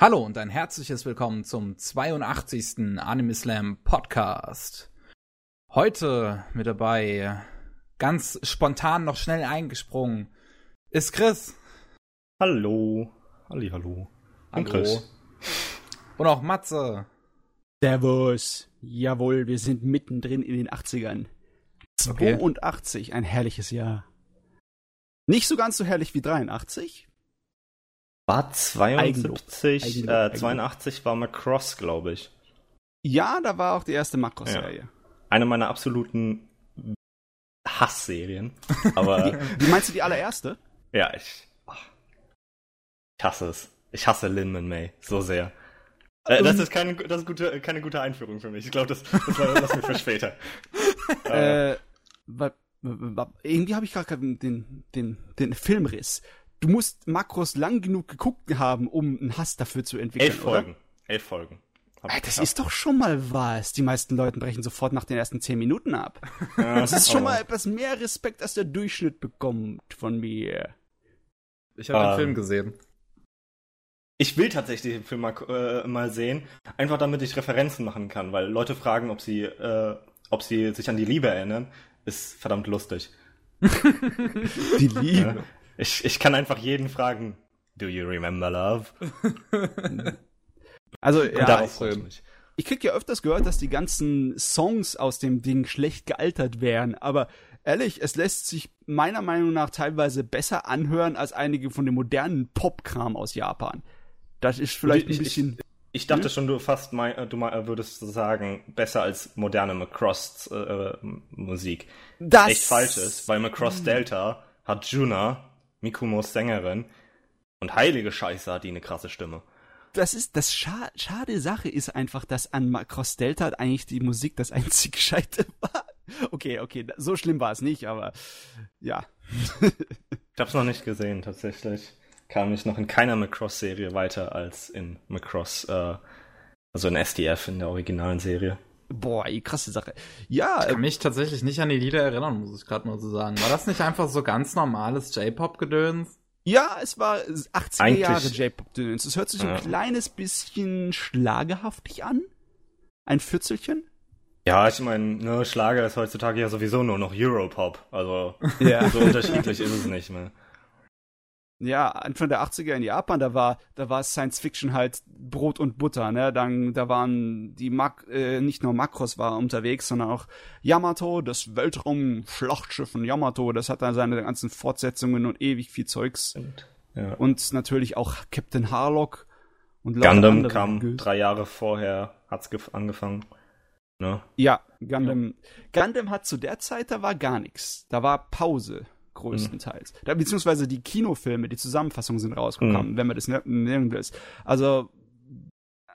Hallo und ein herzliches Willkommen zum 82. Anime Slam Podcast. Heute mit dabei, ganz spontan noch schnell eingesprungen, ist Chris. Hallo. Halli, hallo. Und Chris. Und auch Matze. Servus. Jawohl, wir sind mittendrin in den 80ern. Okay. 82, ein herrliches Jahr. Nicht so ganz so herrlich wie 83. War 72, Eigenlob, äh, Eigenlob. 82 war Macross, glaube ich. Ja, da war auch die erste Makro-Serie. Eine meiner absoluten Hassserien. Aber Wie meinst du die allererste? ja, ich, ich hasse es. Ich hasse Lin Man May so sehr. Äh, das ist, keine, das ist gute, keine gute Einführung für mich. Ich glaube, das, das war das mir für später. Äh, Äh, irgendwie habe ich gerade den, den, den Filmriss. Du musst Makros lang genug geguckt haben, um einen Hass dafür zu entwickeln. elf oder? Folgen. Elf Folgen. Ich Das ist doch schon mal was. Die meisten Leute brechen sofort nach den ersten zehn Minuten ab. Ja, Das ist schon mal etwas mehr Respekt, als der Durchschnitt bekommt von mir. Ich habe den Ähm. Film gesehen. Ich will tatsächlich den Film mal, äh, mal sehen, einfach damit ich Referenzen machen kann, weil Leute fragen, ob sie, äh, ob sie sich an die Liebe erinnern, ist verdammt lustig. Die Liebe. Ich, ich kann einfach jeden fragen, do you remember love? Also, Und ja, ich, ich mich. ich krieg ja öfters gehört, dass die ganzen Songs aus dem Ding schlecht gealtert wären, aber ehrlich, es lässt sich meiner Meinung nach teilweise besser anhören als einige von dem modernen Popkram aus Japan. Das ist vielleicht Ich- ein ich- bisschen. Ich dachte schon, du fast mein, du würdest sagen, besser als moderne Macross äh, äh, Musik. das Echt falsch ist, weil Macross Delta hat Juna, Mikumos Sängerin, und heilige Scheiße hat die eine krasse Stimme. das ist das Scha schade Sache ist einfach, dass an Macross Delta eigentlich die Musik das einzig Gescheite war. Okay, okay, so schlimm war es nicht, aber ja. Ich hab's noch nicht gesehen, tatsächlich. Kam ich noch in keiner Macross-Serie weiter als in Macross, äh, also in SDF, in der originalen Serie. Boah, ey, krasse Sache. Ja, Ich äh, kann mich tatsächlich nicht an die Lieder erinnern, muss ich gerade mal so sagen. War das nicht einfach so ganz normales J-Pop-Gedöns? ja, es war 80er Eigentlich- Jahre J-Pop-Döns. Es hört sich Ja. ein kleines bisschen schlagerhaftig an. Ein Vierzelchen. Ja, ich meine, ne, Schlager ist heutzutage ja sowieso nur noch Europop, also Ja. so unterschiedlich ist es nicht mehr. Ja, Anfang der 80er in Japan, da war, da war Science Fiction halt Brot und Butter, ne? Dann, da waren die Mak äh, nicht nur Makros war unterwegs, sondern auch Yamato, das Weltraum-Schlachtschiff von Yamato, das hat dann seine ganzen Fortsetzungen und ewig viel Zeugs. Und, ja. Und natürlich auch Captain Harlock und Gundam kam Gö- drei Jahre vorher, hat's gef- angefangen. Ne? Ja, Gundam. Gundam hat zu der Zeit, da war gar nichts. Da war Pause, größtenteils. Da, beziehungsweise die Kinofilme, die Zusammenfassungen sind rausgekommen, wenn man das ne- nennen will. Also,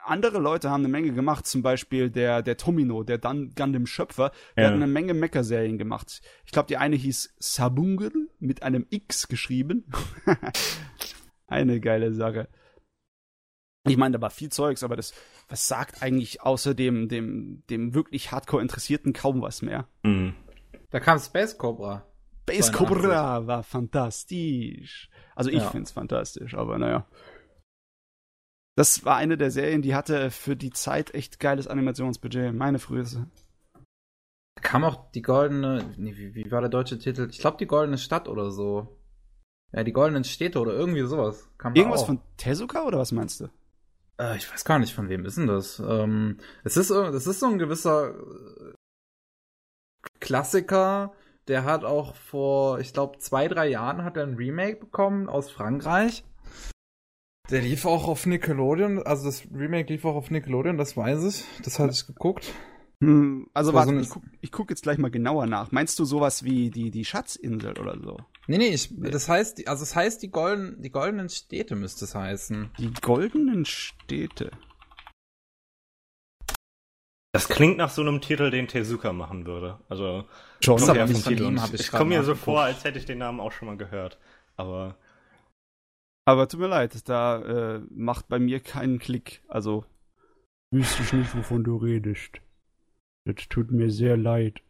andere Leute haben eine Menge gemacht, zum Beispiel der, der Tomino, der dann Gundam-Schöpfer, der Ja. hat eine Menge Mecha-Serien gemacht. Ich glaube, die eine hieß Sabungel mit einem X geschrieben. eine geile Sache. Ich meine, da war viel Zeugs, aber das, was sagt eigentlich außer dem, dem, dem wirklich hardcore Interessierten kaum was mehr. Mhm. Da kam Space Cobra. Base 82. Cobra war fantastisch. Also ich Ja. find's fantastisch, aber naja. Das war eine der Serien, die hatte für die Zeit echt geiles Animationsbudget. Meine Frühe. Da kam auch die goldene, nee, wie, wie war der deutsche Titel? Ich glaube die goldene Stadt oder so. Ja, die goldenen Städte oder irgendwie sowas. Kam Irgendwas von Tezuka oder was meinst du? Äh, ich weiß gar nicht, von wem ist denn das? Ähm, es ist, es ist so ein gewisser Klassiker, der hat auch vor, ich glaube, zwei, drei Jahren hat er ein Remake bekommen aus Frankreich. Der lief auch auf Nickelodeon, also das Remake lief auch auf Nickelodeon, das weiß ich. Das hatte ich geguckt. Hm, also Das war warte, so ich, guck, ich guck jetzt gleich mal genauer nach. Meinst du sowas wie die, die Schatzinsel oder so? Nee, nee, ich, das heißt, die- also es heißt, die, golden, die goldenen Städte müsste es heißen. Die goldenen Städte. Das klingt nach so einem Titel, den Tezuka machen würde. Also Schon, aber nicht von Titel. ihm, ich ich komme mir so vor, als hätte ich den Namen auch schon mal gehört. Aber Aber tut mir leid, da äh, macht bei mir keinen Klick. Also wüsste ich nicht, wovon du redest. Das tut mir sehr leid.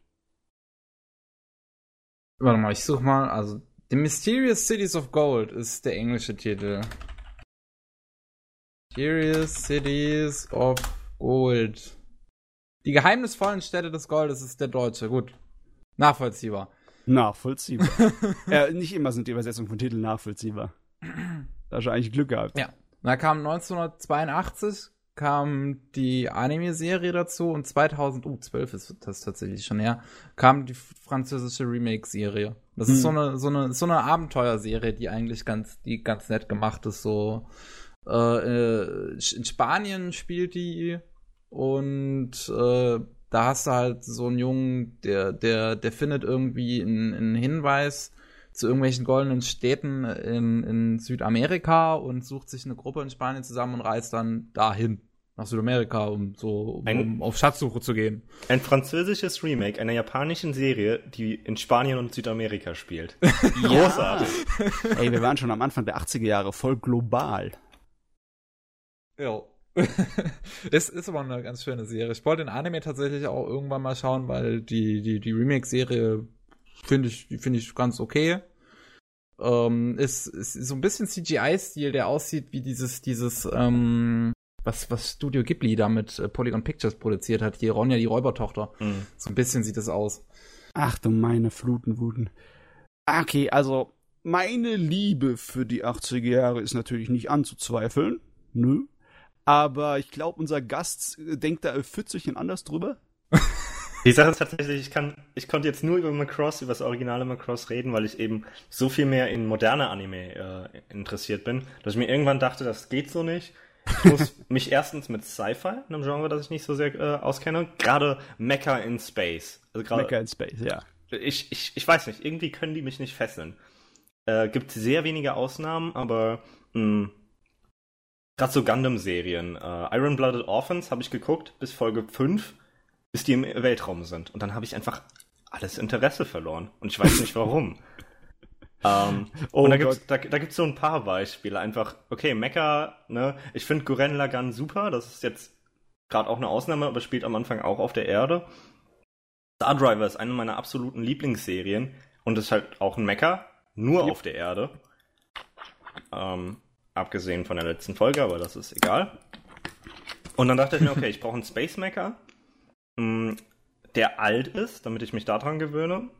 Warte mal, ich such mal, also The Mysterious Cities of Gold ist der englische Titel. Mysterious Cities of Gold. Die geheimnisvollen Städte des Goldes ist der Deutsche. Gut. Nachvollziehbar. Nachvollziehbar. äh, nicht immer sind die Übersetzungen von Titeln nachvollziehbar. Da hast du eigentlich Glück gehabt. Ja. Da kam 1982 kam die Anime-Serie dazu und 2012 ist das tatsächlich schon her, kam die französische Remake-Serie. Das hm. ist so eine, so eine, so eine Abenteuerserie, die eigentlich ganz, die ganz nett gemacht ist, so, äh, in Spanien spielt die und, äh, da hast du halt so einen Jungen, der, der, der findet irgendwie einen, einen Hinweis zu irgendwelchen goldenen Städten in, in Südamerika und sucht sich eine Gruppe in Spanien zusammen und reist dann dahin nach Südamerika, um so um, ein, um auf Schatzsuche zu gehen. Ein französisches Remake einer japanischen Serie, die in Spanien und Südamerika spielt. Großartig. Ey, wir waren schon am Anfang der 80er Jahre voll global. Ja. es ist aber eine ganz schöne Serie. Ich wollte den Anime tatsächlich auch irgendwann mal schauen, weil die, die, die Remake-Serie finde ich, finde ich ganz okay. Ähm, ist, ist so ein bisschen CGI-Stil, der aussieht wie dieses, dieses, ähm, was, was Studio Ghibli da mit äh, Polygon Pictures produziert hat. Hier Ronja, die Räubertochter. Mhm. So ein bisschen sieht es aus. Ach du meine Flutenwuten. Okay, also meine Liebe für die 80er Jahre ist natürlich nicht anzuzweifeln. Nö. Aber ich glaube, unser Gast äh, denkt da 40 anders drüber. Die Sache ist tatsächlich, ich kann, ich konnte jetzt nur über Macross, über das originale Macross reden, weil ich eben so viel mehr in moderne Anime äh, interessiert bin, dass ich mir irgendwann dachte, das geht so nicht. Ich muss mich erstens mit Sci-Fi, einem Genre, das ich nicht so sehr äh, auskenne, gerade Mecha in Space. Also Mecha in Space, ja. Ich, ich, ich weiß nicht, irgendwie können die mich nicht fesseln. Äh, gibt sehr wenige Ausnahmen, aber mh, gerade so Gundam-Serien. Äh, Iron Blooded Orphans habe ich geguckt bis Folge 5 bis die im Weltraum sind. Und dann habe ich einfach alles Interesse verloren. Und ich weiß nicht warum. ähm, oh und da gibt es da, da gibt's so ein paar Beispiele. Einfach, okay, Mecha, ne, ich finde Guren Lagann super, das ist jetzt gerade auch eine Ausnahme, aber spielt am Anfang auch auf der Erde. Star Driver ist eine meiner absoluten Lieblingsserien und ist halt auch ein Mecha, nur yep. auf der Erde. Ähm, abgesehen von der letzten Folge, aber das ist egal. Und dann dachte ich mir, okay, ich brauche einen Space Mecha Mm, der alt ist, damit ich mich daran gewöhne.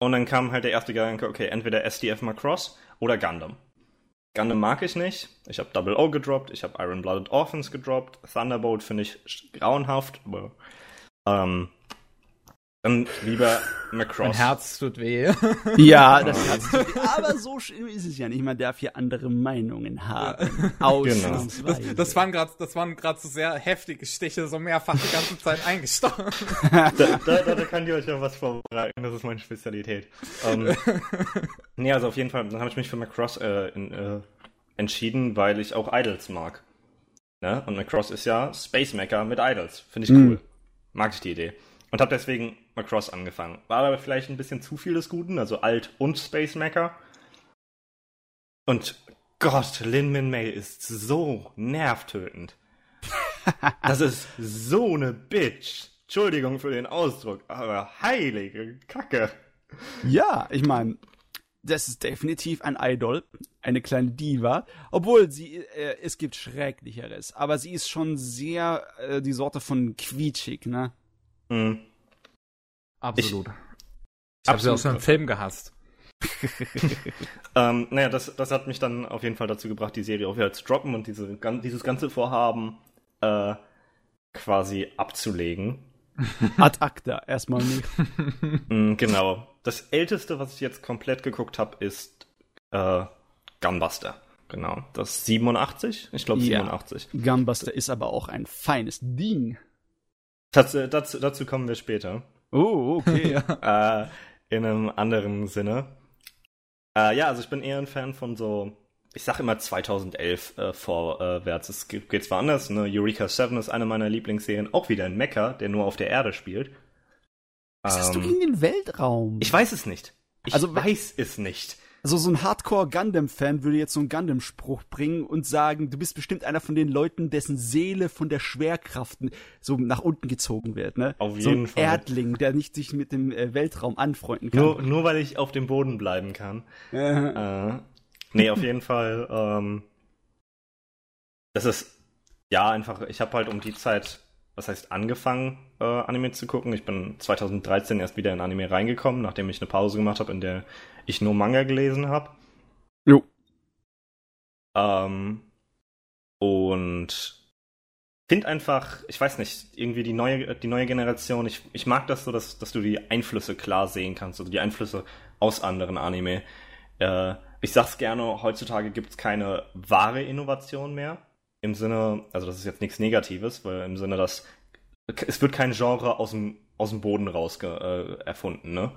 Und dann kam halt der erste Gedanke, okay, entweder SDF Macross oder Gundam. Gundam mag ich nicht. Ich habe Double O gedroppt, ich habe Iron Blooded Orphans gedroppt. Thunderbolt finde ich grauenhaft, aber ähm, dann lieber Macross. Mein Herz tut weh. Ja, das Herz tut weh. Aber so schlimm ist es ja nicht. Man darf hier andere Meinungen haben. Ja. Genau. Das, das waren gerade, das waren gerade so sehr heftige Stiche, so mehrfach die ganze Zeit eingestochen. da, da, da, da kann ich euch ja was vorbereiten. Das ist meine Spezialität. Ähm, nee, also auf jeden Fall, dann habe ich mich für Macross äh, in, äh, entschieden, weil ich auch Idols mag. Ne? Und Macross ist ja Space Mecha mit Idols. Finde ich cool. Mhm. Mag ich die Idee. Und habe deswegen Macross angefangen. War aber vielleicht ein bisschen zu viel des Guten, also alt und Space Mecha. Und Gott, Lin Min May ist so nervtötend. das ist so eine Bitch. Entschuldigung für den Ausdruck, aber heilige Kacke. Ja, ich meine, das ist definitiv ein Idol, eine kleine Diva, obwohl sie, äh, es gibt Schrecklicheres, aber sie ist schon sehr äh, die Sorte von quietschig, ne? Mhm. Absolut. Ich, ich habe sie aus einem Film gehasst. ähm, naja, das, das hat mich dann auf jeden Fall dazu gebracht, die Serie auch wieder zu droppen und diese, dieses ganze Vorhaben äh, quasi abzulegen. Ad acta, erstmal nicht. mm, genau. Das älteste, was ich jetzt komplett geguckt habe, ist äh, Gunbuster. Genau. Das ist 87? Ich glaube ja. 87. Gunbuster ist aber auch ein feines Ding. Das, dazu, dazu kommen wir später. Oh, okay. ja. äh, in einem anderen Sinne. Äh, ja, also ich bin eher ein Fan von so, ich sag immer 2011 äh, vorwärts. Es geht, zwar anders, ne? Eureka 7 ist eine meiner Lieblingsserien, auch wieder ein Mecha, der nur auf der Erde spielt. Was ähm, hast du ähm, gegen den Weltraum? Ich weiß es nicht. Ich also, weiß es nicht. Also so ein Hardcore-Gundam-Fan würde jetzt so einen Gundam-Spruch bringen und sagen, du bist bestimmt einer von den Leuten, dessen Seele von der Schwerkraft so nach unten gezogen wird, ne? Auf jeden so ein Fall. Erdling, der nicht sich mit dem äh, Weltraum anfreunden kann. Nur, nur weil ich auf dem Boden bleiben kann. äh, nee, auf jeden Fall. Ähm, das ist, ja, einfach, ich habe halt um die Zeit, was heißt, angefangen, äh, Anime zu gucken. Ich bin 2013 erst wieder in Anime reingekommen, nachdem ich eine Pause gemacht habe, in der ich nur Manga gelesen habe. Jo. Ähm, und finde einfach, ich weiß nicht, irgendwie die neue, die neue Generation, ich, ich mag das so, dass, dass du die Einflüsse klar sehen kannst, also die Einflüsse aus anderen Anime. Äh, ich sag's gerne, heutzutage gibt's keine wahre Innovation mehr. Im Sinne, also das ist jetzt nichts Negatives, weil im Sinne, dass es wird kein Genre aus dem, aus dem Boden raus äh, erfunden, ne?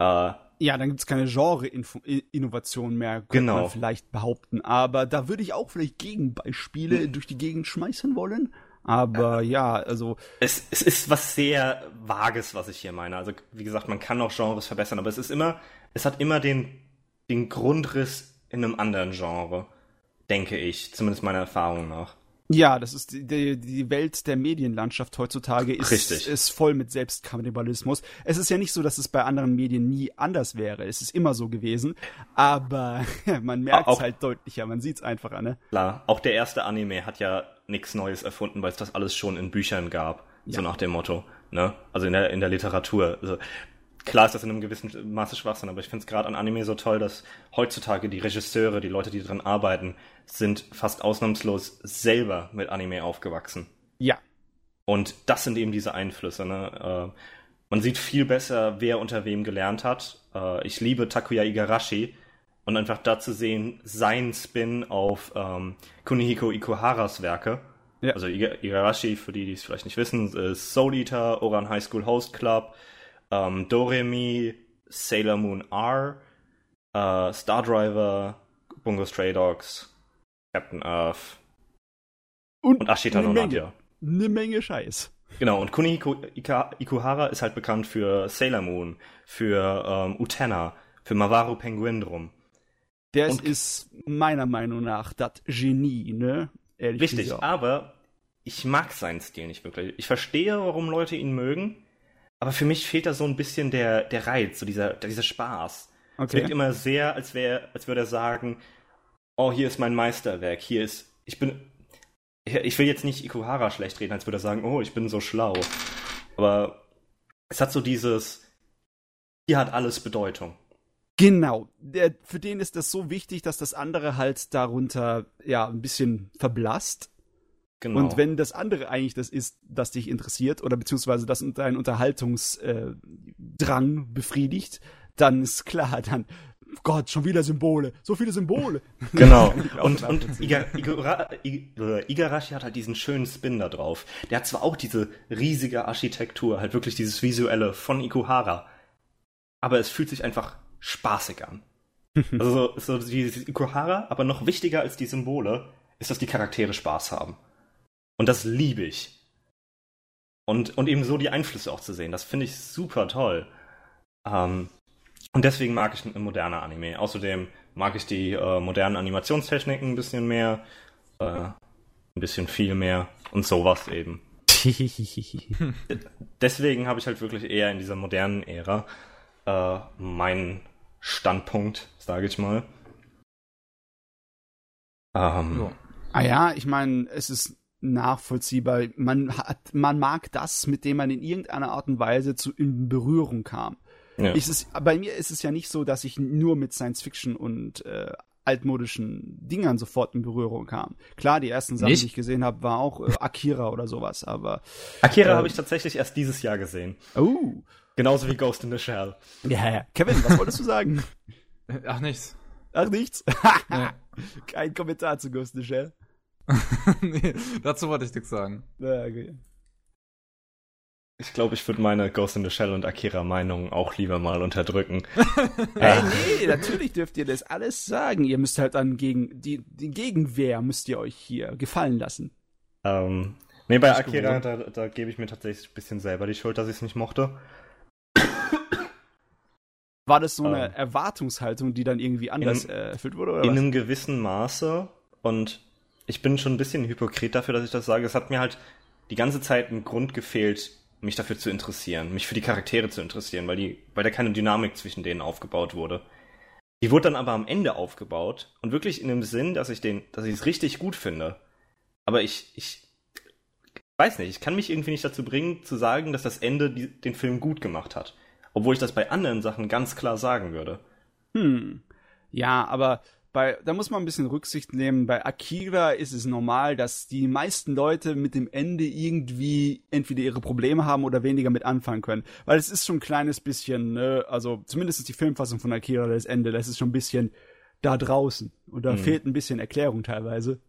Äh, ja, dann gibt es keine Genre-Innovation mehr, könnte genau. man vielleicht behaupten. Aber da würde ich auch vielleicht Gegenbeispiele hm. durch die Gegend schmeißen wollen. Aber ja, also. Es, es ist was sehr Vages, was ich hier meine. Also, wie gesagt, man kann auch Genres verbessern, aber es ist immer, es hat immer den, den Grundriss in einem anderen Genre, denke ich, zumindest meiner Erfahrung nach. Ja, das ist die, die Welt der Medienlandschaft heutzutage ist, Richtig. ist voll mit Selbstkannibalismus. Es ist ja nicht so, dass es bei anderen Medien nie anders wäre. Es ist immer so gewesen. Aber man merkt es halt deutlicher, man sieht es einfacher, ne? Klar, auch der erste Anime hat ja nichts Neues erfunden, weil es das alles schon in Büchern gab. Ja. So nach dem Motto. Ne? Also in der, in der Literatur. Also, klar ist das in einem gewissen Maße Schwachsinn, aber ich finde es gerade an Anime so toll, dass heutzutage die Regisseure, die Leute, die daran arbeiten, sind fast ausnahmslos selber mit Anime aufgewachsen. Ja. Und das sind eben diese Einflüsse. Ne? Äh, man sieht viel besser, wer unter wem gelernt hat. Äh, ich liebe Takuya Igarashi und einfach da zu sehen, sein Spin auf ähm, Kunihiko Ikuharas Werke. Ja. Also Igarashi, für die, die es vielleicht nicht wissen, ist Soul Eater, Oran High School Host Club, ähm, Doremi, Sailor Moon R, äh, Star Driver, Bungo Stray Dogs, Captain Earth und, und Ashita no Nadia. Eine Menge Scheiß. Genau, und Kunihiko Ikuhara ist halt bekannt für Sailor Moon, für ähm, Utena, für Mawaru Penguin drum. Der und, ist meiner Meinung nach das Genie, ne? Ehrlich richtig, gesagt. aber ich mag seinen Stil nicht wirklich. Ich verstehe, warum Leute ihn mögen, aber für mich fehlt da so ein bisschen der, der Reiz, so dieser, dieser Spaß. Okay. Es wirkt immer sehr, als wäre, als würde er sagen, oh, hier ist mein Meisterwerk, hier ist, ich bin, ich will jetzt nicht Ikuhara schlecht reden, als würde er sagen, oh, ich bin so schlau. Aber es hat so dieses, hier hat alles Bedeutung. Genau. Der, für den ist das so wichtig, dass das andere halt darunter ja ein bisschen verblasst. Genau. Und wenn das andere eigentlich das ist, das dich interessiert oder beziehungsweise das deinen Unterhaltungsdrang äh, befriedigt, dann ist klar, dann Gott, schon wieder Symbole, so viele Symbole. Genau. und und Iga, Igara, Igarashi hat halt diesen schönen Spin da drauf. Der hat zwar auch diese riesige Architektur, halt wirklich dieses visuelle von Ikuhara, aber es fühlt sich einfach spaßig an. also so, so dieses Ikuhara, aber noch wichtiger als die Symbole ist, dass die Charaktere Spaß haben. Und das liebe ich. Und, und eben so die Einflüsse auch zu sehen, das finde ich super toll. Ähm, und deswegen mag ich moderne Anime. Außerdem mag ich die äh, modernen Animationstechniken ein bisschen mehr, äh, ein bisschen viel mehr und sowas eben. deswegen habe ich halt wirklich eher in dieser modernen Ära äh, meinen Standpunkt, sage ich mal. Ähm, so. Ah ja, ich meine, es ist nachvollziehbar. Man hat, man mag das, mit dem man in irgendeiner Art und Weise zu in Berührung kam. Ja. Es, bei mir ist es ja nicht so, dass ich nur mit Science Fiction und äh, altmodischen Dingern sofort in Berührung kam. Klar, die ersten Sachen, nicht? die ich gesehen habe, war auch äh, Akira oder sowas, aber. Akira äh, habe ich tatsächlich erst dieses Jahr gesehen. Oh. Genauso wie Ghost in the Shell. Ja, ja. Kevin, was wolltest du sagen? Ach, nichts. Ach, nichts? Kein Kommentar zu Ghost in the Shell. nee, dazu wollte ich nichts sagen. Ja, okay. Ich glaube, ich würde meine Ghost in the Shell und Akira Meinungen auch lieber mal unterdrücken. Ey, nee, natürlich dürft ihr das alles sagen. Ihr müsst halt dann gegen die, die Gegenwehr müsst ihr euch hier gefallen lassen. Ähm, nee, bei Akira, da, da gebe ich mir tatsächlich ein bisschen selber die Schuld, dass ich es nicht mochte. War das so eine ähm, Erwartungshaltung, die dann irgendwie anders in, erfüllt wurde? Oder in was? einem gewissen Maße. Und ich bin schon ein bisschen hypokrit dafür, dass ich das sage. Es hat mir halt die ganze Zeit ein Grund gefehlt, mich dafür zu interessieren, mich für die Charaktere zu interessieren, weil die, weil da keine Dynamik zwischen denen aufgebaut wurde. Die wurde dann aber am Ende aufgebaut und wirklich in dem Sinn, dass ich den, dass ich es richtig gut finde. aber ich, ich weiß nicht, ich kann mich irgendwie nicht dazu bringen, zu sagen, dass das Ende die, den Film gut gemacht hat. Obwohl ich das bei anderen Sachen ganz klar sagen würde. Hm. Ja, aber bei, da muss man ein bisschen Rücksicht nehmen. Bei Akira ist es normal, dass die meisten Leute mit dem Ende irgendwie entweder ihre Probleme haben oder weniger mit anfangen können. Weil es ist schon ein kleines bisschen, ne, also zumindest die Filmfassung von Akira, das Ende, das ist schon ein bisschen da draußen. Und da mhm. fehlt ein bisschen Erklärung teilweise.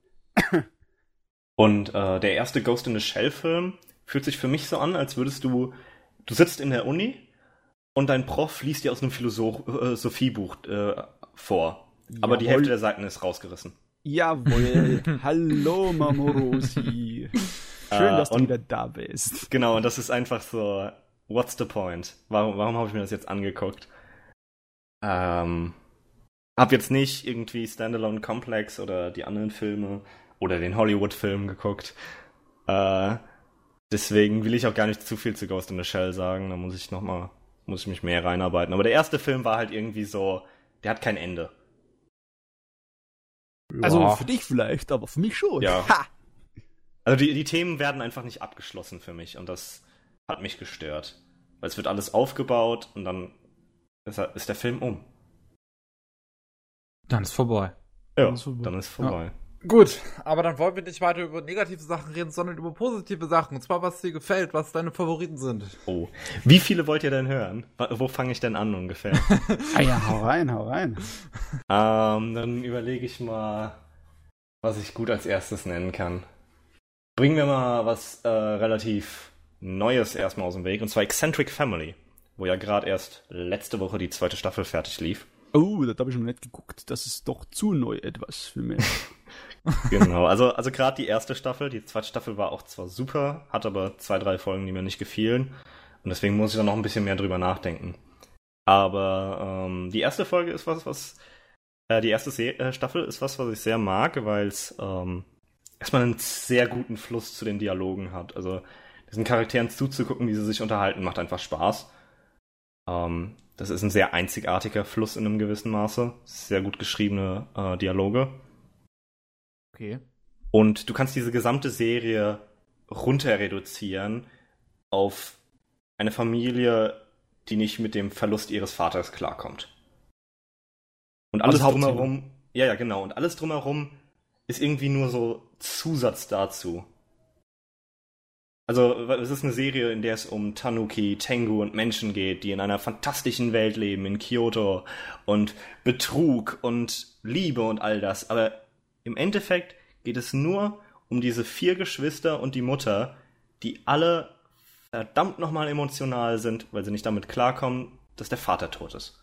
Und äh, der erste Ghost in the Shell Film fühlt sich für mich so an, als würdest du, du sitzt in der Uni und dein Prof liest dir aus einem Philosophiebuch äh, vor. Aber die Hälfte der Seiten ist rausgerissen. Jawohl. Hallo, Mamorosi. Schön, dass uh, du wieder da bist. Genau, und das ist einfach so, what's the point? Warum, warum habe ich mir das jetzt angeguckt? Ähm, hab jetzt nicht irgendwie Standalone Complex oder die anderen Filme oder den Hollywood-Film geguckt. Äh, deswegen will ich auch gar nicht zu viel zu Ghost in the Shell sagen. Da muss ich noch mal, muss ich mich mehr reinarbeiten. Aber der erste Film war halt irgendwie so, der hat kein Ende. Also für dich vielleicht, aber für mich schon. Ja. Ha! Also die, die Themen werden einfach nicht abgeschlossen für mich und das hat mich gestört. Weil es wird alles aufgebaut und dann ist, ist der Film um. Dann ist vorbei. Ja, dann ist vorbei. Dann ist vorbei. Ja. Gut, aber dann wollen wir nicht weiter über negative Sachen reden, sondern über positive Sachen. Und zwar, was dir gefällt, was deine Favoriten sind. Oh. Wie viele wollt ihr denn hören? Wo fange ich denn an ungefähr? ah ja, hau rein, hau rein. Ähm, dann überlege ich mal, was ich gut als erstes nennen kann. Bringen wir mal was äh, relativ Neues erstmal aus dem Weg, und zwar Eccentric Family, wo ja gerade erst letzte Woche die zweite Staffel fertig lief. Oh, das habe ich schon nicht geguckt. Das ist doch zu neu etwas für mich. genau, also, also gerade die erste Staffel, die zweite Staffel war auch zwar super, hat aber zwei, drei Folgen, die mir nicht gefielen. Und deswegen muss ich da noch ein bisschen mehr drüber nachdenken. Aber ähm, die erste Folge ist was, was. Äh, die erste Se äh, Staffel ist was, was ich sehr mag, weil es ähm, erstmal einen sehr guten Fluss zu den Dialogen hat. Also diesen Charakteren zuzugucken, wie sie sich unterhalten, macht einfach Spaß. Ähm, das ist ein sehr einzigartiger Fluss in einem gewissen Maße. Sehr gut geschriebene äh, Dialoge. Okay. Und du kannst diese gesamte Serie runter reduzieren auf eine Familie, die nicht mit dem Verlust ihres Vaters klarkommt. Und alles drumherum, ja, ja, genau, und alles drumherum ist irgendwie nur so Zusatz dazu. Also, es ist eine Serie, in der es um Tanuki, Tengu und Menschen geht, die in einer fantastischen Welt leben, in Kyoto und Betrug und Liebe und all das. Aber im Endeffekt geht es nur um diese vier Geschwister und die Mutter, die alle verdammt nochmal emotional sind, weil sie nicht damit klarkommen, dass der Vater tot ist.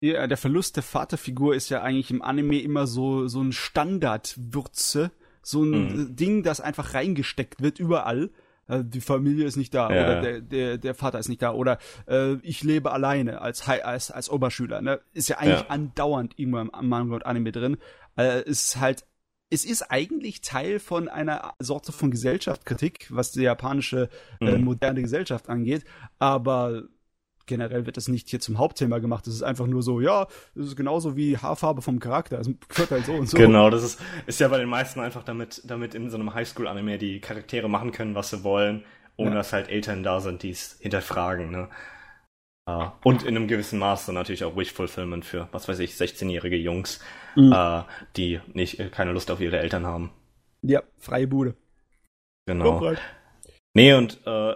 Ja, der Verlust der Vaterfigur ist ja eigentlich im Anime immer so, so ein Standardwürze, so ein mhm. Ding, das einfach reingesteckt wird überall. Also die Familie ist nicht da ja. oder der, der, der Vater ist nicht da oder äh, ich lebe alleine als, als, als Oberschüler. Ne? Ist ja eigentlich ja. andauernd irgendwo im Manga und Anime drin. Äh, ist halt es ist eigentlich Teil von einer Sorte von Gesellschaftskritik, was die japanische äh, mhm. moderne Gesellschaft angeht, aber generell wird das nicht hier zum Hauptthema gemacht. Es ist einfach nur so, ja, es ist genauso wie Haarfarbe vom Charakter. Es wird halt so und so. Genau, das ist, ist ja bei den meisten einfach damit, damit in so einem Highschool-Anime die Charaktere machen können, was sie wollen, ohne ja. dass halt Eltern da sind, die es hinterfragen, ne? Uh, und in einem gewissen Maße natürlich auch Wish-Fulfillment für, was weiß ich, 16-jährige Jungs, mhm. uh, die nicht, äh, keine Lust auf ihre Eltern haben. Ja, freie Bude. Genau. Oh, nee, und uh,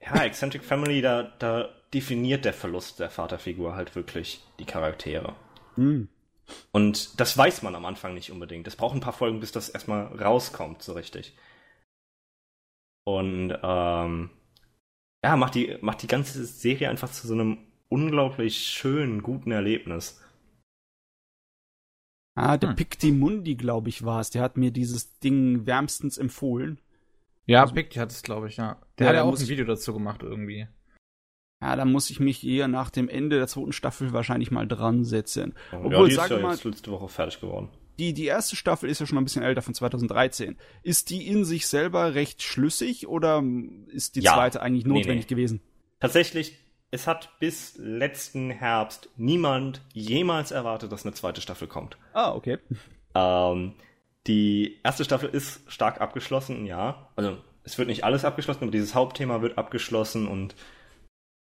ja, Eccentric Family, da, da definiert der Verlust der Vaterfigur halt wirklich die Charaktere. Mhm. Und das weiß man am Anfang nicht unbedingt. Es braucht ein paar Folgen, bis das erstmal rauskommt, so richtig. Und ähm, ja, macht die, macht die ganze Serie einfach zu so einem unglaublich schönen, guten Erlebnis. Ah, der hm. Pictimundi, glaube ich, war es. Der hat mir dieses Ding wärmstens empfohlen. Ja, also, Picti hat es, glaube ich, ja. Der ja, hat ja auch ein Video dazu gemacht irgendwie. Ja, da muss ich mich eher nach dem Ende der zweiten Staffel wahrscheinlich mal dran setzen. Obwohl, ja, die ist ja mal, jetzt letzte Woche fertig geworden die, die erste Staffel ist ja schon ein bisschen älter, von 2013. Ist die in sich selber recht schlüssig oder ist die ja. zweite eigentlich notwendig nee, nee. gewesen? Tatsächlich, es hat bis letzten Herbst niemand jemals erwartet, dass eine zweite Staffel kommt. Ah, okay. Ähm, Die erste Staffel ist stark abgeschlossen, ja. Also es wird nicht alles abgeschlossen, aber dieses Hauptthema wird abgeschlossen und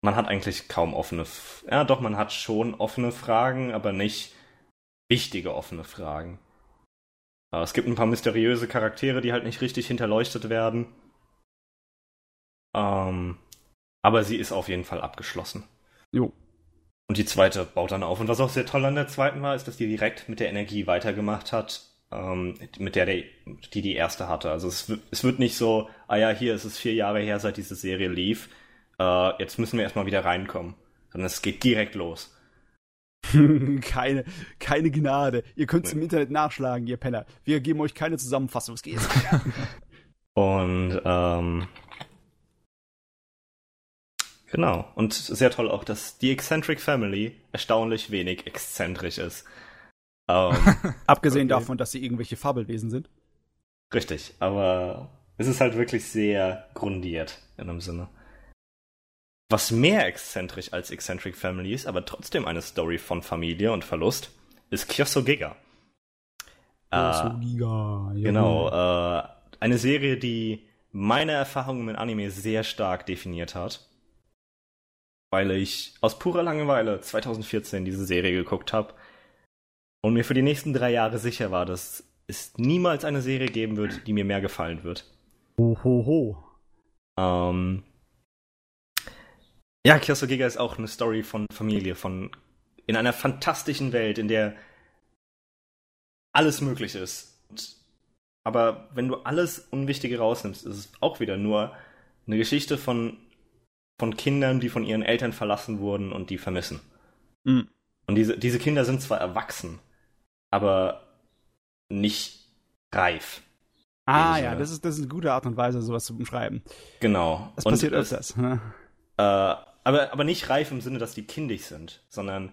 man hat eigentlich kaum offene. F ja, doch, man hat schon offene Fragen, aber nicht wichtige offene Fragen. Es gibt ein paar mysteriöse Charaktere, die halt nicht richtig hinterleuchtet werden. Ähm, aber sie ist auf jeden Fall abgeschlossen. Jo. Und die zweite baut dann auf. Und was auch sehr toll an der zweiten war, ist, dass die direkt mit der Energie weitergemacht hat, ähm, mit der, der die die erste hatte. Also es, es wird nicht so, ah ja, hier ist es vier Jahre her, seit diese Serie lief. Äh, jetzt müssen wir erstmal wieder reinkommen. Sondern es geht direkt los. keine, keine Gnade. Ihr könnt es im Internet nachschlagen, ihr Penner. Wir geben euch keine Zusammenfassung. Es geht Und ähm, genau. Und sehr toll auch, dass die Eccentric Family erstaunlich wenig exzentrisch ist. Ähm, Abgesehen okay. davon, dass sie irgendwelche Fabelwesen sind. Richtig, aber es ist halt wirklich sehr grundiert in einem Sinne. Was mehr exzentrisch als Eccentric Family ist, aber trotzdem eine Story von Familie und Verlust, ist Kyoso Giga. Kyoso Giga, ja. Genau, äh, eine Serie, die meine Erfahrungen mit Anime sehr stark definiert hat. Weil ich aus purer Langeweile 2014 diese Serie geguckt habe und mir für die nächsten drei Jahre sicher war, dass es niemals eine Serie geben wird, die mir mehr gefallen wird. Ho, ho, ho. Ähm, ja, Kyoso Giga ist auch eine Story von Familie, von in einer fantastischen Welt, in der alles möglich ist. Aber wenn du alles Unwichtige rausnimmst, ist es auch wieder nur eine Geschichte von, von Kindern, die von ihren Eltern verlassen wurden und die vermissen. Mhm. Und diese, diese Kinder sind zwar erwachsen, aber nicht reif. Ah ja, das ist, das ist eine gute Art und Weise, sowas zu beschreiben. Genau. Das passiert öfters. Ne? Äh, aber, aber nicht reif im Sinne, dass die kindisch sind, sondern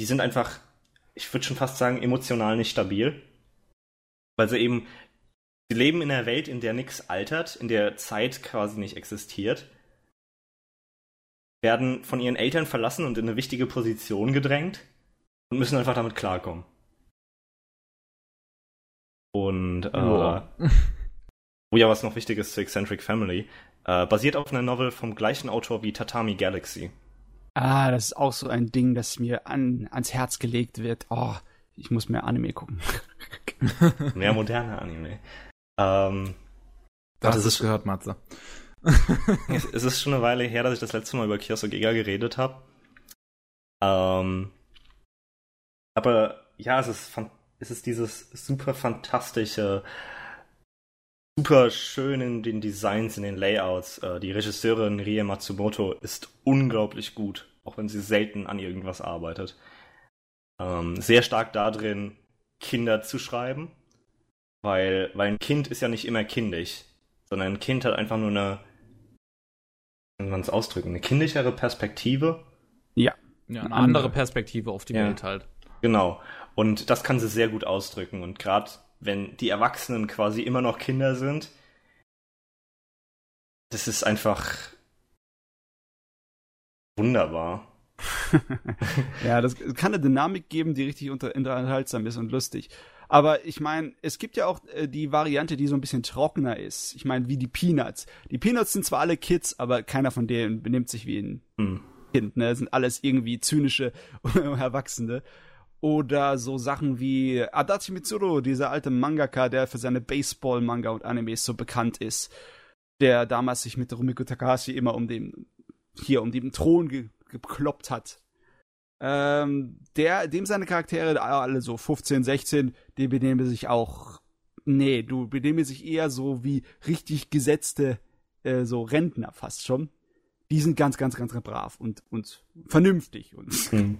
die sind einfach, ich würde schon fast sagen, emotional nicht stabil. Weil sie eben, sie leben in einer Welt, in der nichts altert, in der Zeit quasi nicht existiert, werden von ihren Eltern verlassen und in eine wichtige Position gedrängt und müssen einfach damit klarkommen. Und äh, oh. oh ja, was noch wichtig ist zur Eccentric Family, äh, basiert auf einer Novel vom gleichen Autor wie Tatami Galaxy. Ah, das ist auch so ein Ding, das mir an, ans Herz gelegt wird. Oh, ich muss mehr Anime gucken. mehr moderne Anime. Ähm, das ist gehört, Matze. es, es, ist schon eine Weile her, dass ich das letzte Mal über Kyoso Giga geredet habe. Ähm, aber ja, es ist fantastisch ist es dieses super fantastische, super schön in den Designs, in den Layouts. Äh, die Regisseurin Rie Matsumoto ist unglaublich gut, auch wenn sie selten an irgendwas arbeitet. Ähm, sehr stark darin, Kinder zu schreiben, weil, weil ein Kind ist ja nicht immer kindisch, sondern ein Kind hat einfach nur eine, wie man es ausdrücken, eine kindischere Perspektive. Ja. Ja, eine andere Perspektive auf die ja. Welt halt. Genau. Und das kann sie sehr gut ausdrücken. Und gerade wenn die Erwachsenen quasi immer noch Kinder sind, das ist einfach wunderbar. ja, das kann eine Dynamik geben, die richtig unterhaltsam ist und lustig. Aber ich meine, es gibt ja auch äh, die Variante, die so ein bisschen trockener ist. Ich meine, wie die Peanuts. Die Peanuts sind zwar alle Kids, aber keiner von denen benimmt sich wie ein mm. Kind. Ne? Das sind alles irgendwie zynische Erwachsene. Oder so Sachen wie Adachi Mitsuru, dieser alte Mangaka, der für seine Baseball-Manga und Animes so bekannt ist. Der damals sich mit Rumiko Takahashi immer um den, hier um den Thron ge gekloppt hat. Ähm, der, dem seine Charaktere, alle so 15, 16, die benehmen sich auch, nee, du benehmen sich eher so wie richtig gesetzte, äh, so Rentner fast schon. Die sind ganz, ganz, ganz, brav und, und vernünftig und mhm.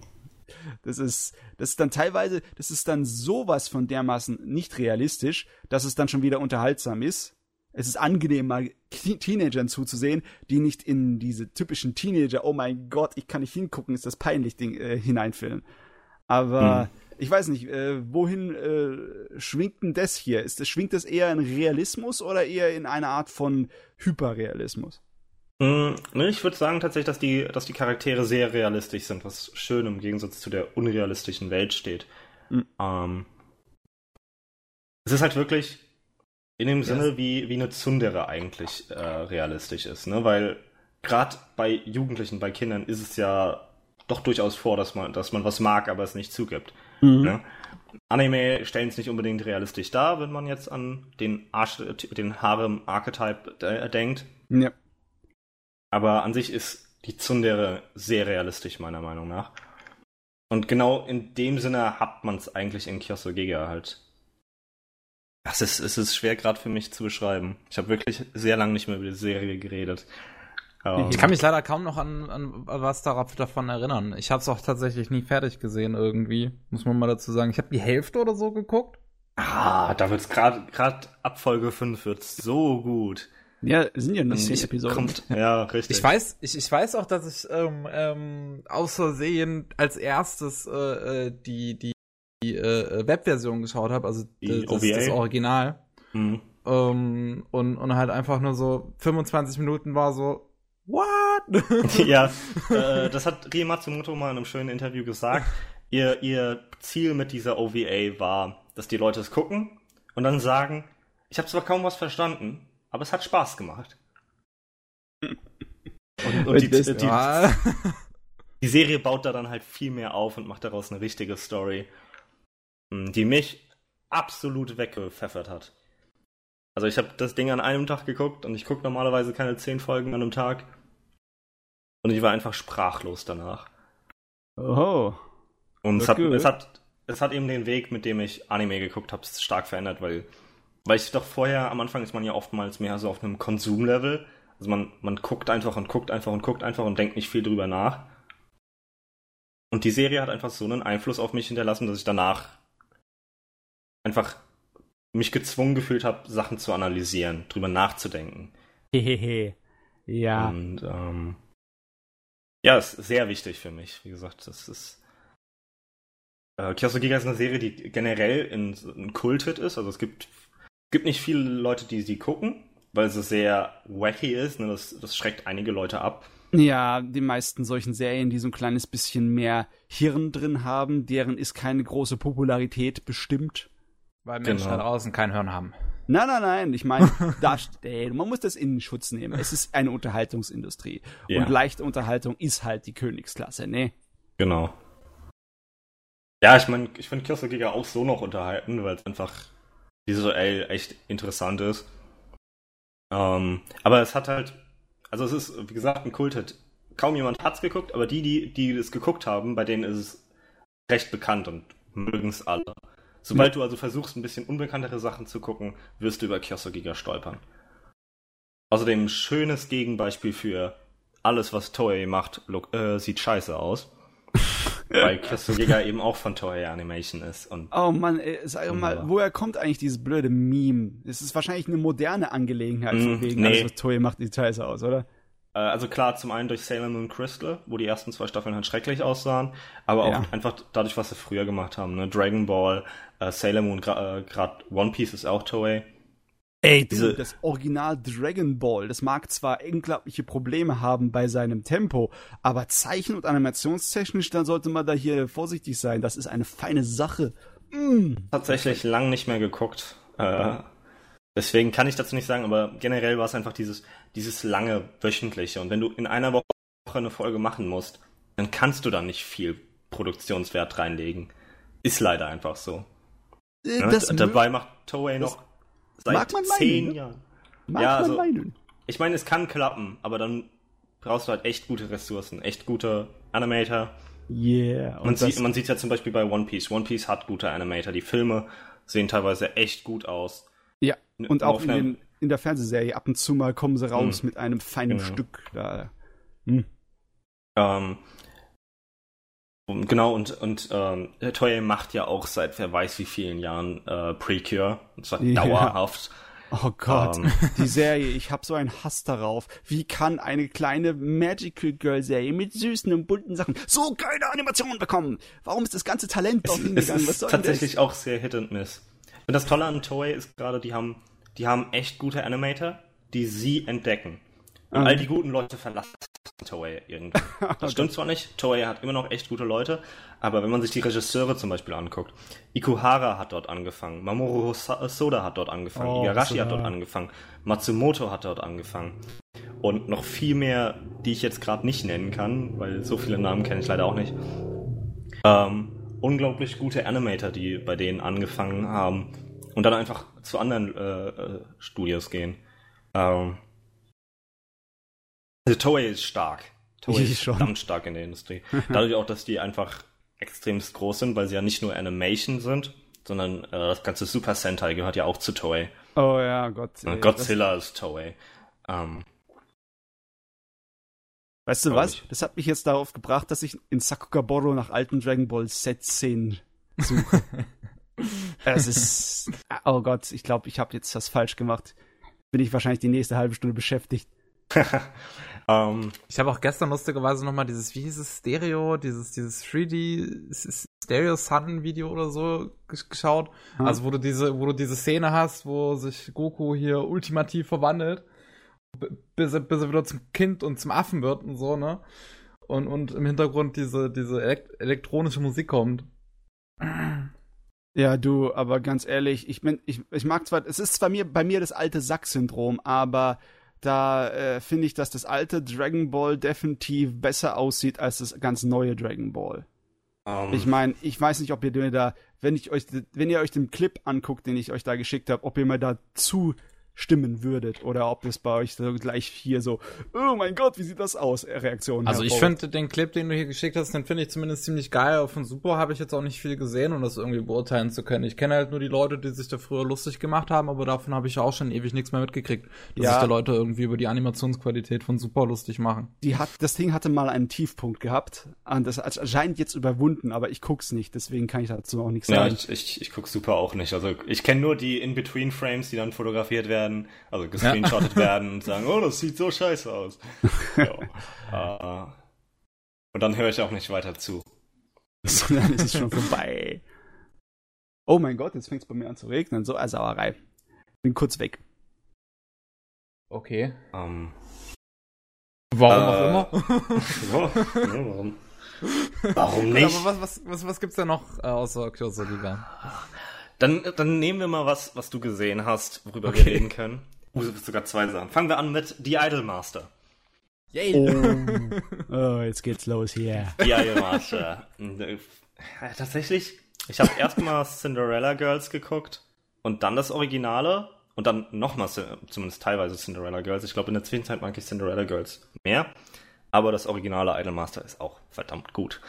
Das ist, das ist dann teilweise, das ist dann sowas von dermaßen nicht realistisch, dass es dann schon wieder unterhaltsam ist. Es ist angenehm, mal Teenagern zuzusehen, die nicht in diese typischen Teenager, oh mein Gott, ich kann nicht hingucken, ist das peinlich Ding äh, hineinfilmen. Aber hm. ich weiß nicht, äh, wohin äh, schwingt denn das hier? Ist schwingt das eher in Realismus oder eher in eine Art von Hyperrealismus? Mm, ne, ich würde sagen tatsächlich, dass die, dass die Charaktere sehr realistisch sind, was schön im Gegensatz zu der unrealistischen Welt steht. Mhm. Ähm, es ist halt wirklich in dem Sinne, wie, wie eine Zundere eigentlich äh, realistisch ist, ne? Weil gerade bei Jugendlichen, bei Kindern ist es ja doch durchaus vor, dass man, dass man was mag, aber es nicht zugibt. Mhm. Ne? Anime stellen es nicht unbedingt realistisch dar, wenn man jetzt an den, Arsch, den Harem-Archetype äh, denkt. Ja. Aber an sich ist die Tsundere sehr realistisch, meiner Meinung nach. Und genau in dem Sinne hat man es eigentlich in Kyosogega halt. Das ist, es ist schwer gerade für mich zu beschreiben. Ich habe wirklich sehr lange nicht mehr über die Serie geredet. Ähm, Ich kann mich leider kaum noch an, an was davon erinnern. Ich habe es auch tatsächlich nie fertig gesehen irgendwie, muss man mal dazu sagen. Ich habe die Hälfte oder so geguckt. ah, da wird's gerade gerade ab Folge 5 wird's so gut. Ja, sind ja nur Ich- Episoden. Kommt, ja, richtig. Ich weiß, ich, ich weiß auch, dass ich ähm, ähm, aus Versehen als erstes äh, äh, die die, die äh, Webversion geschaut habe, also Die das, das Original. Hm. Ähm, und, und halt einfach nur so 25 Minuten war so, what? ja, äh, das hat Rie Matsumoto mal in einem schönen Interview gesagt. Ihr, ihr Ziel mit dieser OVA war, dass die Leute es gucken und dann sagen, ich habe zwar kaum was verstanden, aber es hat Spaß gemacht. Und, und die, Das- die, ja. die Serie baut da dann halt viel mehr auf und macht daraus eine richtige Story, mh, die mich absolut weggepfeffert hat. Also ich habe das Ding an einem Tag geguckt und ich gucke normalerweise keine zehn Folgen an einem Tag. Und ich war einfach sprachlos danach. Oh. Und es hat, es, hat, es hat eben den Weg, mit dem ich Anime geguckt habe, stark verändert, weil, weil ich doch vorher, am Anfang ist man ja oftmals mehr so auf einem Konsumlevel. Also man, man guckt einfach und guckt einfach und guckt einfach und denkt nicht viel drüber nach. Und die Serie hat einfach so einen Einfluss auf mich hinterlassen, dass ich danach einfach mich gezwungen gefühlt habe, Sachen zu analysieren, drüber nachzudenken. Hehehe. Ja. Und ähm, ja, ist sehr wichtig für mich. Wie gesagt, das ist. Äh, Kyosugiga ist eine Serie, die generell in, ein Kulthit ist. Also es gibt, gibt nicht viele Leute, die sie gucken, weil sie sehr wacky ist. Ne? Das, das schreckt einige Leute ab. Ja, die meisten solchen Serien, die so ein kleines bisschen mehr Hirn drin haben, deren ist keine große Popularität bestimmt. Weil Menschen Genau. da draußen kein Hirn haben. Nein, nein, nein, ich meine, da, ey, man muss das in Schutz nehmen. Es ist eine Unterhaltungsindustrie. Ja. Und leichte Unterhaltung ist halt die Königsklasse, ne? Genau. Ja, ich meine, ich finde Kyosugiga auch so noch unterhalten, weil es einfach visuell echt interessant ist. Ähm, aber es hat halt, also es ist, wie gesagt, ein Kult. Kaum jemand hat's geguckt, aber die, die, die es geguckt haben, bei denen ist es recht bekannt und mögen es alle. Sobald du also versuchst, ein bisschen unbekanntere Sachen zu gucken, wirst du über Kyosugiga stolpern. Außerdem ein schönes Gegenbeispiel für alles, was Toei macht, look, äh, sieht scheiße aus. Weil Kyosugiga eben auch von Toei Animation ist. Und Oh Mann, ey, sag doch mal, woher kommt eigentlich dieses blöde Meme? Es ist wahrscheinlich eine moderne Angelegenheit, von Mm, wegen nee. alles, was Toei macht, sieht scheiße aus, oder? äh, also klar, zum einen durch Sailor Moon Crystal, wo die ersten zwei Staffeln halt schrecklich aussahen, aber auch Ja. einfach dadurch, was sie früher gemacht haben. Ne? Dragon Ball, äh, Sailor Moon, gerade äh, One Piece ist auch Toei. Ey, Diese- das Original Dragon Ball, das mag zwar unglaubliche Probleme haben bei seinem Tempo, aber zeichen- und animationstechnisch, dann sollte man da hier vorsichtig sein. Das ist eine feine Sache. Mm. Tatsächlich lang nicht mehr geguckt. Äh, deswegen kann ich dazu nicht sagen, aber generell war es einfach dieses, dieses lange wöchentliche. Und wenn du in einer Woche eine Folge machen musst, dann kannst du da nicht viel Produktionswert reinlegen. Ist leider einfach so. Äh, Ne? Das D- Dabei macht Toei noch seit mag man meinen, zehn ne? Jahren. mag ja, man also- meinen. Ich meine, es kann klappen, aber dann brauchst du halt echt gute Ressourcen, echt gute Animator. Yeah. Man sieht, man sieht ja zum Beispiel bei One Piece. One Piece hat gute Animator. Die Filme sehen teilweise echt gut aus. ja. Und auch in, den, in der Fernsehserie ab und zu mal kommen sie raus Mm. mit einem feinen Genau. Stück. Da. Hm. Ähm, und genau, und, und ähm, Toei macht ja auch seit wer weiß wie vielen Jahren äh, Precure. Und zwar Ja. dauerhaft. Oh Gott, Ähm. die Serie, ich habe so einen Hass darauf. Wie kann eine kleine Magical Girl Serie mit süßen und bunten Sachen so geile Animationen bekommen? Warum ist das ganze Talent Es, dorthin es gegangen? Was soll tatsächlich denn auch sehr Hit and Miss. Und das Tolle an Toei ist gerade, die haben, die haben echt gute Animator, die sie entdecken. Und Ah. all die guten Leute verlassen Toei irgendwie. Das stimmt zwar nicht, Toei hat immer noch echt gute Leute, aber wenn man sich die Regisseure zum Beispiel anguckt, Ikuhara hat dort angefangen, Mamoru Soda hat dort angefangen, oh, Igarashi hat dort angefangen, Matsumoto hat dort angefangen und noch viel mehr, die ich jetzt gerade nicht nennen kann, weil so viele Namen kenne ich leider auch nicht. Ähm, unglaublich gute Animator, die bei denen angefangen haben und dann einfach zu anderen äh, äh, Studios gehen. Ähm, also Toei ist stark. Toei ist schon. verdammt stark in der Industrie. Dadurch auch, dass die einfach extremst groß sind, weil sie ja nicht nur Animation sind, sondern äh, das ganze Super Sentai gehört ja auch zu Toei. Oh ja, Gott. Ey, Godzilla ist Toei. Ähm, weißt du was? Ich. Das hat mich jetzt darauf gebracht, dass ich in Sakugaboro nach alten Dragon Ball Z-Szenen suche. es ist. Oh Gott, ich glaube, ich habe jetzt das falsch gemacht. Bin ich wahrscheinlich die nächste halbe Stunde beschäftigt. Um, ähm, ich habe auch gestern lustigerweise nochmal dieses, wie hieß es, Stereo, dieses, dieses 3D Stereo Sun Video oder so geschaut. Hm. Also wo du diese, wo du diese Szene hast, wo sich Goku hier ultimativ verwandelt, bis er, bis er wieder zum Kind und zum Affen wird und so, ne? Und, und im Hintergrund diese, diese elekt elektronische Musik kommt. Ja, du, aber ganz ehrlich, ich, bin, ich, ich mag zwar, es ist zwar mir, bei mir das alte Sack-Syndrom, aber da äh, finde ich, dass das alte Dragon Ball definitiv besser aussieht als das ganz neue Dragon Ball. Um. Ähm. Ich meine, ich weiß nicht, ob ihr mir da, wenn ich euch, wenn ihr euch den Clip anguckt, den ich euch da geschickt habe, ob ihr mir da zu stimmen würdet oder ob es bei euch so gleich hier so, oh mein Gott, wie sieht das aus, Reaktionen. Also ich finde den Clip, den du hier geschickt hast, den finde ich zumindest ziemlich geil. Auf von Super habe ich jetzt auch nicht viel gesehen, um das irgendwie beurteilen zu können. Ich kenne halt nur die Leute, die sich da früher lustig gemacht haben, aber davon habe ich auch schon ewig nichts mehr mitgekriegt, dass ja. sich da Leute irgendwie über die Animationsqualität von Super lustig machen. Die hat, das Ding hatte mal einen Tiefpunkt gehabt und das scheint jetzt überwunden, aber ich guck's nicht, deswegen kann ich dazu auch nichts sagen. Ja, ich, ich, ich guck Super auch nicht. Also ich kenne nur die In-Between-Frames, die dann fotografiert werden werden, also gescreenshottet ja. werden und sagen, oh, das sieht so scheiße aus. ja. uh, und dann höre ich auch nicht weiter zu. dann ist es schon vorbei. Oh mein Gott, jetzt fängt es bei mir an zu regnen. So eine Sauerei. Bin kurz weg. Okay. Um, warum äh, auch immer. warum? Warum nicht? Aber was, was, was, was gibt's da noch äh, außer Kyosoliga? Dann, dann nehmen wir mal was, was du gesehen hast, worüber okay. wir reden können. Uh, sogar zwei Sachen. Fangen wir an mit The Idolmaster. Yay! Oh. oh, jetzt geht's los hier. The Idolmaster. Äh, tatsächlich, ich habe erstmal Cinderella Girls geguckt und dann das Originale und dann nochmal, zumindest teilweise Cinderella Girls. Ich glaube, in der Zwischenzeit mag ich Cinderella Girls mehr, aber das originale Idolmaster ist auch verdammt gut.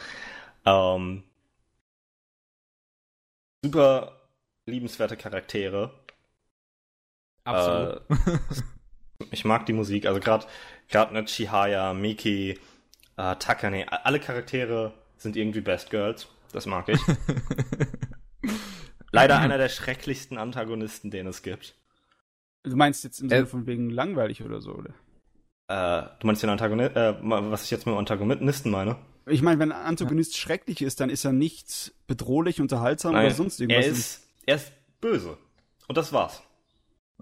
Ähm, super liebenswerte Charaktere. Absolut. Äh, ich mag die Musik, also gerade gerade ne Chihaya, Miki, äh, Takane, alle Charaktere sind irgendwie Best Girls. Das mag ich. Leider einer der schrecklichsten Antagonisten, den es gibt. Du meinst jetzt im Sinne äh, von wegen langweilig oder so, oder? Äh, du meinst den Antagonisten, äh, was ich jetzt mit Antagonisten meine? Ich meine, wenn ein Antagonist ja. schrecklich ist, dann ist er nicht bedrohlich, unterhaltsam Nein, oder sonst irgendwas. Er ist er ist böse. Und das war's.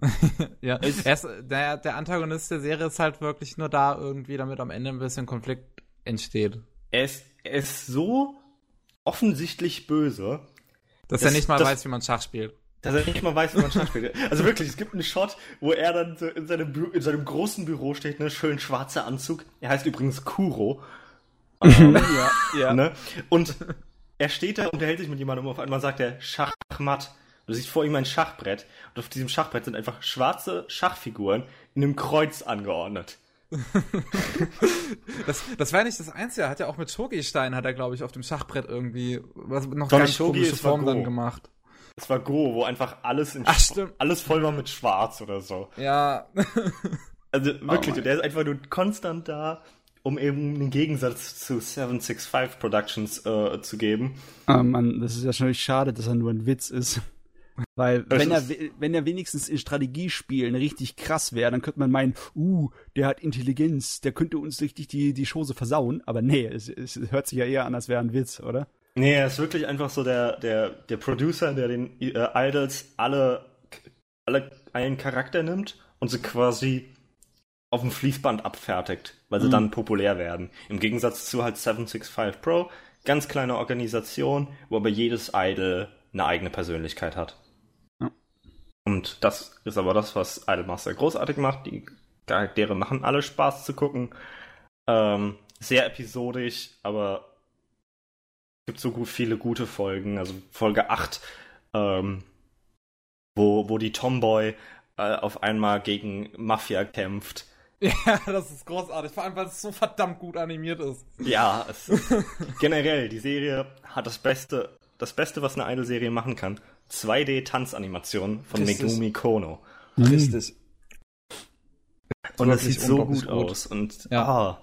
ja, er ist, der, der Antagonist der Serie ist halt wirklich nur da irgendwie, damit am Ende ein bisschen Konflikt entsteht. Er ist, er ist so offensichtlich böse, dass, dass er nicht mal das, weiß, wie man Schach spielt. Dass er nicht mal weiß, wie man Schach spielt. Also wirklich, es gibt einen Shot, wo er dann so in seinem, in seinem großen Büro steht, ne, schön schwarzer Anzug. Er heißt übrigens Kuro. ähm, ja, ja. Ne? Und er steht da und unterhält sich mit jemandem und auf einmal sagt er Schachmatt. Du siehst vor ihm ein Schachbrett und auf diesem Schachbrett sind einfach schwarze Schachfiguren in einem Kreuz angeordnet. das, das war nicht das Einzige. Er hat ja auch mit Shogi-Stein, hat er, glaube ich, auf dem Schachbrett irgendwie was, noch Doch, ganz Shogi, komische Form dann gemacht. Es war Go, wo einfach alles in Ach, stimmt. alles voll war mit Schwarz oder so. Ja. also wirklich, oh der ist einfach nur konstant da um eben einen Gegensatz zu 765 Productions äh, zu geben. Ah, Mann, das ist ja schon schade, dass er nur ein Witz ist. Weil wenn er, wenn er wenigstens in Strategiespielen richtig krass wäre, dann könnte man meinen, uh, der hat Intelligenz, der könnte uns richtig die, die Chose versauen. Aber nee, es, es hört sich ja eher an, als wäre ein Witz, oder? Nee, er ist wirklich einfach so der, der, der Producer, der den äh, Idols alle, alle einen Charakter nimmt und sie quasi auf dem Fließband abfertigt, weil sie mhm. dann populär werden. Im Gegensatz zu halt 765 Pro, ganz kleine Organisation, wo aber jedes Idol eine eigene Persönlichkeit hat. Ja. Und das ist aber das, was Idolmaster großartig macht. Die Charaktere machen alle Spaß zu gucken. Ähm, sehr episodisch, aber es gibt so gut viele gute Folgen. Also Folge 8, ähm, wo, wo die Tomboy äh, auf einmal gegen Mafia kämpft. Ja, das ist großartig, vor allem weil es so verdammt gut animiert ist. Ja, es, generell, die Serie hat das Beste, das Beste, was eine Idol-Serie machen kann. 2D-Tanzanimation von Richtig. Megumi Kono. Richtig. Und es sieht so gut, gut, aus. Und ja. Ah,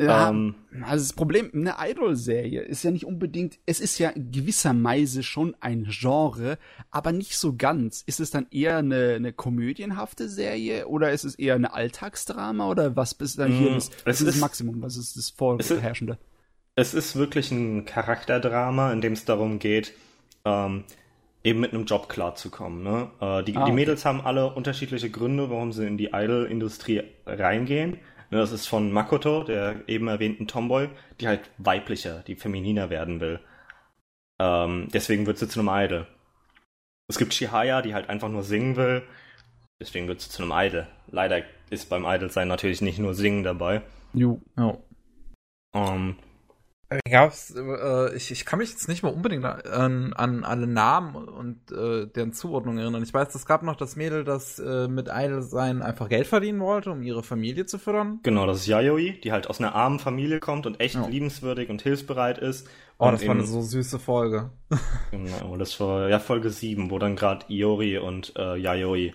ja, ähm, also das Problem, eine Idol-Serie ist ja nicht unbedingt, es ist ja gewisserweise schon ein Genre, aber nicht so ganz. Ist es dann eher eine, eine komödienhafte Serie oder ist es eher eine Alltagsdrama oder was ist dann hier mm, das, das, ist das Maximum, was ist das Vorherrschende? Es ist wirklich ein Charakterdrama, in dem es darum geht, ähm, eben mit einem Job klarzukommen. Ne? Äh, die, ah, die Mädels haben alle unterschiedliche Gründe, warum sie in die Idol-Industrie reingehen. Das ist von Makoto, der eben erwähnten Tomboy, die halt weiblicher, die femininer werden will. Ähm, deswegen wird sie zu einem Idol. Es gibt Shihaya, die halt einfach nur singen will. Deswegen wird sie zu einem Idol. Leider ist beim Idol-Sein natürlich nicht nur Singen dabei. Jo. Oh. Um, Gab's, äh, ich, ich kann mich jetzt nicht mehr unbedingt an, an alle Namen und äh, deren Zuordnung erinnern. Ich weiß, es gab noch das Mädel, das äh, mit Idol sein einfach Geld verdienen wollte, um ihre Familie zu fördern. Genau, das ist Yayoi, die halt aus einer armen Familie kommt und echt oh. liebenswürdig und hilfsbereit ist. Oh, das war eine so süße Folge. genau, das war ja Folge 7, wo dann gerade Iori und äh, Yayoi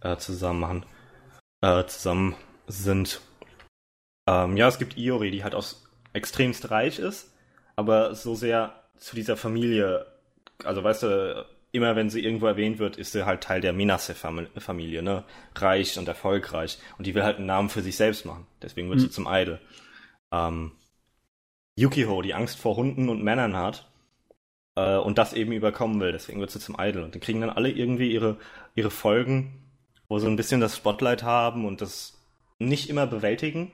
äh, zusammen machen, äh, zusammen sind. Ähm, ja, es gibt Iori, die halt aus extremst reich ist, aber so sehr zu dieser Familie, also weißt du, immer wenn sie irgendwo erwähnt wird, ist sie halt Teil der Minase-Familie, ne? Reich und erfolgreich. Und die will halt einen Namen für sich selbst machen. Deswegen wird mhm. sie zum Idol. Ähm, Yukiho, die Angst vor Hunden und Männern hat äh, und das eben überkommen will. Deswegen wird sie zum Idol. Und die kriegen dann alle irgendwie ihre, ihre Folgen, wo sie ein bisschen das Spotlight haben und das nicht immer bewältigen.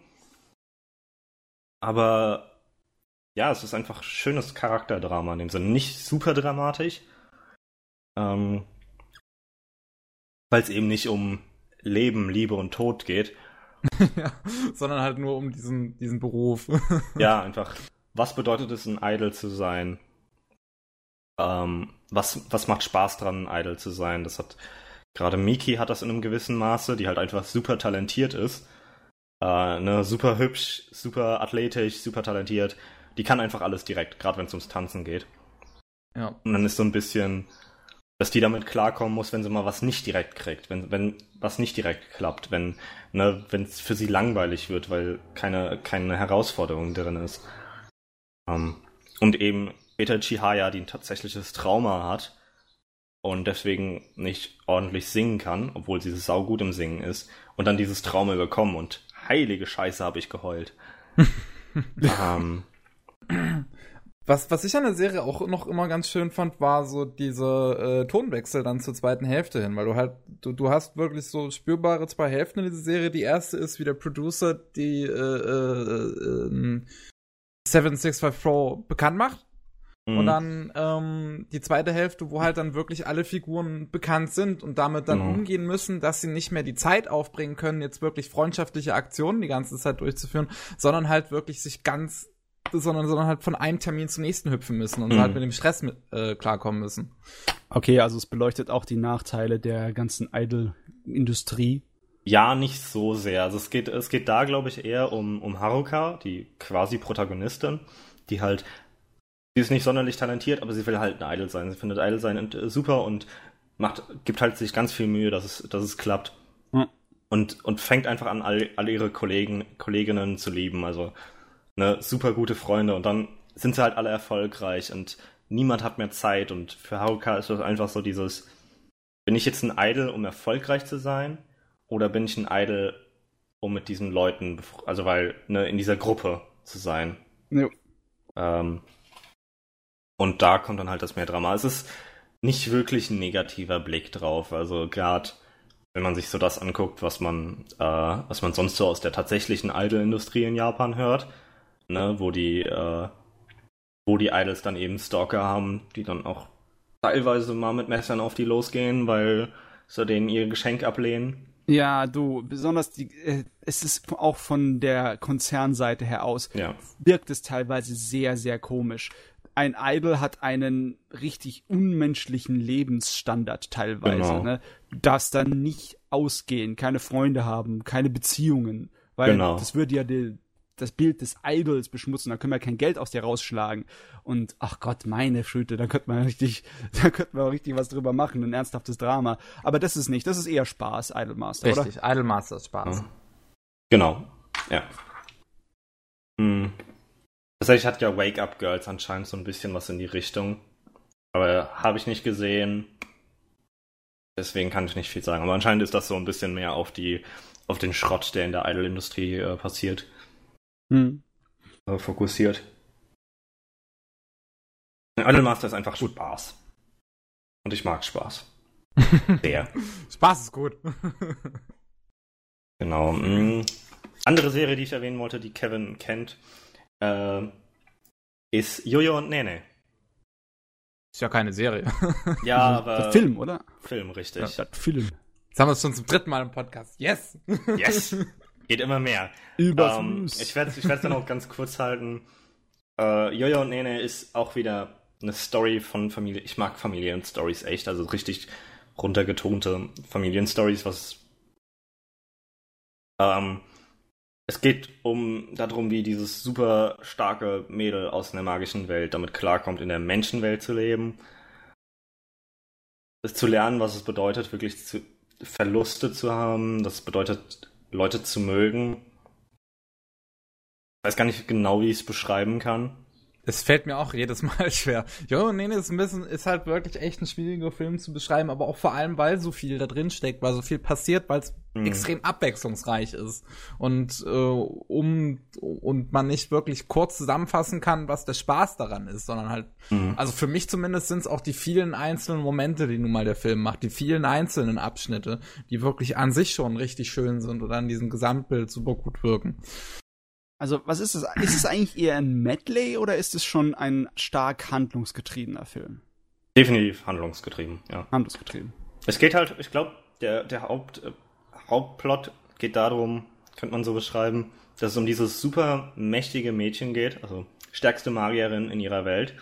Aber ja, es ist einfach schönes Charakterdrama in dem Sinne. Nicht super dramatisch, ähm, weil es eben nicht um Leben, Liebe und Tod geht. ja, sondern halt nur um diesen, diesen Beruf. ja, einfach, was bedeutet es, ein Idol zu sein? Ähm, was, was macht Spaß dran, ein Idol zu sein? Das hat, gerade Miki hat das in einem gewissen Maße, die halt einfach super talentiert ist äh, ne, super hübsch, super athletisch, super talentiert. Die kann einfach alles direkt, gerade wenn es ums Tanzen geht. Ja. Und dann ist so ein bisschen, dass die damit klarkommen muss, wenn sie mal was nicht direkt kriegt, wenn, wenn was nicht direkt klappt, wenn ne, es für sie langweilig wird, weil keine, keine Herausforderung drin ist. Um, ähm, und eben Eta Chihaya, die ein tatsächliches Trauma hat und deswegen nicht ordentlich singen kann, obwohl sie saugut im Singen ist, und dann dieses Trauma überkommen und heilige Scheiße habe ich geheult. ähm, was, was ich an der Serie auch noch immer ganz schön fand, war so diese äh, Tonwechsel dann zur zweiten Hälfte hin, weil du halt, du, du hast wirklich so spürbare zwei Hälften in dieser Serie. Die erste ist, wie der Producer die äh, äh, äh, 765 Pro bekannt macht. Und mhm. dann ähm, die zweite Hälfte, wo halt dann wirklich alle Figuren bekannt sind und damit dann mhm. umgehen müssen, dass sie nicht mehr die Zeit aufbringen können, jetzt wirklich freundschaftliche Aktionen die ganze Zeit durchzuführen, sondern halt wirklich sich ganz, sondern, sondern halt von einem Termin zum nächsten hüpfen müssen und mhm. halt mit dem Stress mit, äh, klarkommen müssen. Okay, also es beleuchtet auch die Nachteile der ganzen Idol-Industrie. Ja, nicht so sehr. Also es geht, es geht da, glaube ich, eher um, um Haruka, die quasi Protagonistin, die halt Sie ist nicht sonderlich talentiert, aber sie will halt ein Idol sein. Sie findet Idol sein äh, super und macht, gibt halt sich ganz viel Mühe, dass es, dass es klappt. Mhm. Und, und fängt einfach an, alle, alle ihre Kollegen, Kolleginnen zu lieben. Also, ne, super gute Freunde. Und dann sind sie halt alle erfolgreich und niemand hat mehr Zeit. Und für Haruka ist das einfach so dieses, bin ich jetzt ein Idol, um erfolgreich zu sein? Oder bin ich ein Idol, um mit diesen Leuten, also weil, ne, in dieser Gruppe zu sein? Ja. Ähm, und da kommt dann halt das mehr Drama. Es ist nicht wirklich ein negativer Blick drauf. Also gerade wenn man sich so das anguckt, was man, äh, was man sonst so aus der tatsächlichen Idol-Industrie in Japan hört, ne, wo die, äh, wo die Idols dann eben Stalker haben, die dann auch teilweise mal mit Messern auf die losgehen, weil sie denen ihr Geschenk ablehnen. Ja, du, besonders die, äh, es ist auch von der Konzernseite her aus, Ja. wirkt es teilweise sehr, sehr komisch. Ein Idol hat einen richtig unmenschlichen Lebensstandard teilweise. Genau. Ne? Du darfst dann nicht ausgehen, keine Freunde haben, keine Beziehungen, weil Genau. das würde ja die, das Bild des Idols beschmutzen, da können wir kein Geld aus dir rausschlagen. Und ach Gott, meine Schröte, da könnte man richtig, da könnte man richtig was drüber machen, ein ernsthaftes Drama. Aber das ist nicht, das ist eher Spaß, Idolmaster, oder? Richtig, Idolmaster ist Spaß. Ja. Genau, ja. Hm. Tatsächlich hat ja Wake Up Girls anscheinend so ein bisschen was in die Richtung. Aber habe ich nicht gesehen. Deswegen kann ich nicht viel sagen. Aber anscheinend ist das so ein bisschen mehr auf die, auf den Schrott, der in der Idol-Industrie äh, passiert, Hm. äh, fokussiert. Idolmaster ist einfach Spaß. Und ich mag Spaß. Sehr. Spaß ist gut. Genau. mm. Andere Serie, die ich erwähnen wollte, die Kevin kennt, äh, ist Jojo und Nene. ist ja keine Serie. Ja, aber Der Film, oder? Film, richtig. Das Film. Jetzt haben wir es schon zum dritten Mal im Podcast. Yes! Yes! Geht immer mehr. Ähm, Überfluss. ich werde ich es dann auch ganz kurz halten. Äh, Jojo und Nene ist auch wieder eine Story von Familie. Ich mag Familienstories echt, also richtig runtergetonte Familienstories, was ähm, es geht um darum, wie dieses super starke Mädel aus einer magischen Welt damit klarkommt, in der Menschenwelt zu leben. Es zu lernen, was es bedeutet, wirklich zu, Verluste zu haben, das bedeutet, Leute zu mögen. Ich weiß gar nicht genau, wie ich es beschreiben kann. Es fällt mir auch jedes Mal schwer. Jo, nee, ist ein bisschen, ist halt wirklich echt ein schwieriger Film zu beschreiben, aber auch vor allem, weil so viel da drin steckt, weil so viel passiert, weil es Mhm. extrem abwechslungsreich ist. Und äh, um und man nicht wirklich kurz zusammenfassen kann, was der Spaß daran ist, sondern halt, Mhm. also für mich zumindest sind es auch die vielen einzelnen Momente, die nun mal der Film macht, die vielen einzelnen Abschnitte, die wirklich an sich schon richtig schön sind oder an diesem Gesamtbild super gut wirken. Also, was ist es? Ist es eigentlich eher ein Medley oder ist es schon ein stark handlungsgetriebener Film? Definitiv handlungsgetrieben, ja. Handlungsgetrieben. Es geht halt, ich glaube, der, der Haupt, äh, Hauptplot geht darum, könnte man so beschreiben, dass es um dieses super mächtige Mädchen geht, also stärkste Magierin in ihrer Welt,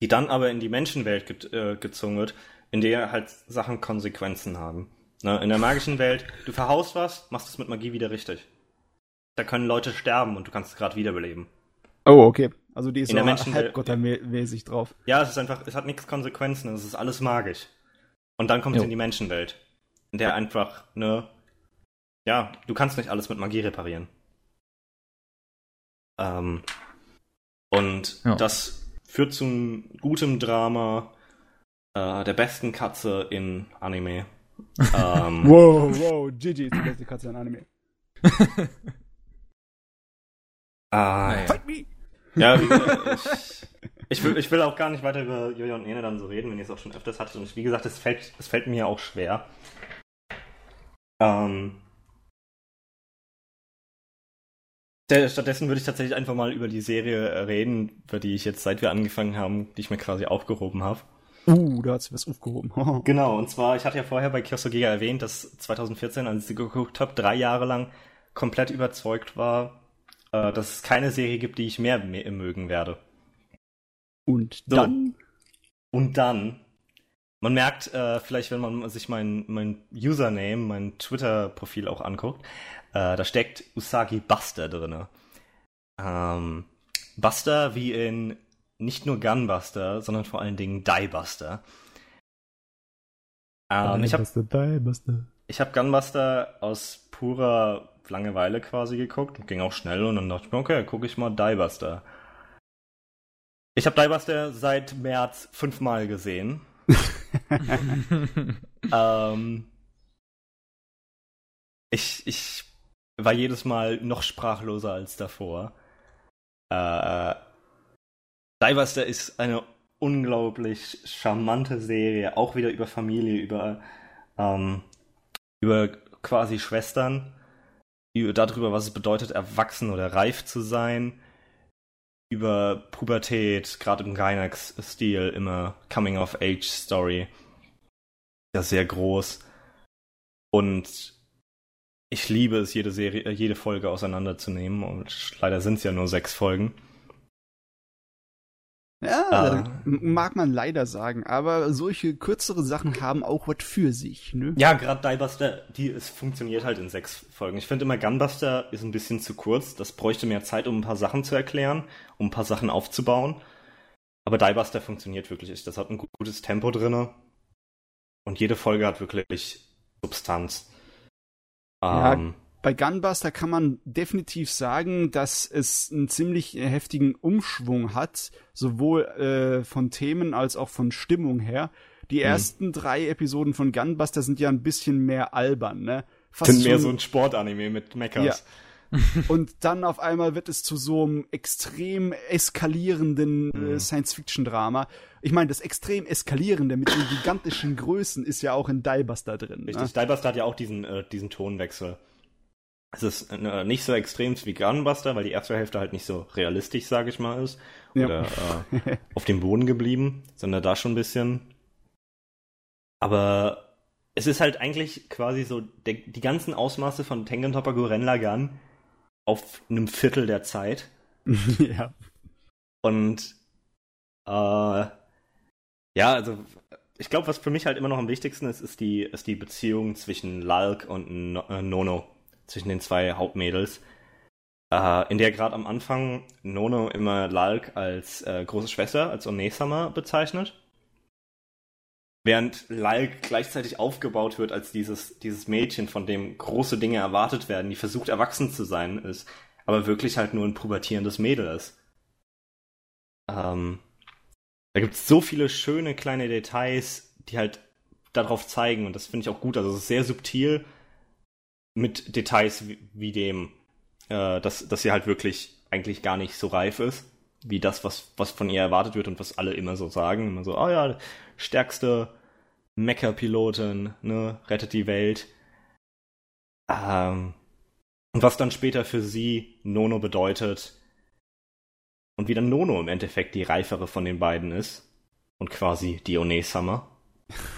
die dann aber in die Menschenwelt ge äh, gezogen wird, in der halt Sachen Konsequenzen haben. Ne? In der magischen Welt, du verhaust was, machst es mit Magie wieder richtig. Da können Leute sterben und du kannst es gerade wiederbeleben. Oh, okay. Also die ist In der so halbgottermäßig drauf. Ja, es ist einfach, es hat nichts Konsequenzen, es ist alles magisch. Und dann kommt es in die Menschenwelt, in der einfach, ne, ja, du kannst nicht alles mit Magie reparieren. Ähm, und Ja. das führt zu einem guten Drama, äh, der besten Katze in Anime. ähm, Wow, wow, Gigi ist die beste Katze in Anime. ah, Naja. Fight me! Ja, wie gesagt, ich, ich, will, ich will auch gar nicht weiter über Jojo und Ene dann so reden, wenn ihr es auch schon öfters hattet. Und wie gesagt, es fällt, es fällt mir auch schwer. Ähm, stattdessen würde ich tatsächlich einfach mal über die Serie reden, über die ich jetzt, seit wir angefangen haben, die ich mir quasi aufgehoben habe. Uh, da hat sie was aufgehoben. Genau, und zwar, ich hatte ja vorher bei Kyosogiga erwähnt, dass 2014, als ich sie geguckt habe, drei Jahre lang komplett überzeugt war, äh, dass es keine Serie gibt, die ich mehr me- mögen werde. Und So. dann Und dann, man merkt äh, vielleicht, wenn man sich mein, mein Username, mein Twitter-Profil auch anguckt, äh, da steckt Usagi Buster drinne. Ähm, Buster wie in nicht nur Gunbuster, sondern vor allen Dingen Diebuster. Ähm, ich habe ich hab Gunbuster aus purer Langeweile quasi geguckt, ging auch schnell und dann dachte ich mir, okay, gucke ich mal Diebuster. Ich habe Diebuster seit März fünfmal gesehen. ähm, ich, ich war jedes Mal noch sprachloser als davor. Äh, Diebuster ist eine unglaublich charmante Serie, auch wieder über Familie, über, ähm, über quasi Schwestern, darüber, was es bedeutet, erwachsen oder reif zu sein, über Pubertät, gerade im Gainax-Stil, immer Coming-of-Age-Story. Ja, sehr groß. Und ich liebe es, jede Serie, jede Folge auseinanderzunehmen. Und leider sind es ja nur sechs Folgen. Ja, ah. mag man leider sagen, aber solche kürzere Sachen haben auch was für sich, ne? Ja, gerade Diebuster, die es funktioniert halt in sechs Folgen. Ich finde immer Gunbuster ist ein bisschen zu kurz. Das bräuchte mehr Zeit, um ein paar Sachen zu erklären, um ein paar Sachen aufzubauen. Aber Diebuster funktioniert wirklich. Das hat ein gutes Tempo drinne und jede Folge hat wirklich Substanz. Ja, ähm, bei Gunbuster kann man definitiv sagen, dass es einen ziemlich heftigen Umschwung hat, sowohl äh, von Themen als auch von Stimmung her. Die hm. ersten drei Episoden von Gunbuster sind ja ein bisschen mehr albern, ne? Fast sind mehr so ein Sportanime mit Mechas. Ja. Und dann auf einmal wird es zu so einem extrem eskalierenden äh, hm. Science-Fiction-Drama. Ich meine, das extrem eskalierende mit den gigantischen Größen ist ja auch in Diebuster drin. Richtig, ne? Diebuster hat ja auch diesen, äh, diesen Tonwechsel. Es ist äh, nicht so extrem wie Gunbuster, weil die erste Hälfte halt nicht so realistisch, sage ich mal, ist. Ja. Oder äh, auf dem Boden geblieben, sondern da schon ein bisschen. Aber es ist halt eigentlich quasi so der, die ganzen Ausmaße von Tengen Topper Guren Lagan auf einem Viertel der Zeit. ja. Und äh, ja, also ich glaube, was für mich halt immer noch am wichtigsten ist, ist die, ist die Beziehung zwischen Lalk und äh, Nono zwischen den zwei Hauptmädels, äh, in der gerade am Anfang Nono immer Lalk als äh, große Schwester, als Onesama bezeichnet. Während Lalk gleichzeitig aufgebaut wird als dieses, dieses Mädchen, von dem große Dinge erwartet werden, die versucht erwachsen zu sein ist, aber wirklich halt nur ein pubertierendes Mädel ist. Ähm, da gibt es so viele schöne kleine Details, die halt darauf zeigen und das finde ich auch gut. Also es ist sehr subtil, mit Details wie, wie dem, äh, dass, dass sie halt wirklich eigentlich gar nicht so reif ist, wie das, was, was von ihr erwartet wird und was alle immer so sagen. Immer so, oh ja, stärkste Mecha-Pilotin, ne, rettet die Welt. Ähm, und was dann später für sie Nono bedeutet. Und wie dann Nono im Endeffekt die reifere von den beiden ist. Und quasi die One-Summer.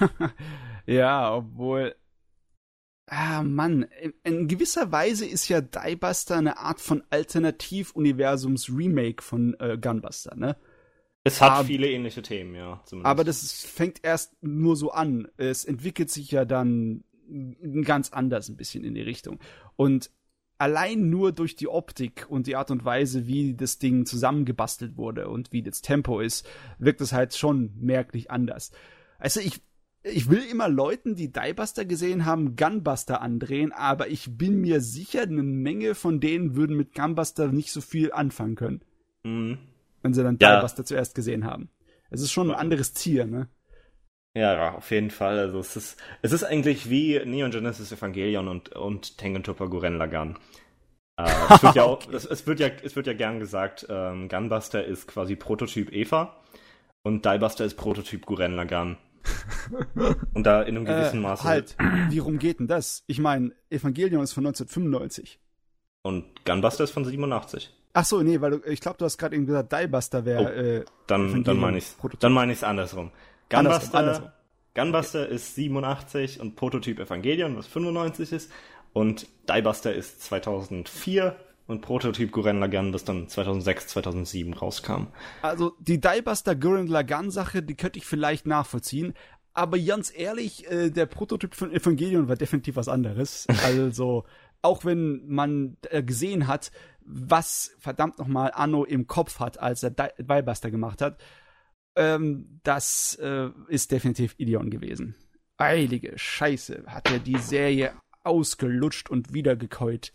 ja, obwohl Ah, Mann. In gewisser Weise ist ja Diebuster eine Art von Alternativ-Universums-Remake von äh, Gunbuster, ne? Es hat aber, viele ähnliche Themen, ja. Zumindest. Aber das ist, fängt erst nur so an. Es entwickelt sich ja dann ganz anders ein bisschen in die Richtung. Und allein nur durch die Optik und die Art und Weise, wie das Ding zusammengebastelt wurde und wie das Tempo ist, wirkt es halt schon merklich anders. Also ich ich will immer Leuten, die Diebuster gesehen haben, Gunbuster andrehen, aber ich bin mir sicher, eine Menge von denen würden mit Gunbuster nicht so viel anfangen können. Mhm. Wenn sie dann ja. Diebuster zuerst gesehen haben. Es ist schon ein anderes Ziel, ne? Ja, auf jeden Fall. Also es ist, es ist eigentlich wie Neon Genesis Evangelion und, und Tengen Toppa Guren Lagan. Äh, es, wird ja auch, es, es, wird ja, es wird ja gern gesagt, ähm, Gunbuster ist quasi Prototyp Eva und Diebuster ist Prototyp Guren Lagan. Und da in einem gewissen äh, Maße. Halt, wie rum geht denn das? Ich meine, Evangelion ist von 1995. Und Gunbuster ist von 87. Ach so, nee, weil du, ich glaube, du hast gerade eben gesagt, Diebuster wäre. Oh, äh, dann dann meine ich dann meine ich es andersrum. Gunbuster, andersrum, andersrum. Gunbuster ist 87 und Prototyp Evangelion, was 95 ist. Und Diebuster ist 2004 und Prototyp Gurren Lagann, das dann 2006, 2007 rauskam. Also die Diebuster Gurren Lagann Sache, die könnte ich vielleicht nachvollziehen. Aber ganz ehrlich, äh, der Prototyp von Evangelion war definitiv was anderes. Also, auch wenn man äh, gesehen hat, was verdammt nochmal Anno im Kopf hat, als er Diebuster gemacht hat, ähm, das äh, ist definitiv Ideon gewesen. Heilige Scheiße, hat er die Serie ausgelutscht und wiedergekäut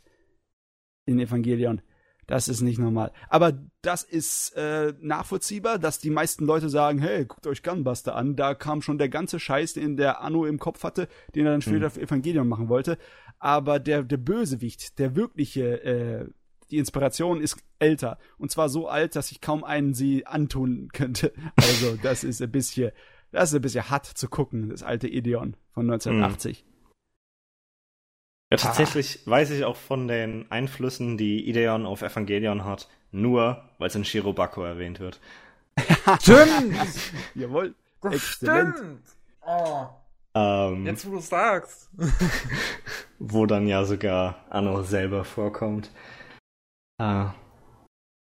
in Evangelion. Das ist nicht normal. Aber das ist äh, nachvollziehbar, dass die meisten Leute sagen, hey, guckt euch Gunbuster an. Da kam schon der ganze Scheiß, den der Anno im Kopf hatte, den er dann später mhm. für Evangelion machen wollte. Aber der, der Bösewicht, der wirkliche, äh, die Inspiration ist älter. Und zwar so alt, dass ich kaum einen sie antun könnte. Also, das ist ein bisschen, das ist ein bisschen hart zu gucken, das alte Ideon von 1980. Mhm. Ja, tatsächlich ah. weiß ich auch von den Einflüssen, die Ideon auf Evangelion hat, nur, weil es in Shirobako erwähnt wird. Stimmt! Jawohl. Exzellent. Stimmt. Oh. Ähm, Jetzt, wo du sagst. wo dann ja sogar Anno selber vorkommt. Ah.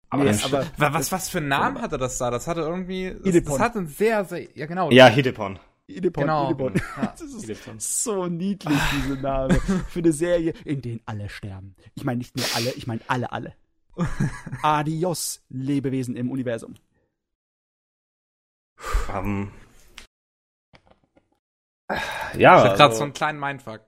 Aber, nee, das, aber was, was für einen Namen hatte das da? Das hatte irgendwie. Das, das hatte ein sehr, sehr. Ja, genau. Ja, Hidepon. Idepon, genau. Idepon. Ja. Das ist Idepon. so niedlich, diese Name. Für eine Serie, in der alle sterben. Ich meine nicht nur alle, ich meine alle, alle. Adios, Lebewesen im Universum. Um, ja, ich hatte gerade also, so einen kleinen Mindfuck.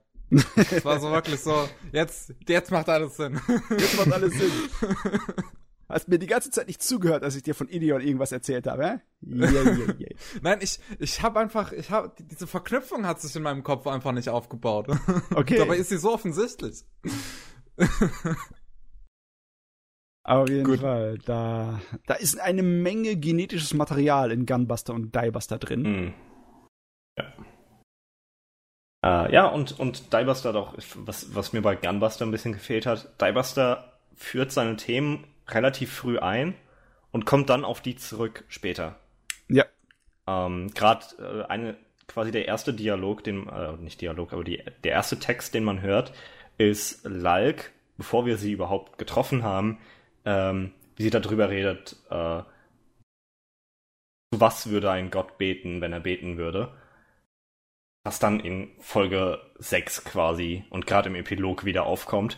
Es war so wirklich so, jetzt, jetzt macht alles Sinn. Jetzt macht alles Sinn. Hast mir die ganze Zeit nicht zugehört, als ich dir von Ideon irgendwas erzählt habe, hä? Yeah, yeah, yeah. Nein, ich, ich habe einfach, ich habe, diese Verknüpfung hat sich in meinem Kopf einfach nicht aufgebaut. Okay. Dabei ist sie so offensichtlich. Auf jeden Gut. Fall. Da, da ist eine Menge genetisches Material in Gunbuster und Diebuster drin. Mhm. Ja. Äh, ja, und, und Diebuster doch, was, was mir bei Gunbuster ein bisschen gefehlt hat, Diebuster führt seine Themen relativ früh ein und kommt dann auf die zurück später. Ja. Ähm, Gerade äh, eine, quasi der erste Dialog, den, äh, nicht Dialog, aber die, der erste Text, den man hört, ist Lalk, bevor wir sie überhaupt getroffen haben, ähm, wie sie darüber redet, äh, was würde ein Gott beten, wenn er beten würde. Was dann in Folge 6 quasi und gerade im Epilog wieder aufkommt.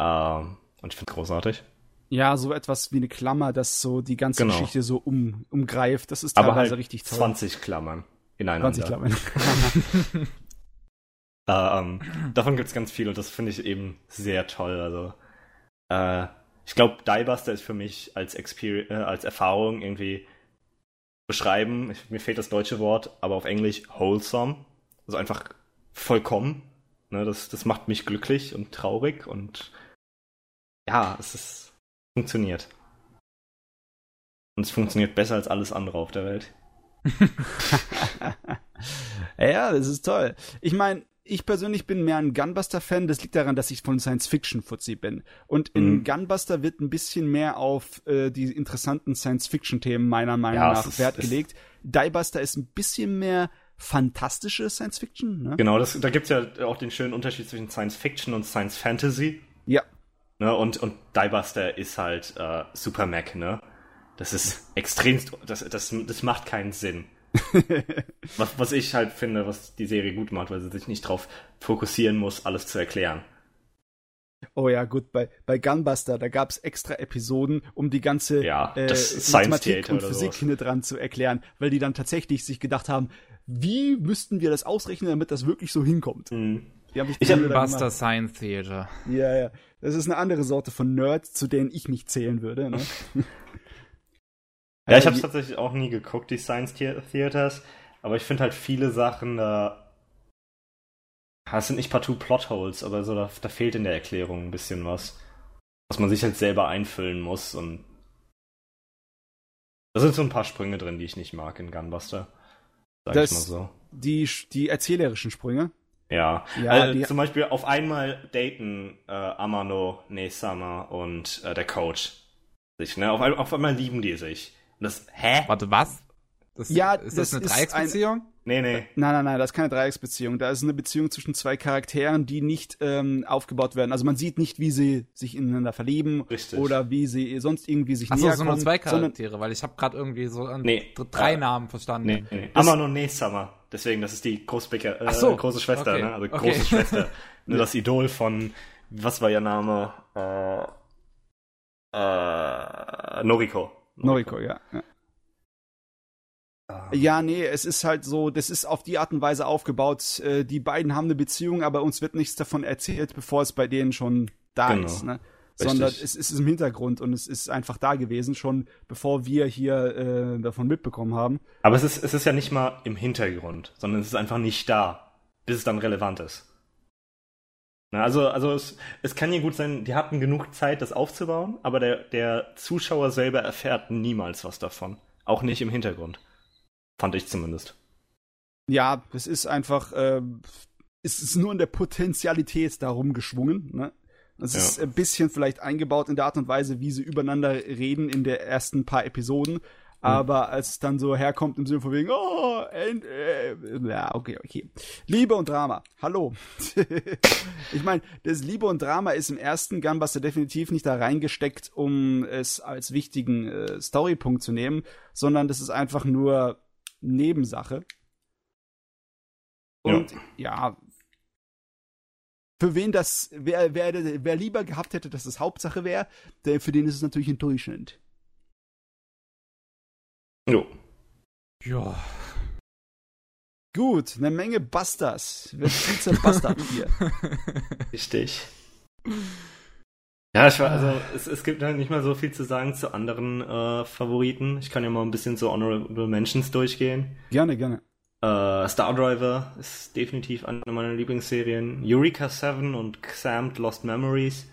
Ähm, und ich finde es großartig. Ja, so etwas wie eine Klammer, das so die ganze genau. Geschichte so um, umgreift. Das ist teilweise Aber halt richtig toll. 20 Klammern ineinander. 20 Klammern. äh, ähm, davon gibt es ganz viel und das finde ich eben sehr toll. Also, äh, ich glaube, Diebuster ist für mich als, äh, als Erfahrung irgendwie beschreiben, ich, mir fehlt das deutsche Wort, aber auf Englisch wholesome. Also einfach vollkommen. Ne, das, das macht mich glücklich und traurig und ja, es ist funktioniert. Und es funktioniert besser als alles andere auf der Welt. ja, das ist toll. Ich meine, ich persönlich bin mehr ein Gunbuster-Fan. Das liegt daran, dass ich von Science-Fiction-Fuzzi bin. Und in mhm. Gunbuster wird ein bisschen mehr auf äh, die interessanten Science-Fiction-Themen meiner Meinung ja, nach ist, Wert gelegt. Diebuster ist ein bisschen mehr fantastische Science-Fiction. Ne? Genau, das, da gibt's ja auch den schönen Unterschied zwischen Science-Fiction und Science-Fantasy. Ne? Und, und Diebuster ist halt äh, Super Mac, ne? Das ist extremst, das, das, das macht keinen Sinn. was, was ich halt finde, was die Serie gut macht, weil sie sich nicht darauf fokussieren muss, alles zu erklären. Oh ja, gut, bei, bei Gunbuster, da gab es extra Episoden, um die ganze ja, äh, Mathematik und Physik hinter dran zu erklären, weil die dann tatsächlich sich gedacht haben, wie müssten wir das ausrechnen, damit das wirklich so hinkommt. Mhm. ich habe Buster Science Theater. Ja, ja. Das ist eine andere Sorte von Nerds, zu denen ich mich zählen würde. Ne? Ja, ich habe es tatsächlich auch nie geguckt, die Science Theaters, aber ich finde halt viele Sachen da. Das sind nicht partout Plotholes, aber so, da, da, fehlt in der Erklärung ein bisschen was. Was man sich halt selber einfüllen muss und. Da sind so ein paar Sprünge drin, die ich nicht mag in Gunbuster. Sag das, ich mal so. Die, die erzählerischen Sprünge? Ja. ja äh, zum Beispiel auf einmal daten äh, Amano, Nesama und äh, der Coach sich, ne? Auf, auf einmal lieben die sich. Das, hä? Warte, was? Das, ja, ist das, das eine Dreiecksbeziehung? Ein, nee, nee. Nein, nein, nein, das ist keine Dreiecksbeziehung. Da ist eine Beziehung zwischen zwei Charakteren, die nicht ähm, aufgebaut werden. Also man sieht nicht, wie sie sich ineinander verlieben Richtig. oder wie sie sonst irgendwie sich Ach näher so, sondern zwei Charaktere, sondern, weil ich habe gerade irgendwie so nee, drei äh, Namen verstanden. Nee, nee. Amano Nesama. Deswegen, das ist die äh, so, große Schwester, okay. ne? Also okay. große Schwester. ne, das Idol von, was war ihr Name? Äh, äh, Noriko. Noriko, ja. ja. Ja, nee, es ist halt so, das ist auf die Art und Weise aufgebaut. Äh, die beiden haben eine Beziehung, aber uns wird nichts davon erzählt, bevor es bei denen schon da genau. ist. Ne? Sondern es, ist im Hintergrund und es ist einfach da gewesen, schon bevor wir hier äh, davon mitbekommen haben. Aber es ist, es ist ja nicht mal im Hintergrund, sondern es ist einfach nicht da, bis es dann relevant ist. Na, also, also es, es kann ja gut sein, die hatten genug Zeit, das aufzubauen, aber der, der Zuschauer selber erfährt niemals was davon. Auch nicht im Hintergrund. Fand ich zumindest. Ja, es ist einfach, äh, es ist nur in der Potentialität darum geschwungen. Ne? Es ja. ist ein bisschen vielleicht eingebaut in der Art und Weise, wie sie übereinander reden in der ersten paar Episoden. Mhm. Aber als es dann so herkommt im Sinne von wegen, oh, and, äh, ja, okay, okay. Liebe und Drama. Hallo. ich meine, das Liebe und Drama ist im ersten Gunbuster definitiv nicht da reingesteckt, um es als wichtigen äh, Storypunkt zu nehmen, sondern das ist einfach nur Nebensache. Und ja, ja für wen das, wer, wer, wer lieber gehabt hätte, dass das Hauptsache wäre, für den ist es natürlich enttäuschend. Jo. Ja. Gut, eine Menge Busters. Wer viel zerbastert hier? Richtig. Ja, ich war, also es, es gibt halt nicht mal so viel zu sagen zu anderen äh, Favoriten. Ich kann ja mal ein bisschen so Honorable Mentions durchgehen. Gerne, gerne. Uh, Star Driver ist definitiv eine meiner Lieblingsserien. Eureka 7 und Xamt Lost Memories.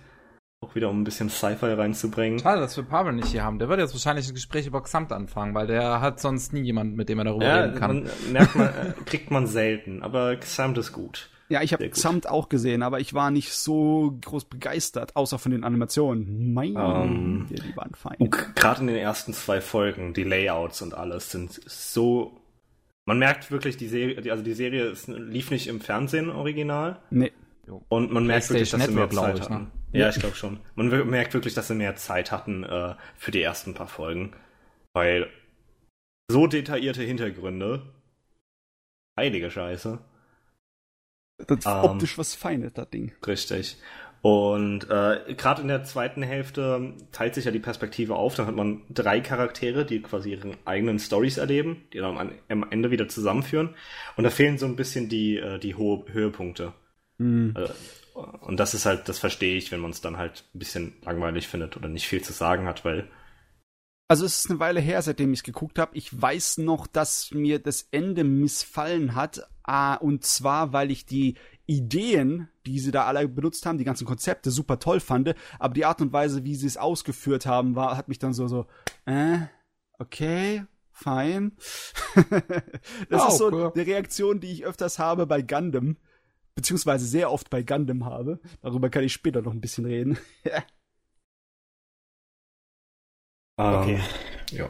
Auch wieder, um ein bisschen Sci-Fi reinzubringen. Schade, dass wir Pavel nicht hier haben. Der wird jetzt wahrscheinlich ein Gespräch über Xamt anfangen, weil der hat sonst nie jemanden, mit dem er darüber ja, reden kann. Man, merkt man, äh, kriegt man selten, aber Xamt ist gut. Ja, ich habe Xamt auch gesehen, aber ich war nicht so groß begeistert, außer von den Animationen. Mein, um, ähm, die waren fein. Gerade in den ersten zwei Folgen, die Layouts und alles sind so man merkt wirklich, die Serie, also die Serie ist, lief nicht im Fernsehen original. Nee. Und man merkt wirklich, dass sie mehr Zeit ich, ne? hatten. Ja, ich glaube schon. Man merkt wirklich, dass sie mehr Zeit hatten äh, für die ersten paar Folgen. Weil so detaillierte Hintergründe. Heilige Scheiße. Das ist ähm, optisch was Feines, das Ding. Richtig. Und äh, gerade in der zweiten Hälfte teilt sich ja die Perspektive auf. Dann hat man drei Charaktere, die quasi ihre eigenen Stories erleben, die dann am, am Ende wieder zusammenführen. Und da fehlen so ein bisschen die, äh, die Ho Höhepunkte. Mhm. Und das ist halt, das verstehe ich, wenn man es dann halt ein bisschen langweilig findet oder nicht viel zu sagen hat, weil. Also es ist eine Weile her, seitdem ich es geguckt habe. Ich weiß noch, dass mir das Ende missfallen hat. Ah, und zwar, weil ich die Ideen, die sie da alle benutzt haben, die ganzen Konzepte super toll fand, aber die Art und Weise, wie sie es ausgeführt haben, war, hat mich dann so, so, äh, okay, fein. das oh, ist so cool. eine Reaktion, die ich öfters habe bei Gundam, beziehungsweise sehr oft bei Gundam habe. Darüber kann ich später noch ein bisschen reden. okay. Um, ja.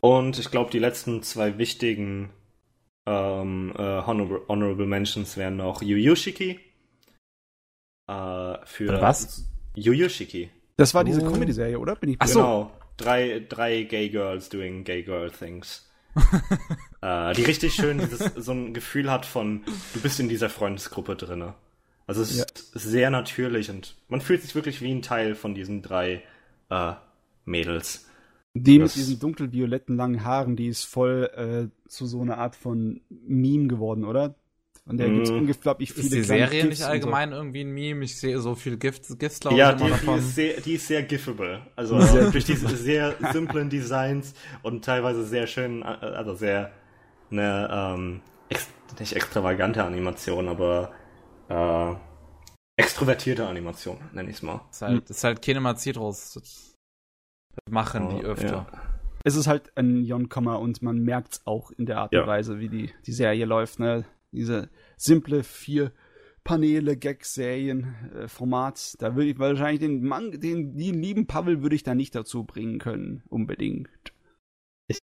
Und ich glaube, die letzten zwei wichtigen ähm, äh, Honorable, Honorable Mentions wären noch Yuyushiki. Äh, für was? Yuyushiki. Das war diese oh. Comedy-Serie, oder? Bin ich Ach so. Genau. Drei, drei Gay Girls doing Gay Girl Things. äh, die richtig schön dieses, so ein Gefühl hat von, du bist in dieser Freundesgruppe drinne. Also es ja. ist sehr natürlich und man fühlt sich wirklich wie ein Teil von diesen drei äh, Mädels. Die das mit diesen dunkelvioletten langen Haaren, die ist voll äh, zu so einer Art von Meme geworden, oder? Von der mm. gibt es unglaublich viele Ist die Serie Gifts nicht allgemein so. irgendwie ein Meme? Ich sehe so viel Gifts, Gifts glaube ja, ich, immer die, davon. Die ist, sehr, die ist sehr giffable. Also sehr durch diese sehr simplen Designs und teilweise sehr schön, äh, also sehr eine, ähm, ex nicht extravagante Animation, aber äh, extrovertierte Animation, nenne ich es mal. Das ist halt, das ist halt keine Citrus. Das machen die oh, öfter. Ja. Es ist halt ein Jon-Komma und man merkt es auch in der Art und ja. Weise, wie die, die Serie läuft. Ne? Diese simple vier Paneele, Gag-Serien, äh, Format. Da würde ich wahrscheinlich den Mann, den, den lieben Pavel würde ich da nicht dazu bringen können, unbedingt. Ich,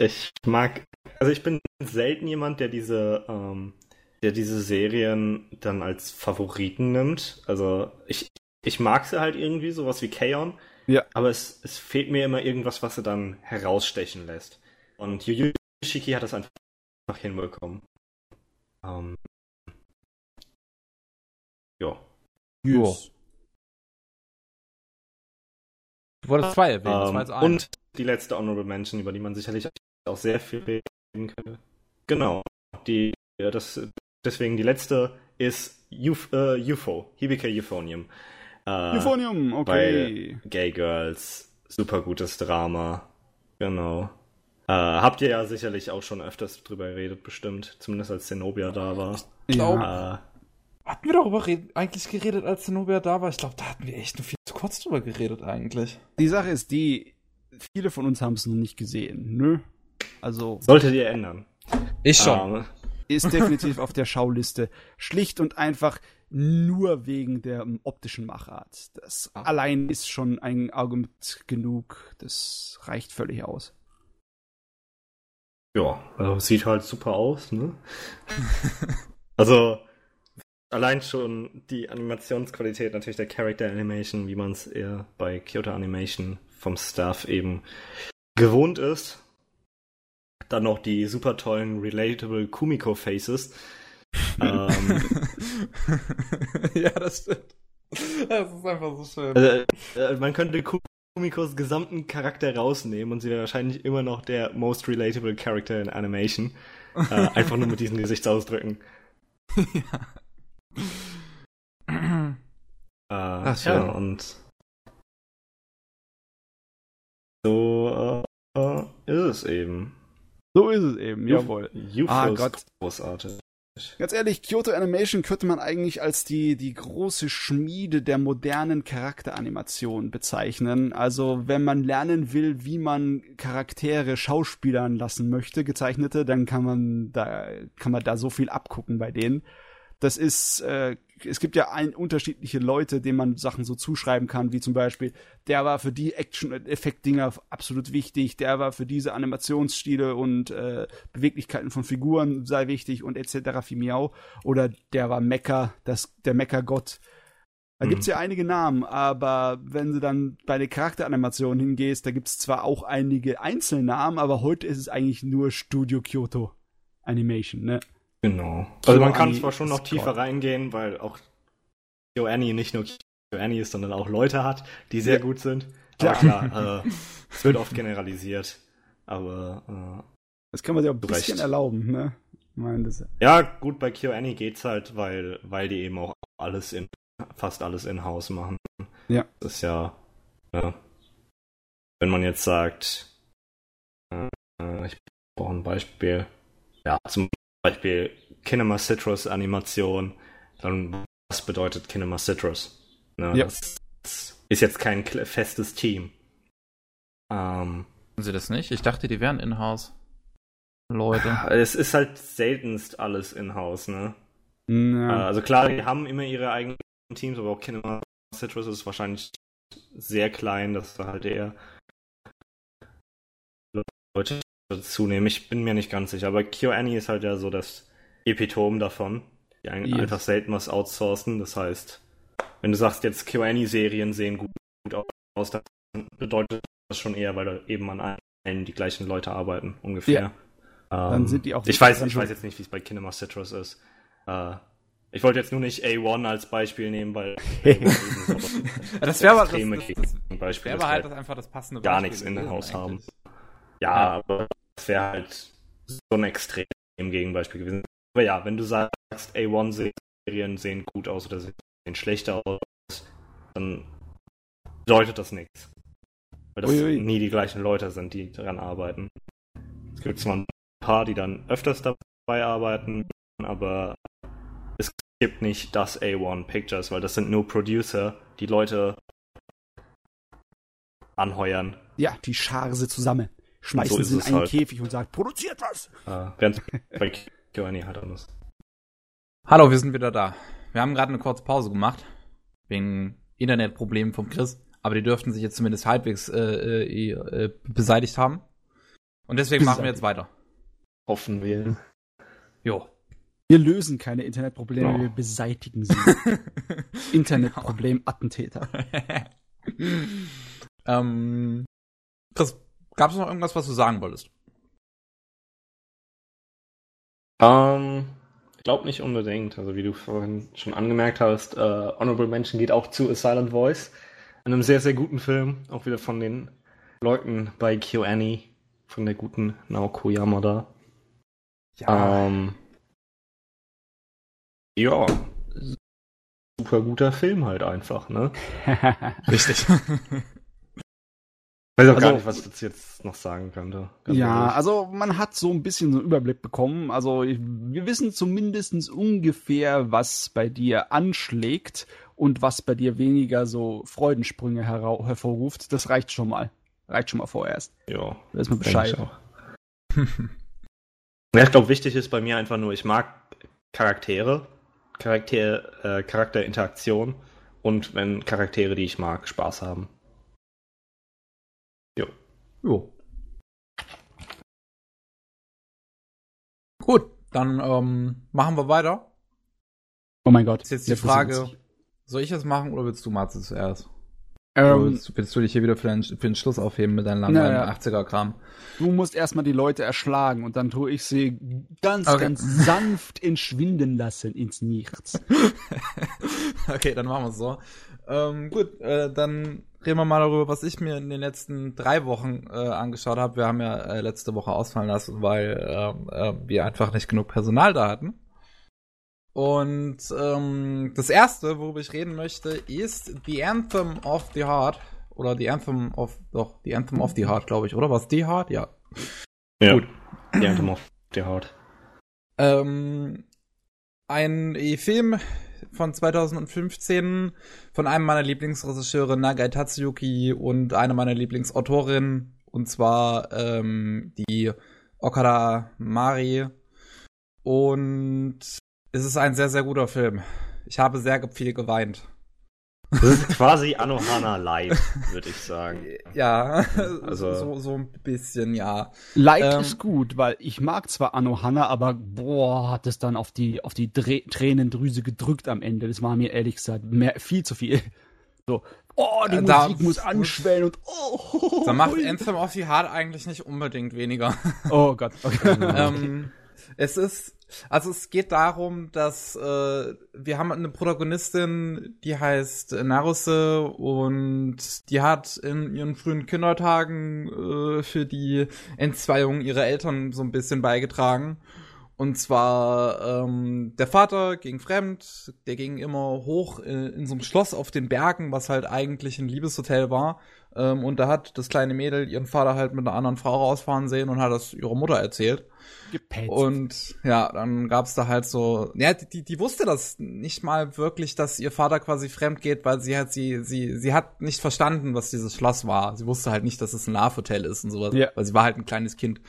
ich, mag, also ich bin selten jemand, der diese, ähm, der diese Serien dann als Favoriten nimmt. Also ich, ich mag sie halt irgendwie, sowas wie Kaon. Ja. Aber es, es fehlt mir immer irgendwas, was sie dann herausstechen lässt. Und Yu Shiki hat das einfach hinbekommen. Ähm, ja. Yes. Du wolltest zwei erwähnen, ähm, zwei Und die letzte Honorable Mention, über die man sicherlich auch sehr viel reden könnte. Genau. Die, das, deswegen die letzte ist Uf, äh, UFO, Hibike Euphonium. Äh, Euphonium, okay. Gay Girls, super gutes Drama. Genau. Äh, habt ihr ja sicherlich auch schon öfters drüber geredet, bestimmt. Zumindest als Zenobia da war. Ich glaube. Äh, hatten wir darüber eigentlich geredet, als Zenobia da war? Ich glaube, da hatten wir echt nur viel zu kurz drüber geredet, eigentlich. Die Sache ist die, viele von uns haben es noch nicht gesehen, ne? Also. Solltet ihr ändern. Ich schon. Ähm, ist definitiv auf der Schauliste. Schlicht und einfach nur wegen der um, optischen Machart. Das ah. allein ist schon ein Argument genug. Das reicht völlig aus. Ja, also sieht halt super aus, ne? also allein schon die Animationsqualität natürlich der Character Animation, wie man es eher bei Kyoto Animation vom Staff eben gewohnt ist. Dann noch die super tollen relatable Kumiko Faces. ähm, ja, das stimmt. Das ist einfach so schön. Also, äh, man könnte Kumikos gesamten Charakter rausnehmen und sie wäre wahrscheinlich immer noch der most relatable Character in Animation. Äh, einfach nur mit diesen Gesichtsausdrücken. ja. äh, Ach, ja, und so äh, ist es eben. So ist es eben, jawohl. UFO ah, Gott. großartig. Ganz ehrlich, Kyoto Animation könnte man eigentlich als die, die große Schmiede der modernen Charakteranimation bezeichnen. Also, wenn man lernen will, wie man Charaktere schauspielern lassen möchte, gezeichnete, dann kann man da, kann man da so viel abgucken bei denen. Das ist, äh, es gibt ja ein, unterschiedliche Leute, denen man Sachen so zuschreiben kann, wie zum Beispiel, der war für die Action-Effekt-Dinger absolut wichtig, der war für diese Animationsstile und äh, Beweglichkeiten von Figuren sei wichtig und etc. wie Miau. Oder der war Mecha, das, der Mecha-Gott. Da mhm. gibt's ja einige Namen, aber wenn du dann bei der Charakteranimation hingehst, da gibt's zwar auch einige Einzelnamen, aber heute ist es eigentlich nur Studio Kyoto Animation, ne? Genau. Also man kann zwar schon noch tiefer reingehen, weil auch KyoAni nicht nur KyoAni ist, sondern auch Leute hat, die sehr ja. gut sind. Aber klar, äh, es wird oft generalisiert. Aber äh, das kann man sich auch ein bisschen recht. erlauben, ne? Meine, das ja, gut, bei KyoAni geht's halt, weil, weil die eben auch alles in fast alles in-house machen. Ja. Das ist ja, ja wenn man jetzt sagt, äh, ich brauche ein Beispiel. Ja, zum Beispiel Kinema Citrus Animation, dann was bedeutet Kinema Citrus? Ne, ja. Das ist jetzt kein festes Team. Ähm, Sie das nicht? Ich dachte, die wären in-house. Leute. Es ist halt seltenst alles in-house, ne? Ja. Äh, also klar, die haben immer ihre eigenen Teams, aber auch Kinema Citrus ist wahrscheinlich sehr klein, dass da halt eher Leute zunehmen. Ich bin mir nicht ganz sicher, aber KyoAni ist halt ja so das Epitom davon, die yes. einfach selten was outsourcen. Das heißt, wenn du sagst, jetzt KyoAni-Serien sehen gut, aus, dann bedeutet das schon eher, weil da eben an allen die gleichen Leute arbeiten, ungefähr. Ja. Ähm, dann sind die auch. Ich weiß, ich weiß jetzt nicht, wie es bei Kinema Citrus ist. Äh, ich wollte jetzt nur nicht A1 als Beispiel nehmen, weil das wäre aber das, das, das, Beispiel, wär halt das einfach das passende Beispiel gar nichts in Haus haben. Ja, aber das wäre halt so ein extrem Gegenbeispiel gewesen. Aber ja, wenn du sagst, A1-Serien sehen gut aus oder sehen schlechter aus, dann bedeutet das nichts. Weil das Uiui. nie die gleichen Leute sind, die daran arbeiten. Es gibt zwar ein paar, die dann öfters dabei arbeiten, aber es gibt nicht das A1 Pictures, weil das sind nur Producer, die Leute anheuern. Ja, die scharen sie zusammen schmeißen so sie in einen halt. Käfig und sagt, produziert was! Ah, während bei Giovanni halt anders. Hallo, wir sind wieder da. Wir haben gerade eine kurze Pause gemacht, wegen Internetproblemen vom Chris, aber die dürften sich jetzt zumindest halbwegs äh, äh, äh beseitigt haben. Und deswegen machen wir jetzt weiter. Hoffen wir. Jo. Wir lösen keine Internetprobleme, oh. wir beseitigen sie. Internetproblem-Attentäter. ähm, Chris, Gab es noch irgendwas, was du sagen wolltest? Ähm, ich glaube nicht unbedingt. Also wie du vorhin schon angemerkt hast, äh, Honorable Mention geht auch zu A Silent Voice. Einem sehr, sehr guten Film. Auch wieder von den Leuten bei KyoAni. Von der guten Naoko Yamada. Ja. Ähm, ja. Super guter Film halt einfach, ne? Richtig. weiß auch also, gar nicht, was ich dazu jetzt noch sagen könnte. ja, ehrlich. also man hat so ein bisschen so einen Überblick bekommen. Also wir wissen zumindest ungefähr, was bei dir anschlägt und was bei dir weniger so Freudensprünge hervorruft. Das reicht schon mal. Reicht schon mal vorerst. Ja. Da ist man Bescheid. Ja, ich glaube, wichtig ist bei mir einfach nur, ich mag Charaktere, Charakter, äh, Charakterinteraktion und wenn Charaktere, die ich mag, Spaß haben. Jo. Gut, dann ähm, machen wir weiter. Oh mein Gott. Ist jetzt die Frage, soll ich es machen oder willst du Matze zuerst? Ähm, willst, willst, du dich hier wieder für den, für den Schluss aufheben mit deinem langweiligen Naja. 80er-Kram? du musst erstmal die Leute erschlagen und dann tue ich sie ganz, Okay. ganz sanft entschwinden lassen ins Nichts. okay, dann machen wir es so. Ähm, gut, äh, dann reden wir mal darüber, was ich mir in den letzten drei Wochen äh, angeschaut habe. Wir haben ja äh, letzte Woche ausfallen lassen, weil äh, wir einfach nicht genug Personal da hatten. Und ähm, das erste, worüber ich reden möchte, ist The Anthem of the Heart. Oder The Anthem of, doch, The Anthem of the Heart, glaube ich, oder? Was The Heart? Ja. Ja. Gut. Die Anthem auf die Haut. Ähm, ein äh, Film von 2015 von einem meiner Lieblingsregisseure, Nagai Tatsuyuki, und einer meiner Lieblingsautorinnen, und zwar ähm, die Okada Mari. Und es ist ein sehr, sehr guter Film. Ich habe sehr viel geweint. Das ist quasi Anohana Light, würde ich sagen. Ja, Also- so, so ein bisschen, ja. Light Ähm, ist gut, weil ich mag zwar Anohana, aber boah, hat es dann auf die, auf die Dreh Tränendrüse gedrückt am Ende. Das war mir ehrlich gesagt mehr, viel zu viel. So, oh, die Äh, da- Musik muss anschwellen und oh. Da macht Anthem of the Heart eigentlich nicht unbedingt weniger. Oh Gott, okay. ähm, es ist, also es geht darum, dass äh, wir haben eine Protagonistin, die heißt Naruse und die hat in ihren frühen Kindertagen äh, für die Entzweiung ihrer Eltern so ein bisschen beigetragen. Und zwar ähm, der Vater ging fremd, der ging immer hoch in, in so einem Schloss auf den Bergen, was halt eigentlich ein Liebeshotel war. Ähm, und da hat das kleine Mädel ihren Vater halt mit einer anderen Frau rausfahren sehen und hat das ihrer Mutter erzählt. Gepetzt. Und ja, dann gab's da halt so, ja, die, die wusste das nicht mal wirklich, dass ihr Vater quasi fremd geht, weil sie hat sie, sie, sie hat nicht verstanden, was dieses Schloss war. Sie wusste halt nicht, dass es ein Love-Hotel ist und sowas, Ja. weil sie war halt ein kleines Kind.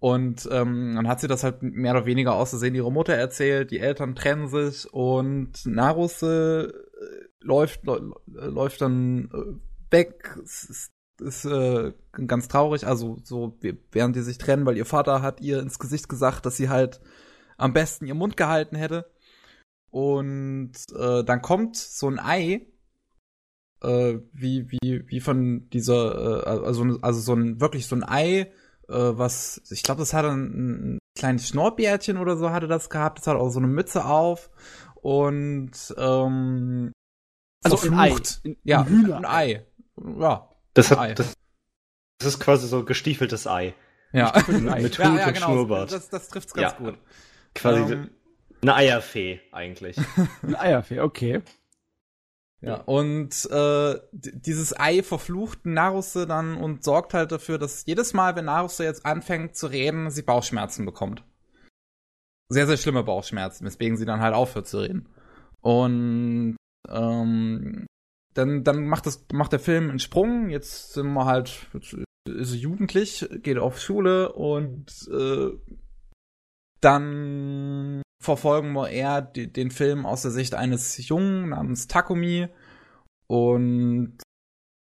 Und ähm, dann hat sie das halt mehr oder weniger auszusehen ihrer Mutter erzählt, die Eltern trennen sich und Naruse äh, läuft, läu- läuft dann äh, weg, ist, äh, ganz traurig, also so während die sich trennen, weil ihr Vater hat ihr ins Gesicht gesagt, dass sie halt am besten ihren Mund gehalten hätte. Und äh, dann kommt so ein Ei, äh, wie, wie, wie von dieser, äh, also, also so ein, wirklich so ein Ei, äh, was, ich glaube, das hatte ein, ein kleines Schnurrbärtchen oder so hatte das gehabt, das hat auch so eine Mütze auf und ähm, Also ein Ei. verflucht. Ein- ja, ein ein Ei. Ja, Das, hat, das, das ist quasi so gestiefeltes Ei. ja. Ei. Mit ja, Hut ja, und genau, Schnurrbart. Das, das trifft's ganz Ja. gut. Quasi Ähm, eine Eierfee eigentlich. Ein Eierfee, okay. Ja, und äh, dieses Ei verflucht Narusse dann und sorgt halt dafür, dass jedes Mal, wenn Narusse jetzt anfängt zu reden, sie Bauchschmerzen bekommt. Sehr, sehr schlimme Bauchschmerzen, weswegen sie dann halt aufhört zu reden. Und ähm, dann, dann macht, das, macht der Film einen Sprung. Jetzt sind wir halt, ist jugendlich, geht auf Schule und äh, dann verfolgen wir eher den Film aus der Sicht eines Jungen namens Takumi und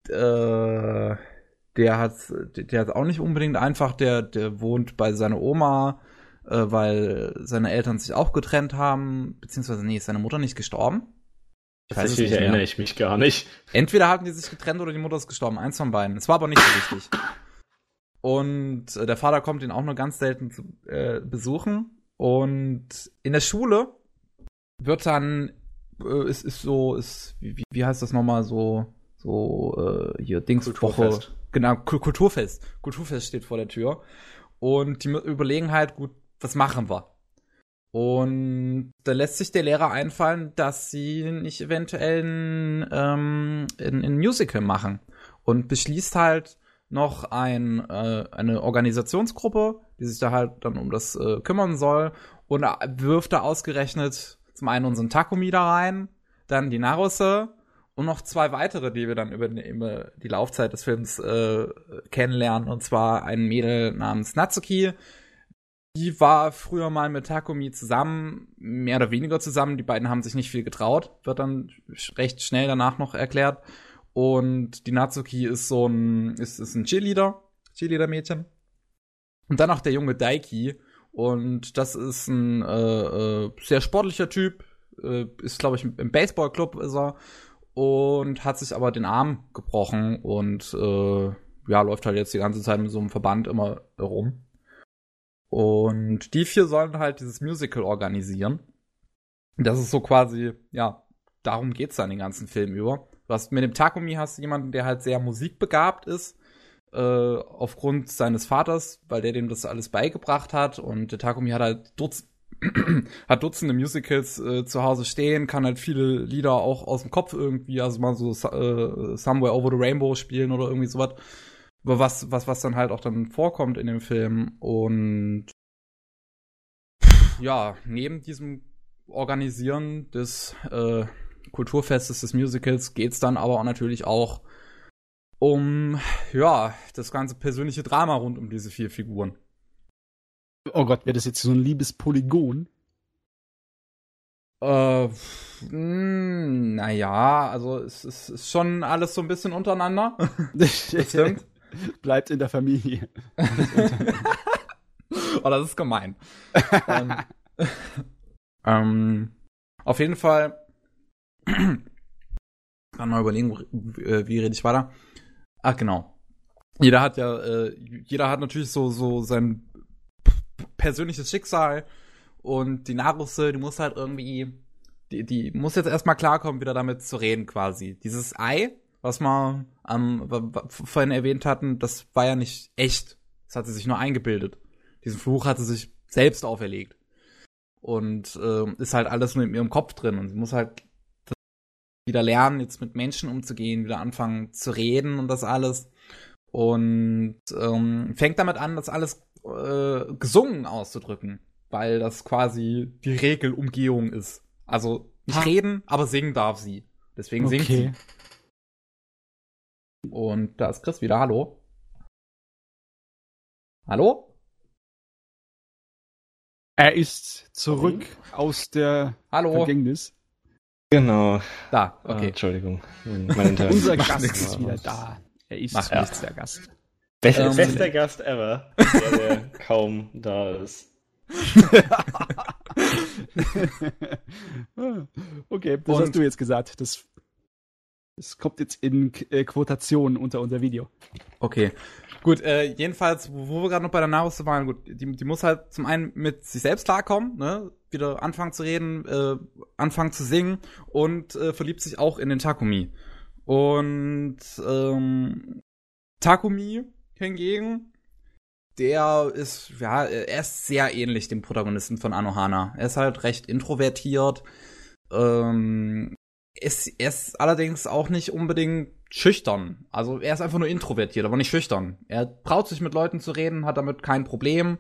äh, der hat der hat auch nicht unbedingt einfach der der wohnt bei seiner Oma äh, weil seine Eltern sich auch getrennt haben beziehungsweise nee ist seine Mutter nicht gestorben Tatsächlich nicht mehr. erinnere ich mich gar nicht. Entweder haben die sich getrennt oder die Mutter ist gestorben. Eins von beiden. Es war aber nicht so wichtig. Und äh, der Vater kommt ihn auch nur ganz selten zu, äh, besuchen. Und in der Schule wird dann, äh, es ist so, ist, wie, wie- heißt das nochmal, so, so, äh, hier, Dingswoche. Genau, Ku- Kulturfest. Kulturfest steht vor der Tür. Und die überlegen halt, gut, was machen wir? Und da lässt sich der Lehrer einfallen, dass sie nicht eventuell ein, ähm, ein, ein Musical machen. Und beschließt halt noch ein, äh, eine Organisationsgruppe, die sich da halt dann um das äh, kümmern soll. Und wirft da ausgerechnet zum einen unseren Takumi da rein, dann die Narusse und noch zwei weitere, die wir dann über, über die Laufzeit des Films äh, kennenlernen. Und zwar ein Mädel namens Natsuki, die war früher mal mit Takumi zusammen, mehr oder weniger zusammen. Die beiden haben sich nicht viel getraut, wird dann recht schnell danach noch erklärt. Und die Natsuki ist so ein, ist, ist ein Cheerleader, Cheerleader-Mädchen. Und dann noch der junge Daiki. Und das ist ein äh, äh, sehr sportlicher Typ. Äh, ist, glaube ich, im Baseballclub ist er. Und hat sich aber den Arm gebrochen und äh, ja, läuft halt jetzt die ganze Zeit mit so einem Verband immer rum. Und die vier sollen halt dieses Musical organisieren. Das ist so quasi, ja, darum geht's dann den ganzen Film über. Du hast mit dem Takumi hast du jemanden, der halt sehr musikbegabt ist, äh, aufgrund seines Vaters, weil der dem das alles beigebracht hat. Und der Takumi hat halt Dutz hat Dutzende Musicals äh, zu Hause stehen, kann halt viele Lieder auch aus dem Kopf irgendwie, also mal so äh, Somewhere Over the Rainbow spielen oder irgendwie sowas. Was, was, was dann halt auch dann vorkommt in dem Film. Und ja, neben diesem Organisieren des äh, Kulturfestes des Musicals geht's dann aber auch natürlich auch um ja das ganze persönliche Drama rund um diese vier Figuren. Oh Gott, wäre das jetzt so ein liebes Polygon? Äh, naja, also es, es ist schon alles so ein bisschen untereinander. das stimmt. Bleibt in der Familie. oh, das ist gemein. ähm, ähm, auf jeden Fall kann mal überlegen, äh, wie rede ich weiter. Ach genau. Jeder hat ja, äh, jeder hat natürlich so so sein persönliches Schicksal und die Narusse, die muss halt irgendwie, die, die muss jetzt erstmal klarkommen, wieder damit zu reden quasi. Dieses Ei, was wir ähm, vorhin erwähnt hatten, das war ja nicht echt. Das hat sie sich nur eingebildet. Diesen Fluch hat sie sich selbst auferlegt. Und äh, ist halt alles nur in ihrem Kopf drin. Und sie muss halt wieder lernen, jetzt mit Menschen umzugehen, wieder anfangen zu reden und das alles. Und ähm, fängt damit an, das alles äh, gesungen auszudrücken, weil das quasi die Regelumgehung ist. Also nicht ha. reden, aber singen darf sie. Deswegen okay. singt sie. Und da ist Chris wieder. Hallo. Hallo? Er ist zurück okay. aus der Hallo. Vergängnis. Genau. Da, ah, okay. Ah, Entschuldigung. Unser Gast ist wieder da. Er ist Macht nichts, der Gast. Best, ähm, bester Gast ever, der, der kaum da ist. okay, das Und, hast du jetzt gesagt. Das, das kommt jetzt in äh, Quotation unter unser Video. Okay. Gut, äh, jedenfalls, wo wir gerade noch bei der Nahrung waren, gut, die, die muss halt zum einen mit sich selbst klarkommen, ne? Wieder anfangen zu reden, äh, anfangen zu singen und äh, verliebt sich auch in den Takumi. Und ähm, Takumi hingegen, der ist, ja, er ist sehr ähnlich dem Protagonisten von Anohana. Er ist halt recht introvertiert. Ähm, ist, er ist allerdings auch nicht unbedingt schüchtern. Also er ist einfach nur introvertiert, aber nicht schüchtern. Er traut sich mit Leuten zu reden, hat damit kein Problem.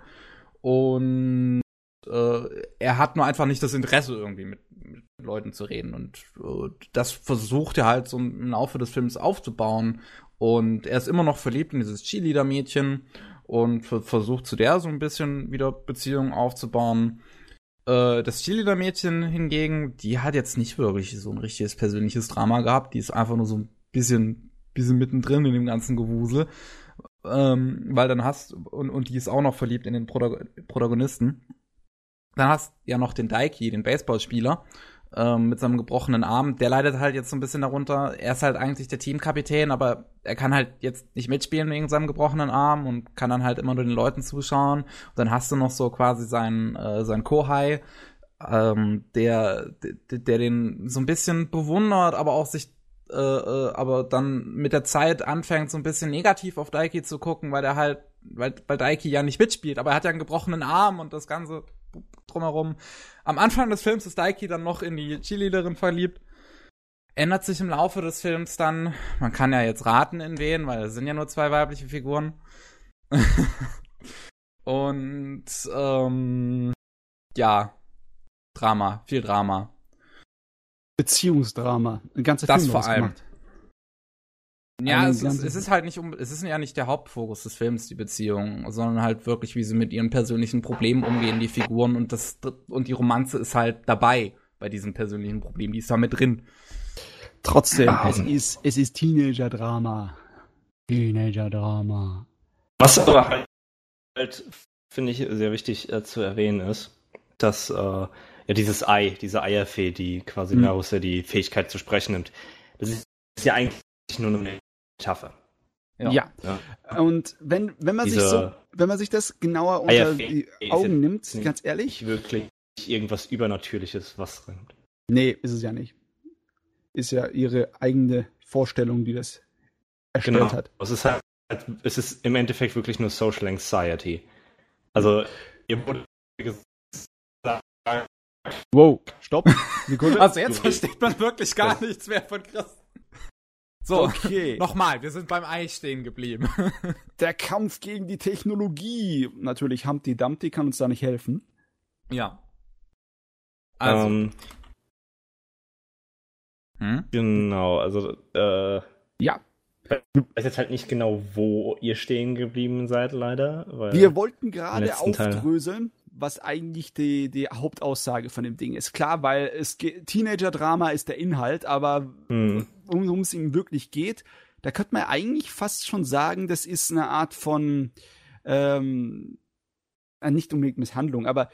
Und äh, er hat nur einfach nicht das Interesse, irgendwie mit, mit Leuten zu reden. Und äh, das versucht er halt so im Laufe des Films aufzubauen. Und er ist immer noch verliebt in dieses Cheerleader-Mädchen und versucht zu der so ein bisschen wieder Beziehungen aufzubauen. Äh, das Cheerleader-Mädchen hingegen, die hat jetzt nicht wirklich so ein richtiges persönliches Drama gehabt. Die ist einfach nur so ein bisschen, bisschen mittendrin in dem ganzen Gewusel. Ähm, weil dann hast, und, und die ist auch noch verliebt in den Protagonisten. Dann hast ja noch den Daiki, den Baseballspieler, ähm, mit seinem gebrochenen Arm. Der leidet halt jetzt so ein bisschen darunter. Er ist halt eigentlich der Teamkapitän, aber er kann halt jetzt nicht mitspielen wegen seinem gebrochenen Arm und kann dann halt immer nur den Leuten zuschauen. Und dann hast du noch so quasi seinen, äh, seinen Kohai, ähm, der, der, der den so ein bisschen bewundert, aber auch sich äh, äh, aber dann mit der Zeit anfängt so ein bisschen negativ auf Daiki zu gucken, weil er halt, weil, weil Daiki ja nicht mitspielt, aber er hat ja einen gebrochenen Arm und das Ganze drumherum. Am Anfang des Films ist Daiki dann noch in die Cheerleaderin verliebt. Ändert sich im Laufe des Films dann, man kann ja jetzt raten in wen, weil es sind ja nur zwei weibliche Figuren. Und ähm, ja, Drama, viel Drama. Beziehungsdrama, ein ganzer das Film vor allem. Gemacht. Ja, es ist, es ist, halt nicht es ist ja nicht der Hauptfokus des Films, die Beziehung, sondern halt wirklich, wie sie mit ihren persönlichen Problemen umgehen, die Figuren und das und die Romanze ist halt dabei bei diesem persönlichen Problem, die ist da mit drin. Trotzdem, ah. es ist, es ist Teenager-Drama. Teenager-Drama. Was aber halt, halt finde ich, sehr wichtig äh, zu erwähnen ist, dass äh, ja dieses Ei, diese Eierfee, die quasi mhm. ja die Fähigkeit zu sprechen nimmt, das ist, ist ja eigentlich nur eine Metapher. Ja. ja. ja. Und wenn, wenn man Diese sich so, wenn man sich das genauer unter Eierfee die Augen nimmt, ganz ehrlich. Wirklich irgendwas Übernatürliches, was rennt. Nee, ist es ja nicht. Ist ja ihre eigene Vorstellung, die das erstellt genau. hat. Es ist halt, es ist im Endeffekt wirklich nur Social Anxiety. Also, ihr wurde gesagt, Wow, stopp. Sekunde. Also jetzt versteht man wirklich gar nichts mehr von Chris. So, okay. nochmal, wir sind beim Ei stehen geblieben. Der Kampf gegen die Technologie. Natürlich, Humpty Dumpty kann uns da nicht helfen. Ja. Also. Um, ähm, hm? Genau, also, äh. Ja. Ich weiß jetzt halt nicht genau, wo ihr stehen geblieben seid, leider. wir wollten gerade aufdröseln, Teil was eigentlich die, die Hauptaussage von dem Ding ist. Klar, weil es Teenager-Drama ist der Inhalt, aber mhm. um es ihm wirklich geht, da könnte man eigentlich fast schon sagen, das ist eine Art von ähm, äh, nicht unbedingt Misshandlung, aber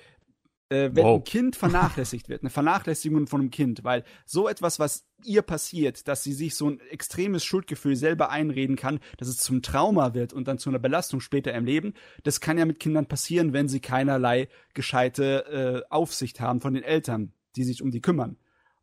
äh, wenn wow. ein Kind vernachlässigt wird, eine Vernachlässigung von einem Kind, weil so etwas, was ihr passiert, dass sie sich so ein extremes Schuldgefühl selber einreden kann, dass es zum Trauma wird und dann zu einer Belastung später im Leben, das kann ja mit Kindern passieren, wenn sie keinerlei gescheite äh, Aufsicht haben von den Eltern, die sich um die kümmern.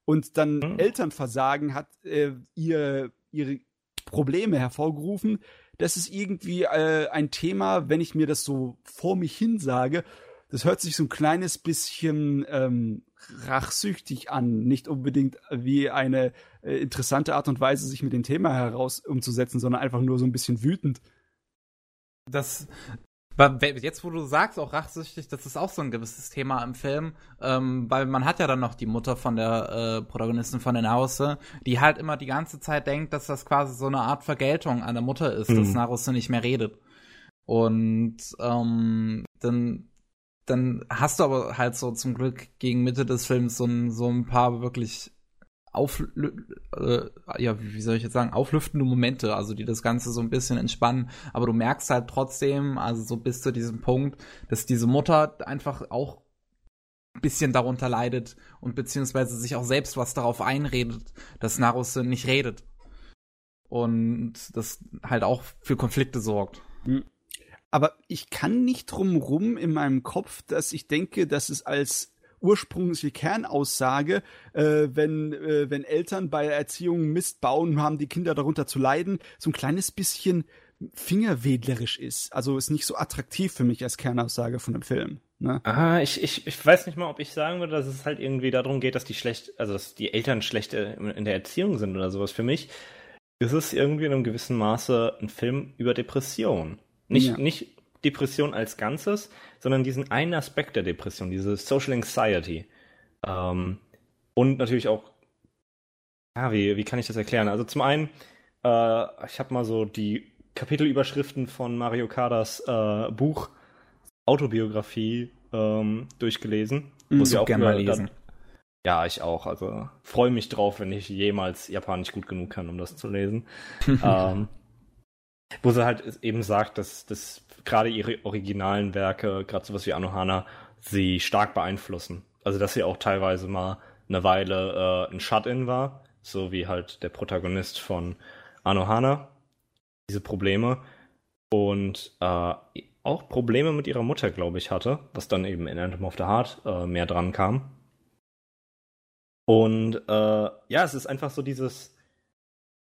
Und dann mhm. Elternversagen hat äh, ihr, ihre Probleme hervorgerufen. Das ist irgendwie äh, ein Thema, wenn ich mir das so vor mich hin sage, das hört sich so ein kleines bisschen ähm, rachsüchtig an, nicht unbedingt wie eine äh, interessante Art und Weise, sich mit dem Thema heraus umzusetzen, sondern einfach nur so ein bisschen wütend. Das jetzt, wo du sagst, auch rachsüchtig, das ist auch so ein gewisses Thema im Film, ähm, weil man hat ja dann noch die Mutter von der äh, Protagonistin von den Hause, die halt immer die ganze Zeit denkt, dass das quasi so eine Art Vergeltung an der Mutter ist, mhm. dass Naruto nicht mehr redet. Und ähm, dann dann hast du aber halt so zum Glück gegen Mitte des Films so ein, so ein paar wirklich auf, äh, ja, wie soll ich jetzt sagen, auflüftende Momente, also die das Ganze so ein bisschen entspannen. Aber du merkst halt trotzdem, also so bis zu diesem Punkt, dass diese Mutter einfach auch ein bisschen darunter leidet und beziehungsweise sich auch selbst was darauf einredet, dass Naruto nicht redet. Und das halt auch für Konflikte sorgt. Mhm aber ich kann nicht drumrum in meinem Kopf, dass ich denke, dass es als ursprüngliche Kernaussage, äh, wenn, äh, wenn Eltern bei Erziehung Mist bauen, haben die Kinder darunter zu leiden, so ein kleines bisschen fingerwedlerisch ist. Also ist nicht so attraktiv für mich als Kernaussage von dem Film. Ne? Ah, ich, ich, ich weiß nicht mal, ob ich sagen würde, dass es halt irgendwie darum geht, dass die schlecht, also dass die Eltern schlecht in der Erziehung sind oder sowas. Für mich ist es irgendwie in einem gewissen Maße ein Film über Depression. Nicht, ja. nicht Depression als Ganzes, sondern diesen einen Aspekt der Depression, diese Social Anxiety. Ähm, und natürlich auch, ja, wie, wie kann ich das erklären? Also zum einen, äh, ich habe mal so die Kapitelüberschriften von Mario Kadas äh, Buch Autobiografie ähm, durchgelesen. Mhm, muss ich auch gerne mal lesen. Dann, ja, ich auch. Also freue mich drauf, wenn ich jemals Japanisch gut genug kann, um das zu lesen. ähm, wo sie halt eben sagt, dass, dass gerade ihre originalen Werke, gerade sowas wie Anohana, sie stark beeinflussen. Also dass sie auch teilweise mal eine Weile äh, ein Shut-in war, so wie halt der Protagonist von Anohana. Diese Probleme. Und äh, auch Probleme mit ihrer Mutter, glaube ich, hatte, was dann eben in Anthem of the Heart äh, mehr dran kam. Und äh, ja, es ist einfach so dieses,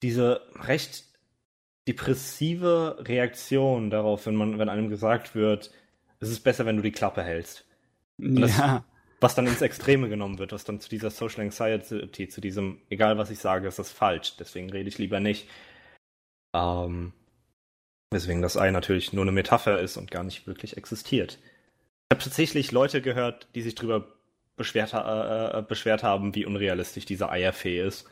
diese recht depressive Reaktion darauf, wenn man, wenn einem gesagt wird, es ist besser, wenn du die Klappe hältst. Das, ja. was dann ins Extreme genommen wird, was dann zu dieser Social Anxiety, zu diesem, egal was ich sage, ist das falsch, deswegen rede ich lieber nicht. Ähm, deswegen das Ei natürlich nur eine Metapher ist und gar nicht wirklich existiert. Ich habe tatsächlich Leute gehört, die sich darüber beschwert, äh, äh, beschwert haben, wie unrealistisch diese Eierfee ist.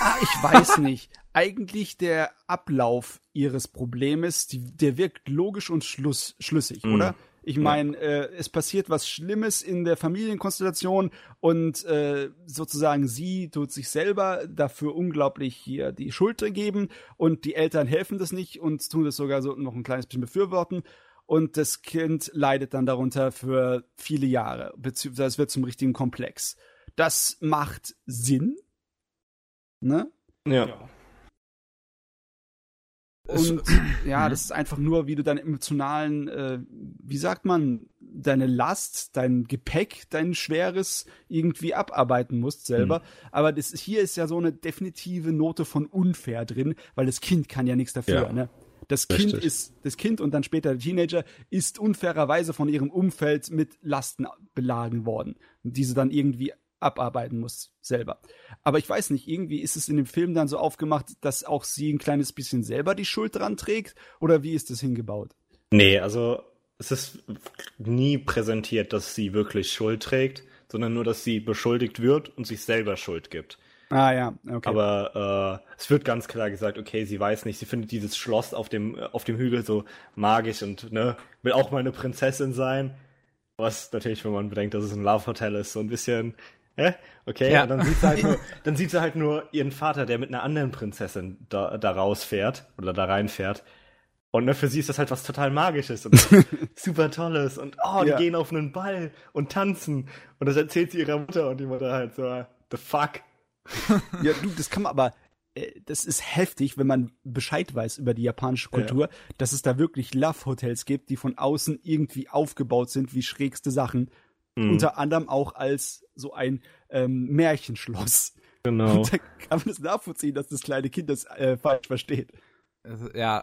Ah, ich weiß nicht. Eigentlich der Ablauf ihres Problems, die, der wirkt logisch und schluss, schlüssig, Mhm. oder? Ich meine, äh, es passiert was Schlimmes in der Familienkonstellation und äh, sozusagen sie tut sich selber dafür unglaublich hier die Schuld geben und die Eltern helfen das nicht und tun das sogar so noch ein kleines bisschen befürworten und das Kind leidet dann darunter für viele Jahre, beziehungsweise es wird zum richtigen Komplex. Das macht Sinn, ne? Ja. Und ja, das ist einfach nur, wie du deinen emotionalen, äh, wie sagt man, deine Last, dein Gepäck, dein schweres irgendwie abarbeiten musst selber. Aber das hier ist ja so eine definitive Note von unfair drin, weil das Kind kann ja nichts dafür. Ja. Ne? Das Kind Richtig. ist, das Kind und dann später der Teenager ist unfairerweise von ihrem Umfeld mit Lasten beladen worden, die sie dann irgendwie abarbeiten muss selber. Aber ich weiß nicht, irgendwie ist es in dem Film dann so aufgemacht, dass auch sie ein kleines bisschen selber die Schuld dran trägt oder wie ist das hingebaut? Nee, also es ist nie präsentiert, dass sie wirklich Schuld trägt, sondern nur, dass sie beschuldigt wird und sich selber Schuld gibt. Ah ja, okay. Aber äh, es wird ganz klar gesagt, okay, sie weiß nicht, sie findet dieses Schloss auf dem, auf dem Hügel so magisch und ne, will auch mal eine Prinzessin sein. Was natürlich, wenn man bedenkt, dass es ein Love Hotel ist, so ein bisschen, hä? Okay, Ja. und dann sieht sie halt nur, dann sieht sie halt nur ihren Vater, der mit einer anderen Prinzessin da, da rausfährt oder da reinfährt. Und ne, für sie ist das halt was total Magisches und super Tolles. Und oh, die Ja. gehen auf einen Ball und tanzen. Und das erzählt sie ihrer Mutter und die Mutter halt so, the fuck. Ja, du, das kann man aber, äh, das ist heftig, wenn man Bescheid weiß über die japanische Kultur, dass es da wirklich Love-Hotels gibt, die von außen irgendwie aufgebaut sind wie schrägste Sachen. Mhm. Unter anderem auch als so ein ähm, Märchenschloss. Genau. Und da kann man das nachvollziehen, dass das kleine Kind das äh, falsch versteht. Es- Ja,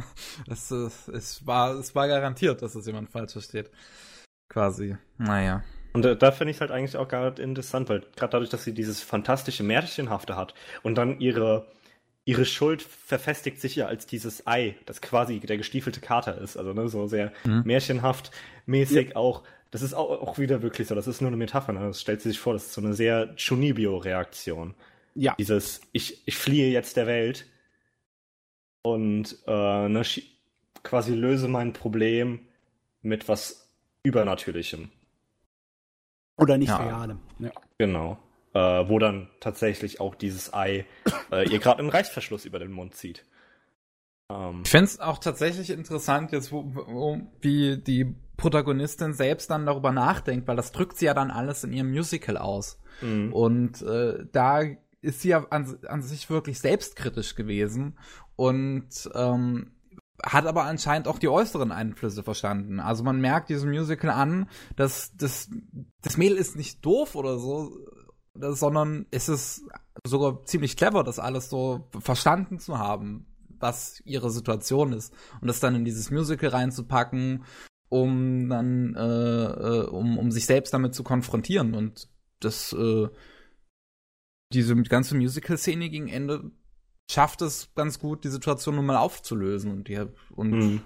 es, es, es, war, es war garantiert, dass es jemand falsch versteht. Quasi. Naja. Und äh, da finde ich halt eigentlich auch gerade interessant, weil gerade dadurch, dass sie dieses fantastische Märchenhafte hat und dann ihre, ihre Schuld verfestigt sich ja als dieses Ei, das quasi der gestiefelte Kater ist. Also ne, so sehr Mhm. märchenhaft mäßig auch. Das ist auch, auch wieder wirklich so, das ist nur eine Metapher. Ne? Das stellt sie sich vor, das ist so eine sehr Chunibyo-Reaktion. Ja. Dieses, ich, ich fliehe jetzt der Welt und äh, ne, quasi löse mein Problem mit was Übernatürlichem. Oder nicht Ja. realem. Ja. Genau. Äh, wo dann tatsächlich auch dieses Ei äh, ihr gerade einen Reißverschluss über den Mund zieht. Ähm, Ich finde es auch tatsächlich interessant, jetzt wo, wo, wie die Protagonistin selbst dann darüber nachdenkt, weil das drückt sie ja dann alles in ihrem Musical aus. mh. Und äh, da ist sie ja an, an sich wirklich selbstkritisch gewesen und ähm, hat aber anscheinend auch die äußeren Einflüsse verstanden. Also man merkt diesem Musical an, dass das, das Mädel ist nicht doof oder so, sondern es ist sogar ziemlich clever, das alles so verstanden zu haben, was ihre Situation ist. Und das dann in dieses Musical reinzupacken, um dann, äh, äh, um, um sich selbst damit zu konfrontieren. Und das, äh, diese ganze Musical-Szene gegen Ende schafft es ganz gut, die Situation nun mal aufzulösen. Und, die, und Mhm.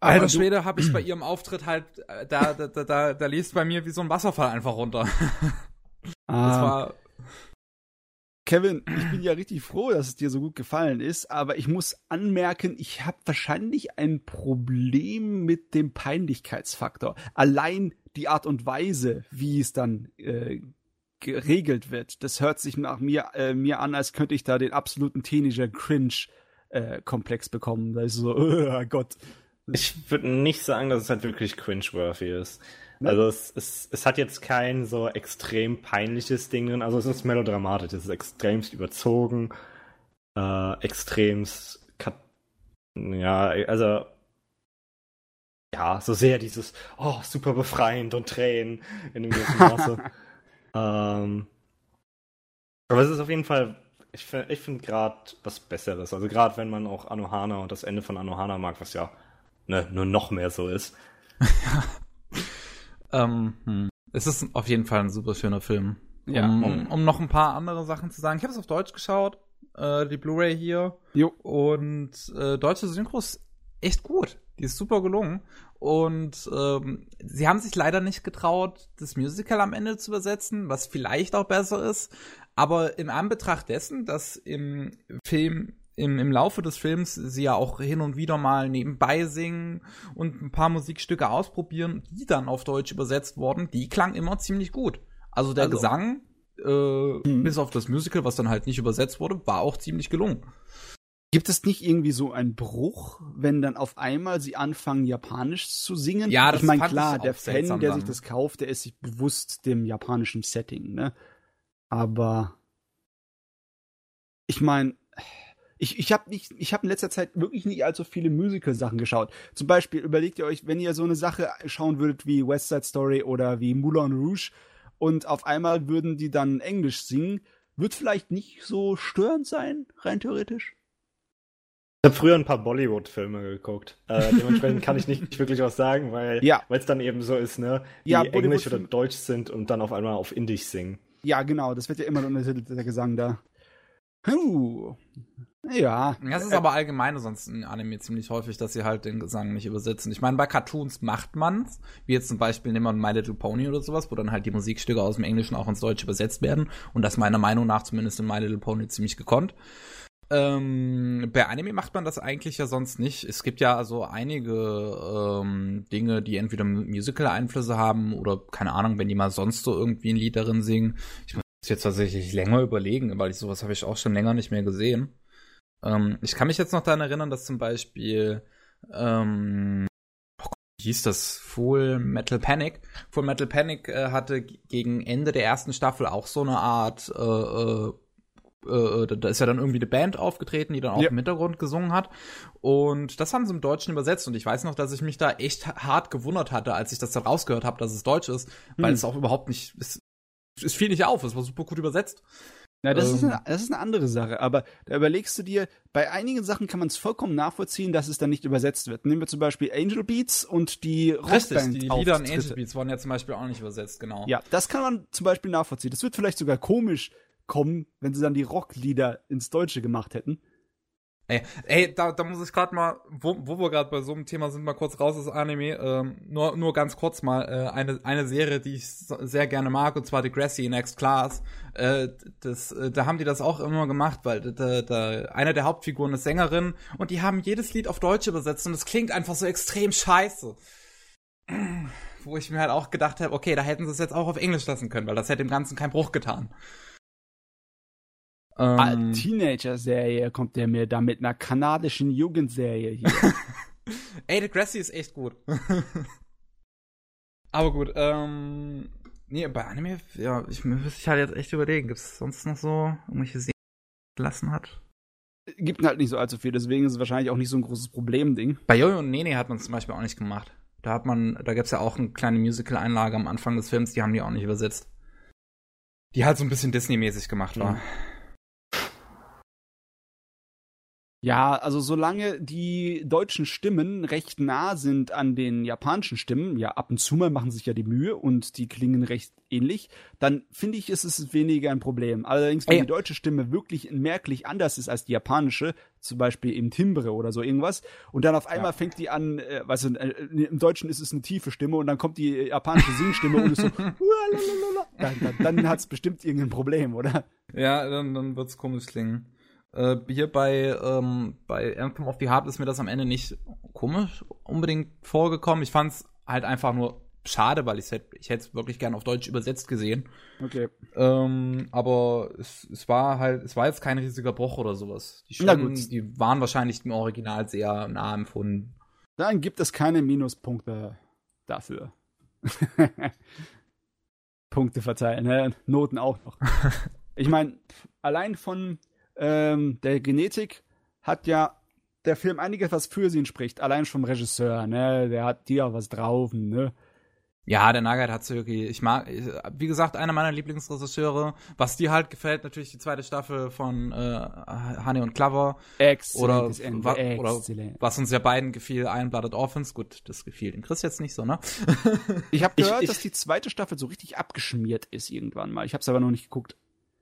Alter Schwede habe ich bei ihrem Auftritt halt, äh, da, da, da, da, da liest bei mir wie so ein Wasserfall einfach runter. Das Ah, war, Kevin, ich bin ja richtig froh, dass es dir so gut gefallen ist, aber ich muss anmerken, ich habe wahrscheinlich ein Problem mit dem Peinlichkeitsfaktor. Allein die Art und Weise, wie es dann äh, geregelt wird, das hört sich nach mir, äh, mir an, als könnte ich da den absoluten Teenager Cringe äh, Komplex bekommen. Da ist so, oh Gott. Ich würde nicht sagen, dass es halt wirklich cringeworthy ist. Ne? Also es, es, es hat jetzt kein so extrem peinliches Ding drin. Also es ist melodramatisch, es ist extremst überzogen, äh, extremst ja, also ja, so sehr dieses oh, super befreiend und Tränen in dem gewissen Maße. ähm, aber es ist auf jeden Fall, ich, fi- ich finde gerade was Besseres. Also gerade wenn man auch Anohana und das Ende von Anohana mag, was ja ne, nur noch mehr so ist. ähm, hm. es ist auf jeden Fall ein super schöner Film. Ja. Um, um, um noch ein paar andere Sachen zu sagen. Ich habe es auf Deutsch geschaut, äh, die Blu-ray hier. Jo. Und äh, deutsche Synchro ist echt gut. Die ist super gelungen. Und ähm, sie haben sich leider nicht getraut, das Musical am Ende zu übersetzen, was vielleicht auch besser ist. Aber in Anbetracht dessen, dass im Film im, im Laufe des Films sie ja auch hin und wieder mal nebenbei singen und ein paar Musikstücke ausprobieren, die dann auf Deutsch übersetzt wurden, die klang immer ziemlich gut. Also der Also. Gesang, äh, bis auf das Musical, was dann halt nicht übersetzt wurde, war auch ziemlich gelungen. Gibt es nicht irgendwie so einen Bruch, wenn dann auf einmal sie anfangen, Japanisch zu singen? Ja, das ich meine, klar, der Fan, der sich das kauft, der ist sich bewusst dem japanischen Setting, ne? Aber ich meine, ich, ich habe nicht, ich habe in letzter Zeit wirklich nicht allzu viele Musical-Sachen geschaut. Zum Beispiel überlegt ihr euch, wenn ihr so eine Sache schauen würdet wie West Side Story oder wie Moulin Rouge und auf einmal würden die dann Englisch singen, wird vielleicht nicht so störend sein, rein theoretisch. Ich habe früher ein paar Bollywood-Filme geguckt. Äh, dementsprechend kann ich nicht wirklich was sagen, weil Ja. es dann eben so ist, ne? Die Ja, Englisch oder Deutsch sind und dann auf einmal auf Indisch singen. Ja, genau, das wird ja immer untertitelt, der Gesang da. Huh. Ja. Das ist aber allgemein sonst in Anime ziemlich häufig, dass sie halt den Gesang nicht übersetzen. Ich meine, bei Cartoons macht man's, wie jetzt zum Beispiel nehmen wir My Little Pony oder sowas, wo dann halt die Musikstücke aus dem Englischen auch ins Deutsche übersetzt werden und das meiner Meinung nach zumindest in My Little Pony ziemlich gekonnt. Ähm, bei Anime macht man das eigentlich ja sonst nicht. Es gibt ja also einige ähm, Dinge, die entweder Musical-Einflüsse haben oder keine Ahnung, wenn die mal sonst so irgendwie ein Lied darin singen. Ich muss jetzt tatsächlich länger überlegen, weil ich sowas habe ich auch schon länger nicht mehr gesehen. Ähm, ich kann mich jetzt noch daran erinnern, dass zum Beispiel ähm, oh Gott, wie hieß das? Full Metal Panic. Full Metal Panic äh, hatte gegen Ende der ersten Staffel auch so eine Art äh, äh, äh, da- da ist ja dann irgendwie eine Band aufgetreten, die dann auch Ja. im Hintergrund gesungen hat. Und das haben sie im Deutschen übersetzt. Und ich weiß noch, dass ich mich da echt hart gewundert hatte, als ich das dann rausgehört habe, dass es Deutsch ist, weil Hm. es auch überhaupt nicht, es, es fiel nicht auf, es war super gut übersetzt. Ja, das, ist Ähm. eine, das ist eine andere Sache. Aber da überlegst du dir, bei einigen Sachen kann man es vollkommen nachvollziehen, dass es dann nicht übersetzt wird. Nehmen wir zum Beispiel Angel Beats und die Richtig, Rockband die Lieder in. Angel Beats wurden ja zum Beispiel auch nicht übersetzt, genau. Ja, das kann man zum Beispiel nachvollziehen. Das wird vielleicht sogar komisch kommen, wenn sie dann die Rocklieder ins Deutsche gemacht hätten. Ey, ey da, da muss ich gerade mal, wo, wo wir gerade bei so einem Thema sind, mal kurz raus aus Anime. Ähm, nur, nur ganz kurz mal äh, eine, eine Serie, die ich sehr gerne mag, und zwar Degrassi Next Class. Äh, das, äh, da haben die das auch immer gemacht, weil da, da, eine der Hauptfiguren ist Sängerin und die haben jedes Lied auf Deutsch übersetzt und es klingt einfach so extrem scheiße. Wo ich mir halt auch gedacht habe, okay, da hätten sie es jetzt auch auf Englisch lassen können, weil das hätte dem Ganzen keinen Bruch getan. Ähm, Teenager-Serie kommt der mir da mit einer kanadischen Jugendserie hier. Ey, Degrassi ist echt gut. Aber gut, ähm. Nee, bei Anime, ja, ich müsste ich halt jetzt echt überlegen, gibt es sonst noch so irgendwelche Serien, die gelassen hat? Gibt halt nicht so allzu viel, deswegen ist es wahrscheinlich auch nicht so ein großes Problem-Ding. Bei Jojo und Nene hat man es zum Beispiel auch nicht gemacht. Da hat man, da gibt's ja auch eine kleine Musical-Einlage am Anfang des Films, die haben die auch nicht übersetzt. Die halt so ein bisschen Disney-mäßig gemacht war. Mhm. Ja, also solange die deutschen Stimmen recht nah sind an den japanischen Stimmen, ja, ab und zu mal machen sich ja die Mühe und die klingen recht ähnlich, dann finde ich, ist es weniger ein Problem. Allerdings, wenn Ja. die deutsche Stimme wirklich merklich anders ist als die japanische, zum Beispiel im Timbre oder so irgendwas, und dann auf einmal Ja. fängt die an, äh, weißt du, äh, im Deutschen ist es eine tiefe Stimme und dann kommt die japanische Singstimme und ist so, dann, dann, dann hat es bestimmt irgendein Problem, oder? Ja, dann, dann wird's komisch klingen. Äh, hier bei, ähm, bei Anthem of the Heart ist mir das am Ende nicht komisch unbedingt vorgekommen. Ich fand's halt einfach nur schade, weil ich's hätt, ich hätte es wirklich gern auf Deutsch übersetzt gesehen. Okay. Ähm, aber es, es war halt, es war jetzt kein riesiger Bruch oder sowas. Die gut. die waren wahrscheinlich im Original sehr nah empfunden. Dann gibt es keine Minuspunkte dafür. Punkte verteilen, ne? Noten auch noch. Ich meine, allein von ähm, der Genetik hat ja der Film einiges, was für sie spricht. Allein vom Regisseur, ne? Der hat dir was drauf, ne? Ja, der Nagait Hatsuki, ich mag, ich- wie gesagt, einer meiner Lieblingsregisseure. Was dir halt gefällt, natürlich die zweite Staffel von äh, Honey und Clover. Oder, wa oder Exzellent. was uns ja beiden gefiel, Iron Blooded Orphans. Gut, das gefiel dem Chris jetzt nicht so, ne? Ich habe Ich- gehört, ich- dass die zweite Staffel so richtig abgeschmiert ist irgendwann mal. Ich habe es aber noch nicht geguckt.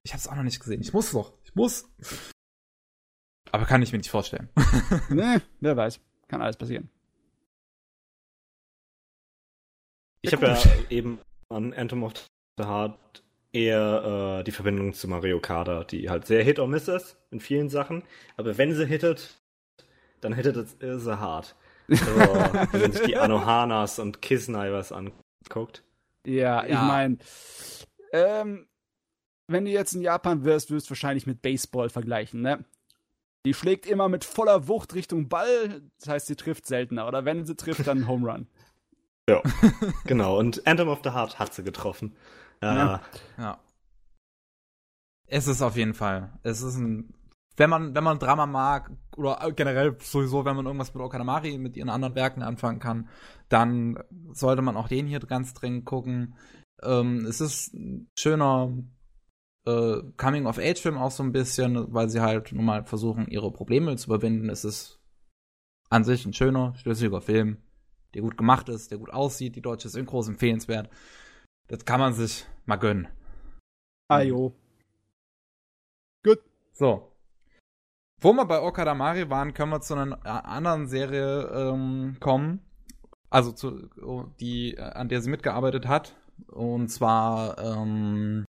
Ich hab's auch noch nicht gesehen. Ich muss doch. Ich muss. Aber kann ich mir nicht vorstellen. ne, wer weiß. Kann alles passieren. Ich habe ja eben an Anthem of the Heart eher äh, die Verbindung zu Mario Kart, die halt sehr Hit or Miss ist in vielen Sachen. Aber wenn sie hittet, dann hittet es sie hart. Also, wenn man sich die Anohanas und Kisnivers anguckt. Ja, ja. ich meine, ähm, wenn du jetzt in Japan wirst, wirst du wahrscheinlich mit Baseball vergleichen, ne? Die schlägt immer mit voller Wucht Richtung Ball, das heißt, sie trifft seltener. Oder wenn sie trifft, dann Home Run. Ja, genau. Und Anthem of the Heart hat sie getroffen. Ja. Ja. Es ist auf jeden Fall. Es ist ein. Wenn man, wenn man Drama mag, oder generell sowieso, wenn man irgendwas mit Okanamari, mit ihren anderen Werken anfangen kann, dann sollte man auch den hier ganz dringend gucken. Ähm, es ist ein schöner äh, Coming-of-Age-Film auch so ein bisschen, weil sie halt nun mal versuchen, ihre Probleme zu überwinden. Es ist an sich ein schöner, schlüssiger Film, der gut gemacht ist, der gut aussieht. Die deutsche Synchro ist empfehlenswert. Das kann man sich mal gönnen. Ajo. Gut. So. Wo wir bei Okadamari waren, können wir zu einer anderen Serie ähm, kommen. Also zu, die, an der sie mitgearbeitet hat. Und zwar ähm,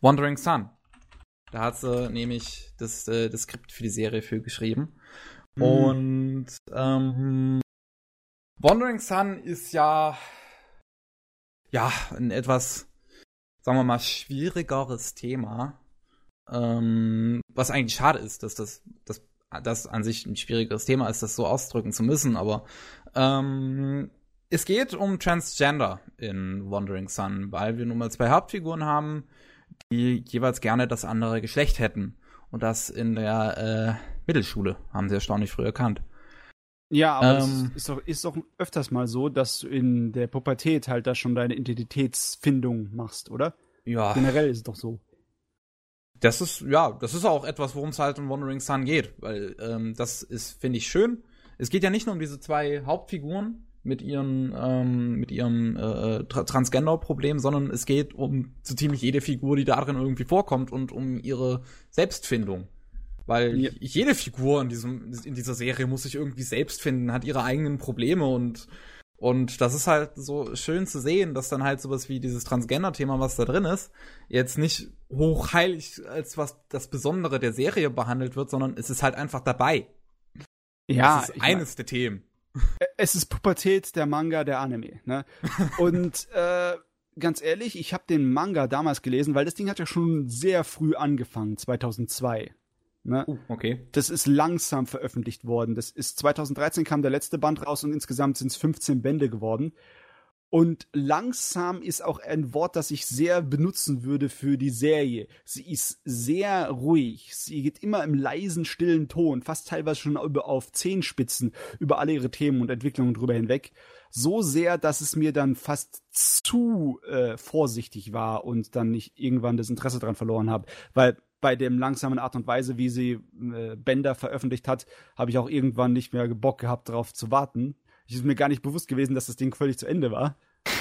Wandering Sun. Da hat sie nämlich das, äh, das Skript für die Serie für geschrieben. Mhm. Und ähm, Wandering Sun ist ja ja, ein etwas, sagen wir mal, schwierigeres Thema. Ähm, was eigentlich schade ist, dass das, dass das an sich ein schwierigeres Thema ist, das so ausdrücken zu müssen, aber ähm, es geht um Transgender in Wandering Sun, weil wir nun mal zwei Hauptfiguren haben, die jeweils gerne das andere Geschlecht hätten. Und das in der äh, Mittelschule, haben sie erstaunlich früh erkannt. Ja, aber ähm, es ist doch, ist doch öfters mal so, dass du in der Pubertät halt da schon deine Identitätsfindung machst, oder? Ja. Generell ist es doch so. Das ist, ja, das ist auch etwas, worum es halt in Wandering Sun geht, weil ähm, das ist, finde ich, schön. Es geht ja nicht nur um diese zwei Hauptfiguren mit ihren, ähm, mit ihrem äh, Tra Transgender-Problem, sondern es geht um so ziemlich jede Figur, die darin irgendwie vorkommt und um ihre Selbstfindung. Weil ja. jede Figur in, diesem, in dieser Serie muss sich irgendwie selbst finden, hat ihre eigenen Probleme und, und das ist halt so schön zu sehen, dass dann halt sowas wie dieses Transgender-Thema, was da drin ist, jetzt nicht hochheilig als was das Besondere der Serie behandelt wird, sondern es ist halt einfach dabei. Ja. Das ist eines mein, der Themen. Es ist Pubertät der Manga, der Anime, ne? Und äh, ganz ehrlich, ich habe den Manga damals gelesen, weil das Ding hat ja schon sehr früh angefangen, 2002. Ne? Uh, okay. Das ist langsam veröffentlicht worden. Das ist 2013 kam der letzte Band raus und insgesamt sind es 15 Bände geworden. Und langsam ist auch ein Wort, das ich sehr benutzen würde für die Serie. Sie ist sehr ruhig. Sie geht immer im leisen, stillen Ton, fast teilweise schon auf Zehenspitzen über alle ihre Themen und Entwicklungen drüber hinweg. So sehr, dass es mir dann fast zu äh, vorsichtig war und dann nicht irgendwann das Interesse dran verloren habe. Weil bei dem langsamen Art und Weise, wie sie äh, Bänder veröffentlicht hat, habe ich auch irgendwann nicht mehr Bock gehabt, darauf zu warten. Ich ist mir gar nicht bewusst gewesen, dass das Ding völlig zu Ende war.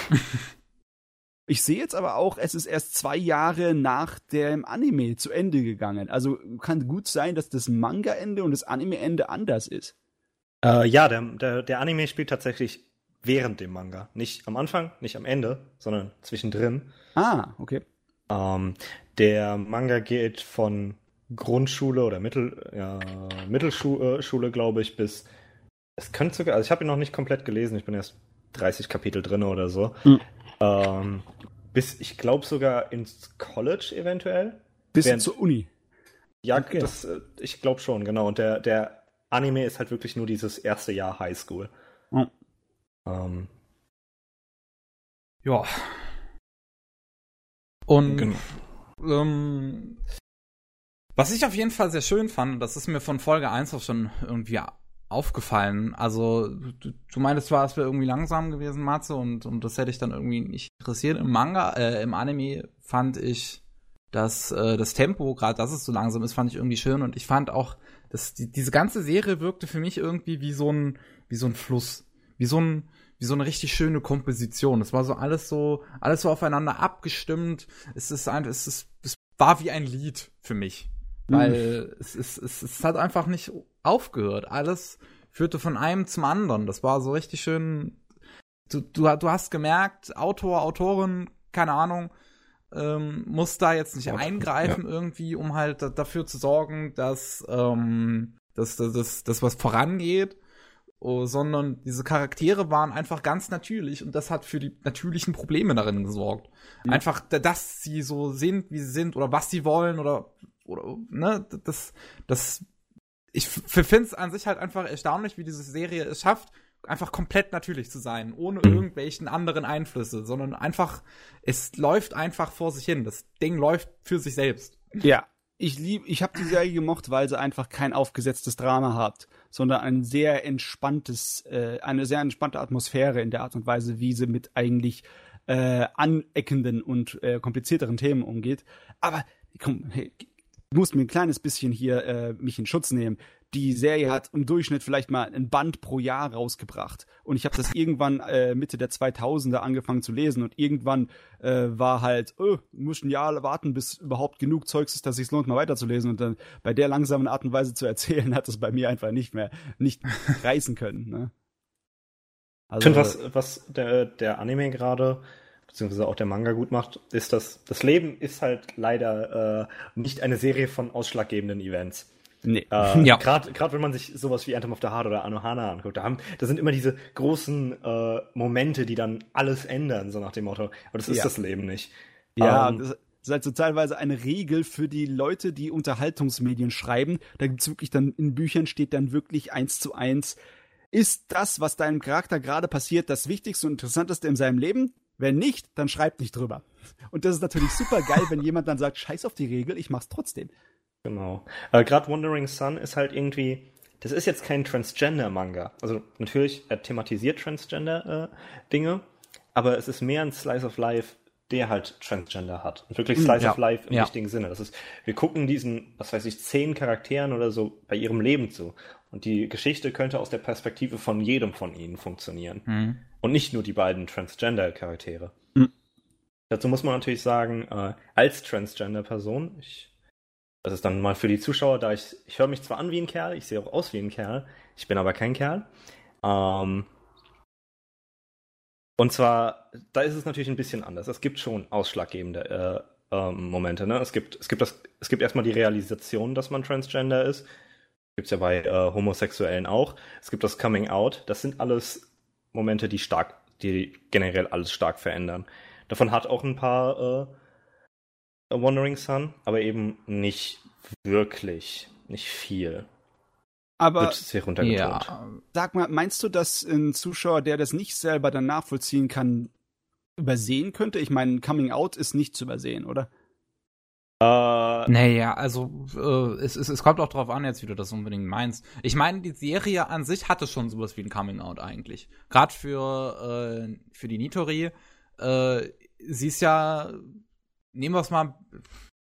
ich sehe jetzt aber auch, es ist erst zwei Jahre nach dem Anime zu Ende gegangen. Also kann gut sein, dass das Manga-Ende und das Anime-Ende anders ist. Äh, ja, der, der, der Anime spielt tatsächlich während dem Manga. Nicht am Anfang, nicht am Ende, sondern zwischendrin. Ah, okay. Ähm, der Manga geht von Grundschule oder Mittel, ja, Mittelschule, glaube ich, bis. Es könnte sogar, also ich habe ihn noch nicht komplett gelesen, ich bin erst 30 Kapitel drin oder so. Mhm. Ähm, bis, ich glaube sogar ins College eventuell. Bis Während, zur Uni. Ja, okay. das, äh, ich glaube schon, genau. Und der, der Anime ist halt wirklich nur dieses erste Jahr Highschool. Mhm. Ähm, ja. Und genau. ähm, was ich auf jeden Fall sehr schön fand, das ist mir von Folge 1 auch schon irgendwie aufgefallen. Also, du, du meintest zwar, es wäre irgendwie langsam gewesen, Matze, und, und das hätte ich dann irgendwie nicht interessiert. Im Manga, äh, im Anime fand ich dass äh, das Tempo, gerade dass es so langsam ist, fand ich irgendwie schön und ich fand auch, dass die, diese ganze Serie wirkte für mich irgendwie wie so ein, wie so ein Fluss, wie so ein, wie so eine richtig schöne Komposition. Es war so alles so, alles so aufeinander abgestimmt. Es ist ein, es ist, es war wie ein Lied für mich. Weil mhm. es, es, es, es hat einfach nicht aufgehört. Alles führte von einem zum anderen. Das war so richtig schön. Du, du, du hast gemerkt, Autor, Autorin, keine Ahnung, ähm, muss da jetzt nicht eingreifen ja. irgendwie, um halt dafür zu sorgen, dass, ähm, dass, dass, dass, dass was vorangeht. Oh, sondern diese Charaktere waren einfach ganz natürlich und das hat für die natürlichen Probleme darin gesorgt. Mhm. Einfach, dass sie so sind, wie sie sind oder was sie wollen oder, oder ne, das, das, ich finde es an sich halt einfach erstaunlich, wie diese Serie es schafft, einfach komplett natürlich zu sein, ohne mhm. irgendwelchen anderen Einflüsse, sondern einfach, es läuft einfach vor sich hin. Das Ding läuft für sich selbst. Ja, ich lieb, ich habe die Serie gemocht, weil sie einfach kein aufgesetztes Drama hat, sondern ein sehr entspanntes, äh, eine sehr entspannte Atmosphäre in der Art und Weise, wie sie mit eigentlich äh, aneckenden und äh, komplizierteren Themen umgeht. Aber komm, hey, du musst mir ein kleines bisschen hier äh, mich in Schutz nehmen die Serie hat im Durchschnitt vielleicht mal ein Band pro Jahr rausgebracht. Und ich habe das irgendwann äh, Mitte der 2000er angefangen zu lesen und irgendwann äh, war halt, oh, muss ein Jahr warten, bis überhaupt genug Zeugs ist, dass es sich lohnt, mal weiterzulesen. Und dann bei der langsamen Art und Weise zu erzählen, hat es bei mir einfach nicht mehr, nicht reißen können. Ne? Also, ich finde, was, was der, der Anime gerade beziehungsweise auch der Manga gut macht, ist, dass das Leben ist halt leider äh, nicht eine Serie von ausschlaggebenden Events. Nee. Äh, ja. Gerade wenn man sich sowas wie Anthem of the Heart oder Anohana anguckt, da, haben, da sind immer diese großen äh, Momente, die dann alles ändern, so nach dem Motto. Aber das ist ja. das Leben nicht. Ja, ähm, das ist halt so teilweise eine Regel für die Leute, die Unterhaltungsmedien schreiben. Da gibt's wirklich dann in Büchern steht dann wirklich eins zu eins. Ist das, was deinem Charakter gerade passiert, das Wichtigste und Interessanteste in seinem Leben? Wenn nicht, dann schreibt nicht drüber. Und das ist natürlich super geil, wenn jemand dann sagt, scheiß auf die Regel, ich mach's trotzdem. Genau. Äh, Gerade Wandering Sun ist halt irgendwie, das ist jetzt kein Transgender-Manga. Also natürlich, er thematisiert Transgender-Dinge, äh, aber es ist mehr ein Slice of Life, der halt Transgender hat. Und wirklich hm, Slice ja. of Life im ja. richtigen Sinne. Das ist, wir gucken diesen, was weiß ich, zehn Charakteren oder so bei ihrem Leben zu. Und die Geschichte könnte aus der Perspektive von jedem von ihnen funktionieren. Mhm. Und nicht nur die beiden Transgender-Charaktere. Mhm. Dazu muss man natürlich sagen, äh, als Transgender-Person, das ist dann mal für die Zuschauer, da ich, ich höre mich zwar an wie ein Kerl, ich sehe auch aus wie ein Kerl, ich bin aber kein Kerl. Ähm, und zwar, da ist es natürlich ein bisschen anders. Es gibt schon ausschlaggebende äh, äh, Momente. Ne? Es, gibt, es, gibt das, es gibt erstmal die Realisation, dass man Transgender ist. Gibt es ja bei äh, Homosexuellen auch. Es gibt das Coming Out. Das sind alles Momente, die stark, die generell alles stark verändern. Davon hat auch ein paar äh, A Wandering Sun, aber eben nicht wirklich, nicht viel. Aber ja. sag mal, meinst du, dass ein Zuschauer, der das nicht selber dann nachvollziehen kann, übersehen könnte? Ich meine, Coming Out ist nicht zu übersehen, oder? Äh, naja, also äh, es, es, es kommt auch drauf an, jetzt wie du das unbedingt meinst. Ich meine, die Serie an sich hatte schon sowas wie ein Coming Out eigentlich. Gerade für, äh, für die Nitori. Äh, sie ist ja nehmen wir es mal,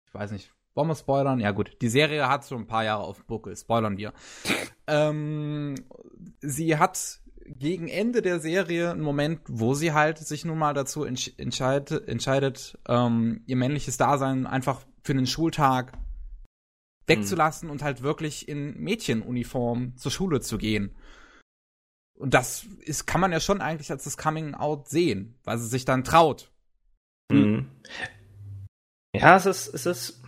ich weiß nicht, wollen wir spoilern? Ja gut, die Serie hat schon ein paar Jahre auf Buckel, spoilern wir. ähm, sie hat gegen Ende der Serie einen Moment, wo sie halt sich nun mal dazu entsch entscheidet, entscheidet ähm, ihr männliches Dasein einfach für einen Schultag wegzulassen mhm. und halt wirklich in Mädchenuniform zur Schule zu gehen. Und das ist, kann man ja schon eigentlich als das Coming Out sehen, weil sie sich dann traut. Mhm. Ja, es ist, es ist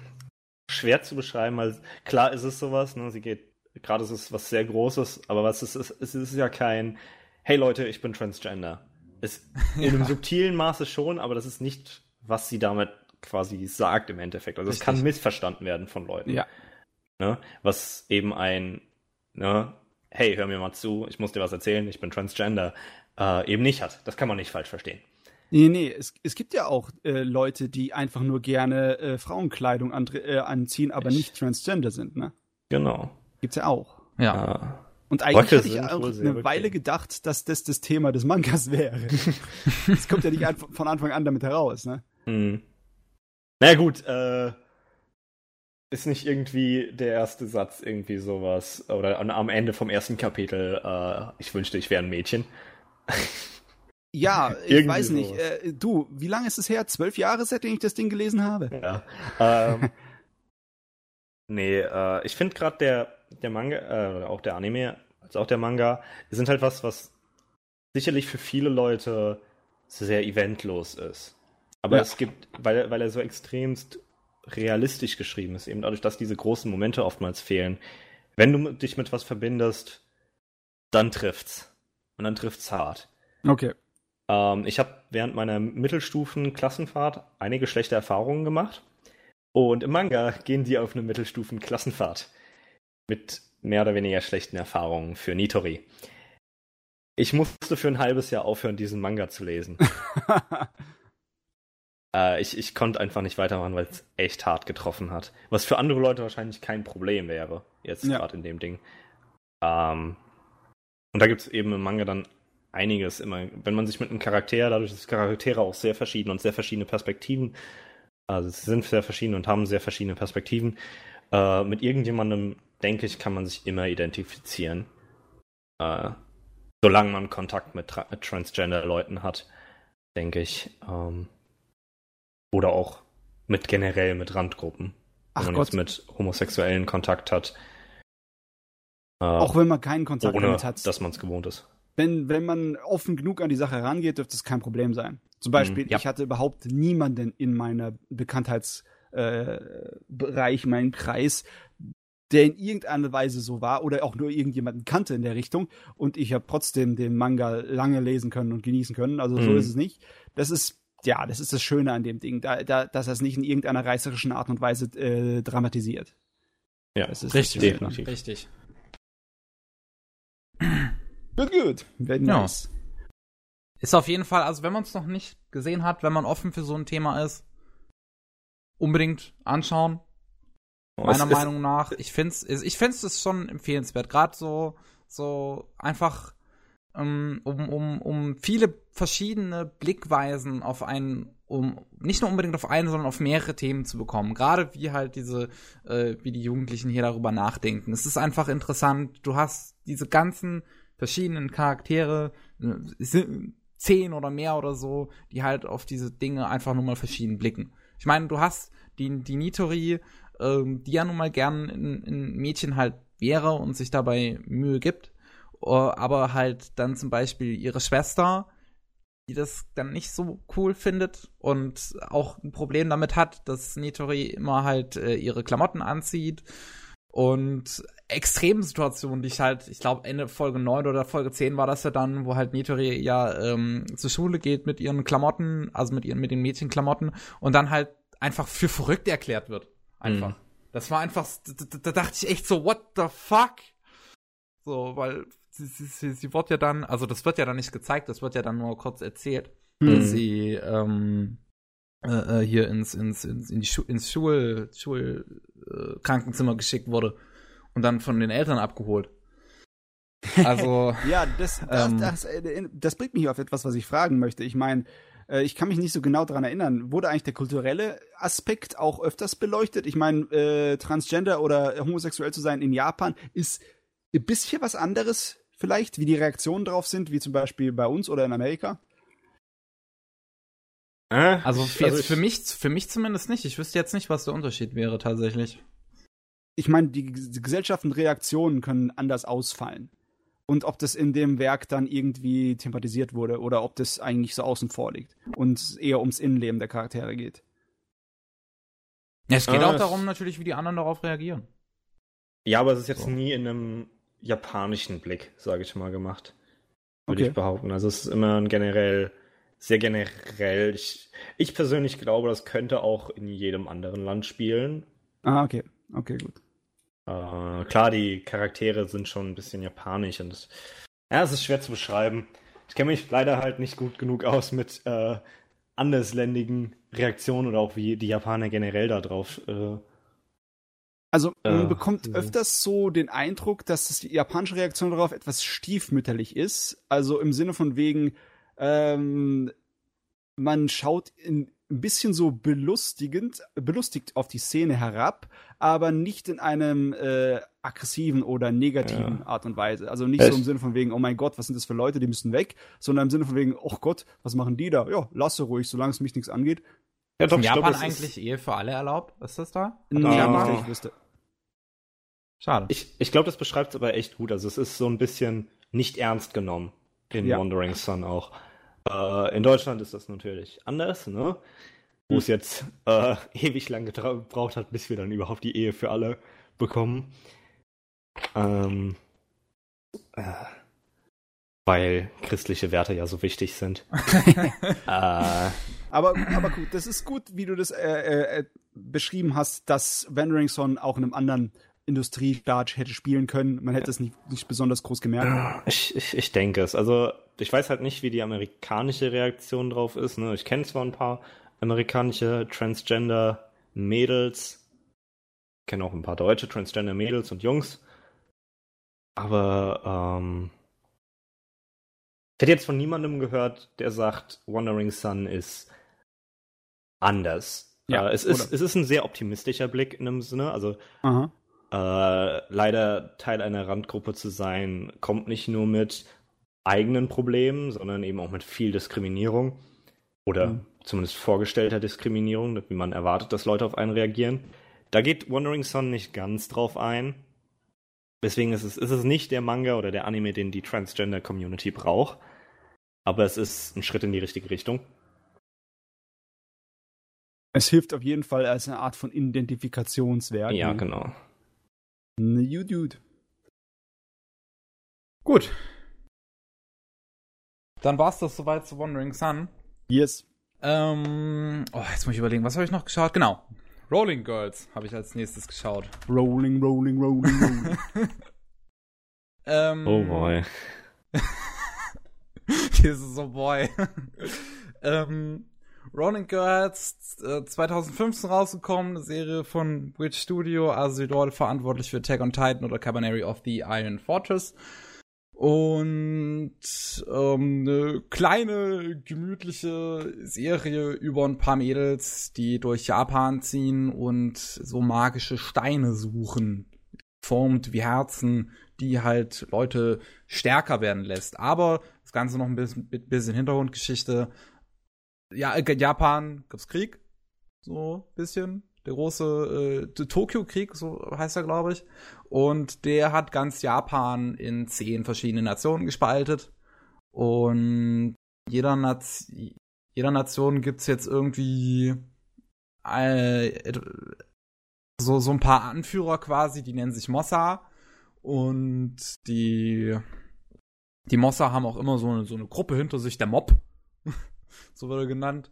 schwer zu beschreiben, weil klar ist es sowas, ne? Sie geht, gerade ist es was sehr Großes, aber was ist, es, es ist ja kein, hey Leute, ich bin Transgender. Es, in einem subtilen Maße schon, aber das ist nicht, was sie damit quasi sagt im Endeffekt. Also es kann missverstanden werden von Leuten. Ja. Ne? Was eben ein, ne, hey, hör mir mal zu, ich muss dir was erzählen, ich bin Transgender, äh, eben nicht hat. Das kann man nicht falsch verstehen. Nee, nee, es, es gibt ja auch äh, Leute, die einfach nur gerne äh, Frauenkleidung an, äh, anziehen, aber nicht transgender sind, ne? Genau. Gibt's ja auch. Ja. Und eigentlich hätte ich auch eine Weile okay. gedacht, dass das das Thema des Mangas wäre. das kommt ja nicht von Anfang an damit heraus, ne? Hm. Na gut, äh, ist nicht irgendwie der erste Satz irgendwie sowas, oder am Ende vom ersten Kapitel, äh, ich wünschte, ich wäre ein Mädchen. Ja, ich weiß nicht. Äh, du, wie lange ist es her? Zwölf Jahre, seitdem ich das Ding gelesen habe? Ja. Ähm, nee, äh, ich finde gerade der, der Manga, äh, auch der Anime, als auch der Manga, sind halt was, was sicherlich für viele Leute sehr eventlos ist. Aber Ja. es gibt, weil, weil er so extremst realistisch geschrieben ist, eben dadurch, dass diese großen Momente oftmals fehlen. Wenn du dich mit was verbindest, dann trifft's. Und dann trifft's hart. Okay. Ähm, ich habe während meiner Mittelstufen-Klassenfahrt einige schlechte Erfahrungen gemacht. Und im Manga gehen die auf eine Mittelstufen-Klassenfahrt. Mit mehr oder weniger schlechten Erfahrungen für Nitori. Ich musste für ein halbes Jahr aufhören, diesen Manga zu lesen. Äh, ich, ich konnte einfach nicht weitermachen, weil es echt hart getroffen hat. Was für andere Leute wahrscheinlich kein Problem wäre, jetzt Ja. gerade in dem Ding. Ähm, und da gibt es eben im Manga dann einiges immer. Wenn man sich mit einem Charakter, dadurch, dass Charaktere auch sehr verschieden und sehr verschiedene Perspektiven, also sie sind sehr verschieden und haben sehr verschiedene Perspektiven, äh, mit irgendjemandem, denke ich, kann man sich immer identifizieren. Äh, solange man Kontakt mit Tra Transgender-Leuten hat, denke ich. Ähm, oder auch mit generell mit Randgruppen. Ach wenn man Gott. jetzt mit Homosexuellen Kontakt hat. Äh, Auch wenn man keinen Kontakt ohne, damit hat. dass man es gewohnt ist. wenn, wenn man offen genug an die Sache rangeht, dürfte es kein Problem sein. Zum Beispiel, Mhm, ja. ich hatte überhaupt niemanden in meiner Bekanntheitsbereich, äh, meinen Kreis, der in irgendeiner Weise so war oder auch nur irgendjemanden kannte in der Richtung. Und ich habe trotzdem den Manga lange lesen können und genießen können. Also so Mhm. ist es nicht. Das ist ja, das ist das Schöne an dem Ding, da, da, dass er es nicht in irgendeiner reißerischen Art und Weise äh, dramatisiert. Ja, Das ist Richtig, definitiv. Richtig. Gut, gut. Very Ja. nice. Ist auf jeden Fall, also wenn man es noch nicht gesehen hat, wenn man offen für so ein Thema ist, unbedingt anschauen. Oh, meiner es Meinung nach. Ich find's, ich find's es schon empfehlenswert. Gerade so, so einfach, um, um, um viele verschiedene Blickweisen auf einen, um nicht nur unbedingt auf einen, sondern auf mehrere Themen zu bekommen. Gerade wie halt diese, äh, wie die Jugendlichen hier darüber nachdenken. Es ist einfach interessant. Du hast diese ganzen verschiedenen Charaktere, äh, zehn oder mehr oder so, die halt auf diese Dinge einfach nur mal verschieden blicken. Ich meine, du hast die, die Nitori, ähm, die ja nun mal gern ein, Mädchen halt wäre und sich dabei Mühe gibt, aber halt dann zum Beispiel ihre Schwester, die das dann nicht so cool findet und auch ein Problem damit hat, dass Nitori immer halt äh, ihre Klamotten anzieht und Extremsituationen, die ich halt, ich glaube Ende Folge 9 oder Folge 10 war das ja dann, wo halt Nitori ja ähm, zur Schule geht mit ihren Klamotten, also mit ihren mit den Mädchenklamotten und dann halt einfach für verrückt erklärt wird. Einfach. Mhm. Das war einfach, da, da dachte ich echt so, what the fuck? So, weil sie, sie, sie, wird ja dann, also das wird ja dann nicht gezeigt, das wird ja dann nur kurz erzählt, Mhm. dass sie ähm, äh, äh, hier ins, ins, ins, in die Schu ins Schul, Schul äh, Krankenzimmer geschickt wurde und dann von den Eltern abgeholt. Also, Ja, das, das, Ähm. das, äh, das bringt mich auf etwas, was ich fragen möchte. Ich meine, äh, ich kann mich nicht so genau daran erinnern. Wurde eigentlich der kulturelle Aspekt auch öfters beleuchtet? Ich meine, äh, Transgender oder homosexuell zu sein in Japan ist ein bisschen was anderes vielleicht, wie die Reaktionen drauf sind, wie zum Beispiel bei uns oder in Amerika. Äh, also, für, ich- für mich, für mich zumindest nicht. Ich wüsste jetzt nicht, was der Unterschied wäre tatsächlich. Ich meine, die, die Gesellschaft und Reaktionen können anders ausfallen. Und ob das in dem Werk dann irgendwie thematisiert wurde oder ob das eigentlich so außen vor liegt und eher ums Innenleben der Charaktere geht. Ja, es geht Ah, auch darum, natürlich, wie die anderen darauf reagieren. Ja, aber es ist jetzt So. nie in einem japanischen Blick, sage ich mal, gemacht. Würde Okay. ich behaupten. Also es ist immer ein generell, sehr generell. Ich, ich persönlich glaube, das könnte auch in jedem anderen Land spielen. Ah, okay. Okay, gut. Äh, klar, die Charaktere sind schon ein bisschen japanisch und das, ja, es ist schwer zu beschreiben. Ich kenne mich leider halt nicht gut genug aus mit äh, andersländigen Reaktionen oder auch wie die Japaner generell da drauf. Äh, Also man Äh, bekommt so. öfters so den Eindruck, dass das die japanische Reaktion darauf etwas stiefmütterlich ist. Also im Sinne von wegen, ähm, man schaut in, ein bisschen so belustigend, belustigt auf die Szene herab, aber nicht in einem äh, aggressiven oder negativen Ja. Art und Weise. Also nicht Es- so im Sinne von wegen, oh mein Gott, was sind das für Leute, die müssen weg, sondern im Sinne von wegen, oh Gott, was machen die da? Ja, lasse ruhig, solange es mich nichts angeht. Ja, doch, In ich glaub, Japan ist- eigentlich Ehe für alle erlaubt? Ist das da? Ah. nicht, dass ich wüsste. Schade. Ich, ich glaube, das beschreibt es aber echt gut. Also es ist so ein bisschen nicht ernst genommen in Ja. Wandering Sun auch. Äh, in Deutschland ist das natürlich anders, ne? Wo es jetzt äh, ewig lang gebraucht hat, bis wir dann überhaupt die Ehe für alle bekommen. Ähm, äh, weil christliche Werte ja so wichtig sind. äh, aber, aber gut, das ist gut, wie du das äh, äh, äh beschrieben hast, dass Van Ringsson auch in einem anderen Industriestaat hätte spielen können. Man hätte es nicht, nicht besonders groß gemerkt. Ich, ich, ich denke es. Also ich weiß halt nicht, wie die amerikanische Reaktion drauf ist. Ne? Ich kenne zwar ein paar amerikanische Transgender-Mädels, kenne auch ein paar deutsche Transgender-Mädels und Jungs, aber ähm, ich hätte jetzt von niemandem gehört, der sagt, Wandering Sun ist anders. Ja, äh, es, ist, es ist ein sehr optimistischer Blick in dem Sinne. Also äh, leider Teil einer Randgruppe zu sein, kommt nicht nur mit eigenen Problemen, sondern eben auch mit viel Diskriminierung. Oder mhm. zumindest vorgestellter Diskriminierung, wie man erwartet, dass Leute auf einen reagieren. Da geht Wandering Sun nicht ganz drauf ein. Deswegen ist es, ist es nicht der Manga oder der Anime, den die Transgender-Community braucht aber es ist ein Schritt in die richtige Richtung. Es hilft auf jeden Fall als eine Art von Identifikationswerk. Ja, genau. You dude. Gut. Dann war's das soweit zu Wandering Sun. Yes. Ähm, oh, jetzt muss ich überlegen, was habe ich noch geschaut? Genau. Rolling Girls habe ich als nächstes geschaut. Rolling, rolling, rolling, rolling. ähm, oh boy. Dieses so boy. ähm, Rolling Girls, äh, 2015 rausgekommen, eine Serie von Witch Studio, also die Leute verantwortlich für Attack on Titan oder Cabaneri of the Iron Fortress. Und ähm, eine kleine, gemütliche Serie über ein paar Mädels, die durch Japan ziehen und so magische Steine suchen. Formt wie Herzen, die halt Leute stärker werden lässt. Aber das Ganze noch ein bisschen, bisschen Hintergrundgeschichte. Ja, in Japan gab's Krieg. So ein bisschen. Der große äh, Tokio-Krieg, so heißt er, glaube ich. Und der hat ganz Japan in zehn verschiedene Nationen gespaltet. Und jeder, Nation, jeder Nation gibt's jetzt irgendwie äh, so, so ein paar Anführer quasi, die nennen sich Mossa. Und die, die Mossa haben auch immer so eine, so eine Gruppe hinter sich, der Mob. so wird er genannt.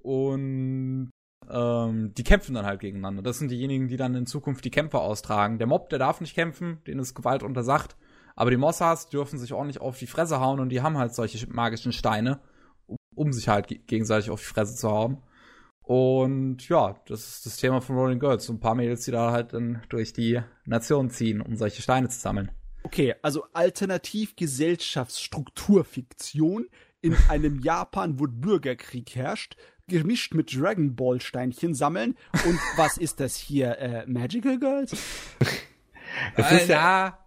Und ähm, die kämpfen dann halt gegeneinander. Das sind diejenigen, die dann in Zukunft die Kämpfe austragen. Der Mob, der darf nicht kämpfen, denen ist Gewalt untersagt. Aber die Mossas dürfen sich ordentlich auf die Fresse hauen und die haben halt solche magischen Steine, um sich halt gegenseitig auf die Fresse zu hauen. Und ja, das ist das Thema von Rolling Girls. So ein paar Mädels, die da halt dann durch die Nation ziehen, um solche Steine zu sammeln. Okay, also Alternativgesellschaftsstrukturfiktion in einem Japan, wo Bürgerkrieg herrscht, gemischt mit Dragon Ball Steinchen sammeln. Und was ist das hier? Äh, Magical Girls? es ist ja,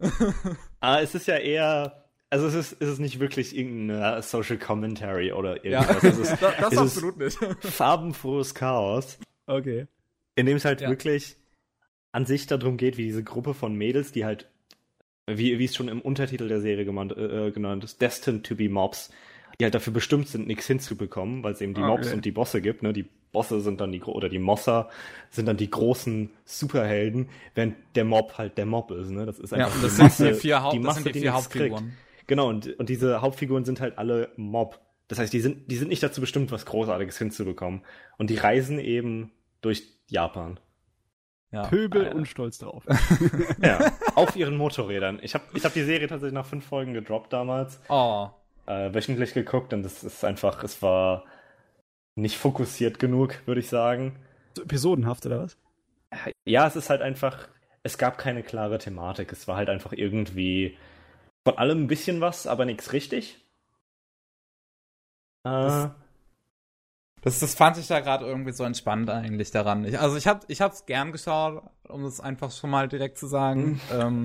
ah, es ist ja eher also es ist, es ist nicht wirklich irgendein Social Commentary oder irgendwas. Ja, es ist, das, das es absolut ist nicht. farbenfrohes Chaos. Okay. In dem es halt ja. wirklich an sich darum geht, wie diese Gruppe von Mädels, die halt, wie, wie es schon im Untertitel der Serie genannt, äh, genannt ist, Destined to be Mobs, die halt dafür bestimmt sind, nichts hinzubekommen, weil es eben die okay. Mobs und die Bosse gibt. Ne? Die Bosse sind dann die, oder die Mosser sind dann die großen Superhelden, während der Mob halt der Mob ist. Ne? Das ist einfach ja, das Masse, sind die vier, Haupt, die Masse, das sind die vier Hauptfiguren. Kriegt. Genau, und, und diese Hauptfiguren sind halt alle Mob. Das heißt, die sind, die sind nicht dazu bestimmt, was Großartiges hinzubekommen. Und die reisen eben durch Japan. Ja. Pöbel äh, und stolz drauf. ja, auf ihren Motorrädern. Ich habe ich hab die Serie tatsächlich nach fünf Folgen gedroppt damals. Oh. Äh, wöchentlich geguckt und es ist einfach, es war nicht fokussiert genug, würde ich sagen. So episodenhaft oder was? Ja, es ist halt einfach, es gab keine klare Thematik. Es war halt einfach irgendwie von allem ein bisschen was, aber nichts richtig. Äh, das, das, fand ich da gerade irgendwie so entspannt eigentlich daran. Ich, also ich habe ich hab's gern geschaut, um es einfach schon mal direkt zu sagen. Mhm. ähm,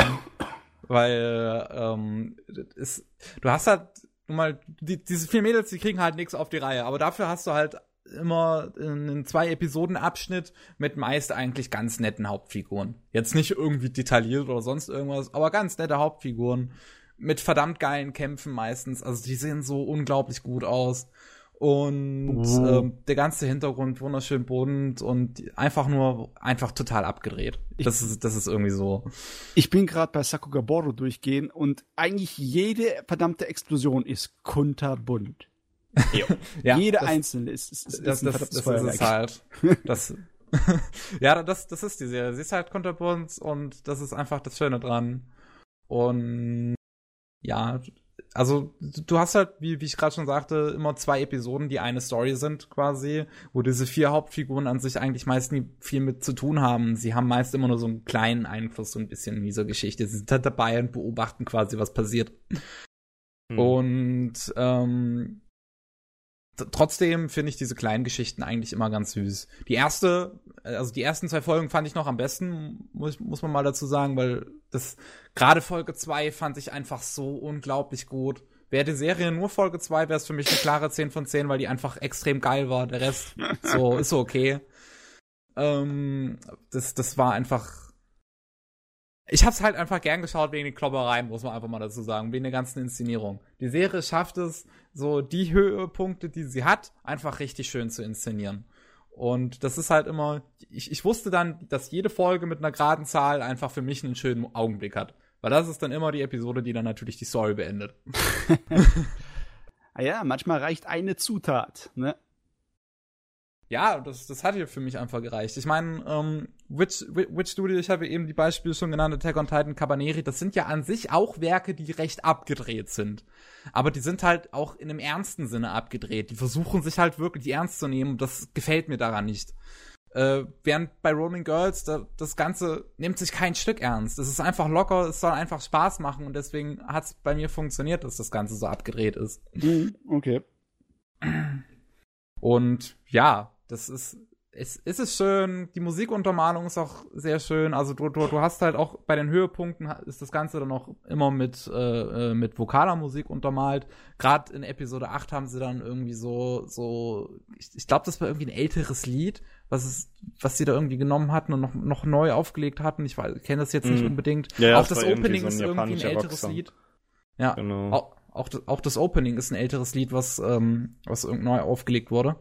weil ähm, ist, du hast halt nun mal, die, diese vier Mädels, die kriegen halt nichts auf die Reihe, aber dafür hast du halt immer einen zwei Episoden Abschnitt mit meist eigentlich ganz netten Hauptfiguren. Jetzt nicht irgendwie detailliert oder sonst irgendwas, aber ganz nette Hauptfiguren mit verdammt geilen Kämpfen meistens. Also die sehen so unglaublich gut aus. Und Oh. ähm, der ganze Hintergrund wunderschön bunt und einfach nur einfach total abgedreht. Ich- Das ist, das ist irgendwie so. Ich bin gerade bei Sakugaboro durchgehen und eigentlich jede verdammte Explosion ist kunterbunt. Ja, jede das, einzelne ist, ist, ist das, ein das, das ist es halt. Das, ja, das, das ist die Serie. Sie ist halt kunterbunt und das ist einfach das Schöne dran. Und ja, also du hast halt, wie, wie ich gerade schon sagte, immer zwei Episoden, die eine Story sind quasi, wo diese vier Hauptfiguren an sich eigentlich meist nie viel mit zu tun haben. Sie haben meist immer nur so einen kleinen Einfluss so ein bisschen in dieser Geschichte. Sie sind halt dabei und beobachten quasi, was passiert. Hm. Und ähm, trotzdem finde ich diese kleinen Geschichten eigentlich immer ganz süß. Die erste, äh, also die ersten zwei Folgen fand ich noch am besten, muss, muss man mal dazu sagen, weil das gerade Folge zwei fand ich einfach so unglaublich gut. Wäre die Serie nur Folge zwei, wäre es für mich eine klare 10 von 10, weil die einfach extrem geil war. Der Rest so ist so okay. Ähm, das, das war einfach. Ich hab's halt einfach gern geschaut wegen den Kloppereien, muss man einfach mal dazu sagen, wegen der ganzen Inszenierung. Die Serie schafft es, so die Höhepunkte, die sie hat, einfach richtig schön zu inszenieren. Und das ist halt immer, ich, ich wusste dann, dass jede Folge mit einer geraden Zahl einfach für mich einen schönen Augenblick hat. Weil das ist dann immer die Episode, die dann natürlich die Story beendet. Ah ja, manchmal reicht eine Zutat, ne? Ja, das, das hat hier für mich einfach gereicht. Ich meine, ähm, Witch, Wi- Witch Studio, ich habe eben die Beispiele schon genannt, Attack on Titan, Cabaneri, das sind ja an sich auch Werke, die recht abgedreht sind. Aber die sind halt auch in einem ernsten Sinne abgedreht. Die versuchen sich halt wirklich ernst zu nehmen und das gefällt mir daran nicht. Äh, während bei Roaming Girls da, das Ganze nimmt sich kein Stück ernst. Es ist einfach locker, es soll einfach Spaß machen und deswegen hat es bei mir funktioniert, dass das Ganze so abgedreht ist. Mhm, okay. Und ja, das ist, es, es ist schön, die Musikuntermalung ist auch sehr schön. Also du, du, du hast halt auch bei den Höhepunkten ist das Ganze dann auch immer mit, äh, äh, mit vokaler Musik untermalt. Gerade in Episode 8 haben sie dann irgendwie so, so, ich, ich glaube, das war irgendwie ein älteres Lied, was es, was sie da irgendwie genommen hatten und noch, noch neu aufgelegt hatten. Ich kenne das jetzt nicht Mhm. unbedingt. Ja, auch das das Opening so ist irgendwie ein älteres Rocksong. Lied. Ja, Genau. auch, auch, das, auch das Opening ist ein älteres Lied, was, ähm, was irgend neu aufgelegt wurde.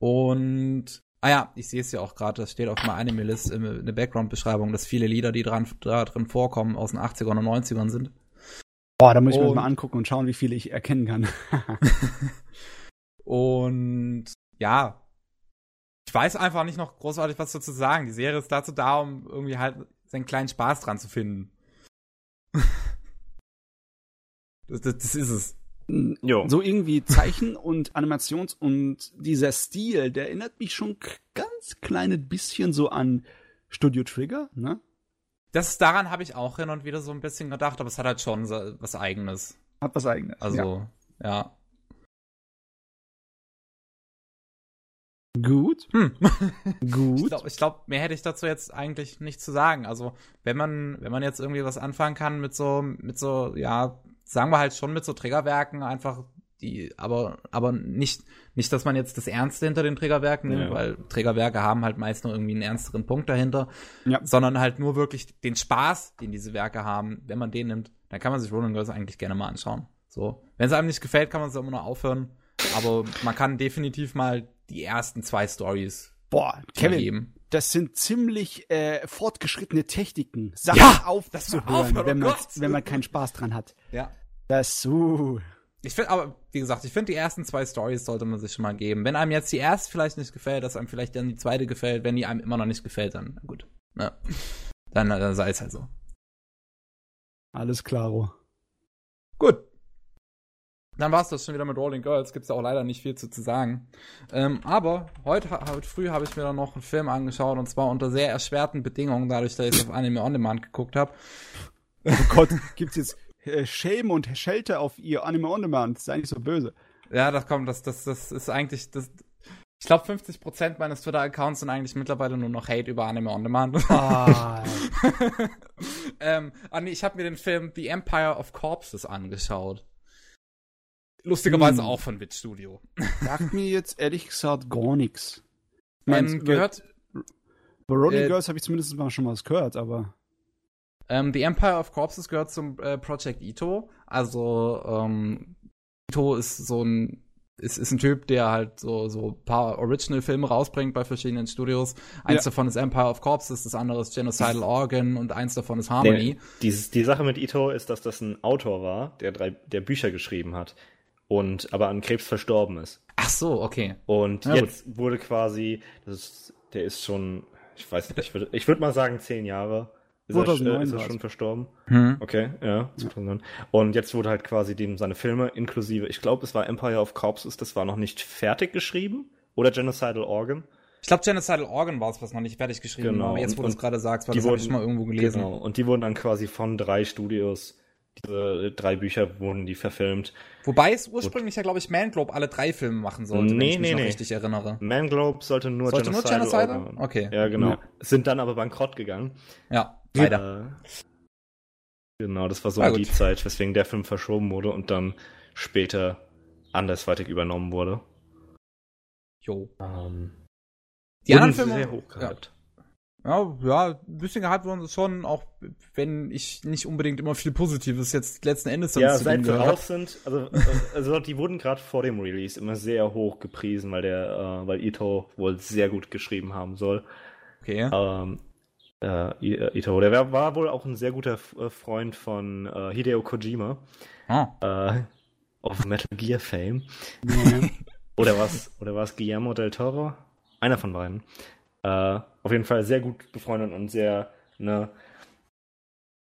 Und, ah ja, ich sehe es ja auch gerade, das steht auf meiner Anime-List in, der Background-Beschreibung, dass viele Lieder, die dran, da drin vorkommen, aus den 80ern und 90ern sind. Boah, da muss ich mir das mal angucken und schauen, wie viele ich erkennen kann. Und ja, ich weiß einfach nicht noch großartig was dazu sagen. Die Serie ist dazu da, um irgendwie halt seinen kleinen Spaß dran zu finden. das, das, das ist es. Jo. So irgendwie Zeichen und Animations- und dieser Stil, der erinnert mich schon ganz kleines bisschen so an Studio Trigger, ne? Das daran habe ich auch hin und wieder so ein bisschen gedacht, aber es hat halt schon so was Eigenes. Hat was eigenes. Also, ja. Gut, Hm. Ich gut. glaube, ich glaub, mehr hätte ich dazu jetzt eigentlich nicht zu sagen. Also, wenn man, wenn man jetzt irgendwie was anfangen kann mit so, mit so, ja, sagen wir halt schon mit so Triggerwerken, einfach die, aber, aber nicht, nicht, dass man jetzt das Ernste hinter den Triggerwerken nimmt, Ja. weil Triggerwerke haben halt meist nur irgendwie einen ernsteren Punkt dahinter, Ja. sondern halt nur wirklich den Spaß, den diese Werke haben, wenn man den nimmt, dann kann man sich Rolling Girls eigentlich gerne mal anschauen. So. Wenn es einem nicht gefällt, kann man es immer noch aufhören. Aber man kann definitiv mal die ersten zwei Stories Boah, Kevin, geben. das sind ziemlich äh, fortgeschrittene Techniken, Sachen Ja, das aufzuhören, wenn, man, wenn man keinen Spaß dran hat. Ja. Das, uh, Ich finde, aber wie gesagt, ich finde die ersten zwei Stories sollte man sich schon mal geben. Wenn einem jetzt die erste vielleicht nicht gefällt, dass einem vielleicht dann die zweite gefällt, wenn die einem immer noch nicht gefällt, dann gut. Ja. Dann, dann sei es halt so. alles klaro. Gut. Dann war's das schon wieder mit Rolling Girls. Gibt's ja auch leider nicht viel zu, zu sagen. Ähm, aber heute, heute früh habe ich mir dann noch einen Film angeschaut und zwar unter sehr erschwerten Bedingungen, dadurch, dass ich auf Anime On Demand geguckt habe. Oh Gott, gibt's jetzt äh, Shame und Schelte auf ihr Anime On Demand? Sei nicht so böse. Ja, das kommt, das, das, das ist eigentlich, das, ich glaube, 50% meines Twitter-Accounts sind eigentlich mittlerweile nur noch Hate über Anime On Demand. Ah, ähm, ah, nee, ich habe mir den Film The Empire of Corpses angeschaut. Lustigerweise Hm. auch von Witch Studio. sagt mir jetzt ehrlich gesagt gar nichts. Ähm, gehört, Bei Rolling äh, Girls habe ich zumindest mal schon was gehört, aber. Ähm, The Empire of Corpses gehört zum äh, Project Ito. Also ähm, Ito ist so ein ist, ist ein Typ, der halt so so paar Original-Filme rausbringt bei verschiedenen Studios. Eins Ja. davon ist Empire of Corpses, das andere ist Genocidal Organ und eins davon ist Harmony. Nee, dieses, die Sache mit Ito ist, dass das ein Autor war, der drei, der Bücher geschrieben hat und aber an Krebs verstorben ist. Ach so, okay. Und Ja, gut. jetzt wurde quasi, das ist, der ist schon, ich weiß nicht, ich würde ich würd mal sagen zehn Jahre. Ist er, 2009 ist er schon verstorben? Hm. Okay, ja, 2009. Und jetzt wurde halt quasi dem seine Filme inklusive, ich glaube, es war Empire of Corpses, das war noch nicht fertig geschrieben. Oder Genocidal Organ. Ich glaube, Genocidal Organ war es, was noch nicht fertig geschrieben Genau, war. Aber jetzt, wo du es gerade sagst, weil die das habe ich mal irgendwo gelesen. Genau. Und die wurden dann quasi von drei Studios, diese drei Bücher wurden die verfilmt. Wobei es ursprünglich ja, glaube ich, Manglobe alle drei Filme machen sollte, wenn Nee, ich mich nee, richtig erinnere. Manglobe sollte nur Sollte nur Genocidal Genocidal? Organ. Okay. Ja, genau. Ja. Sind dann aber bankrott gegangen. Ja, leider. Äh, genau, das war so Na um gut. die Zeit, weswegen der Film verschoben wurde und dann später andersweitig übernommen wurde. Jo. Ähm, Die anderen Filme. sehr hoch gehabt. Ja, ja, ein bisschen gehypt wurden sie schon, auch wenn ich nicht unbedingt immer viel Positives jetzt letzten Endes Ja, zu seit sie raus sind, also, äh, also die wurden gerade vor dem Release immer sehr hoch gepriesen, weil der, äh, weil Ito wohl sehr gut geschrieben haben soll. Okay. Ähm, äh, äh, Ito, der war, war wohl auch ein sehr guter äh, Freund von äh, Hideo Kojima, Ah. äh, auf Metal Gear Fame. Ja. Oder was? Oder war es Guillermo del Toro? Einer von beiden. Äh, auf jeden Fall sehr gut befreundet und sehr, ne,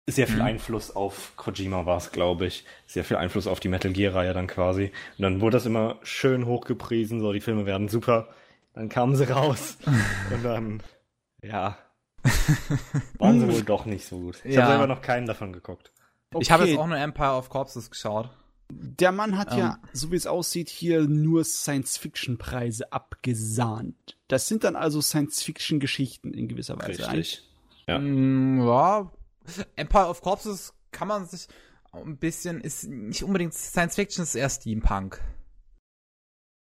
sehr viel Mhm. Einfluss auf Kojima war es, glaube ich. Sehr viel Einfluss auf die Metal Gear-Reihe dann quasi. Und dann wurde das immer schön hochgepriesen, so die Filme werden super. Dann kamen sie raus. und dann, ja, waren sie wohl doch nicht so gut. Ich Ja. habe selber noch keinen davon geguckt. Ich habe Okay, jetzt auch nur Empire of Corpses geschaut. Der Mann hat ja, Ähm. so wie es aussieht, hier nur Science-Fiction-Preise abgesahnt. Das sind dann also Science-Fiction-Geschichten in gewisser Weise. Richtig. Ja. Mm, ja. Empire of Corpses kann man sich ein bisschen, ist nicht unbedingt Science Fiction, ist eher Steampunk.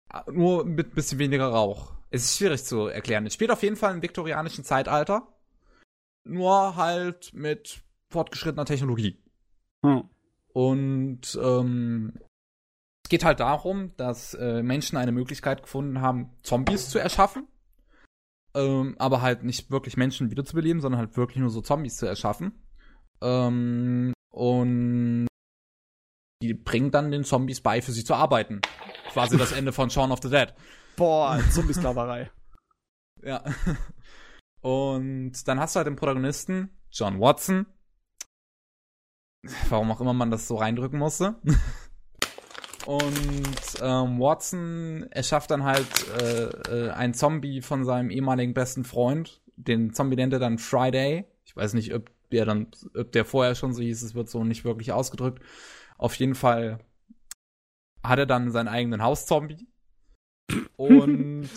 Ah, Nur mit ein bisschen weniger Rauch. Es ist schwierig zu erklären. Es spielt auf jeden Fall im viktorianischen Zeitalter. Nur halt mit fortgeschrittener Technologie. Hm. Und ähm, es geht halt darum, dass äh, Menschen eine Möglichkeit gefunden haben, Zombies zu erschaffen. Ähm, aber halt nicht wirklich Menschen wiederzubeleben, sondern halt wirklich nur so Zombies zu erschaffen. Ähm, und die bringen dann den Zombies bei, für sie zu arbeiten. Quasi das Ende von Shaun of the Dead. Boah, Zombie-Sklaverei. Ja. Und dann hast du halt den Protagonisten, John Watson. Warum auch immer man das so reindrücken musste. Und ähm, Watson erschafft dann halt äh, äh, einen Zombie von seinem ehemaligen besten Freund. Den Zombie nennt er dann Friday. Ich weiß nicht, ob der dann, ob der vorher schon so hieß, es wird so nicht wirklich ausgedrückt. Auf jeden Fall hat er dann seinen eigenen Hauszombie. Und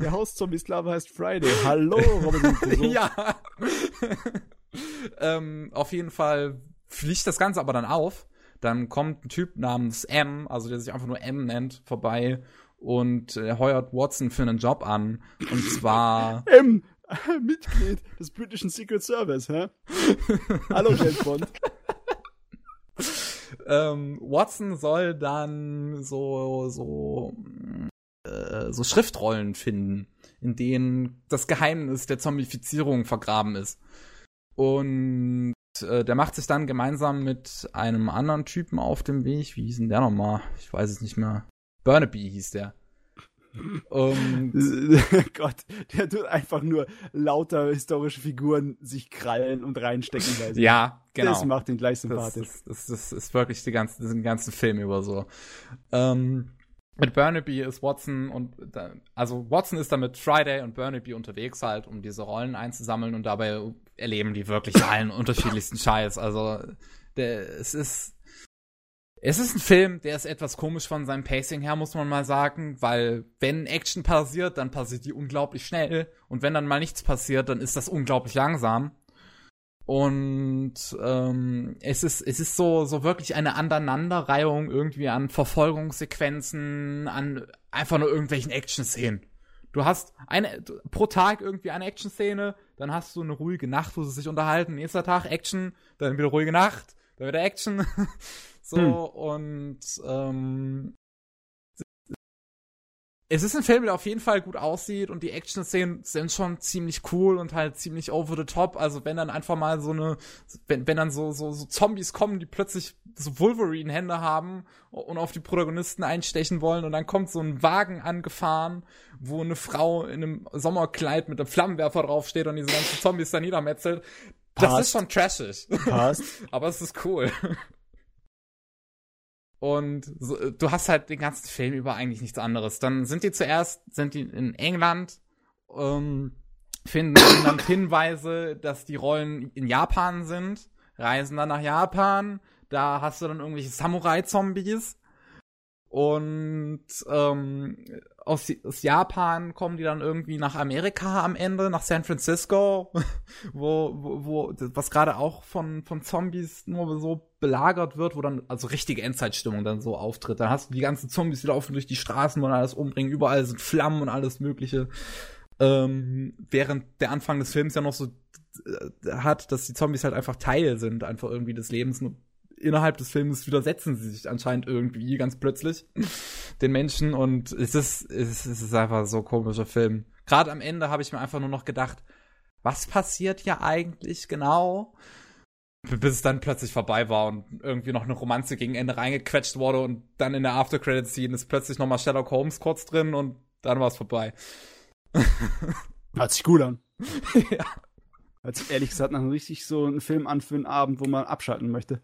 Der Hauszombie-Sklave heißt Friday. Hallo, Robinson Crusoe. ja. ähm, auf jeden Fall fliegt das Ganze aber dann auf. Dann kommt ein Typ namens M, also der sich einfach nur M nennt, vorbei und äh, heuert Watson für einen Job an. Und zwar. M, Mitglied des britischen Secret Service, hä? Hallo, James Bond. ähm, Watson soll dann so, so, äh, so Schriftrollen finden, in denen das Geheimnis der Zombifizierung vergraben ist. Und äh, der macht sich dann gemeinsam mit einem anderen Typen auf dem Weg. Wie hieß denn der nochmal? Ich weiß es nicht mehr. Burnaby hieß der. Und Gott, der tut einfach nur lauter historische Figuren sich krallen und reinstecken. Weil ja, genau. Das macht ihn gleich sympathisch. das, das, das ist wirklich die ganze, den ganzen Film über so. Ähm, mit Burnaby ist Watson und also Watson ist da mit Friday und Burnaby unterwegs halt, um diese Rollen einzusammeln und dabei erleben die wirklich allen unterschiedlichsten Scheiß. Also der, es ist es ist ein Film, der ist etwas komisch von seinem Pacing her, muss man mal sagen, weil wenn Action passiert, dann passiert die unglaublich schnell und wenn dann mal nichts passiert, dann ist das unglaublich langsam. Und ähm, es ist es ist so so wirklich eine Aneinanderreihung irgendwie an Verfolgungssequenzen, an einfach nur irgendwelchen Action-Szenen. Du hast eine, pro Tag irgendwie eine Action-Szene, dann hast du eine ruhige Nacht, wo sie sich unterhalten, nächster Tag Action, dann wieder ruhige Nacht, dann wieder Action. so, hm. und ähm, es ist ein Film, der auf jeden Fall gut aussieht und die Action-Szenen sind schon ziemlich cool und halt ziemlich over the top. Also wenn dann einfach mal so eine, wenn, wenn dann so, so, so Zombies kommen, die plötzlich so Wolverine-Hände haben und auf die Protagonisten einstechen wollen und dann kommt so ein Wagen angefahren, wo eine Frau in einem Sommerkleid mit einem Flammenwerfer draufsteht und diese ganzen Zombies da niedermetzelt. Das Passt. ist schon trashig. Passt. Aber es ist cool. Und so, du hast halt den ganzen Film über eigentlich nichts anderes. Dann sind die zuerst, sind die in England, ähm, finden dann Hinweise, dass die Rollen in Japan sind, reisen dann nach Japan, da hast du dann irgendwelche Samurai-Zombies und ähm, aus, aus Japan kommen die dann irgendwie nach Amerika am Ende, nach San Francisco, wo, wo, wo was gerade auch von, von Zombies nur so belagert wird, wo dann also richtige Endzeitstimmung dann so auftritt. Dann hast du die ganzen Zombies, die laufen durch die Straßen und alles umbringen, überall sind Flammen und alles mögliche. Ähm, während der Anfang des Films ja noch so äh, hat, dass die Zombies halt einfach Teil sind, einfach irgendwie des Lebens innerhalb des Films widersetzen sie sich anscheinend irgendwie ganz plötzlich den Menschen und es ist, es ist einfach so ein komischer Film. Gerade am Ende habe ich mir einfach nur noch gedacht, was passiert hier eigentlich genau? Bis es dann plötzlich vorbei war und irgendwie noch eine Romanze gegen Ende reingequetscht wurde und dann in der After-Credit-Scene ist plötzlich nochmal Sherlock Holmes kurz drin und dann war es vorbei. Hört sich gut an. ja. Hört sich ehrlich gesagt nach richtig so einen Film an für einen Abend, wo man abschalten möchte.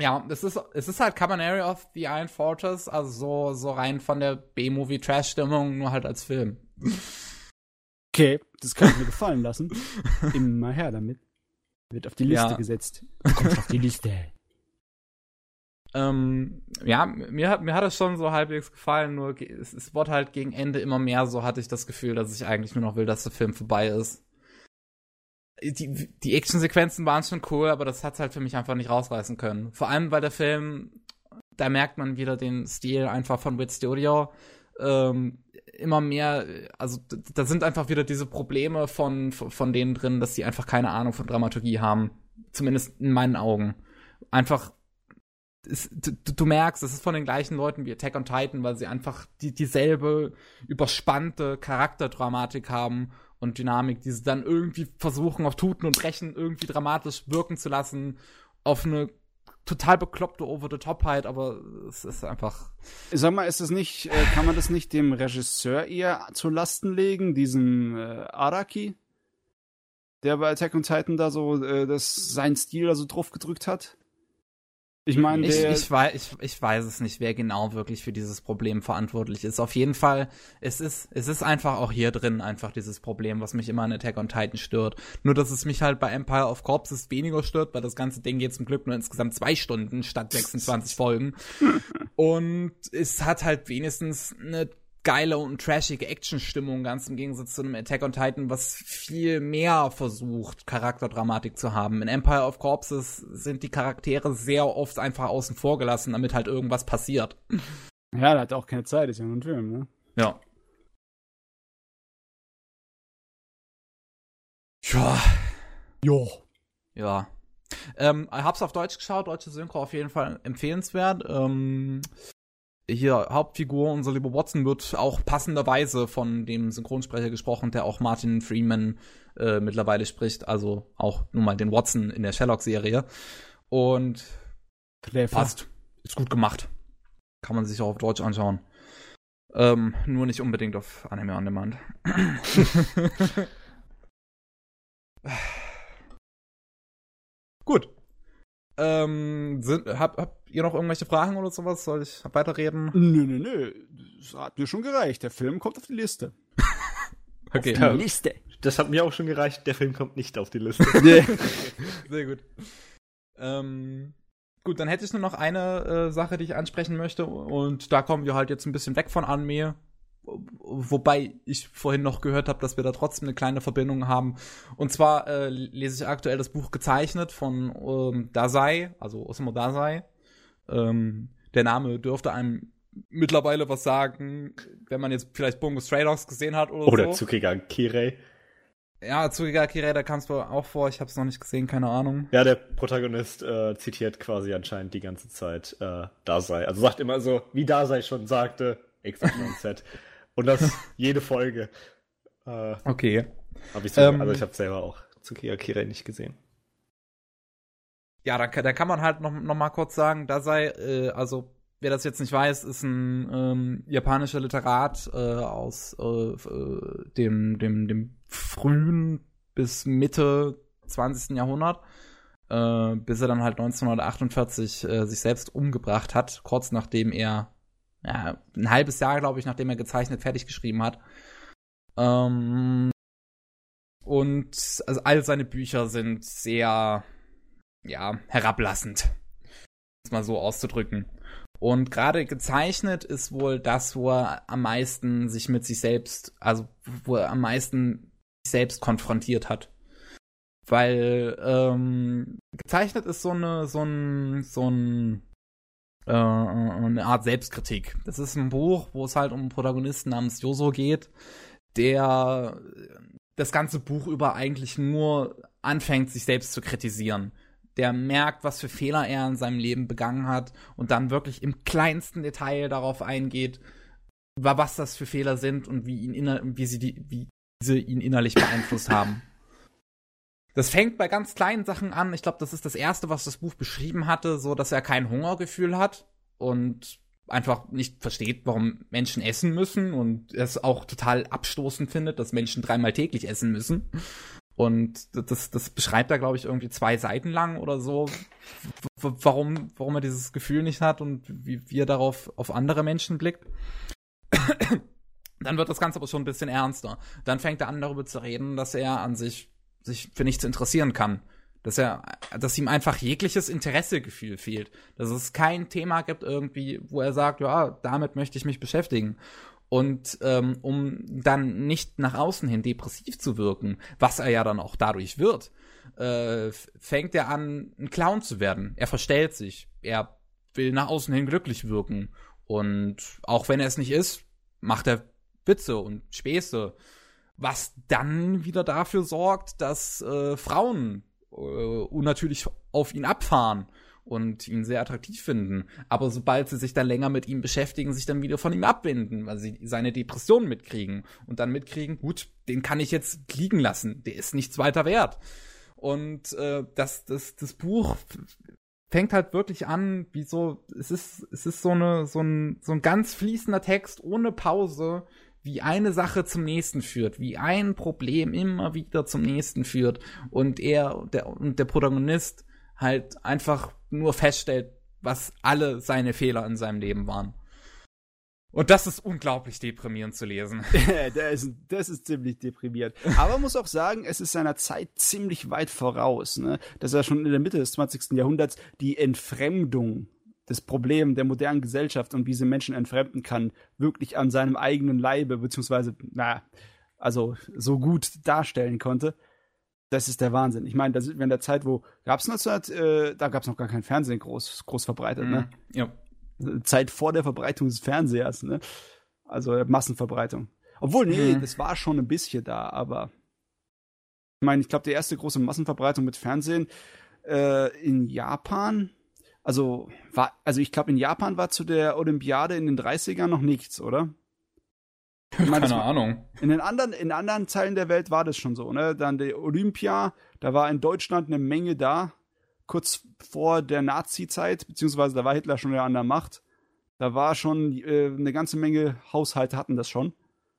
Ja, es ist, es ist halt Cabaneri of the Iron Fortress, also so, so rein von der B-Movie-Trash-Stimmung, nur halt als Film. Okay, das kann ich mir gefallen lassen. Immer her damit. Wird auf die Liste ja. gesetzt. Kommt auf die Liste. Ähm, ja, mir hat, mir hat es schon so halbwegs gefallen, nur es, es wurde halt gegen Ende immer mehr so, hatte ich das Gefühl, dass ich eigentlich nur noch will, dass der Film vorbei ist die, die Actionsequenzen waren schon cool, aber das hat's halt für mich einfach nicht rausreißen können. Vor allem, weil der Film, da merkt man wieder den Stil einfach von Wit Studio. Ähm, immer mehr, also da sind einfach wieder diese Probleme von, von denen drin, dass sie einfach keine Ahnung von Dramaturgie haben. Zumindest in meinen Augen. Einfach, ist, du, du, merkst, es ist von den gleichen Leuten wie Attack on Titan, weil sie einfach die, dieselbe überspannte Charakterdramatik haben und Dynamik, die sie dann irgendwie versuchen, auf Tuten und Brechen irgendwie dramatisch wirken zu lassen, auf eine total bekloppte Over-the-Topheit, aber es ist einfach. Sag mal, ist es nicht, äh, kann man das nicht dem Regisseur eher zu Lasten legen, diesem äh, Araki, der bei Attack on Titan da so äh, das, seinen Stil da so drauf gedrückt hat? Ich meine, ich, ich, weiß, ich, ich weiß es nicht, wer genau wirklich für dieses Problem verantwortlich ist. Auf jeden Fall, es ist, es ist einfach auch hier drin einfach dieses Problem, was mich immer an Attack on Titan stört. Nur, dass es mich halt bei Empire of Corpses weniger stört, weil das ganze Ding geht zum Glück nur insgesamt zwei Stunden statt 26 Folgen. Und es hat halt wenigstens eine geile und trashige Actionstimmung, ganz im Gegensatz zu einem Attack on Titan, was viel mehr versucht, Charakterdramatik zu haben. In Empire of Corpses sind die Charaktere sehr oft einfach außen vor gelassen, damit halt irgendwas passiert. Ja, da hat auch keine Zeit, ist ja nur ein Film, ne? Ja. Ja. Jo. Ja. Ähm, hab's auf Deutsch geschaut, deutsche Synchro auf jeden Fall empfehlenswert. Ähm, hier Hauptfigur, unser lieber Watson, wird auch passenderweise von dem Synchronsprecher gesprochen, der auch Martin Freeman äh, mittlerweile spricht, also auch nun mal den Watson in der Sherlock-Serie. Und Clever. passt. Ist gut gemacht. Kann man sich auch auf Deutsch anschauen. Ähm, nur nicht unbedingt auf Anime on Demand. gut. Ähm, sind, hab, habt ihr noch irgendwelche Fragen oder sowas? Soll ich weiterreden? Nö, nö, nö. Das hat mir schon gereicht. Der Film kommt auf die Liste. okay. Auf die Liste. Das hat mir auch schon gereicht. Der Film kommt nicht auf die Liste. Sehr gut. Ähm, gut, dann hätte ich nur noch eine äh, Sache, die ich ansprechen möchte. Und da kommen wir halt jetzt ein bisschen weg von Anime wobei ich vorhin noch gehört habe, dass wir da trotzdem eine kleine Verbindung haben. Und zwar äh, lese ich aktuell das Buch gezeichnet von ähm, Dasai, also Osamu Dasai. Ähm, der Name dürfte einem mittlerweile was sagen, wenn man jetzt vielleicht Bungo Stray Dogs gesehen hat oder, Oder so. Tsukiga Kirei. Ja, Tsukiga Kirei, da kam es wohl auch vor. Ich habe es noch nicht gesehen, keine Ahnung. Ja, der Protagonist äh, zitiert quasi anscheinend die ganze Zeit äh, Dasei. Also sagt immer so, wie Dasei schon sagte, XYZ. Und das jede Folge. Äh, Okay. hab ich sogar, Ähm. also ich habe selber auch Tsukiga Kirei nicht gesehen. Ja, da, kann- da kann man halt noch, noch mal kurz sagen, da sei, äh, also wer das jetzt nicht weiß, ist ein ähm, japanischer Literat äh, aus äh, äh, dem, dem, dem frühen bis Mitte 20. Jahrhundert, äh, bis er dann halt 1948 äh, sich selbst umgebracht hat, kurz nachdem er, ja, ein halbes Jahr, glaube ich, nachdem er gezeichnet fertig geschrieben hat. Ähm, und also all seine Bücher sind sehr ja, herablassend. Es mal so auszudrücken. Und gerade gezeichnet ist wohl das, wo er am meisten sich mit sich selbst, also wo er am meisten sich selbst konfrontiert hat. Weil ähm, gezeichnet ist so eine, so ein, so ein äh, eine Art Selbstkritik. Das ist ein Buch, wo es halt um einen Protagonisten namens Joso geht, der das ganze Buch über eigentlich nur anfängt, sich selbst zu kritisieren der merkt, was für Fehler er in seinem Leben begangen hat und dann wirklich im kleinsten Detail darauf eingeht, wa- was das für Fehler sind und wie, ihn inner wie, sie die, wie diese ihn innerlich beeinflusst haben. Das fängt bei ganz kleinen Sachen an. Ich glaube, das ist das erste, was das Buch beschrieben hatte, so dass er kein Hungergefühl hat und einfach nicht versteht, warum Menschen essen müssen und es auch total abstoßend findet, dass Menschen dreimal täglich essen müssen. Und das, das beschreibt er, glaube ich, irgendwie zwei Seiten lang oder so, warum, warum er dieses Gefühl nicht hat und wie, wie er darauf auf andere Menschen blickt. Dann wird das Ganze aber schon ein bisschen ernster. Dann fängt er an, darüber zu reden, dass er an sich sich für nichts interessieren kann. Dass er, dass ihm einfach jegliches Interessegefühl fehlt. Dass es kein Thema gibt irgendwie, wo er sagt, ja, damit möchte ich mich beschäftigen. Und ähm, um dann nicht nach außen hin depressiv zu wirken, was er ja dann auch dadurch wird, äh, fängt er an, ein Clown zu werden. Er verstellt sich. Er will nach außen hin glücklich wirken. Und auch wenn er es nicht ist, macht er Witze und Späße. Was dann wieder dafür sorgt, dass äh, Frauen äh, unnatürlich auf ihn abfahren und ihn sehr attraktiv finden. Aber sobald sie sich dann länger mit ihm beschäftigen, sich dann wieder von ihm abwenden, weil sie seine Depression mitkriegen und dann mitkriegen, gut, den kann ich jetzt liegen lassen, der ist nichts weiter wert. Und äh, das, das, das Buch fängt halt wirklich an, wie so, es ist, es ist so eine, so ein, so ein ganz fließender Text ohne Pause, wie eine Sache zum nächsten führt, wie ein Problem immer wieder zum nächsten führt und er, der, und der Protagonist halt einfach nur feststellt, was alle seine Fehler in seinem Leben waren. Und das ist unglaublich deprimierend zu lesen. der ist, das ist ziemlich deprimiert. Aber man muss auch sagen, es ist seiner Zeit ziemlich weit voraus. Ne? Das ist ja schon in der Mitte des 20. Jahrhunderts die Entfremdung des Problems der modernen Gesellschaft und wie sie Menschen entfremden kann, wirklich an seinem eigenen Leibe, beziehungsweise, na, also so gut darstellen konnte. Das ist der Wahnsinn. Ich meine, da sind wir in der Zeit, wo gab es 1900, äh, da gab es noch gar kein Fernsehen groß, groß verbreitet, ne? Ja. Zeit vor der Verbreitung des Fernsehers, ne? Also äh, Massenverbreitung. Obwohl, nee, Mhm. das war schon ein bisschen da, aber ich meine, ich glaube, die erste große Massenverbreitung mit Fernsehen äh, in Japan, also war, also ich glaube, in Japan war zu der Olympiade in den 30ern noch nichts, oder? Ich meine, Keine Ahnung. in den anderen, in anderen Teilen der Welt war das schon so, ne? Dann die Olympia, da war in Deutschland eine Menge da, kurz vor der Nazi-Zeit, beziehungsweise da war Hitler schon ja an der Macht. Da war schon äh, eine ganze Menge Haushalte hatten das schon.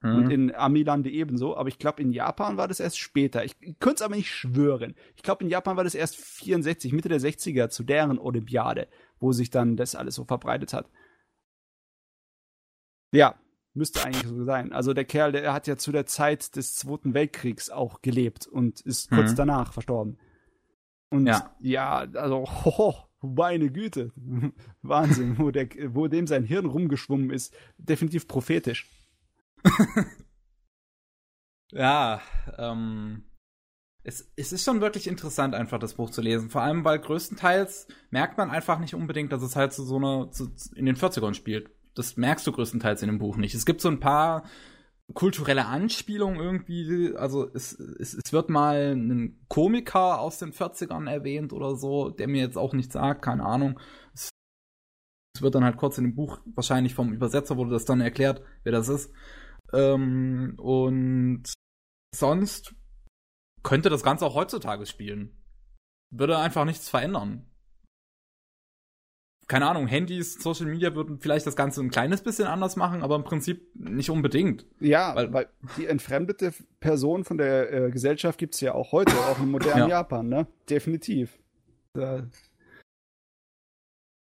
Und Mhm. in Amilande ebenso. Aber ich glaube, in Japan war das erst später. Ich, ich könnte es aber nicht schwören. Ich glaube, in Japan war das erst 64, Mitte der 60er, zu deren Olympiade, wo sich dann das alles so verbreitet hat. Ja, müsste eigentlich so sein. Also der Kerl, der hat ja zu der Zeit des Zweiten Weltkriegs auch gelebt und ist kurz Mhm. danach verstorben. Und Ja. ja, also, hoho, meine Güte. Wahnsinn, wo, der, wo dem sein Hirn rumgeschwommen ist. Definitiv prophetisch. Ja, ähm, es, es ist schon wirklich interessant, einfach das Buch zu lesen. Vor allem, weil größtenteils merkt man einfach nicht unbedingt, dass es halt zu so einer, zu, in den 40ern spielt. Das merkst du größtenteils in dem Buch nicht. Es gibt so ein paar kulturelle Anspielungen irgendwie, also es, es, es wird mal ein Komiker aus den 40ern erwähnt oder so, der mir jetzt auch nichts sagt, keine Ahnung. Es, es wird dann halt kurz in dem Buch, wahrscheinlich vom Übersetzer wurde das dann erklärt, wer das ist. Ähm, und sonst könnte das Ganze auch heutzutage spielen. Würde einfach nichts verändern keine Ahnung, Handys, Social Media würden vielleicht das Ganze ein kleines bisschen anders machen, aber im Prinzip nicht unbedingt. Ja, weil, weil die entfremdete Person von der äh, Gesellschaft gibt es ja auch heute, auch im modernen ja. Japan, ne? Definitiv. Äh,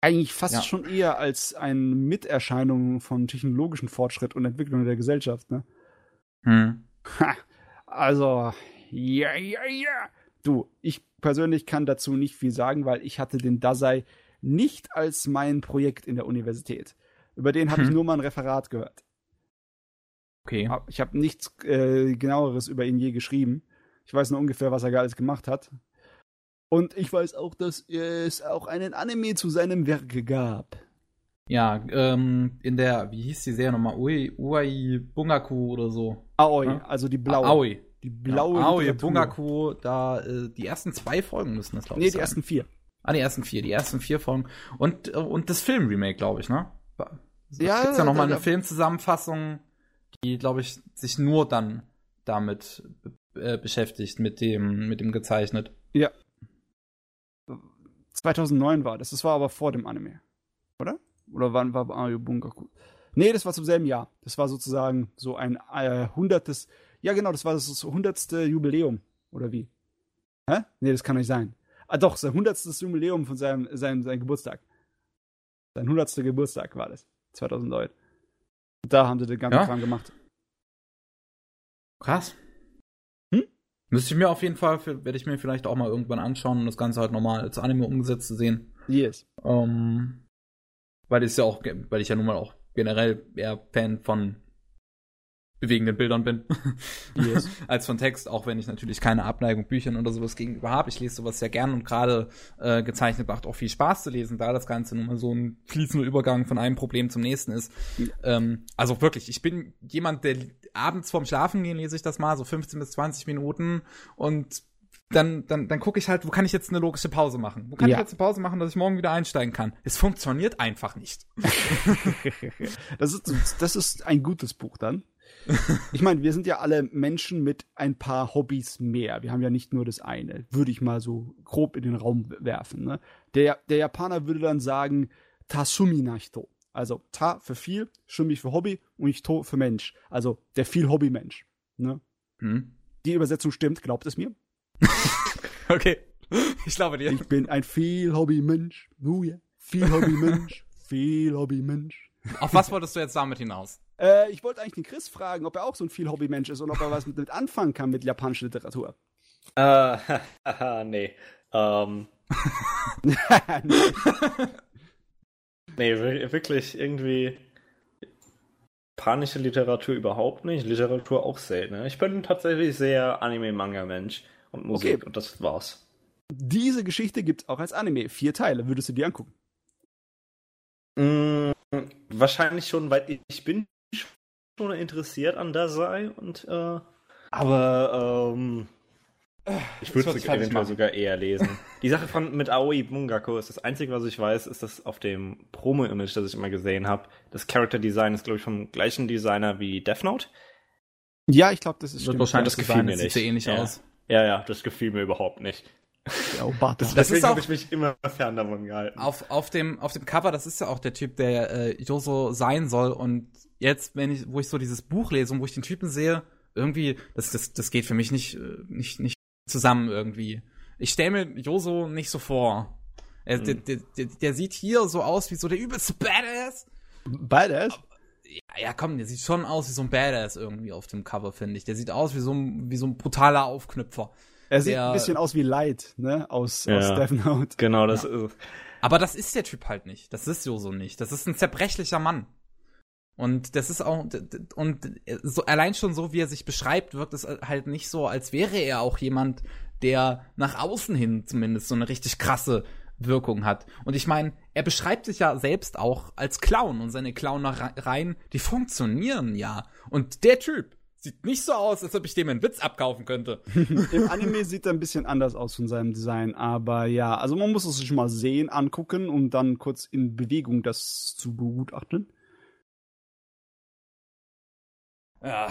eigentlich fast ja. schon eher als eine Miterscheinung von technologischen Fortschritt und Entwicklung der Gesellschaft, ne? Hm. Ha, also, ja, ja, ja. Du, ich persönlich kann dazu nicht viel sagen, weil ich hatte den Dasei nicht als mein Projekt in der Universität. Über den habe hm. ich nur mal ein Referat gehört. Okay. Ich habe nichts äh, genaueres über ihn je geschrieben. Ich weiß nur ungefähr, was er alles gemacht hat. Und ich weiß auch, dass es auch einen Anime zu seinem Werke gab. Ja, ähm, in der, wie hieß die Serie nochmal? Ui, Uai Bungaku oder so. Aoi, ja? also die blaue. Aoi. Die blaue ja, Aoi Bungaku, da, äh, die ersten zwei Folgen müssen das, glaube ich. Nee, die sein. ersten vier. Ah, die ersten vier, die ersten vier Folgen. Und, äh, und das Film-Remake, glaube ich, ne? Es ja, gibt's ja nochmal eine Filmzusammenfassung, die, glaube ich, sich nur dann damit äh, beschäftigt, mit dem, mit dem gezeichnet. Ja. 2009 war das. Das war aber vor dem Anime. Oder? Oder wann war Ayo Bungaku? Nee, das war zum selben Jahr. Das war sozusagen so ein äh, hundertes. Ja, genau, das war das hundertste Jubiläum. Oder wie? Hä? Nee, das kann nicht sein. Ah, doch, sein hundertstes Jubiläum von seinem, seinem, seinem Geburtstag. Sein hundertster Geburtstag war das. 2009. Da haben sie den ganzen ja. Kram gemacht. Krass. Hm? Müsste ich mir auf jeden Fall, werde ich mir vielleicht auch mal irgendwann anschauen, um das Ganze halt nochmal als Anime umgesetzt zu sehen. Yes. Ähm, weil ich ja auch, weil ich ja nun mal auch generell eher Fan von bewegenden Bildern bin, yes. als von Text, auch wenn ich natürlich keine Abneigung Büchern oder sowas gegenüber habe. Ich lese sowas sehr gern und gerade äh, gezeichnet macht auch viel Spaß zu lesen, da das Ganze nun mal so ein fließender Übergang von einem Problem zum nächsten ist. Ähm, also wirklich, ich bin jemand, der abends vorm Schlafen gehen lese ich das mal, so 15 bis 20 Minuten und dann, dann, dann gucke ich halt, wo kann ich jetzt eine logische Pause machen? Wo kann ja. ich jetzt eine Pause machen, dass ich morgen wieder einsteigen kann? Es funktioniert einfach nicht. das, ist, das ist ein gutes Buch dann. ich meine, wir sind ja alle Menschen mit ein paar Hobbys mehr. Wir haben ja nicht nur das eine, würde ich mal so grob in den Raum werfen. Ne? Der, der Japaner würde dann sagen, Tasumi Nashito. Also Ta für viel, Shumi für Hobby und ich To für Mensch. Also der viel Hobby-Mensch. Ne? Hm. Die Übersetzung stimmt, glaubt es mir. okay, ich glaube dir. Ich bin ein viel Hobby-Mensch. Oh yeah. Viel Hobby-Mensch. viel Hobby-Mensch. Auf was wolltest du jetzt damit hinaus? Äh, ich wollte eigentlich den Chris fragen, ob er auch so ein viel Hobbymensch ist und ob er was mit, mit anfangen kann mit japanischer Literatur. Äh, nee. Ähm. nee, wirklich irgendwie japanische Literatur überhaupt nicht, Literatur auch selten. Ne? Ich bin tatsächlich sehr Anime-Manga-Mensch und Musik okay. und das war's. Diese Geschichte gibt's auch als Anime. Vier Teile. Würdest du die angucken? Mm, wahrscheinlich schon, weil ich bin schon interessiert an der sei und äh, aber ähm, ich würde es eventuell sogar eher lesen. Die Sache von mit Aoi Bungako ist das einzige, was ich weiß, ist das auf dem Promo-Image, das ich immer gesehen habe. Das Character Design ist glaube ich vom gleichen Designer wie Death Note. Ja, ich glaube, das ist das wahrscheinlich das gefiel mir nicht. Sieht ähnlich ja. aus. Ja, ja, das gefiel mir überhaupt nicht. Ja, oh, das, Deswegen habe ich mich immer fern davon gehalten. Auf, auf, dem, auf dem Cover, das ist ja auch der Typ, der äh, Joso sein soll. Und jetzt, wenn ich, wo ich so dieses Buch lese und wo ich den Typen sehe, irgendwie, das, das, das geht für mich nicht, äh, nicht, nicht zusammen irgendwie. Ich stelle mir Joso nicht so vor. Er, mhm. der, der, der, der, sieht hier so aus wie so der übelste Badass. Badass? Ja, ja, komm, der sieht schon aus wie so ein Badass irgendwie auf dem Cover, finde ich. Der sieht aus wie so ein, wie so ein brutaler Aufknüpfer. Er sieht der, ein bisschen aus wie Light, ne, aus, ja, aus Death Note. Genau, das ja. ist. Aber das ist der Typ halt nicht. Das ist Joso nicht. Das ist ein zerbrechlicher Mann. Und das ist auch, und so, allein schon so, wie er sich beschreibt, wirkt es halt nicht so, als wäre er auch jemand, der nach außen hin zumindest so eine richtig krasse Wirkung hat. Und ich meine, er beschreibt sich ja selbst auch als Clown und seine Clownereien, die funktionieren ja. Und der Typ sieht nicht so aus, als ob ich dem einen Witz abkaufen könnte. Im Anime sieht er ein bisschen anders aus von seinem Design, aber ja, also man muss es sich mal sehen, angucken und dann kurz in Bewegung das zu begutachten. Ja.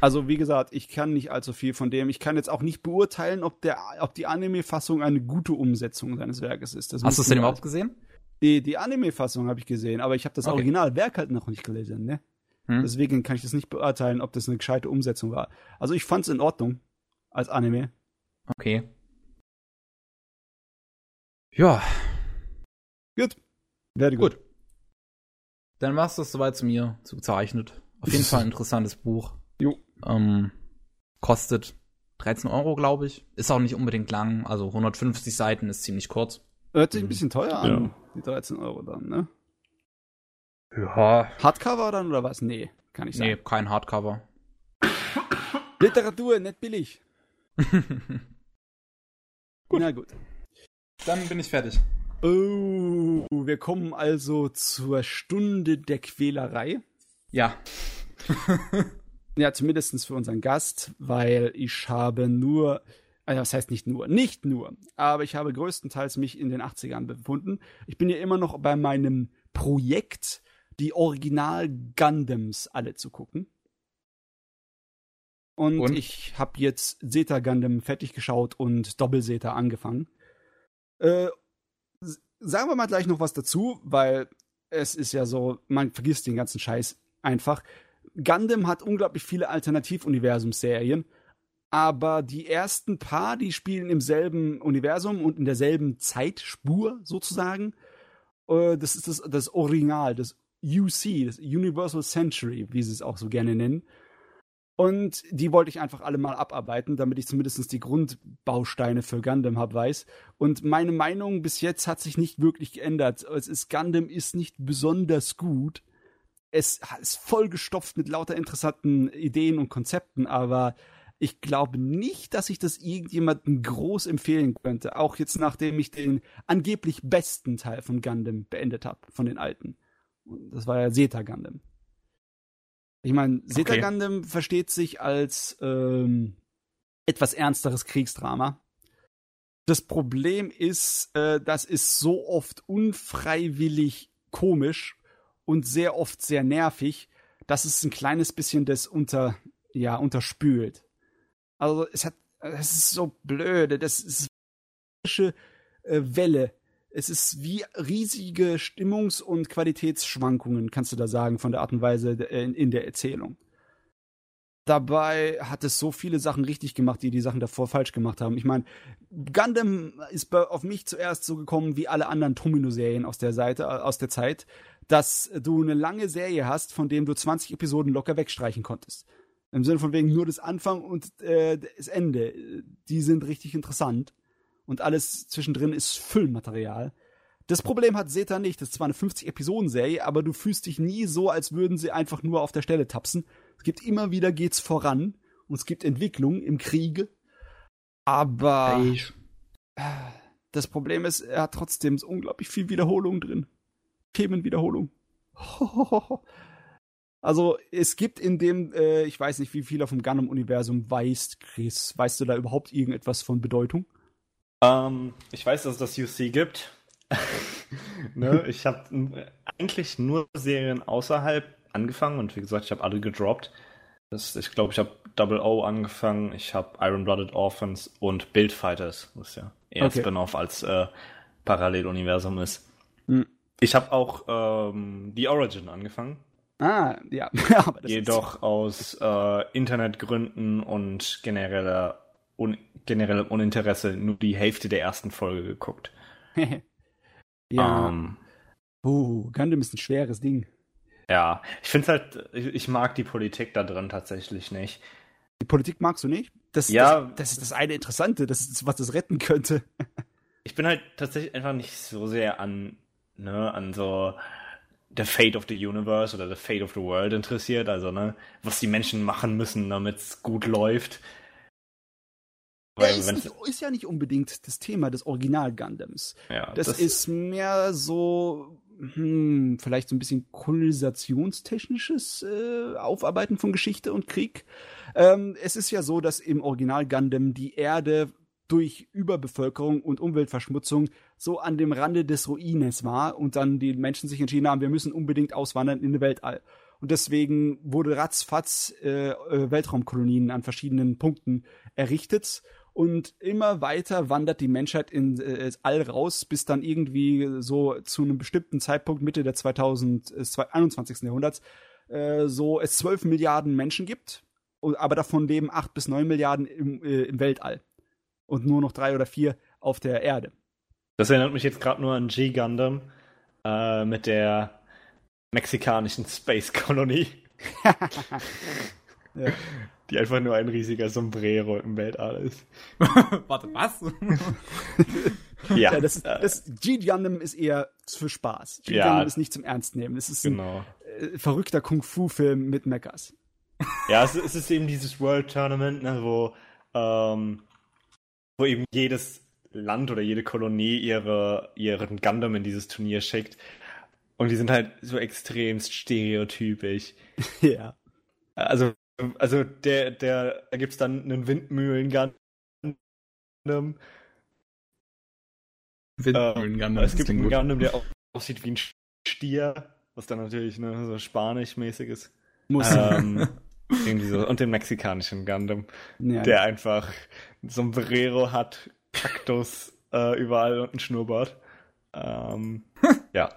Also wie gesagt, ich kann nicht allzu viel von dem. Ich kann jetzt auch nicht beurteilen, ob der, ob die Anime-Fassung eine gute Umsetzung seines Werkes ist. Das Hast du es denn überhaupt gesehen? Die, die Anime-Fassung habe ich gesehen, aber ich habe das okay. Originalwerk halt noch nicht gelesen, ne? Hm. Deswegen kann ich das nicht beurteilen, ob das eine gescheite Umsetzung war. Also ich fand es in Ordnung als Anime. Okay. Ja. Gut. Very gut. gut. Dann war's das soweit zu mir, zu gezeichnet. Auf jeden Fall ein interessantes Buch. Jo. Ähm, kostet 13 Euro, glaube ich. Ist auch nicht unbedingt lang. Also 150 Seiten ist ziemlich kurz. Hört sich ein bisschen teuer an, ja. die 13 Euro dann, ne? Ja. Hardcover dann oder was? Nee, kann ich sagen. Nee, kein Hardcover. Literatur, nicht billig. gut. Na gut. Dann bin ich fertig. Oh, wir kommen also zur Stunde der Quälerei. Ja. ja, zumindest für unseren Gast, weil ich habe nur, also das heißt nicht nur, nicht nur, aber ich habe größtenteils mich in den 80ern befunden. Ich bin ja immer noch bei meinem Projekt, die Original Gundams alle zu gucken. Und, und? ich habe jetzt Zeta Gundam fertig geschaut und Doppel Zeta angefangen. Äh, sagen wir mal gleich noch was dazu, weil es ist ja so, man vergisst den ganzen Scheiß einfach. Gundam hat unglaublich viele Alternativuniversumsserien, aber die ersten paar, die spielen im selben Universum und in derselben Zeitspur sozusagen. Äh, das ist das, das Original, das UC, das Universal Century, wie sie es auch so gerne nennen. Und die wollte ich einfach alle mal abarbeiten, damit ich zumindest die Grundbausteine für Gundam hab weiß. Und meine Meinung bis jetzt hat sich nicht wirklich geändert. Es ist Gundam ist nicht besonders gut es ist vollgestopft mit lauter interessanten Ideen und Konzepten, aber ich glaube nicht, dass ich das irgendjemandem groß empfehlen könnte. Auch jetzt, nachdem ich den angeblich besten Teil von Gundam beendet habe, von den alten. Das war ja Zeta Gundam. Ich meine, Zeta okay. Gundam versteht sich als ähm, etwas ernsteres Kriegsdrama. Das Problem ist, äh, das ist so oft unfreiwillig komisch und sehr oft sehr nervig, dass es ein kleines bisschen das unter, ja, unterspült. Also es hat, es ist so blöde, das ist eine äh, Welle. Es ist wie riesige Stimmungs- und Qualitätsschwankungen, kannst du da sagen, von der Art und Weise in, in der Erzählung. Dabei hat es so viele Sachen richtig gemacht, die die Sachen davor falsch gemacht haben. Ich meine, Gundam ist auf mich zuerst so gekommen wie alle anderen Tomino-Serien aus der Seite, aus der Zeit, dass du eine lange Serie hast, von dem du 20 Episoden locker wegstreichen konntest. Im Sinne von wegen nur das Anfang und äh, das Ende. Die sind richtig interessant. Und alles zwischendrin ist Füllmaterial. Das Problem hat Zeta nicht. Das ist zwar eine 50-Episoden-Serie, aber du fühlst dich nie so, als würden sie einfach nur auf der Stelle tapsen. Es gibt immer wieder geht's voran und es gibt Entwicklung im Kriege. Aber das Problem ist, er hat trotzdem unglaublich viel Wiederholung drin. Themenwiederholung. Also es gibt in dem, äh, ich weiß nicht, wie viel auf dem Gundam-Universum weißt, Chris. Weißt du da überhaupt irgendetwas von Bedeutung? Ähm, ich weiß, dass es das UC gibt. ne? Ich habe eigentlich nur Serien außerhalb angefangen und wie gesagt, ich habe alle gedroppt. Das, ich glaube, ich habe Double O angefangen, ich habe Iron Blooded Orphans und Build Fighters, was ja eher okay. Spin-off als äh, Paralleluniversum ist. Mhm. Ich habe auch ähm, die Origin angefangen. Ah, ja. Jedoch aus äh, Internetgründen und genereller un generellem Uninteresse nur die Hälfte der ersten Folge geguckt. ja. Ähm, uh, Gundam ist ein schweres Ding. Ja, ich finde halt, ich, ich, mag die Politik da drin tatsächlich nicht. Die Politik magst du nicht? Das, ja, das, das ist das eine Interessante, das ist, was das retten könnte. ich bin halt tatsächlich einfach nicht so sehr an ne, an so the fate of the universe oder the fate of the world interessiert, also ne, was die Menschen machen müssen, damit es gut läuft. Er ist, nicht, ist, ja nicht unbedingt das Thema des Original Gundams. Ja, das, das ist mehr so hm, vielleicht so ein bisschen kolonisationstechnisches äh, Aufarbeiten von Geschichte und Krieg. Ähm, es ist ja so, dass im Original Gundam die Erde durch Überbevölkerung und Umweltverschmutzung so an dem Rande des Ruines war und dann die Menschen sich entschieden haben, wir müssen unbedingt auswandern in den Weltall. Und deswegen wurde ratzfatz äh, äh Weltraumkolonien an verschiedenen Punkten errichtet und immer weiter wandert die Menschheit ins äh, All raus, bis dann irgendwie so zu einem bestimmten Zeitpunkt Mitte der 2021. Äh, Jahrhunderts äh, so es 12 Milliarden Menschen gibt, aber davon leben 8 bis 9 Milliarden im, äh, im Weltall und nur noch drei oder vier auf der Erde. Das erinnert mich jetzt gerade nur an G Gundam äh, mit der mexikanischen Space Kolonie. ja die einfach nur ein riesiger Sombrero im Weltall ist. Warte, was? ja. ja. das, das G-Gundam ist eher für Spaß. G-Gundam ja. ist nicht zum Ernst nehmen. Es ist genau. ein äh, verrückter Kung-Fu-Film mit Mechas. Ja, es, es, ist eben dieses World Tournament, ne, wo, ähm, wo eben jedes Land oder jede Kolonie ihre, ihren Gundam in dieses Turnier schickt. Und die sind halt so extremst stereotypisch. ja. Also also der, der, da gibt's dann einen Windmühlen Gundam. Windmühlen Gundam. Äh, es gibt einen Gundam, der aussieht wie ein Stier, was dann natürlich ne, so spanisch-mäßig ist. Muss. Ähm, irgendwie so. Und den mexikanischen Gundam, ja. der einfach ein Sombrero hat, Kaktus äh, überall und ein Schnurrbart. Ähm, ja.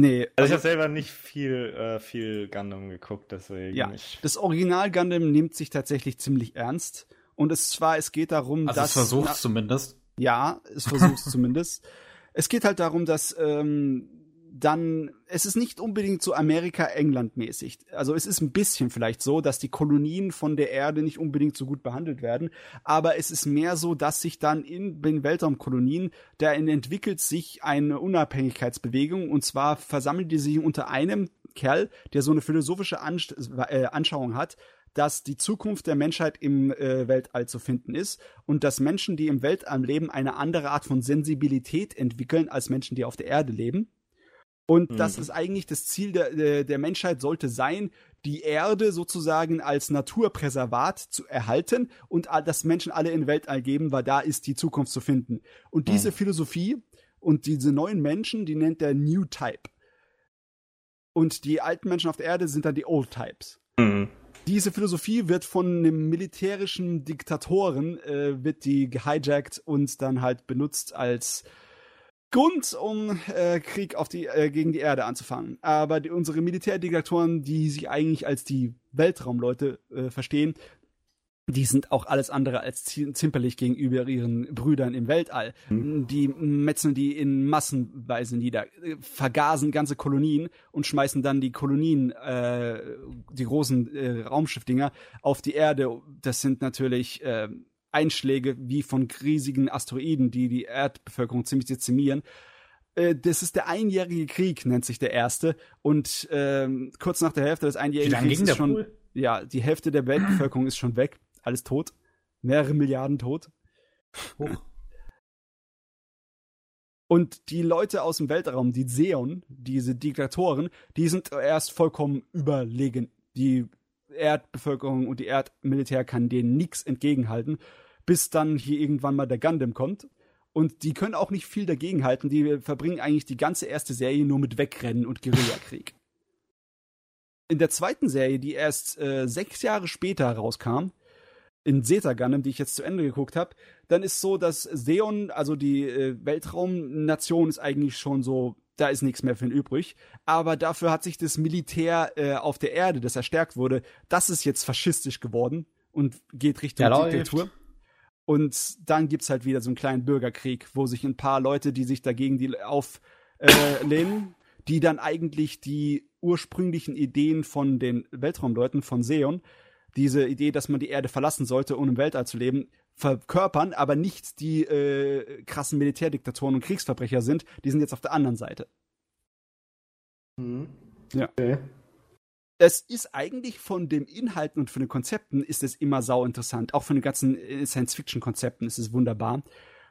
Nee. Also, also ich habe selber nicht viel, äh, viel Gundam geguckt, deswegen. Ja, ich... das Original Gundam nimmt sich tatsächlich ziemlich ernst. Und es zwar, es geht darum, also dass. Es versucht zumindest. Ja, es versucht zumindest. Es geht halt darum, dass ähm, dann, es ist nicht unbedingt so Amerika-England-mäßig. Also es ist ein bisschen vielleicht so, dass die Kolonien von der Erde nicht unbedingt so gut behandelt werden, aber es ist mehr so, dass sich dann in den Weltraumkolonien, da entwickelt sich eine Unabhängigkeitsbewegung und zwar versammelt die sich unter einem Kerl, der so eine philosophische Anst äh, Anschauung hat, dass die Zukunft der Menschheit im äh, Weltall zu finden ist und dass Menschen, die im Weltall leben, eine andere Art von Sensibilität entwickeln als Menschen, die auf der Erde leben. Und mhm. das ist eigentlich das Ziel der, der Menschheit sollte sein, die Erde sozusagen als Naturpräservat zu erhalten und dass Menschen alle in Weltall geben, weil da ist die Zukunft zu finden. Und diese mhm. Philosophie und diese neuen Menschen, die nennt der New Type. Und die alten Menschen auf der Erde sind dann die Old Types. Mhm. Diese Philosophie wird von einem militärischen Diktatoren, äh, wird die gehijackt und dann halt benutzt als Grund, um äh, Krieg auf die, äh, gegen die Erde anzufangen. Aber die, unsere Militärdiktatoren, die sich eigentlich als die Weltraumleute äh, verstehen, die sind auch alles andere als zimperlich gegenüber ihren Brüdern im Weltall. Mhm. Die metzeln die in Massenweise nieder, äh, vergasen ganze Kolonien und schmeißen dann die Kolonien, äh, die großen äh, Raumschiffdinger, auf die Erde. Das sind natürlich äh, Einschläge wie von riesigen Asteroiden, die die Erdbevölkerung ziemlich dezimieren. Äh, das ist der einjährige Krieg, nennt sich der erste. Und ähm, kurz nach der Hälfte des einjährigen Kriegs ist schon, Pool? ja, die Hälfte der Weltbevölkerung ist schon weg. Alles tot. Mehrere Milliarden tot. Hoch. Und die Leute aus dem Weltraum, die Seon, diese Diktatoren, die sind erst vollkommen überlegen. Die Erdbevölkerung und die Erdmilitär kann denen nichts entgegenhalten bis dann hier irgendwann mal der Gundam kommt. Und die können auch nicht viel dagegenhalten. Die verbringen eigentlich die ganze erste Serie nur mit Wegrennen und Guerillakrieg. In der zweiten Serie, die erst äh, sechs Jahre später rauskam, in Zeta Gundam, die ich jetzt zu Ende geguckt habe, dann ist so, dass Seon, also die äh, Weltraumnation, ist eigentlich schon so, da ist nichts mehr für ihn übrig. Aber dafür hat sich das Militär äh, auf der Erde, das erstärkt wurde, das ist jetzt faschistisch geworden und geht Richtung ja, Diktatur. Und dann gibt's halt wieder so einen kleinen Bürgerkrieg, wo sich ein paar Leute, die sich dagegen die auflehnen, äh, die dann eigentlich die ursprünglichen Ideen von den Weltraumleuten von Seon, diese Idee, dass man die Erde verlassen sollte, um im Weltall zu leben, verkörpern, aber nicht die äh, krassen Militärdiktatoren und Kriegsverbrecher sind. Die sind jetzt auf der anderen Seite. Mhm. Ja. Okay. Es ist eigentlich von den Inhalten und von den Konzepten ist es immer sau interessant. Auch von den ganzen äh, Science-Fiction-Konzepten ist es wunderbar.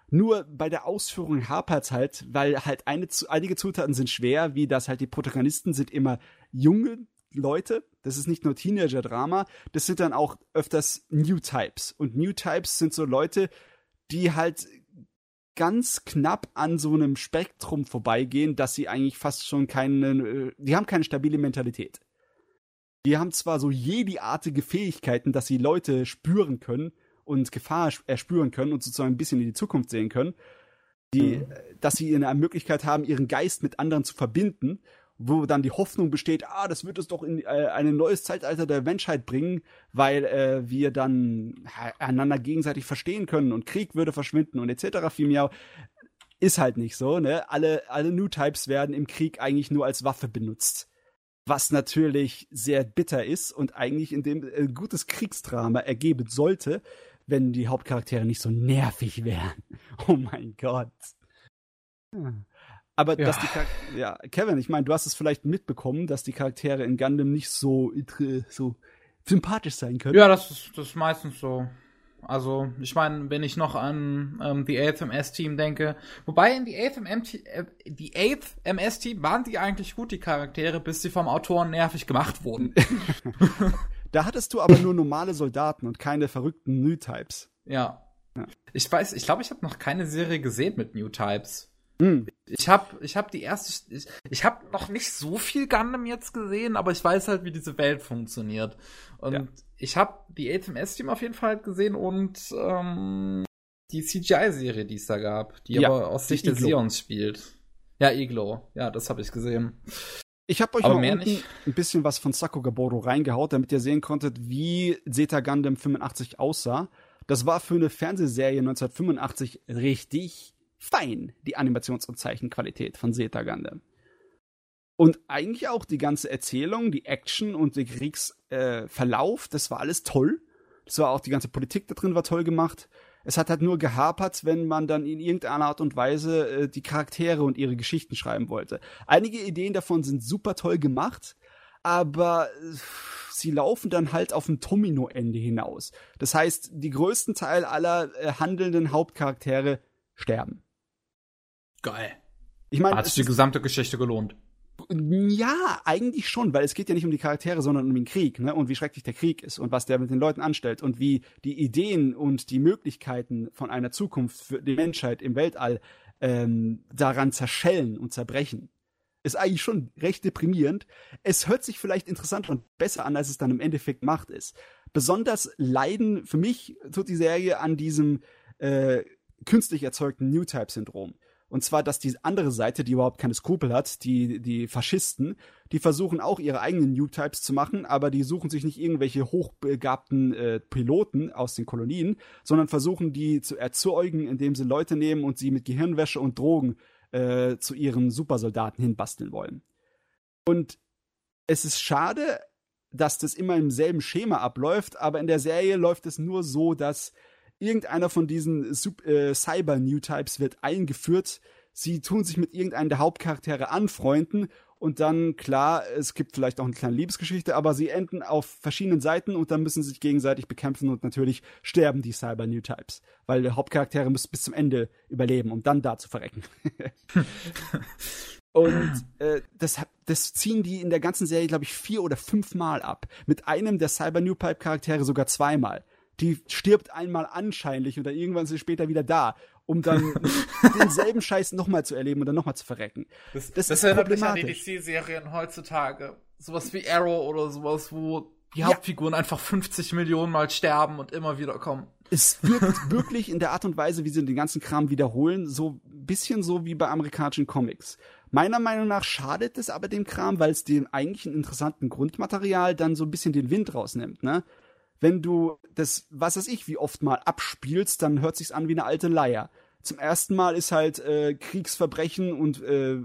Nur bei der Ausführung hapert halt, weil halt eine, einige Zutaten sind schwer, wie das halt die Protagonisten sind immer junge Leute. Das ist nicht nur Teenager-Drama, das sind dann auch öfters New Types. Und New Types sind so Leute, die halt ganz knapp an so einem Spektrum vorbeigehen, dass sie eigentlich fast schon keine, äh, die haben keine stabile Mentalität. Die haben zwar so jediartige Fähigkeiten, dass sie Leute spüren können und Gefahr erspüren können und sozusagen ein bisschen in die Zukunft sehen können, die, mhm. dass sie eine Möglichkeit haben, ihren Geist mit anderen zu verbinden wo dann die Hoffnung besteht, ah, das wird es doch in äh, ein neues Zeitalter der Menschheit bringen, weil äh, wir dann einander gegenseitig verstehen können und Krieg würde verschwinden und etc. Vielmehr ist halt nicht so, ne? Alle, alle New Types werden im Krieg eigentlich nur als Waffe benutzt. Was natürlich sehr bitter ist und eigentlich in dem äh, gutes Kriegsdrama ergeben sollte, wenn die Hauptcharaktere nicht so nervig wären. Oh mein Gott. Aber ja. dass die Charaktere, ja, Kevin, ich meine, du hast es vielleicht mitbekommen, dass die Charaktere in Gundam nicht so, so sympathisch sein können. Ja, das ist, das ist meistens so. Also, ich meine, wenn ich noch an ähm, die 8th MS-Team denke, wobei in die 8th, MS äh, die 8th MS-Team waren die eigentlich gut, die Charaktere, bis sie vom Autoren nervig gemacht wurden. da hattest du aber nur normale Soldaten und keine verrückten New Types. Ja. ja. Ich weiß, ich glaube, ich habe noch keine Serie gesehen mit New Types. Hm. Ich habe ich hab die erste, ich, ich habe noch nicht so viel Gundam jetzt gesehen, aber ich weiß halt, wie diese Welt funktioniert. Und ja. ich habe die HMS-Team auf jeden Fall gesehen und ähm, die CGI-Serie, die es da gab, die ja, aber aus Sicht des Sions spielt. Ja, Iglo. Ja, das habe ich gesehen. Ich habe euch aber mal ein bisschen was von Sako Gaboro reingehaut, damit ihr sehen konntet, wie Zeta Gundam 85 aussah. Das war für eine Fernsehserie 1985 richtig fein, die Animations- und Zeichenqualität von Zeta Gundam. Und eigentlich auch die ganze Erzählung, die Action und der Kriegsverlauf, äh, das war alles toll. Das war auch die ganze Politik da drin war toll gemacht. Es hat halt nur gehapert, wenn man dann in irgendeiner Art und Weise äh, die Charaktere und ihre Geschichten schreiben wollte. Einige Ideen davon sind super toll gemacht, aber äh, sie laufen dann halt auf ein Domino-Ende hinaus. Das heißt, die größten Teil aller äh, handelnden Hauptcharaktere sterben. Geil. Ich meine, hat sich die gesamte Geschichte gelohnt. Ja, eigentlich schon, weil es geht ja nicht um die Charaktere, sondern um den Krieg, ne? Und wie schrecklich der Krieg ist und was der mit den Leuten anstellt und wie die Ideen und die Möglichkeiten von einer Zukunft für die Menschheit im Weltall ähm, daran zerschellen und zerbrechen. Ist eigentlich schon recht deprimierend. Es hört sich vielleicht interessanter und besser an, als es dann im Endeffekt macht ist. Besonders leiden für mich tut die Serie an diesem äh, künstlich erzeugten New-Type-Syndrom. Und zwar, dass die andere Seite, die überhaupt keine Skrupel hat, die, die Faschisten, die versuchen auch ihre eigenen New Types zu machen, aber die suchen sich nicht irgendwelche hochbegabten äh, Piloten aus den Kolonien, sondern versuchen die zu erzeugen, indem sie Leute nehmen und sie mit Gehirnwäsche und Drogen äh, zu ihren Supersoldaten hinbasteln wollen. Und es ist schade, dass das immer im selben Schema abläuft, aber in der Serie läuft es nur so, dass irgendeiner von diesen äh, Cyber-New-Types wird eingeführt. Sie tun sich mit irgendeinem der Hauptcharaktere anfreunden und dann, klar, es gibt vielleicht auch eine kleine Liebesgeschichte, aber sie enden auf verschiedenen Seiten und dann müssen sie sich gegenseitig bekämpfen und natürlich sterben die Cyber New Types, weil die Hauptcharaktere müssen bis zum Ende überleben, um dann da zu verrecken. und äh, das, das ziehen die in der ganzen Serie, glaube ich, vier oder fünf Mal ab. Mit einem der Cyber New Pipe Charaktere sogar zweimal die stirbt einmal anscheinlich oder irgendwann ist sie später wieder da, um dann denselben Scheiß nochmal zu erleben und dann nochmal zu verrecken. Das, das, das ist erinnert mich an die DC-Serien heutzutage. Sowas wie Arrow oder sowas, wo die ja. Hauptfiguren einfach 50 Millionen Mal sterben und immer wieder kommen. Es wirkt wirklich in der Art und Weise, wie sie den ganzen Kram wiederholen, so ein bisschen so wie bei amerikanischen Comics. Meiner Meinung nach schadet es aber dem Kram, weil es dem eigentlichen interessanten Grundmaterial dann so ein bisschen den Wind rausnimmt, ne? Wenn du das, was weiß ich, wie oft mal abspielst, dann hört sich's an wie eine alte Leier. Zum ersten Mal ist halt äh, Kriegsverbrechen und äh,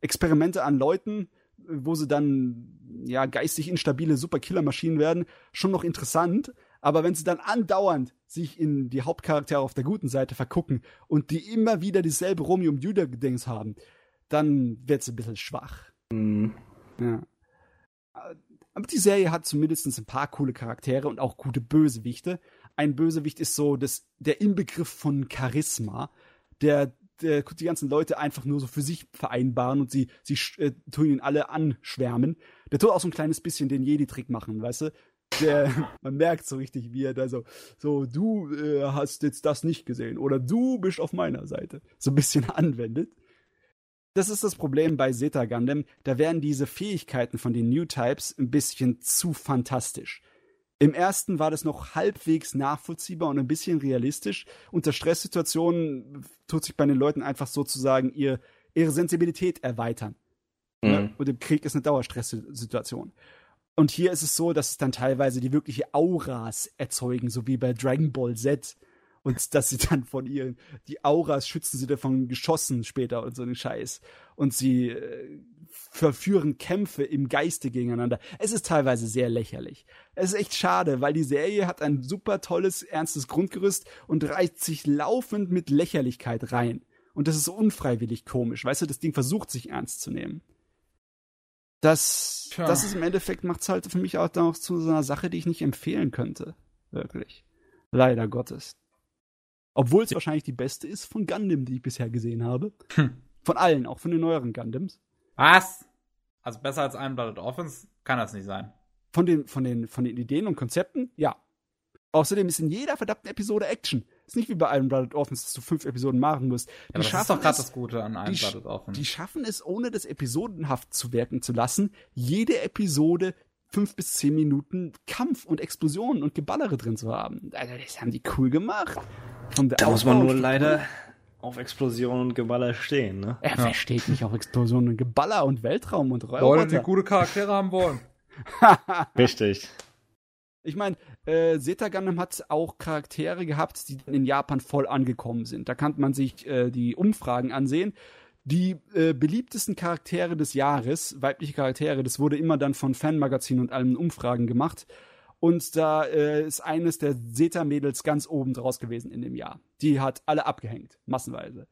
Experimente an Leuten, wo sie dann ja geistig instabile Superkillermaschinen werden, schon noch interessant. Aber wenn sie dann andauernd sich in die Hauptcharaktere auf der guten Seite vergucken und die immer wieder dieselbe Romeo und Julia-Gedings haben, dann wird's ein bisschen schwach. Mhm. Ja. Aber die Serie hat zumindest ein paar coole Charaktere und auch gute Bösewichte. Ein Bösewicht ist so das, der Inbegriff von Charisma, der, der die ganzen Leute einfach nur so für sich vereinbaren und sie, sie äh, tun ihn alle anschwärmen. Der tut auch so ein kleines bisschen den Jedi-Trick machen, weißt du? Der, man merkt so richtig, wie er da so, so, du äh, hast jetzt das nicht gesehen oder du bist auf meiner Seite, so ein bisschen anwendet. Das ist das Problem bei Zeta Gundam. Da werden diese Fähigkeiten von den New Types ein bisschen zu fantastisch. Im ersten war das noch halbwegs nachvollziehbar und ein bisschen realistisch. Unter Stresssituationen tut sich bei den Leuten einfach sozusagen ihr, ihre Sensibilität erweitern. Mhm. Und im Krieg ist eine Dauerstresssituation. Und hier ist es so, dass es dann teilweise die wirkliche Auras erzeugen, so wie bei Dragon Ball Z und dass sie dann von ihren, die Auras schützen sie davon Geschossen später und so einen Scheiß. Und sie äh, verführen Kämpfe im Geiste gegeneinander. Es ist teilweise sehr lächerlich. Es ist echt schade, weil die Serie hat ein super tolles, ernstes Grundgerüst und reizt sich laufend mit Lächerlichkeit rein. Und das ist unfreiwillig komisch. Weißt du, das Ding versucht sich ernst zu nehmen. Das, das ist im Endeffekt macht's halt für mich auch noch zu so einer Sache, die ich nicht empfehlen könnte. Wirklich. Leider Gottes. Obwohl es wahrscheinlich die beste ist von Gundam, die ich bisher gesehen habe. Hm. Von allen, auch von den neueren Gundams. Was? Also besser als Iron-Blooded Orphans kann das nicht sein. Von den, von, den, von den Ideen und Konzepten, ja. Außerdem ist in jeder verdammten Episode Action. Ist nicht wie bei Iron-Blooded Orphans, dass du fünf Episoden machen musst. Die ja, das ist doch gerade das Gute an Iron-Blooded Orphans. Die schaffen es, ohne das episodenhaft zu wirken zu lassen, jede Episode fünf bis zehn Minuten Kampf und Explosionen und Geballere drin zu haben. Also, das haben die cool gemacht. da muss man nur leider auf Explosionen und Geballer stehen, ne? Er ja. versteht nicht auf Explosionen und Geballer und Weltraum und Roboter. Wollen die gute Charaktere haben wollen. Richtig. Ich meine, äh, Zeta Gundam hat auch Charaktere gehabt, die in Japan voll angekommen sind. Da kann man sich äh, die Umfragen ansehen die äh, beliebtesten Charaktere des Jahres, weibliche Charaktere, das wurde immer dann von Fanmagazinen und allen Umfragen gemacht. Und da äh, ist eines der Zeta-Mädels ganz oben draus gewesen in dem Jahr. Die hat alle abgehängt, massenweise.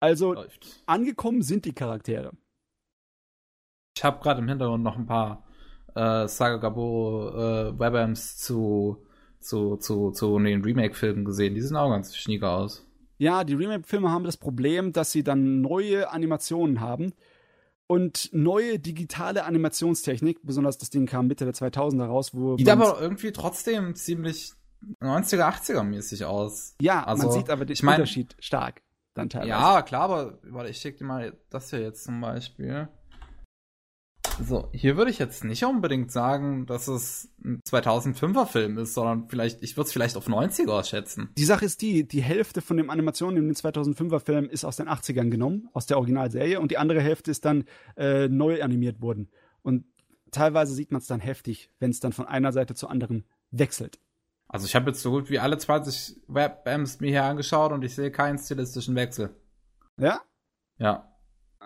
Also Läuft. angekommen sind die Charaktere. Ich habe gerade im Hintergrund noch ein paar äh, Saga Gaboro äh, Webams zu, zu, zu, zu den Remake-Filmen gesehen. Die sehen auch ganz schnieger aus. Ja, die Remake-Filme haben das Problem, dass sie dann neue Animationen haben und neue digitale Animationstechnik, besonders das Ding kam Mitte der 2000er raus, wo. Sieht aber irgendwie trotzdem ziemlich 90er, 80er mäßig aus. Ja, also, man sieht aber den ich mein, Unterschied stark dann teilweise. Ja, klar, aber warte, ich schicke dir mal das hier jetzt zum Beispiel. So, hier würde ich jetzt nicht unbedingt sagen, dass es ein 2005er Film ist, sondern vielleicht, ich würde es vielleicht auf 90er schätzen. Die Sache ist die, die Hälfte von den Animationen in den 2005er Film ist aus den 80ern genommen, aus der Originalserie, und die andere Hälfte ist dann äh, neu animiert worden. Und teilweise sieht man es dann heftig, wenn es dann von einer Seite zur anderen wechselt. Also ich habe jetzt so gut wie alle 20 Webams mir hier angeschaut und ich sehe keinen stilistischen Wechsel. Ja? Ja.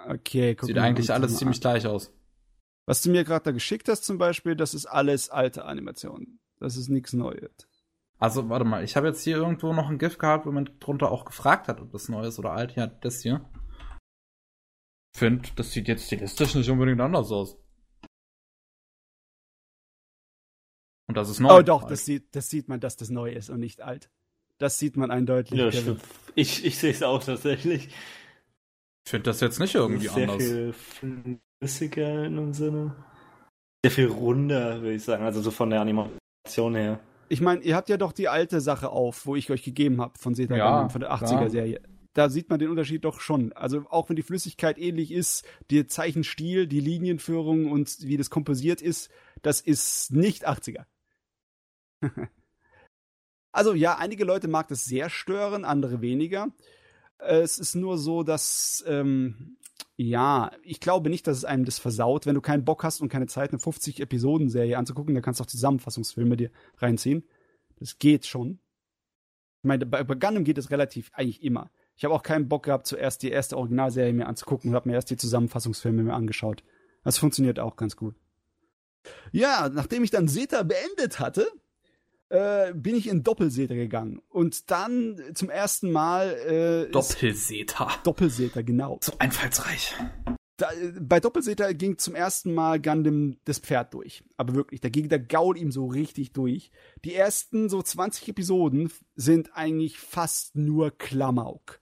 Okay, guck Sieht eigentlich alles ziemlich an. gleich aus. Was du mir gerade da geschickt hast zum Beispiel, das ist alles alte Animation. Das ist nichts Neues. Also, warte mal, ich habe jetzt hier irgendwo noch ein GIF gehabt, wo man drunter auch gefragt hat, ob das neu ist oder alt. Ja, das hier. Ich finde, das sieht jetzt stilistisch nicht unbedingt anders aus. Und das ist neu. Oh doch, das sieht, das sieht man, dass das neu ist und nicht alt. Das sieht man eindeutig. Ja, stimmt. Ich, ich sehe es auch tatsächlich. Ich finde das jetzt nicht irgendwie sehr anders. Viel flüssiger in einem Sinne. Sehr viel runder, würde ich sagen, also so von der Animation her. Ich meine, ihr habt ja doch die alte Sache auf, wo ich euch gegeben habe von Zeta ja, von der 80er-Serie. Da sieht man den Unterschied doch schon. Also auch wenn die Flüssigkeit ähnlich ist, der Zeichenstil, die Linienführung und wie das komposiert ist, das ist nicht 80er. also ja, einige Leute mag das sehr stören, andere weniger. Es ist nur so, dass ähm, ja, ich glaube nicht, dass es einem das versaut. Wenn du keinen Bock hast und keine Zeit, eine 50-Episoden-Serie anzugucken, dann kannst du auch Zusammenfassungsfilme dir reinziehen. Das geht schon. Ich meine, bei, bei Gundam geht es relativ eigentlich immer. Ich habe auch keinen Bock gehabt, zuerst die erste Originalserie mir anzugucken und habe mir erst die Zusammenfassungsfilme mir angeschaut. Das funktioniert auch ganz gut. Ja, nachdem ich dann Zeta beendet hatte, äh, bin ich in Doppelseta gegangen. Und dann zum ersten Mal. Äh, Doppelseta. Doppelseta, genau. So einfallsreich. da, bei Doppelseter ging zum ersten Mal Gundam das Pferd durch. Aber wirklich, da ging der Gaul ihm so richtig durch. Die ersten so 20 Episoden sind eigentlich fast nur Klamauk.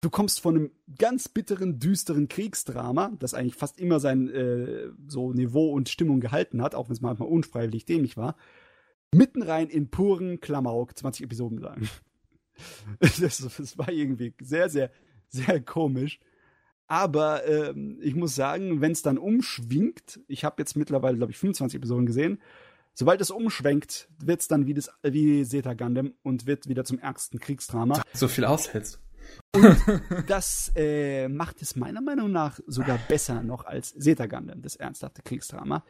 Du kommst von einem ganz bitteren, düsteren Kriegsdrama, das eigentlich fast immer sein äh, so Niveau und Stimmung gehalten hat, auch wenn es manchmal unfreiwillig dämlich war, mitten rein in puren Klamauk, 20 Episoden lang. das, das war irgendwie sehr, sehr, sehr komisch. Aber ähm, ich muss sagen, wenn es dann umschwingt, ich habe jetzt mittlerweile, glaube ich, 25 Episoden gesehen, sobald es umschwenkt, wird es dann wie, das, wie Zeta Gundam und wird wieder zum ärgsten Kriegsdrama. So viel aushältst. Und das äh, macht es meiner Meinung nach sogar besser noch als Zeta Gundam, das ernsthafte Kriegsdrama.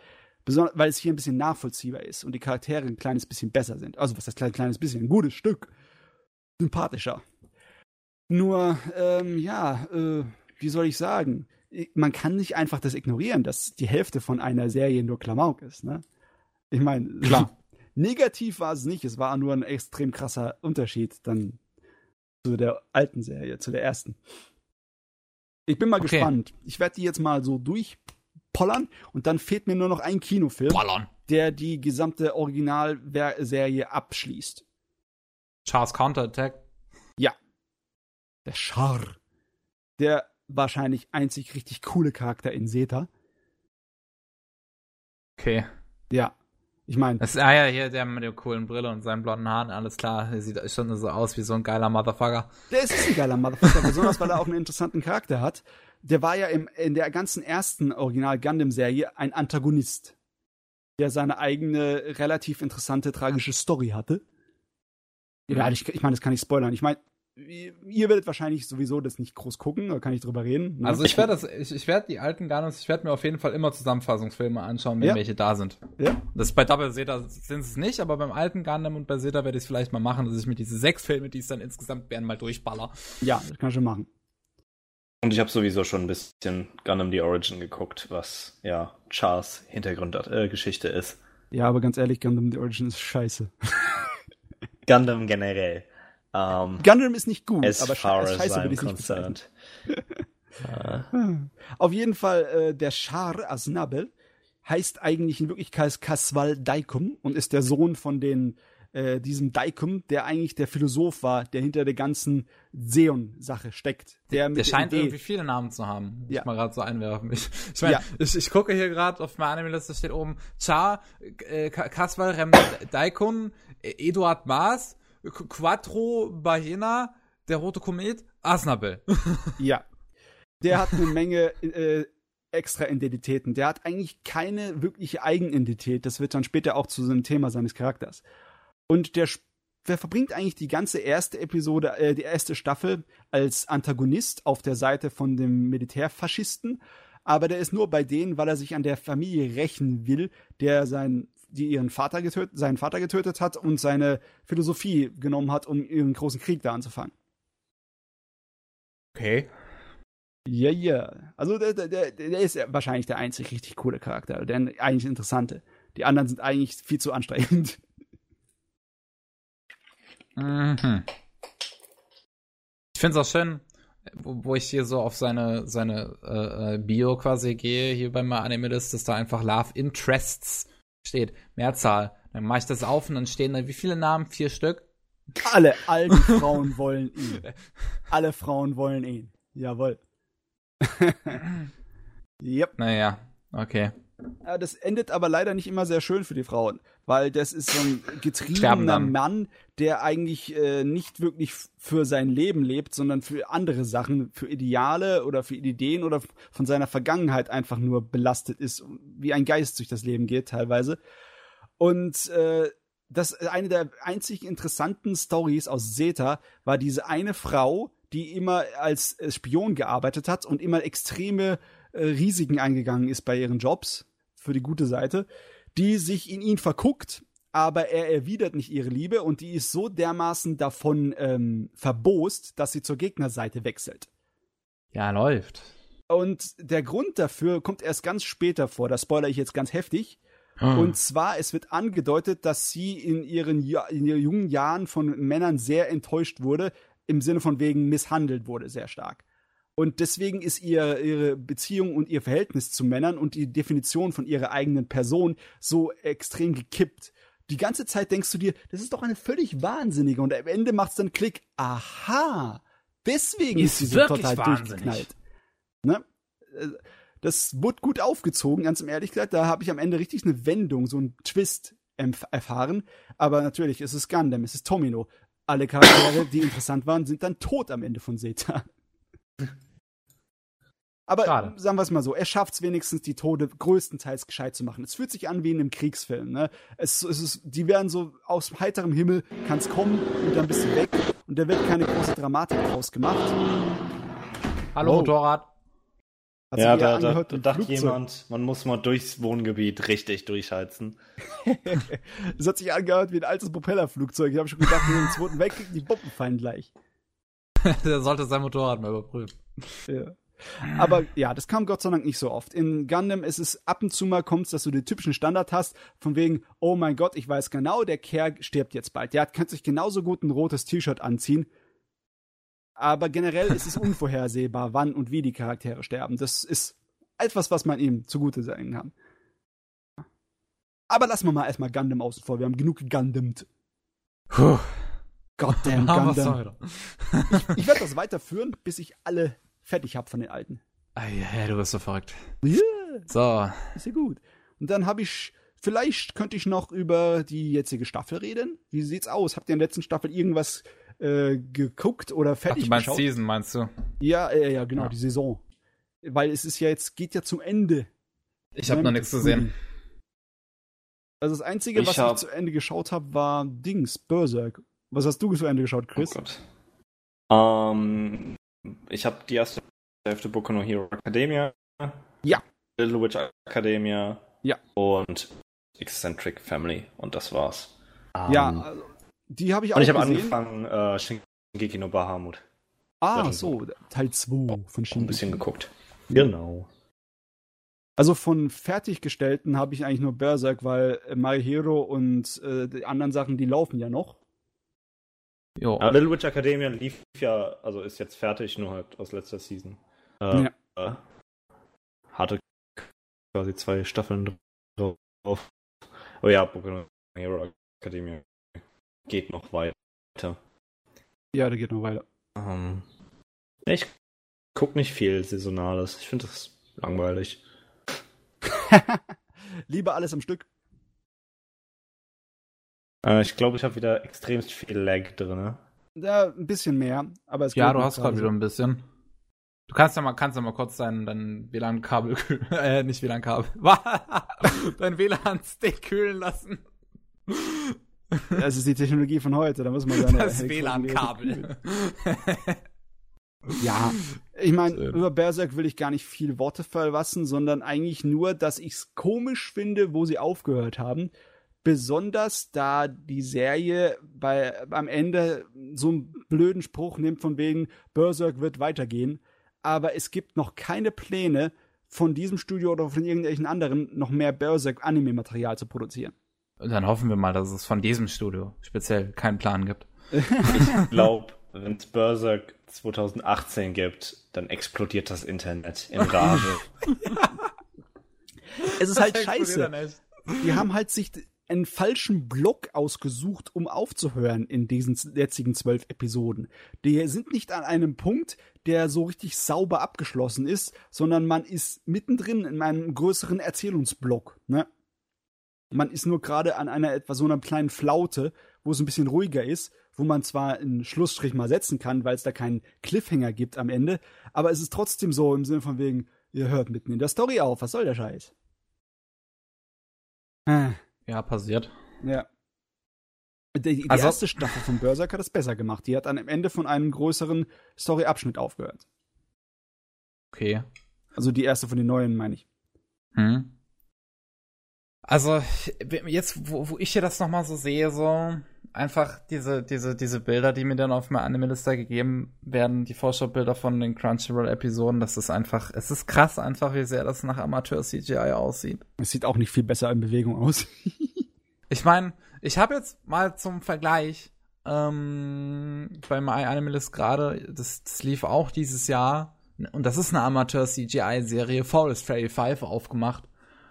Besonders, weil es hier ein bisschen nachvollziehbar ist und die Charaktere ein kleines bisschen besser sind. Also was das kleine, kleines bisschen, ein gutes Stück. Sympathischer. Nur, ähm, ja, äh, wie soll ich sagen? Man kann nicht einfach das ignorieren, dass die Hälfte von einer Serie nur Klamauk ist, ne? Ich meine, klar. Negativ war es nicht, es war nur ein extrem krasser Unterschied dann zu der alten Serie, zu der ersten. Ich bin mal okay. gespannt. Ich werde die jetzt mal so durchpollern und dann fehlt mir nur noch ein Kinofilm, Pollern. der die gesamte Originalserie abschließt. Charles Counterattack? Ja. Der Char. Der wahrscheinlich einzig richtig coole Charakter in Seta. Okay. Ja. Ich meine. Das ist ah ja hier der mit der coolen Brille und seinen blonden Haaren, alles klar. Der sieht schon so aus wie so ein geiler Motherfucker. Der ist ein geiler Motherfucker, besonders weil er auch einen interessanten Charakter hat. Der war ja im, in der ganzen ersten Original Gundam-Serie ein Antagonist, der seine eigene relativ interessante tragische Story hatte. Ja, ich, ich meine, das kann ich spoilern. Ich meine, ihr werdet wahrscheinlich sowieso das nicht groß gucken, da kann ich drüber reden. Ne? Also ich werde das, ich, ich werde die alten Gundams, ich werde mir auf jeden Fall immer Zusammenfassungsfilme anschauen, wenn ja. welche da sind. Ja. Das ist bei Double Zeta sind es nicht, aber beim alten Gundam und bei Zeta werde ich es vielleicht mal machen, dass ich mir diese sechs Filme, die es dann insgesamt werden, mal durchballer. Ja, das kann ich schon machen. Und ich habe sowieso schon ein bisschen Gundam The Origin geguckt, was ja Charles Hintergrundgeschichte äh, ist. Ja, aber ganz ehrlich, Gundam The Origin ist scheiße. Gundam generell. Um, ähm, Gundam ist nicht gut, aber sche scheiße würde ich nicht bezeichnen. Auf jeden Fall, äh, der Char Asnabel heißt eigentlich in Wirklichkeit Kaswal Daikum und ist der Sohn von den, äh, diesem Daikum, der eigentlich der Philosoph war, der hinter der ganzen Seon-Sache steckt. Der, der scheint Idee, irgendwie viele Namen zu haben. Muss ja. ich mal gerade so einwerfen. Ich, ich meine, ja. ich, ich gucke hier gerade auf meiner Anime-Liste, steht oben Char, äh, Kaswal Rem Daikun, Eduard Maas, Quattro Bahena, der rote Komet, Asnabel. ja. Der hat eine Menge äh, extra Identitäten. Der hat eigentlich keine wirkliche Eigenidentität. Das wird dann später auch zu so einem Thema seines Charakters. Und der, der verbringt eigentlich die ganze erste Episode, äh, die erste Staffel als Antagonist auf der Seite von dem Militärfaschisten. Aber der ist nur bei denen, weil er sich an der Familie rächen will, der sein die ihren Vater getötet, seinen Vater getötet hat und seine Philosophie genommen hat, um ihren großen Krieg da anzufangen. Okay. Ja, ja. Also der, der, der ist wahrscheinlich der einzig richtig coole Charakter, der eigentlich interessante. Die anderen sind eigentlich viel zu anstrengend. Mhm. Ich finde es auch schön, wo, wo, ich hier so auf seine, seine äh, äh Bio quasi gehe, hier bei meinem Anime List, dass da einfach Love Interests steht Mehrzahl. Dann mache ich das auf und dann stehen da wie viele Namen? Vier Stück? Alle alten Frauen wollen ihn. Alle Frauen wollen ihn. Jawohl. yep. Naja, okay. Das endet aber leider nicht immer sehr schön für die Frauen, weil das ist so ein getriebener Mann, der eigentlich äh, nicht wirklich für sein Leben lebt, sondern für andere Sachen, für Ideale oder für Ideen oder von seiner Vergangenheit einfach nur belastet ist, wie ein Geist durch das Leben geht teilweise. Und äh, das eine der einzig interessanten Stories aus Zeta war diese eine Frau, die immer als Spion gearbeitet hat und immer extreme äh, Risiken eingegangen ist bei ihren Jobs für die gute Seite, die sich in ihn verguckt, aber er erwidert nicht ihre Liebe und die ist so dermaßen davon ähm, verbost, dass sie zur Gegnerseite wechselt. Ja, läuft. Und der Grund dafür kommt erst ganz später vor, das spoilere ich jetzt ganz heftig. Hm. Und zwar, es wird angedeutet, dass sie in ihren, in ihren jungen Jahren von Männern sehr enttäuscht wurde, im Sinne von wegen misshandelt wurde, sehr stark. Und deswegen ist ihr, ihre Beziehung und ihr Verhältnis zu Männern und die Definition von ihrer eigenen Person so extrem gekippt. Die ganze Zeit denkst du dir, das ist doch eine völlig wahnsinnige. Und am Ende macht's dann Klick. Aha, deswegen ist, Ist sie so total wahnsinnig. durchgeknallt. Ne? Äh, Das wurde gut aufgezogen, ganz im ehrlich gesagt. Da habe ich am Ende richtig eine Wendung, so einen Twist erfahren. Aber natürlich, es ist Gundam, es ist Tomino. Alle Charaktere, die interessant waren, sind dann tot am Ende von Zeta. Aber Schade. sagen wir es mal so, er schafft es wenigstens, die Tode größtenteils gescheit zu machen. Es fühlt sich an wie in einem Kriegsfilm. Ne? Es, es ist, die werden so aus heiterem Himmel, kann es kommen und dann bist du weg. Und da wird keine große Dramatik draus gemacht. Hallo Wow. Motorrad. Hat ja, da, da, da dachte Flugzeug. jemand, man muss mal durchs Wohngebiet richtig durchheizen. Es hat sich angehört wie ein altes Propellerflugzeug. Ich habe schon gedacht, wenn wir den zweiten Weltkrieg, die Bomben fallen gleich. Der sollte sein Motorrad mal überprüfen. Ja. Aber ja, das kam Gott sei Dank nicht so oft. In Gundam ist es ab und zu mal kommt's, dass du den typischen Standard hast, von wegen, oh mein Gott, ich weiß genau, der Kerl stirbt jetzt bald. Der kann sich genauso gut ein rotes T-Shirt anziehen. Aber generell ist es unvorhersehbar, wann und wie die Charaktere sterben. Das ist etwas, was man ihm zugute sein kann. Aber lassen wir mal erstmal Gundam außen vor. Wir haben genug gegundammt. Puh. Goddamn Gundam. heute. Ich werde das weiterführen, bis ich alle fertig habe von den alten. Ei, du bist so verrückt. Yeah. So, Ist ja gut. Und dann habe ich, vielleicht könnte ich noch über die jetzige Staffel reden. Wie sieht's aus? Habt ihr in der letzten Staffel irgendwas äh, geguckt oder Ach, fertig du meinst geschaut? Season, meinst du? Ja, äh, ja, genau, Ja. die Saison. Weil es ist ja jetzt, geht ja zum Ende. Ich habe noch nichts gesehen. Also das Einzige, Ich was hab- ich zu Ende geschaut habe, war Dings, Berserk. Was hast du zu Ende geschaut, Chris? Oh Gott. Ähm, ich habe die erste Hälfte Boku no Hero Academia. Ja. Little Witch Academia. Ja. Und Eccentric Family. Und das war's. ja, Ähm, also, die habe ich auch und ich habe angefangen, äh, Shingeki no Bahamut. ah, so, Teil 2 von Ein Shin. bisschen geguckt. Genau. Also von fertiggestellten habe ich eigentlich nur Berserk, weil äh, My Hero und äh, die anderen Sachen, die laufen ja noch. Ja, Little Witch Academia lief ja, also ist jetzt fertig, nur halt aus letzter Season. Äh, Ja. hatte quasi zwei Staffeln drauf. Oh ja, no Hero Academia geht noch weiter. Ja, der geht noch weiter. Ähm, ich guck nicht viel Saisonales. Ich finde das langweilig. Lieber alles am Stück. Äh, ich glaube, ich habe wieder extremst viel Lag drin. Ja, ein bisschen mehr, aber es Ja, geht du hast gerade wieder ein bisschen. Du kannst ja mal, kannst ja mal kurz dein, dein WLAN-Kabel kühlen, äh, nicht WLAN-Kabel, dein WLAN-Stick kühlen lassen. Das ist die Technologie von heute, da muss man seine Das. WLAN-Kabel. Ja, ich meine, über Berserk will ich gar nicht viel Worte verlassen, sondern eigentlich nur, dass ich es komisch finde, wo sie aufgehört haben. Besonders da die Serie bei, am Ende so einen blöden Spruch nimmt von wegen, Berserk wird weitergehen. Aber es gibt noch keine Pläne von diesem Studio oder von irgendwelchen anderen noch mehr Berserk-Anime-Material zu produzieren. Und dann hoffen wir mal, dass es von diesem Studio speziell keinen Plan gibt. Ich glaube, wenn es Berserk 2018 gibt, dann explodiert das Internet in Rage. Es ist halt scheiße. die haben halt sich einen falschen Block ausgesucht, um aufzuhören in diesen jetzigen zwölf Episoden. Die sind nicht an einem Punkt, der so richtig sauber abgeschlossen ist, sondern man ist mittendrin in einem größeren Erzählungsblock. Ne? Man ist nur gerade an einer etwa so einer kleinen Flaute, wo es ein bisschen ruhiger ist, wo man zwar einen Schlussstrich mal setzen kann, weil es da keinen Cliffhanger gibt am Ende, aber es ist trotzdem so im Sinne von wegen, ihr hört mitten in der Story auf, was soll der Scheiß? Äh. Ja, passiert. Ja. Die, die Also- erste Staffel von Berserk hat es besser gemacht. Die hat dann am Ende von einem größeren Story-Abschnitt aufgehört. Okay. Also die erste von den neuen, meine ich. Hm. Also, jetzt, wo, wo ich hier das nochmal so sehe, so einfach diese, diese, diese Bilder, die mir dann auf meiner Anime-Liste gegeben werden, die Vorschaubilder von den Crunchyroll-Episoden, das ist einfach, es ist krass einfach, wie sehr das nach Amateur-CGI aussieht. Es sieht auch nicht viel besser in Bewegung aus. Ich meine, ich habe jetzt mal zum Vergleich ähm, bei My Anime List gerade, das, das lief auch dieses Jahr, und das ist eine Amateur-CGI-Serie, Forest Fairy 5 aufgemacht.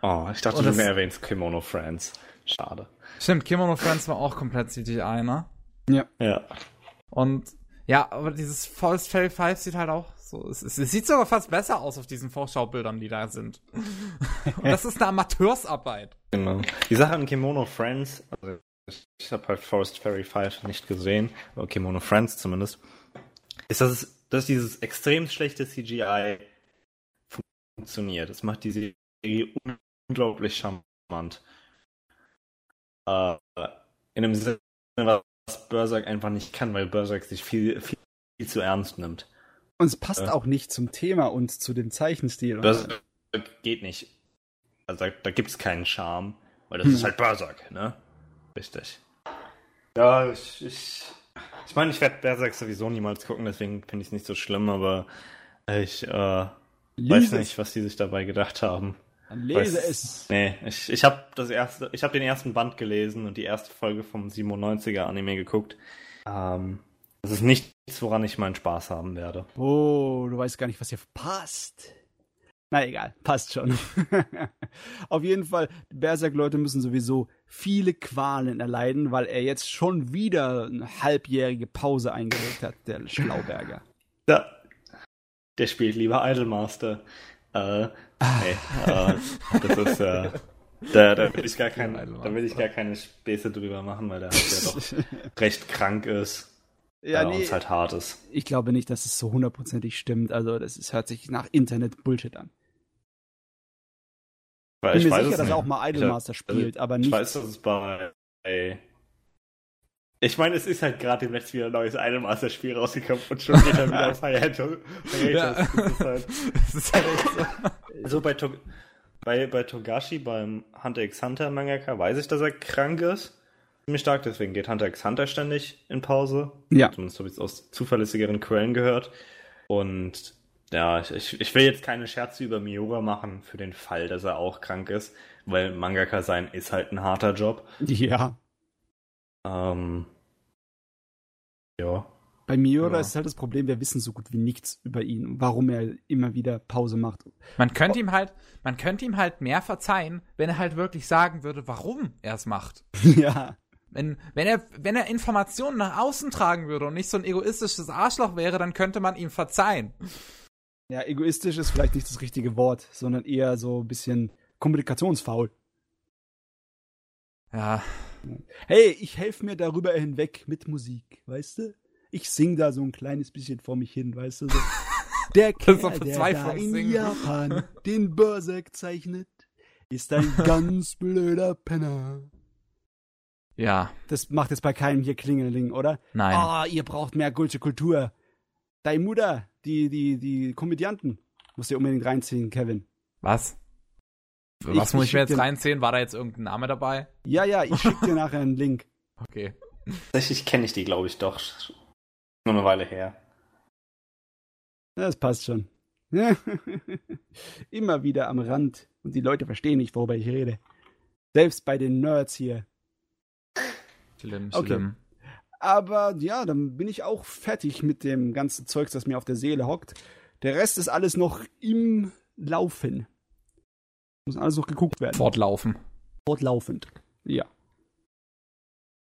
Oh, ich dachte, Und du das- erwähnst Kimono Friends. Schade. Stimmt, Kimono Friends war auch komplett CGI, ne? Ja. Und ja, aber dieses Forest Fairy 5 sieht halt auch so, es, es, es sieht sogar fast besser aus auf diesen Vorschaubildern, die da sind. Und das ist eine Amateursarbeit. Genau. Die Sache an Kimono Friends, also ich, ich habe halt Forest Fairy 5 nicht gesehen, aber Kimono Friends zumindest, ist, dass, es, dass dieses extrem schlechte CGI funktioniert. Das macht die Serie unglaublich charmant. Äh, in dem Sinne, was Berserk einfach nicht kann, weil Berserk sich viel, viel, viel zu ernst nimmt. Und es passt Ja. auch nicht zum Thema und zu dem Zeichenstil. Berserk geht nicht. Also da, da gibt es keinen Charme, weil das Hm. ist halt Berserk, ne? Richtig. Ja, ich, ich, ich meine, ich werde Berserk sowieso niemals gucken, deswegen finde ich es nicht so schlimm, aber ich äh, weiß nicht, was die sich dabei gedacht haben. Dann lese Weiß- es. Nee, ich, ich habe das erste, ich habe den ersten Band gelesen und die erste Folge vom 97er Anime geguckt. Ähm, das ist nichts, woran ich meinen Spaß haben werde. Oh, du weißt gar nicht, was hier passt. Na egal, passt schon. Auf jeden Fall, die Berserk-Leute müssen sowieso viele Qualen erleiden, weil er jetzt schon wieder eine halbjährige Pause eingelegt hat, der Schlauberger. Da, der spielt lieber Idolmaster. Äh, nee, äh, das ist, äh, da, da will ich gar keine, da will ich gar keine Späße drüber machen, weil der halt ja doch recht krank ist. Ja, nee, und es halt hart ist. ich glaube nicht, dass es so hundertprozentig stimmt. Also, das ist, hört sich nach Internet-Bullshit an. Weil Bin ich mir weiß sicher, dass nicht. er auch mal Idolmaster spielt, aber Ich nicht. weiß, dass es bei. Ich meine, es ist halt gerade demnächst wieder ein neues Idolmaster-Spiel rausgekommen und schon geht er wieder auf Hiatus. Ja. Das ist halt, Das ist halt echt so. So bei, Tog bei, bei Togashi, beim Hunter x Hunter Mangaka, weiß ich, dass er krank ist. Ziemlich stark, deswegen geht Hunter x Hunter ständig in Pause. Ja. Zumindest habe ich es aus zuverlässigeren Quellen gehört. Und ja, ich, ich, ich will jetzt keine Scherze über Miura machen für den Fall, dass er auch krank ist, weil Mangaka sein ist halt ein harter Job. Ja. Ähm, ja. Bei Miura Ja. ist halt das Problem, wir wissen so gut wie nichts über ihn warum er immer wieder Pause macht. Man könnte ihm halt, man könnte ihm halt mehr verzeihen, wenn er halt wirklich sagen würde, warum er es macht. ja. Wenn, wenn er, wenn er Informationen nach außen tragen würde und nicht so ein egoistisches Arschloch wäre, dann könnte man ihm verzeihen. Ja, egoistisch ist vielleicht nicht das richtige Wort, sondern eher so ein bisschen kommunikationsfaul. Ja, Hey, ich helfe mir darüber hinweg mit Musik, weißt du? Ich sing da so ein kleines bisschen vor mich hin, weißt du? So. Der Kerl, der da in singen. Japan den Berserk zeichnet, ist ein ganz blöder Penner. ja, Das macht jetzt bei keinem hier Klingeling, oder? nein. Ah, ihr braucht mehr gute Kultur. Dein Mutter, die, die, die Komödianten, musst ihr unbedingt reinziehen, Kevin. Was? Ich- Was muss ich ich mir jetzt reinziehen? War da jetzt irgendein Name dabei? Ja, ja, ich schick dir nachher einen Link. Okay. Tatsächlich kenne ich die, glaube ich, doch. Nur eine Weile her. Das passt schon. Immer wieder am Rand und die Leute verstehen nicht, worüber ich rede. Selbst bei den Nerds hier. Schlimm, Okay. schlimm. Aber ja, dann bin ich auch fertig mit dem ganzen Zeugs, das mir auf der Seele hockt. Der Rest ist alles noch im Laufen. Muss alles noch geguckt werden. Fortlaufen. Fortlaufend. Ja.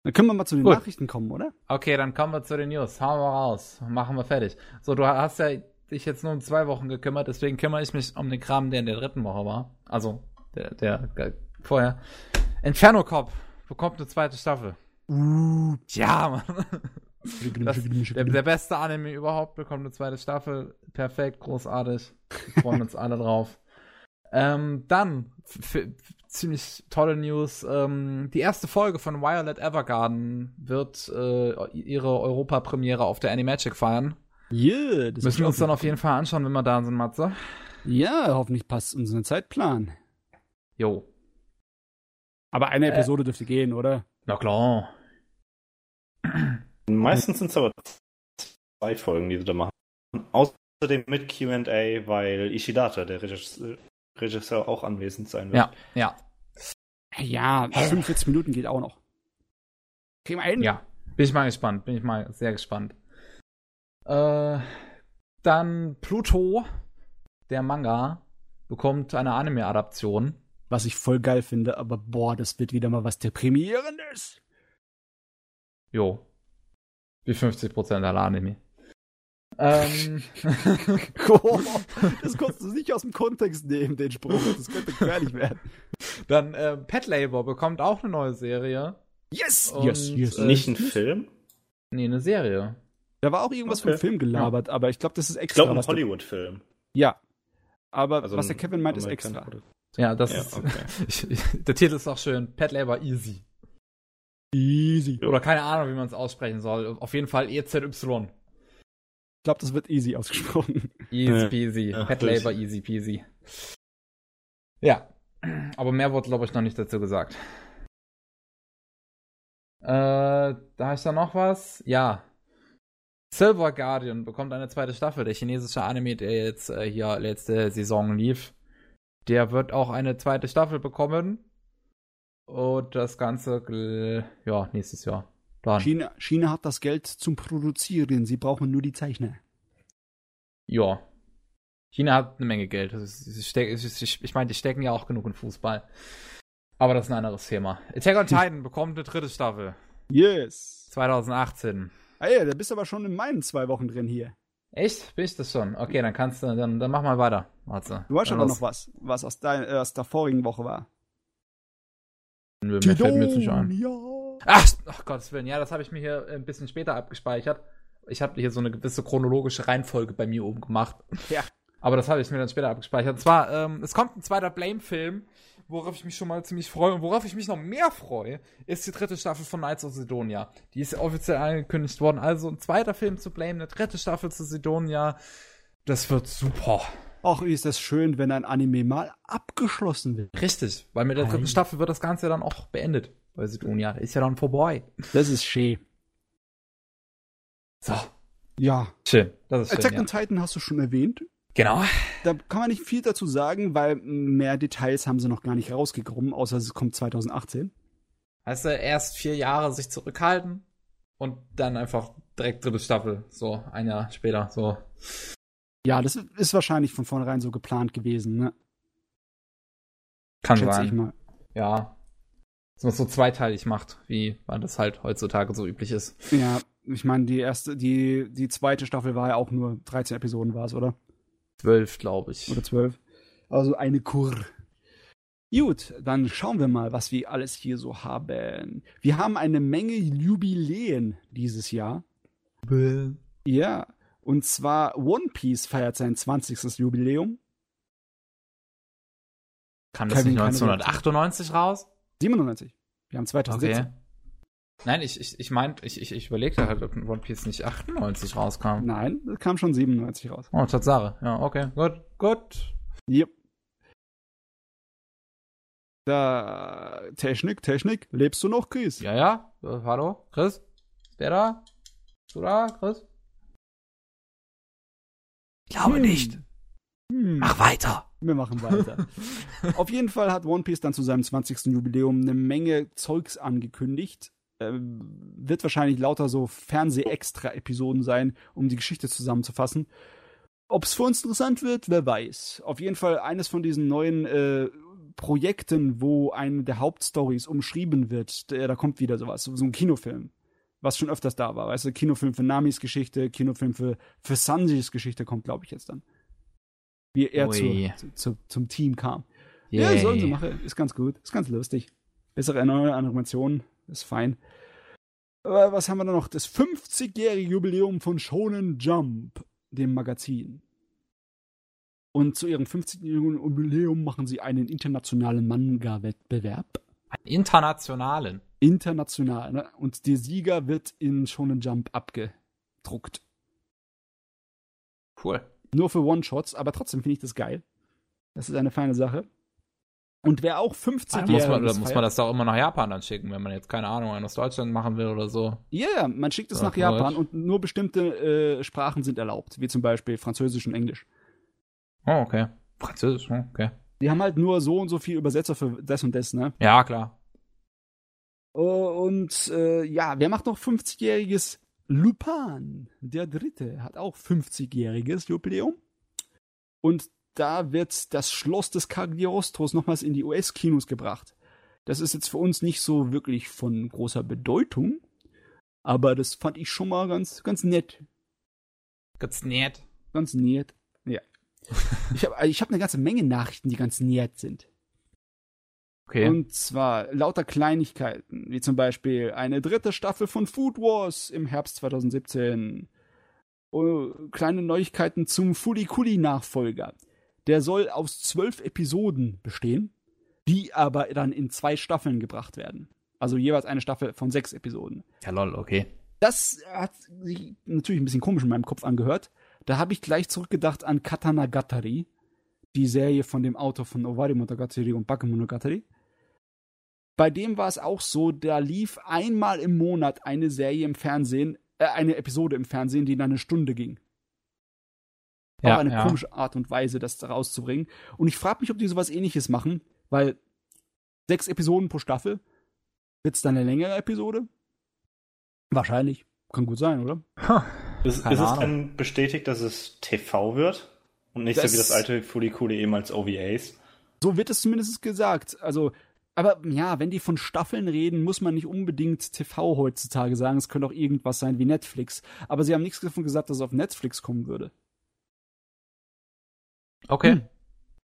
Dann können wir mal zu den Gut. Nachrichten kommen, oder? Okay, dann kommen wir zu den News. Hauen wir raus. Machen wir fertig. So, du hast ja dich jetzt nur um zwei Wochen gekümmert, deswegen kümmere ich mich um den Kram, der in der dritten Woche war. Also, der, der, der vorher. Inferno Cop bekommt eine zweite Staffel. Uh. Ja, Mann. Das, der, der beste Anime überhaupt bekommt eine zweite Staffel. Perfekt, großartig. Wir freuen uns alle drauf. Ähm, dann, ziemlich tolle News. Ähm, die erste Folge von Violet Evergarden wird äh, ihre Europapremiere auf der Animagic feiern. Yeah, das Müssen wir uns dann auf jeden Fall anschauen, wenn wir da sind, Matze. Ja, hoffentlich passt unseren Zeitplan. Jo. Aber eine Äh. Episode dürfte gehen, oder? Na klar. Meistens sind es aber zwei Folgen, die sie da machen. Außerdem mit QA, weil Ishidata, der Regisseur, Regisseur, auch anwesend sein wird. Ja, ja, Ja, 45 Minuten geht auch noch. Kriegen wir hin? ja. Bin ich mal gespannt. Bin ich mal sehr gespannt. Äh, Dann Pluto, der Manga, bekommt eine Anime-Adaption. Was ich voll geil finde, aber boah, das wird wieder mal was Deprimierendes. Jo. Wie 50% aller Anime. Ähm. oh, das konntest du nicht aus dem Kontext nehmen, den Spruch. Das könnte gefährlich werden. Dann äh, Pet Labor bekommt auch eine neue Serie. Yes! Und, yes, yes. äh, Nicht ein Film? Nee, eine Serie. Da war auch irgendwas Okay. vom Film gelabert, aber ich glaube, das ist Ich extra. glaube, ein Hollywood-Film. Ja. Aber Also was der Kevin meint, ist extra. Produkt. Ja, das Ja, ist. okay. Ich, ich, der Titel ist auch schön. Pet Labor Easy. Easy. Oder keine Ahnung, wie man es aussprechen soll. Auf jeden Fall E EZY. Ich glaube, das wird easy ausgesprochen. Easy peasy. Ja, Pet. Labor easy peasy. Ja. Aber mehr wurde, glaube ich, noch nicht dazu gesagt. Äh, da habe ich da noch was. Ja. Silver Guardian bekommt eine zweite Staffel. Der chinesische Anime, der jetzt äh, hier letzte Saison lief. Der wird auch eine zweite Staffel bekommen. Und das Ganze, ja, nächstes Jahr. Dann. China, China hat das Geld zum Produzieren. Sie brauchen nur die Zeichner. Ja. China hat eine Menge Geld. Ich, meine, die stecken ja auch genug in Fußball. Aber das ist ein anderes Thema. Attack on Titan bekommt eine dritte Staffel. Yes. 2018. Ey, da bist du aber schon in meinen zwei Wochen drin hier. Echt? Bin ich das schon? Okay, dann kannst du, dann, dann mach mal weiter. Warte. Du weißt Dann aber noch was, was aus, dein, äh, aus der vorigen Woche war. Mir fällt mir jetzt nicht ein. Ja. Ach, ach Gottes Willen. Ja, das habe ich mir hier ein bisschen später abgespeichert. Ich habe hier so eine gewisse chronologische Reihenfolge bei mir oben gemacht. Ja. Aber das habe ich mir dann später abgespeichert. Und zwar, ähm, es kommt ein zweiter Blame-Film, worauf ich mich schon mal ziemlich freue. Und worauf ich mich noch mehr freue, ist die dritte Staffel von Knights of Sidonia. Die ist offiziell angekündigt worden. Also ein zweiter Film zu Blame, eine dritte Staffel zu Sidonia. Das wird super. Ach, ist das schön, wenn ein Anime mal abgeschlossen wird. Richtig, weil mit der dritten. Staffel wird das Ganze dann auch beendet. Bei Sidonia. Ist ja dann vorbei. Das ist schön. So, Ja. schön. Das ist schön. Attack Ja. on Titan hast du schon erwähnt. Genau. Da kann man nicht viel dazu sagen, weil mehr Details haben sie noch gar nicht rausgekommen, außer es kommt 2018. Heißt er erst vier Jahre sich zurückhalten und dann einfach direkt dritte Staffel. So, ein Jahr später. So. Ja, das ist wahrscheinlich von vornherein so geplant gewesen, ne? Kann Schätze sein. ich mal. Ja. Dass man es so zweiteilig macht, wie man das halt heutzutage so üblich ist. Ja, ich meine, die erste, die, die zweite Staffel war ja auch nur 13 Episoden war es, oder? Zwölf, glaube ich. Oder 12. Also eine Kur. Gut, dann schauen wir mal, was wir alles hier so haben. Wir haben eine Menge Jubiläen dieses Jahr. Ja, und zwar One Piece feiert sein 20. Jubiläum. Kam das Kevin, nicht keine 1998 raus? 97. Wir haben 2017. Okay. Nein, ich, ich, ich meint, ich, ich, ich überlegte halt, ob One Piece nicht 98 rauskam. Nein, das kam schon 97 raus. Oh, Tatsache. Ja, okay. Gut, gut. Yep. Da, Technik, Technik. Lebst du noch, Chris? Ja, ja. Äh, hallo? Chris? Ist der da? Bist du da, Chris? Ich glaube Hm. nicht. Hm. Mach weiter. Wir machen weiter. Auf jeden Fall hat One Piece dann zu seinem 20. Jubiläum eine Menge Zeugs angekündigt. Ähm, wird wahrscheinlich lauter so Fernseh-Extra-Episoden sein, um die Geschichte zusammenzufassen. Ob es für uns interessant wird, wer weiß. Auf jeden Fall eines von diesen neuen äh, Projekten, wo eine der Hauptstories umschrieben wird, der, da kommt wieder sowas, so ein Kinofilm, was schon öfters da war. Weißt du, Kinofilm für Namis Geschichte, Kinofilm für, für Sanjis Geschichte kommt, glaube ich, jetzt dann. Wie er zu, zu, zu, zum Team kam. Yay. Ja, sollen sie machen. Ist ganz gut. Ist ganz lustig. Bessere neue Animationen. Ist fein. Aber was haben wir da noch? Das 50-jährige Jubiläum von Shonen Jump, dem Magazin. Und zu ihrem 50-jährigen Jubiläum machen sie einen internationalen Manga-Wettbewerb. Einen internationalen. International, ne? Und der Sieger wird in Shonen Jump abgedruckt. Cool. Nur für One-Shots, aber trotzdem finde ich das geil. Das ist eine feine Sache. Und wer auch 50 Da muss, Jahre man, da muss man das auch immer nach Japan dann schicken, wenn man jetzt keine Ahnung einen aus Deutschland machen will oder so. Ja, yeah, man schickt es nach Japan korrekt. und nur bestimmte äh, Sprachen sind erlaubt, wie zum Beispiel Französisch und Englisch. Oh, okay. Französisch, oh, okay. Die haben halt nur so und so viel Übersetzer für das und das, ne? Ja, klar. Und äh, ja, wer macht noch 50-jähriges Lupin, der Dritte, hat auch 50-jähriges Jubiläum. Und da wird das Schloss des Cagliostros nochmals in die US-Kinos gebracht. Das ist jetzt für uns nicht so wirklich von großer Bedeutung, aber das fand ich schon mal ganz, ganz nett. Ganz nett. Ganz nett. Ja. ich habe ich hab eine ganze Menge Nachrichten, die ganz nett sind. Okay. Und zwar lauter Kleinigkeiten, wie zum Beispiel eine dritte Staffel von Food Wars im Herbst 2017. Oh, kleine Neuigkeiten zum Fulikuli-Nachfolger. Der soll aus zwölf Episoden bestehen, die aber dann in zwei Staffeln gebracht werden. Also jeweils eine Staffel von sechs Episoden. Ja, lol, okay. Das hat sich natürlich ein bisschen komisch in meinem Kopf angehört. Da habe ich gleich zurückgedacht an Katanagatari, die Serie von dem Autor von Owari Monogatari und Bakemonogatari. Bei dem war es auch so, da lief einmal im Monat eine Serie im Fernsehen, äh, eine Episode im Fernsehen, die dann eine Stunde ging. Ja, auch eine ja. komische Art und Weise, das da rauszubringen. Und ich frage mich, ob die sowas ähnliches machen, weil sechs Episoden pro Staffel, wird's dann eine längere Episode? Wahrscheinlich. Kann gut sein, oder? Ist, Keine ist es denn bestätigt, dass es TV wird? Und nicht Das- so wie das alte Fulikuli eben als OVAs? So wird es zumindest gesagt. Also, aber ja, wenn die von Staffeln reden, muss man nicht unbedingt TV heutzutage sagen. Es könnte auch irgendwas sein wie Netflix. Aber sie haben nichts davon gesagt, dass es auf Netflix kommen würde. Okay. Hm.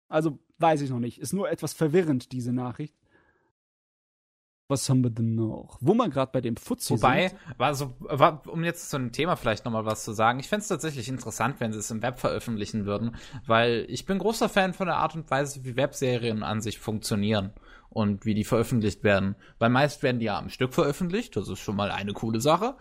Also, weiß ich noch nicht. Ist nur etwas verwirrend, diese Nachricht. Was haben wir denn noch? Wo wir gerade bei dem Fuzzi Wobei, sind. also, wa- um jetzt zu einem Thema vielleicht nochmal was zu sagen, ich fände es tatsächlich interessant, wenn sie es im Web veröffentlichen würden, weil ich bin großer Fan von der Art und Weise, wie Webserien an sich funktionieren und wie die veröffentlicht werden. Weil meist werden die ja am Stück veröffentlicht, das ist schon mal eine coole Sache.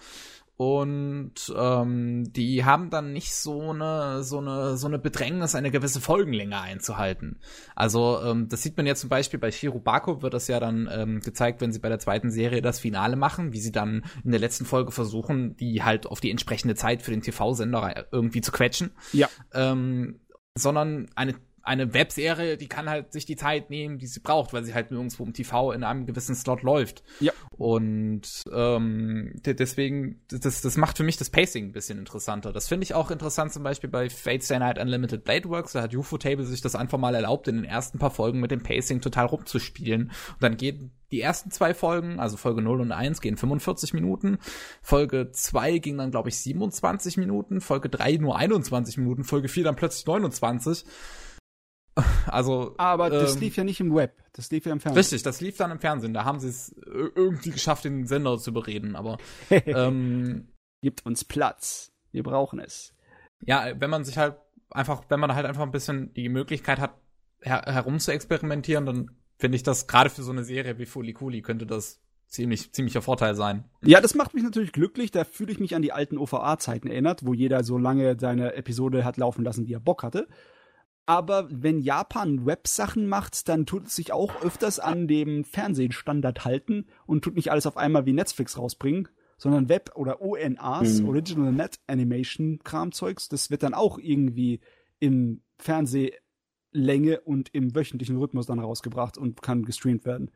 Und ähm, die haben dann nicht so eine, so eine, so eine Bedrängnis, eine gewisse Folgenlänge einzuhalten. Also ähm, das sieht man jetzt zum Beispiel bei Shirobako wird das ja dann ähm, gezeigt, wenn sie bei der zweiten Serie das Finale machen, wie sie dann in der letzten Folge versuchen, die halt auf die entsprechende Zeit für den TV-Sender irgendwie zu quetschen. Ja. Ähm, sondern eine eine Webserie, die kann halt sich die Zeit nehmen, die sie braucht, weil sie halt nirgendwo im TV in einem gewissen Slot läuft. Ja. Und ähm, de- deswegen, das, das macht für mich das Pacing ein bisschen interessanter. Das finde ich auch interessant, zum Beispiel bei Fate Stay Night Unlimited Blade Works. Da hat UFO Table sich das einfach mal erlaubt, in den ersten paar Folgen mit dem Pacing total rumzuspielen. Und dann gehen die ersten zwei Folgen, also Folge 0 und 1, gehen 45 Minuten. Folge 2 ging dann, glaube ich, 27 Minuten. Folge 3 nur 21 Minuten. Folge 4 dann plötzlich 29. Also. Aber das ähm, lief ja nicht im Web. Das lief ja im Fernsehen. Richtig, das lief dann im Fernsehen. Da haben sie es ir- irgendwie geschafft, den Sender zu überreden. Aber ähm, Gibt uns Platz. Wir brauchen es. ja, wenn man sich halt einfach, wenn man halt einfach ein bisschen die Möglichkeit hat, her herum zu experimentieren, dann finde ich das gerade für so eine Serie wie Fuli Kuli könnte das ziemlich ziemlicher Vorteil sein. Ja, das macht mich natürlich glücklich. Da fühle ich mich an die alten OVA-Zeiten erinnert, wo jeder so lange seine Episode hat laufen lassen, wie er Bock hatte. Aber wenn Japan Websachen macht, dann tut es sich auch öfters an dem Fernsehstandard halten und tut nicht alles auf einmal wie Netflix rausbringen, sondern Web- oder ONAs, Mhm. Original Net Animation Kramzeugs, das wird dann auch irgendwie im Fernsehlänge und im wöchentlichen Rhythmus dann rausgebracht und kann gestreamt werden.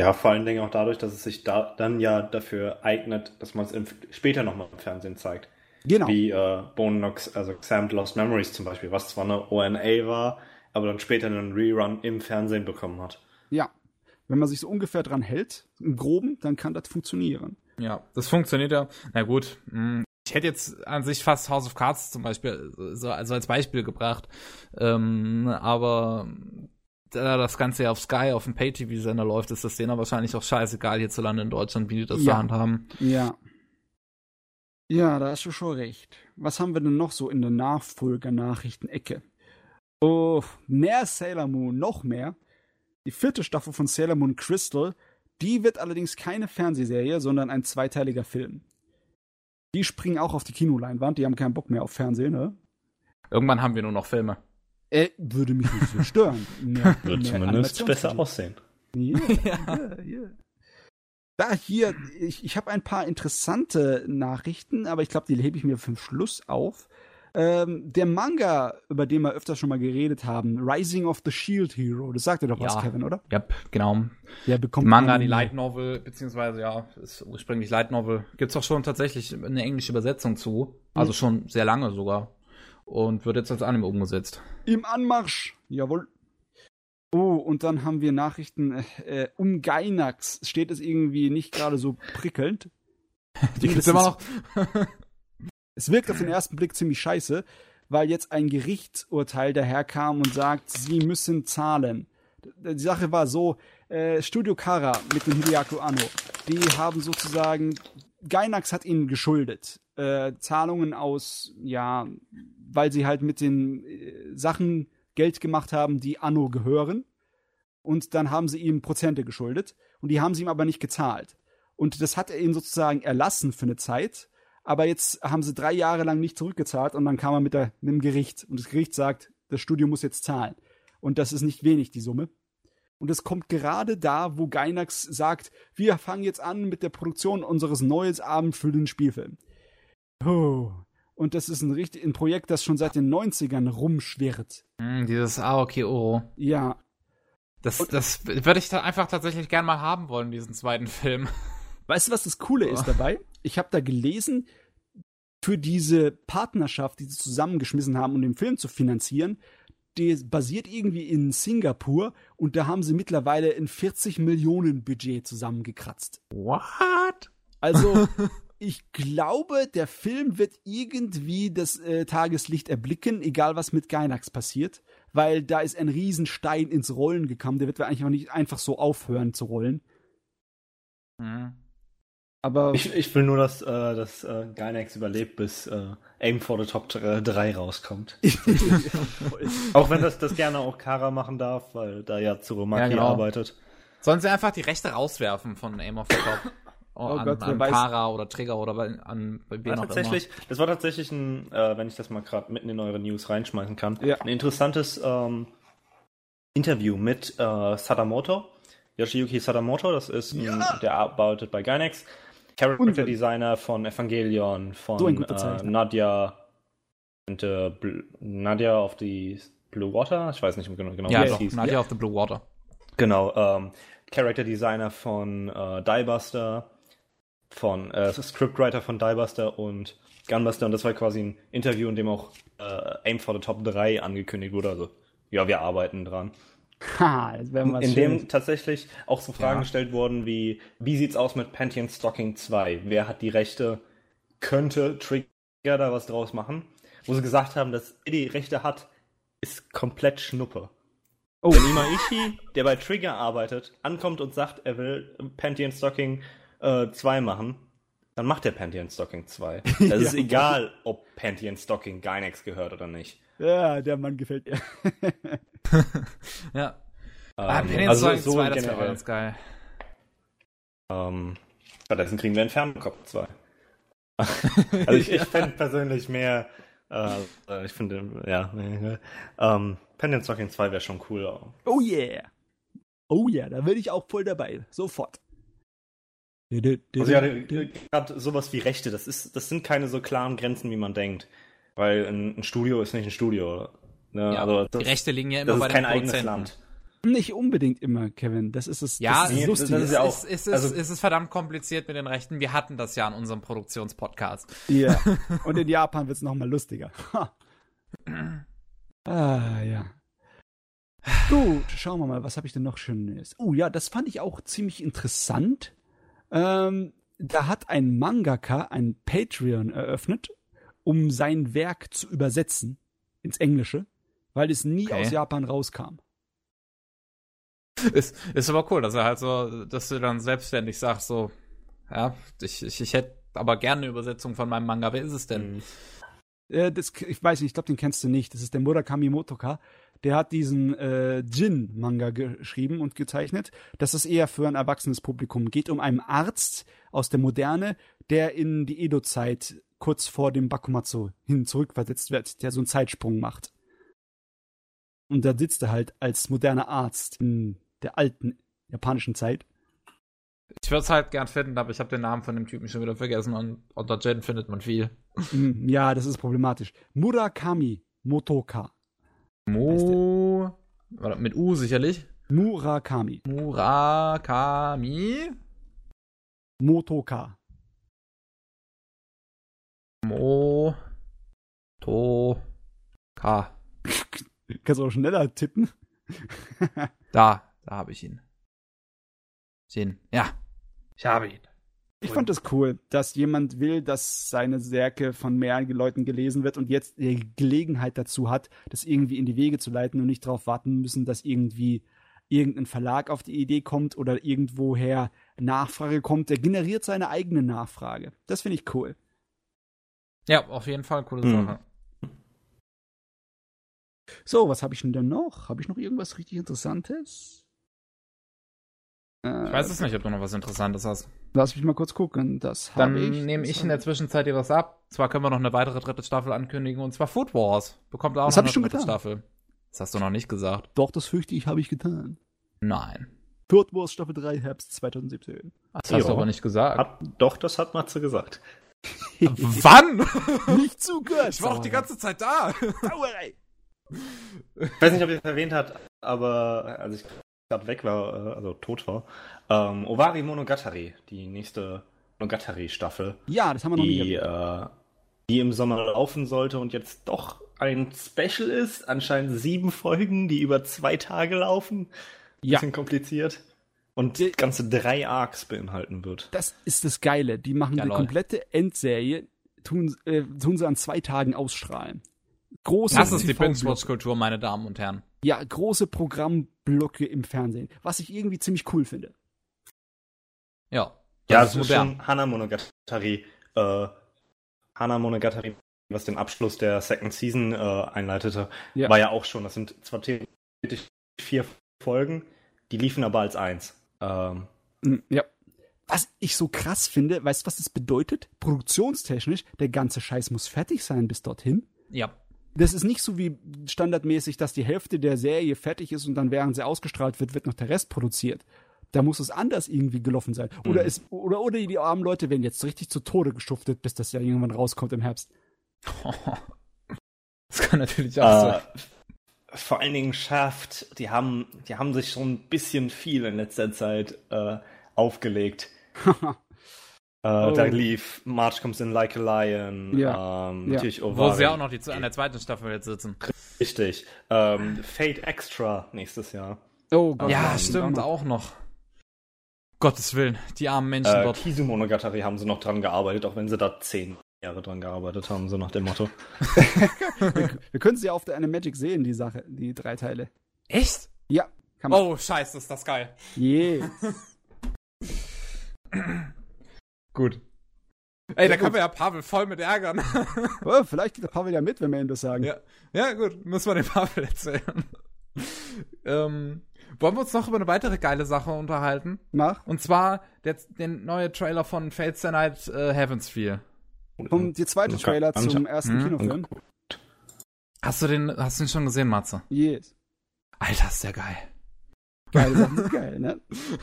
Ja, vor allen Dingen auch dadurch, dass es sich da dann ja dafür eignet, dass man es später nochmal im Fernsehen zeigt. Genau. Wie äh, Bone Knocks, also Xamt Lost Memories zum Beispiel, was zwar eine ONA war, aber dann später einen Rerun im Fernsehen bekommen hat. Ja. Wenn man sich so ungefähr dran hält, im Groben, dann kann das funktionieren. Ja, das funktioniert ja. Na gut, mh, ich hätte jetzt an sich fast House of Cards zum Beispiel so also als Beispiel gebracht, ähm, aber da das Ganze ja auf Sky, auf dem Pay-TV-Sender läuft, ist das denen wahrscheinlich auch scheißegal hierzulande in Deutschland, wie die das Ja. zur Hand haben. Ja. Ja, da hast du schon recht. Was haben wir denn noch so in der Nachfolger-Nachrichten-Ecke? Oh, mehr Sailor Moon, noch mehr. Die vierte Staffel von Sailor Moon Crystal, die wird allerdings keine Fernsehserie, sondern ein zweiteiliger Film. Die springen auch auf die Kinoleinwand, die haben keinen Bock mehr auf Fernsehen, ne? Irgendwann haben wir nur noch Filme. Äh, würde mich nicht so stören. Mehr- Wird mehr zumindest besser aussehen. Ja, ja, ja. Da hier, ich, ich habe ein paar interessante Nachrichten, aber ich glaube, die hebe ich mir für den Schluss auf. Ähm, der Manga, über den wir öfter schon mal geredet haben, Rising of the Shield Hero, das sagt dir doch was, Ja. Kevin, oder? Ja, genau. Der bekommt Manga, einen- die Light Novel, beziehungsweise ja, ist ursprünglich Light Novel. Gibt's auch schon tatsächlich eine englische Übersetzung zu. Also schon sehr lange sogar. Und wird jetzt als Anime umgesetzt. Im Anmarsch. Jawohl. Oh, und dann haben wir Nachrichten äh, um Gainax. Steht es irgendwie nicht gerade so prickelnd. Die gibt's immer noch. Es wirkt auf den ersten Blick ziemlich scheiße, weil jetzt ein Gerichtsurteil daherkam und sagt, sie müssen zahlen. Die Sache war so, äh, Studio Kara mit dem Hideaki Anno, die haben sozusagen, Gainax hat ihnen geschuldet. Äh, Zahlungen aus, ja, weil sie halt mit den äh, Sachen Geld gemacht haben, die Anno gehören. Und dann haben sie ihm Prozente geschuldet. Und die haben sie ihm aber nicht gezahlt. Und das hat er ihnen sozusagen erlassen für eine Zeit. Aber jetzt haben sie drei Jahre lang nicht zurückgezahlt und dann kam er mit, der, mit dem Gericht. Und das Gericht sagt, das Studio muss jetzt zahlen. Und das ist nicht wenig, die Summe. Und es kommt gerade da, wo Gainax sagt, wir fangen jetzt an mit der Produktion unseres neues Abend für den Spielfilm. Oh. Und das ist ein, richtig, ein Projekt, das schon seit den 90ern rumschwirrt. Hm, dieses Aoki Oro. Ja, Das, das würde ich da einfach tatsächlich gern mal haben wollen, diesen zweiten Film. Weißt du, was das Coole ist dabei? Ich habe da gelesen, für diese Partnerschaft, die sie zusammengeschmissen haben, um den Film zu finanzieren, die basiert irgendwie in Singapur und da haben sie mittlerweile ein 40 Millionen Budget zusammengekratzt. What? Also, ich glaube, der Film wird irgendwie das äh, Tageslicht erblicken, egal was mit Gainax passiert, weil da ist ein Riesenstein ins Rollen gekommen, der wird eigentlich auch nicht einfach so aufhören zu rollen. Hm. Aber Ich, ich will nur, dass, äh, dass äh, Gainax überlebt, bis äh, Aim for the Top 3 rauskommt. Auch wenn das, das gerne auch Kara machen darf, weil da ja Tsurumaki Ja, genau. arbeitet. Sollen sie einfach die Rechte rauswerfen von Aim of the Top? Oh, an, Gott, an. Kara oder Trigger oder bei, an bei wem tatsächlich, das war tatsächlich ein, äh, wenn ich das mal gerade mitten in eure News reinschmeißen kann, Ja. ein interessantes ähm, Interview mit äh, Sadamoto, Yoshiyuki Sadamoto, das ist ein, der arbeitet bei Gainax, Character. Designer von Evangelion, von So äh. Nadia und äh, Nadia of the Blue Water, ich weiß nicht genau, genau immer. Ja, wie es hieß. Nadia of the Blue Water. Genau, ähm, Character Designer von äh, Diebuster, von äh, Scriptwriter von Diebuster und Gunbuster und das war quasi ein Interview, in dem auch äh, Aim for the Top 3 angekündigt wurde. Also, ja, wir arbeiten dran. Ha, das wäre mal in schön. dem tatsächlich auch so Fragen Ja. gestellt wurden wie, wie sieht's aus mit Pantheon Stocking 2? Wer hat die Rechte? Könnte Trigger da was draus machen? Wo sie gesagt haben, dass er die Rechte hat, ist komplett Schnuppe. Oh, Wenn Imaishi, der bei Trigger arbeitet, ankommt und sagt, er will Pantheon Stocking äh, 2 machen, dann macht er Pantheon Stocking 2. Es ist egal, ob Pantheon Stocking Gynex gehört oder nicht. ja, der Mann gefällt mir. Ja. ah, Ähm, Penny also also so 2, das wäre generell. ganz geil. Ähm, stattdessen kriegen wir einen Fernkopf 2. also ich, ich fände persönlich mehr, äh, äh, ich finde, ja, äh, ähm, Pantheon Stocking 2 wäre schon cool. Oh yeah. Oh yeah, da bin ich auch voll dabei. Sofort. Also ja, gerade sowas wie Rechte, das ist, das sind keine so klaren Grenzen, wie man denkt. Weil ein, ein Studio ist nicht ein Studio. Ne? Ja, also das, die Rechte liegen ja das immer bei ist den kein eigenes Produzenten. Land. Nicht unbedingt immer, Kevin. Das ist es. Ja, das ist nee, lustig. das ist ja auch- Es, es, ist, also- es ist verdammt kompliziert mit den Rechten. Wir hatten das ja in unserem Produktionspodcast. Ja. Und in Japan wird's noch mal lustiger. Ha. ah, ja. Gut, schauen wir mal, was habe ich denn noch Schönes? Oh ja, das fand ich auch ziemlich interessant. Ähm, da hat ein Mangaka ein Patreon eröffnet, um sein Werk zu übersetzen ins Englische, weil es nie Okay. aus Japan rauskam. Ist, ist aber cool, dass er halt so, dass du dann selbstständig sagst, so, ja, ich, ich, ich hätte aber gerne eine Übersetzung von meinem Manga. Wer ist es denn? Mhm. Äh, das, ich weiß nicht, ich glaube, den kennst du nicht. Das ist der Murakami Motoka. Der hat diesen äh, Jin-Manga geschrieben und gezeichnet. Das ist eher für ein erwachsenes Publikum. Geht um einen Arzt aus der Moderne, der in die Edo-Zeit kurz vor dem Bakumatsu hin zurückversetzt wird, der so einen Zeitsprung macht. Und da sitzt er halt als moderner Arzt in der alten japanischen Zeit. Ich würde es halt gern finden, aber ich habe den Namen von dem Typen schon wieder vergessen und unter Jen findet man viel. Hm, Ja, das ist problematisch. Murakami Motoka. Mu. Warte, Mit U sicherlich. Murakami Murakami. Motoka. Mo. To. Ka. Kannst du auch schneller tippen? Da, da habe ich ihn. Sehen. Ja. Ich habe ihn. Ich fand das cool, dass jemand will, dass seine Werke von mehr Leuten gelesen wird und jetzt die Gelegenheit dazu hat, das irgendwie in die Wege zu leiten und nicht darauf warten müssen, dass irgendwie irgendein Verlag auf die Idee kommt oder irgendwoher Nachfrage kommt. Der generiert seine eigene Nachfrage. Das finde ich cool. Ja, auf jeden Fall coole Mhm. Sache. So, was habe ich denn noch? Habe ich noch irgendwas richtig Interessantes? Äh, Ich weiß es nicht, ob du noch was Interessantes hast. Lass mich mal kurz gucken. Das Dann habe ich. nehme ich in der Zwischenzeit dir was ab. Zwar können wir noch eine weitere dritte Staffel ankündigen, und zwar Food Wars. Bekommt auch Das noch hab eine ich schon dritte getan. Staffel. Das hast du noch nicht gesagt. Doch, das fürchte ich, habe ich getan. Nein. Third Wars Staffel 3, Herbst 2017. Das hast du Ja. aber nicht gesagt. Hat, doch, das hat Matze gesagt. Wann? Nicht zugehört. Ich war auch die ganze Zeit da. Sauerei. Ich weiß nicht, ob ihr es erwähnt habt, aber als ich gerade weg war, äh, also tot war, ähm, Ovari Monogatari, die nächste Monogatari-Staffel, Ja, das haben wir noch nie die, erwähnt. äh, die im Sommer laufen sollte und jetzt doch ein Special ist. Anscheinend sieben Folgen, die über zwei Tage laufen. Ja. Bisschen kompliziert. Und Die- ganze drei Arcs beinhalten wird. Das ist das Geile. Die machen Ja, die lol. komplette Endserie, tun, äh, tun sie an zwei Tagen ausstrahlen. Große Das ist die. Binge-Watch-Kultur, meine Damen und Herren. Ja, große Programmblöcke im Fernsehen. Was ich irgendwie ziemlich cool finde. Ja. Ja, Das es ist schon Hana Monogatari, äh, Hana Monogatari, was den Abschluss der Second Season äh, einleitete, Ja. war ja auch schon. Das sind zwar theoretisch vier Folgen, die liefen aber als eins. Ähm, Mm, Ja. Was ich so krass finde, weißt du, was das bedeutet? Produktionstechnisch, der ganze Scheiß muss fertig sein bis dorthin. Ja. Das ist nicht so wie standardmäßig, dass die Hälfte der Serie fertig ist und dann, während sie ausgestrahlt wird, wird noch der Rest produziert. Da muss es anders irgendwie gelaufen sein. Oder, Mhm. es, oder, oder die armen Leute werden jetzt richtig zu Tode geschuftet, bis das ja irgendwann rauskommt im Herbst. Das kann natürlich auch äh, sein. vor allen Dingen schafft, die haben, die haben sich schon ein bisschen viel in letzter Zeit äh, aufgelegt. Äh, Oh. Da lief March Comes in Like a Lion, Ja. ähm, Ja. natürlich Wo Ovari. sie auch noch die, an der zweiten Staffel jetzt sitzen. Richtig. Ähm, Fate Extra nächstes Jahr. oh Gott. Ja, stimmt, auch noch. Gottes Willen, die armen Menschen Äh, dort. Kizu Monogatari haben sie noch dran gearbeitet, auch wenn sie da zehn Jahre dran gearbeitet haben, so nach dem Motto. Wir können sie auf der Animagic sehen, die Sache, die drei Teile. Echt? Ja, kann man. Oh, scheiße, ist das geil. Yeah. Gut. Ey, da können wir ja Pavel voll mit ärgern. oh, vielleicht geht der Pavel ja mit, wenn wir ihm das sagen. ja. ja, gut, müssen wir dem Pavel erzählen. ähm, wollen wir uns noch über eine weitere geile Sache unterhalten? Mach. Und zwar der, der neue Trailer von Fates the Night äh, Heavensfeel. Und die zweite Trailer zum anscha- ersten Mhm. Kinofilm. Hast du den, hast du den schon gesehen, Matze? Yes. Alter, ist der geil. Geile Sachen sind geil, ne?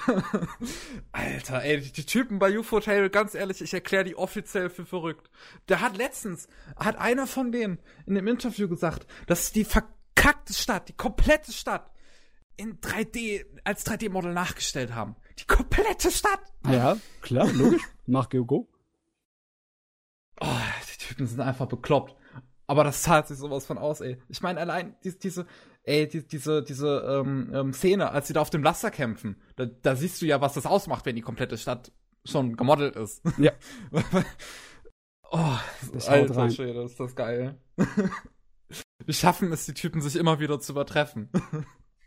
Alter, ey, die, Typen bei UFO Tale, ganz ehrlich, ich erkläre die offiziell für verrückt. Der hat letztens, hat einer von denen in dem Interview gesagt, dass die verkackte Stadt, die komplette Stadt in 3D, als 3D-Model nachgestellt haben. Die komplette Stadt! Ja, klar, logisch. Mach Go. Oh, die Typen sind einfach bekloppt. Aber das zahlt sich sowas von aus, ey. Ich meine, allein die, diese, ey, die, diese, diese ähm, ähm, Szene, als sie da auf dem Laster kämpfen, da, da siehst du ja, was das ausmacht, wenn die komplette Stadt schon gemodelt ist. Ja. oh, Das alter rein. Schwede, ist das geil. Wir schaffen es, die Typen sich immer wieder zu übertreffen.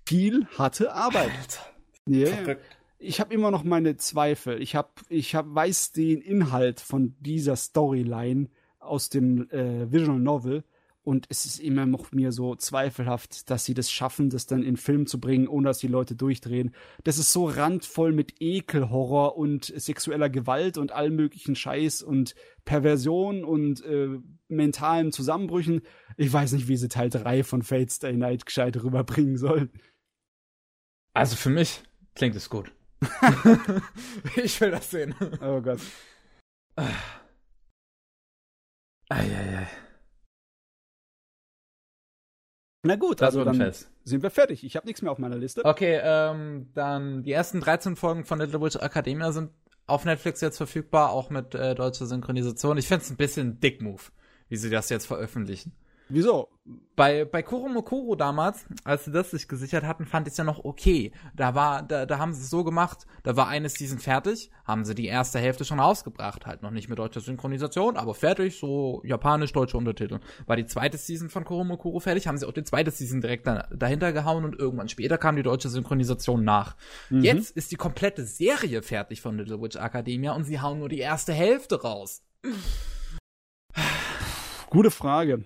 Viel harte Arbeit. Alter. Yeah. Ich habe immer noch meine Zweifel. Ich hab, ich hab, weiß den Inhalt von dieser Storyline aus dem äh, Visual Novel und es ist immer noch mir so zweifelhaft, dass sie das schaffen, das dann in Film zu bringen, ohne dass die Leute durchdrehen. Das ist so randvoll mit Ekelhorror und sexueller Gewalt und allem möglichen Scheiß und Perversion und äh, mentalen Zusammenbrüchen. Ich weiß nicht, wie sie Teil 3 von Fate Stay Night gescheit rüberbringen sollen. Also für mich klingt es gut. ich will das sehen. Oh Gott. Eieiei. Na gut, Das also dann fest. sind wir fertig. Ich habe nichts mehr auf meiner Liste. Okay, ähm, dann die ersten 13 Folgen von Little Witch Academia sind auf Netflix jetzt verfügbar, auch mit äh, deutscher Synchronisation. Ich find's ein bisschen dick Move, wie sie das jetzt veröffentlichen. Wieso? Bei, bei Kuromokuro damals, als sie das sich gesichert hatten, fand ich ja noch okay. Da war, da, da haben sie es so gemacht, da war eine Season fertig, haben sie die erste Hälfte schon rausgebracht, halt noch nicht mit deutscher Synchronisation, aber fertig, so japanisch-deutsche Untertitel. War die zweite Season von Kuromokuro fertig, haben sie auch die zweite Season direkt da, dahinter gehauen und irgendwann später kam die deutsche Synchronisation nach. Jetzt ist die komplette Serie fertig von Little Witch Academia und sie hauen nur die erste Hälfte raus. Gute Frage.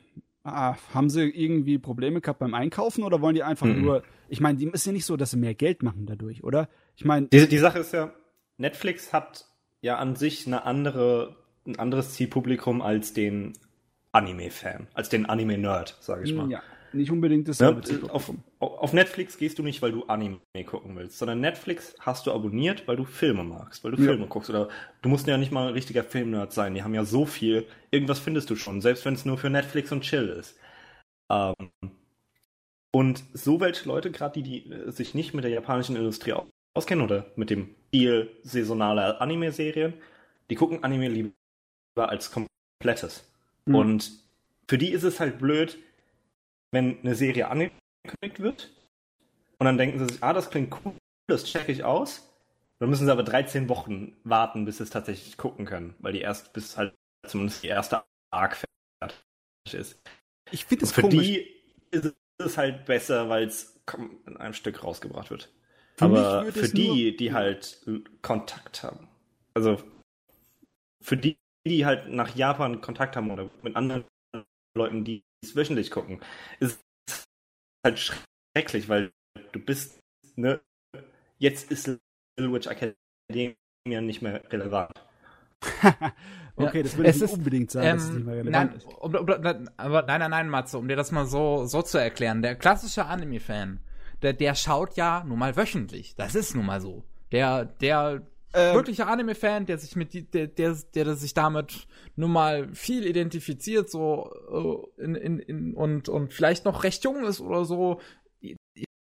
Ah, haben sie irgendwie Probleme gehabt beim Einkaufen oder wollen die einfach Mhm. nur. Ich meine, die ist ja nicht so, dass sie mehr Geld machen dadurch, oder? Ich meine, Die, die Sache ist ja, Netflix hat ja an sich eine andere, ein anderes Zielpublikum als den Anime-Fan, als den Anime-Nerd, sage ich mal. ja, nicht unbedingt das Ne? Auf, auf Netflix gehst du nicht, weil du Anime gucken willst, sondern Netflix hast du abonniert, weil du Filme magst, weil du Ja. Filme guckst. Oder du musst ja nicht mal ein richtiger Filmnerd sein. Die haben ja so viel. Irgendwas findest du schon, selbst wenn es nur für Netflix und Chill ist. Ähm, und so welche Leute, gerade die, die äh, sich nicht mit der japanischen Industrie au- auskennen oder mit dem Stil saisonaler Anime-Serien, die gucken Anime lieber als komplettes. Mhm. Und für die ist es halt blöd, wenn eine Serie angekündigt wird und dann denken sie sich, ah, das klingt cool, das checke ich aus. Dann müssen sie aber 13 Wochen warten, bis sie es tatsächlich gucken können, weil die erst bis halt zumindest die erste Arc fertig ist. Ich finde es Für komisch. die ist es halt besser, weil es in einem Stück rausgebracht wird. Für aber für die, nur- die halt Kontakt haben, also für die, die halt nach Japan Kontakt haben oder mit anderen Leuten, die es wöchentlich gucken, ist halt schrecklich, weil du bist, ne, jetzt ist Little Witch Academia nicht mehr relevant. okay, Ja, das würde ich ist, unbedingt sagen, dass es nicht mehr Ähm, relevant nein, ist. um, um, um, aber nein, nein, nein, Matze, um dir das mal so, so zu erklären. Der klassische Anime-Fan, der, der schaut ja nun mal wöchentlich. Das ist nun mal so. Der, der Ähm, wirkliche Anime-Fan, der sich mit die, der, der, der sich damit nun mal viel identifiziert, so äh, in, in, in, und, und vielleicht noch recht jung ist oder so.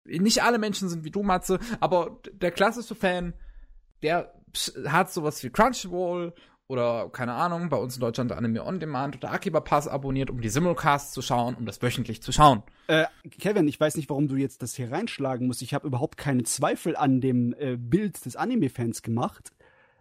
Nicht alle Menschen sind wie du, Matze, aber der klassische Fan, der hat sowas wie Crunchyroll oder keine Ahnung, bei uns in Deutschland Anime On Demand oder Akiba Pass abonniert, um die Simulcasts zu schauen, um das wöchentlich zu schauen. Äh, Kevin, ich weiß nicht, warum du jetzt das hier reinschlagen musst. Ich habe überhaupt keine Zweifel an dem äh, Bild des Anime-Fans gemacht.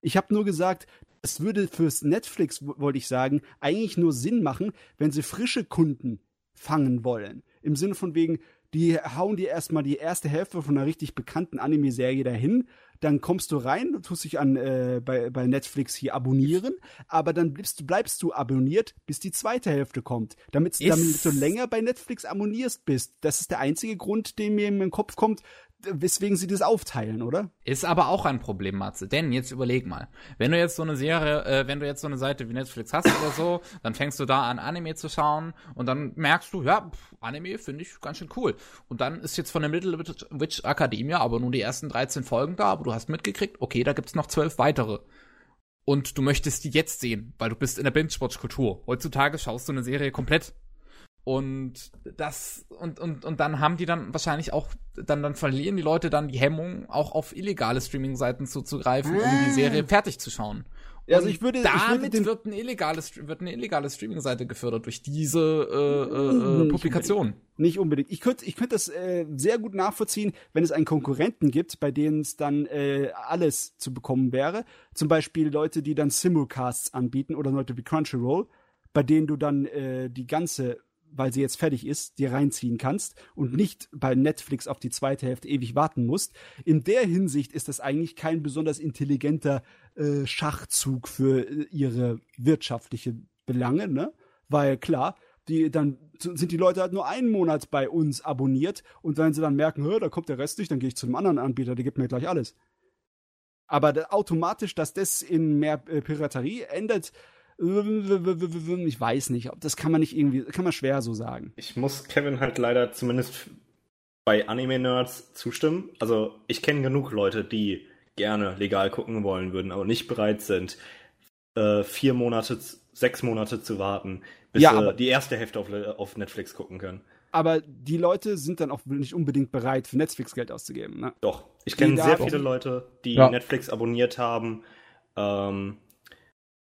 Ich habe nur gesagt, es würde fürs Netflix, wollte ich sagen, eigentlich nur Sinn machen, wenn sie frische Kunden fangen wollen. Im Sinne von wegen, die hauen dir erstmal die erste Hälfte von einer richtig bekannten Anime-Serie dahin, dann kommst du rein, du tust dich an äh, bei, bei Netflix hier abonnieren, aber dann bleibst du, bleibst du abonniert, bis die zweite Hälfte kommt. Damit, damit du länger bei Netflix abonnierst bist. Das ist der einzige Grund, den mir in den Kopf kommt, weswegen sie das aufteilen, oder? Ist aber auch ein Problem, Matze. Denn jetzt überleg mal, wenn du jetzt so eine Serie, äh, wenn du jetzt so eine Seite wie Netflix hast oder so, dann fängst du da an, Anime zu schauen und dann merkst du, ja, pff, Anime finde ich ganz schön cool. Und dann ist jetzt von der Little Witch Academia aber nur die ersten 13 Folgen da, aber du hast mitgekriegt, okay, da gibt's noch zwölf weitere. Und du möchtest die jetzt sehen, weil du bist in der Binge-Watch-Kultur. Heutzutage schaust du eine Serie komplett. Und das, und, und, und dann haben die dann wahrscheinlich auch, dann, dann verlieren die Leute dann die Hemmung, auch auf illegale Streaming-Seiten zuzugreifen, um die Ah. Serie fertig zu schauen. Ja, also ich würde- ich würde damit wird, ein illegales, wird eine illegale Streaming-Seite gefördert durch diese äh, äh, Hm, äh, Publikation. Nicht unbedingt. Ich könnte ich könnte das äh, sehr gut nachvollziehen, wenn es einen Konkurrenten gibt, bei denen es dann äh, alles zu bekommen wäre. Zum Beispiel Leute, die dann Simulcasts anbieten oder Leute wie Crunchyroll, bei denen du dann äh, die ganze, weil sie jetzt fertig ist, dir reinziehen kannst und nicht bei Netflix auf die zweite Hälfte ewig warten musst. In der Hinsicht ist das eigentlich kein besonders intelligenter äh, Schachzug für äh, ihre wirtschaftliche Belange, ne? Weil klar, die dann sind die Leute halt nur einen Monat bei uns abonniert und wenn sie dann merken, "Hä, da kommt der Rest nicht, dann gehe ich zu einem anderen Anbieter, der gibt mir gleich alles. Aber da, automatisch, dass das in mehr äh, Piraterie endet, ich weiß nicht, ob das kann man nicht irgendwie, kann man schwer so sagen. Ich muss Kevin halt leider zumindest bei Anime-Nerds zustimmen. Also ich kenne genug Leute, die gerne legal gucken wollen würden, aber nicht bereit sind, äh, vier Monate sechs Monate zu warten, bis Ja, sie die erste Hälfte auf, auf Netflix gucken können. Aber die Leute sind dann auch nicht unbedingt bereit, für Netflix Geld auszugeben. Ne? Doch. Ich kenne sehr viele Leute, die Ja. Netflix abonniert haben, ähm,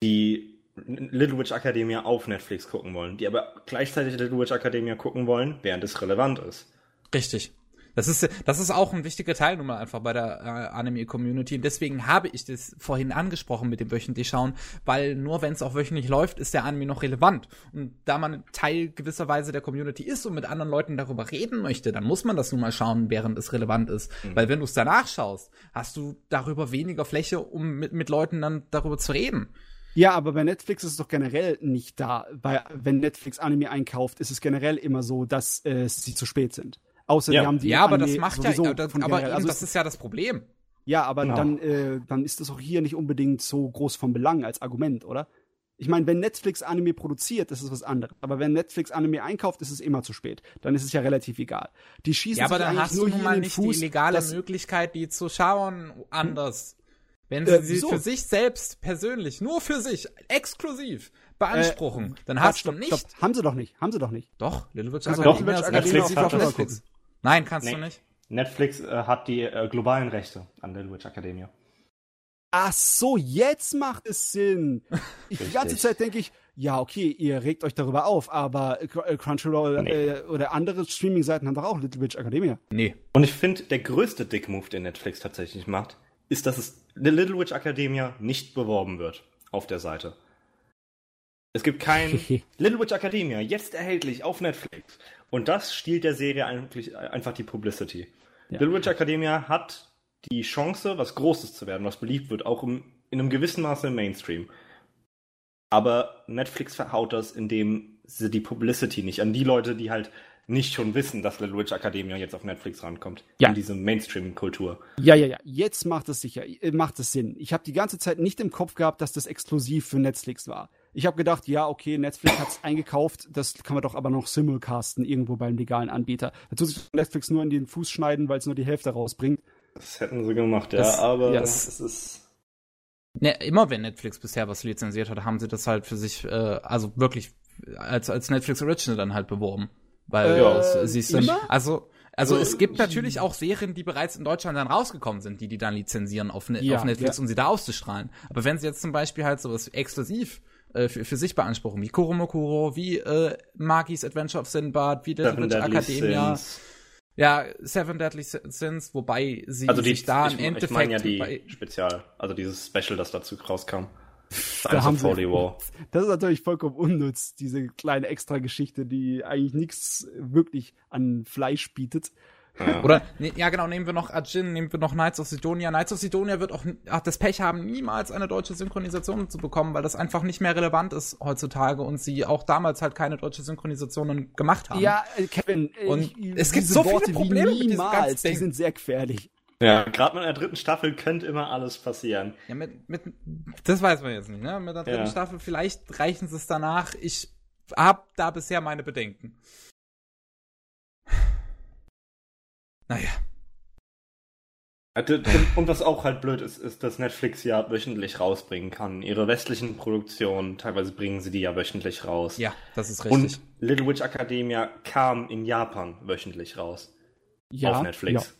die Little Witch Academia auf Netflix gucken wollen, die aber gleichzeitig Little Witch Academia gucken wollen, während es relevant ist. Richtig. Das ist, das ist auch ein wichtiger Teil nun mal einfach bei der äh, Anime-Community. Und deswegen habe ich das vorhin angesprochen mit dem wöchentlich schauen, weil nur wenn es auch wöchentlich läuft, ist der Anime noch relevant. Und da man Teil gewisserweise der Community ist und mit anderen Leuten darüber reden möchte, dann muss man das nun mal schauen, während es relevant ist. Weil wenn du es danach schaust, hast du darüber weniger Fläche, um mit, mit Leuten dann darüber zu reden. Ja, aber bei Netflix ist es doch generell nicht da. Bei, wenn Netflix Anime einkauft, ist es generell immer so, dass äh, sie zu spät sind. Außer Ja. die haben die ja, aber Anime das macht ja, sowieso aber, von aber eben, also das es- ist ja das Problem. Ja, aber Genau. dann, äh, dann ist das auch hier nicht unbedingt so groß von Belang als Argument, oder? Ich meine, wenn Netflix Anime produziert, das ist was anderes. Aber wenn Netflix Anime einkauft, ist es immer zu spät. Dann ist es ja relativ egal. Die schießen Ja, aber sich dann hast du nur nun hier mal nicht Fuß, die legale Möglichkeit, die zu schauen, anders. Wenn sie Äh, sie für sich selbst persönlich, nur für sich, exklusiv beanspruchen, dann hast du nicht. stopp. Haben sie doch nicht. Haben sie doch nicht. Doch, Little Witch Also Little Witch exklusiv auf Netflix. Netflix. Nein, kannst Nee. du nicht. Netflix äh, hat die äh, globalen Rechte an Little Witch Academia. Ach so, jetzt macht es Sinn. Ich, die ganze. Zeit denke ich, ja, okay, ihr regt euch darüber auf, aber Cr- äh, Crunchyroll Nee. äh, oder andere Streaming-Seiten haben doch auch Little Witch Academia. Nee. Und ich finde, der größte Dick-Move, den Netflix tatsächlich macht, ist, dass es The Little Witch Academia nicht beworben wird auf der Seite. Es gibt kein Little Witch Academia, jetzt erhältlich auf Netflix. Und das stiehlt der Serie eigentlich einfach die Publicity. Ja. Little Witch Academia hat die Chance, was Großes zu werden, was beliebt wird, auch im, in einem gewissen Maße im Mainstream. Aber Netflix verhaut das, indem sie die Publicity nicht an die Leute, die halt nicht schon wissen, dass Little Witch Academia jetzt auf Netflix rankommt. Ja. In diese Mainstream-Kultur. Ja, ja, ja. Jetzt macht es sicher, äh, macht es Sinn. Ich habe die ganze Zeit nicht im Kopf gehabt, dass das exklusiv für Netflix war. Ich habe gedacht, ja, okay, Netflix hat's eingekauft, das kann man doch aber noch simulcasten irgendwo beim legalen Anbieter. Da tut sich Netflix nur in den Fuß schneiden, weil es nur die Hälfte rausbringt. Das hätten sie gemacht, ja, Das- aber ja, es ist. Ne, immer wenn Netflix bisher was lizenziert hat, haben sie das halt für sich, äh, also wirklich als, als Netflix Original dann halt beworben. Weil Äh, das, siehst du, immer? also, also Also, es gibt natürlich auch Serien, die bereits in Deutschland dann rausgekommen sind, die die dann lizenzieren auf, Ne- Ja, auf Netflix, ja. um sie da auszustrahlen. Aber wenn sie jetzt zum Beispiel halt sowas exklusiv äh, für, für sich beanspruchen, wie Kuromokuro, wie äh, Magis Adventure of Sinbad, wie Seven Witch Deadly Academia, Sins. ja, Seven Deadly Sins, wobei sie Also die, sich da ich, im Endeffekt ich meine ja die bei, Spezial, also dieses Special, das dazu rauskam. Da haben of sie- Holy War. Das ist natürlich vollkommen unnütz, diese kleine Extra-Geschichte, die eigentlich nichts wirklich an Fleisch bietet. Ja. Oder, ne, ja genau, nehmen wir noch Ajin, nehmen wir noch Knights of Sidonia. Knights of Sidonia wird auch ach, das Pech haben, niemals eine deutsche Synchronisation zu bekommen, weil das einfach nicht mehr relevant ist heutzutage und sie auch damals halt keine deutsche Synchronisationen gemacht haben. Ja, äh, Kevin, äh, Und ich- es gibt diese so viele Worte wie Probleme mit diesem ganzen niemals, die Ding. sind sehr gefährlich. Ja, gerade mit der dritten Staffel könnte immer alles passieren. Ja, mit, mit, das weiß man jetzt nicht, ne? Mit der dritten Ja. Staffel, vielleicht reichen sie es danach. Ich hab da bisher meine Bedenken. Naja. Und, und was auch halt blöd ist, ist, dass Netflix ja wöchentlich rausbringen kann. Ihre westlichen Produktionen, teilweise bringen sie die ja wöchentlich raus. Ja, das ist richtig. Und Little Witch Academia kam in Japan wöchentlich raus. Ja, auf Netflix.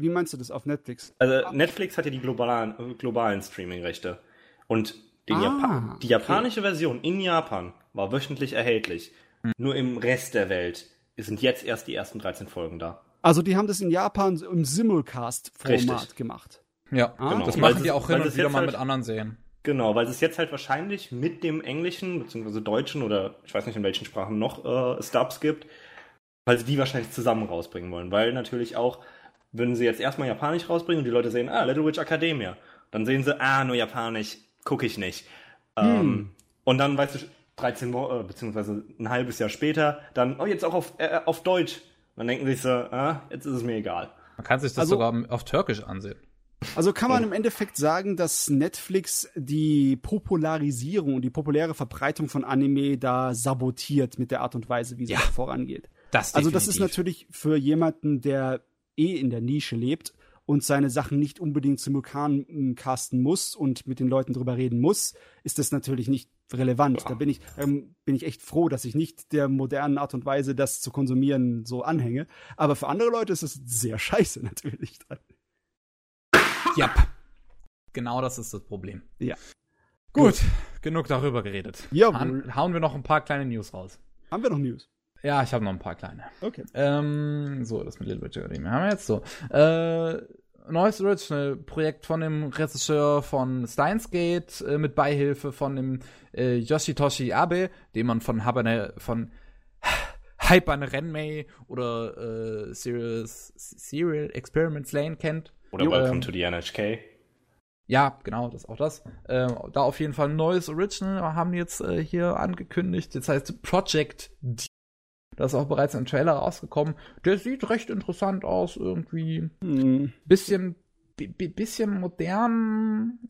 Wie meinst du das auf Netflix? Also Netflix hat ja die globalen, globalen Streaming-Rechte. Und den Ah, Japa die japanische Version in Japan war wöchentlich erhältlich. Hm. Nur im Rest der Welt sind jetzt erst die ersten 13 Folgen da. Also die haben das in Japan im Simulcast-Format gemacht. ja, Ah, Genau. das Weil machen sie- die auch weil hin sie und es wieder jetzt mal halt- mit anderen Serien. Genau, weil sie es jetzt halt wahrscheinlich mit dem englischen bzw. deutschen oder ich weiß nicht in welchen Sprachen noch äh, Stubs gibt, weil sie die wahrscheinlich zusammen rausbringen wollen. Weil natürlich auch, würden sie jetzt erstmal Japanisch rausbringen und die Leute sehen, ah, Little Witch Academia, dann sehen sie, ah, nur Japanisch, gucke ich nicht. Ähm, und dann, weißt du, 13 Wochen, äh, beziehungsweise ein halbes Jahr später, dann, oh, jetzt auch auf, äh, auf Deutsch. Dann denken sie sich so, ah, jetzt ist es mir egal. Man kann sich das Also- sogar auf Türkisch ansehen. Also kann man im Endeffekt sagen, dass Netflix die Popularisierung und die populäre Verbreitung von Anime da sabotiert mit der Art und Weise, wie sie Ja. da vorangeht. Das Also das ist natürlich für jemanden, der eh in der Nische lebt und seine Sachen nicht unbedingt simultan casten muss und mit den Leuten drüber reden muss, ist das natürlich nicht relevant. Da bin ich, ähm, bin ich echt froh, dass ich nicht der modernen Art und Weise, das zu konsumieren, so anhänge. Aber für andere Leute ist es sehr scheiße natürlich. Ja. Genau das ist das Problem. Ja. Gut, Gut. genug darüber geredet. Ja. Hauen wir noch ein paar kleine News raus. Haben wir noch News? Ja, ich habe noch ein paar kleine. Okay. Ähm, so, das mit Little Witch Academy haben wir jetzt so. Äh, neues Original-Projekt von dem Regisseur von Steins Gate äh, mit Beihilfe von dem äh, Yoshitoshi Abe, den man von Habane, von Hyper Renmei oder äh, Serious, Serial Experiments Lane kennt. Oder jo, Welcome ähm, to the NHK. Ja, genau, das ist auch das. Äh, da auf jeden Fall ein neues Original haben die jetzt äh, hier angekündigt. Jetzt heißt Project D da ist auch bereits ein Trailer rausgekommen. Der sieht recht interessant aus, irgendwie. Hm. Bisschen, bisschen modern.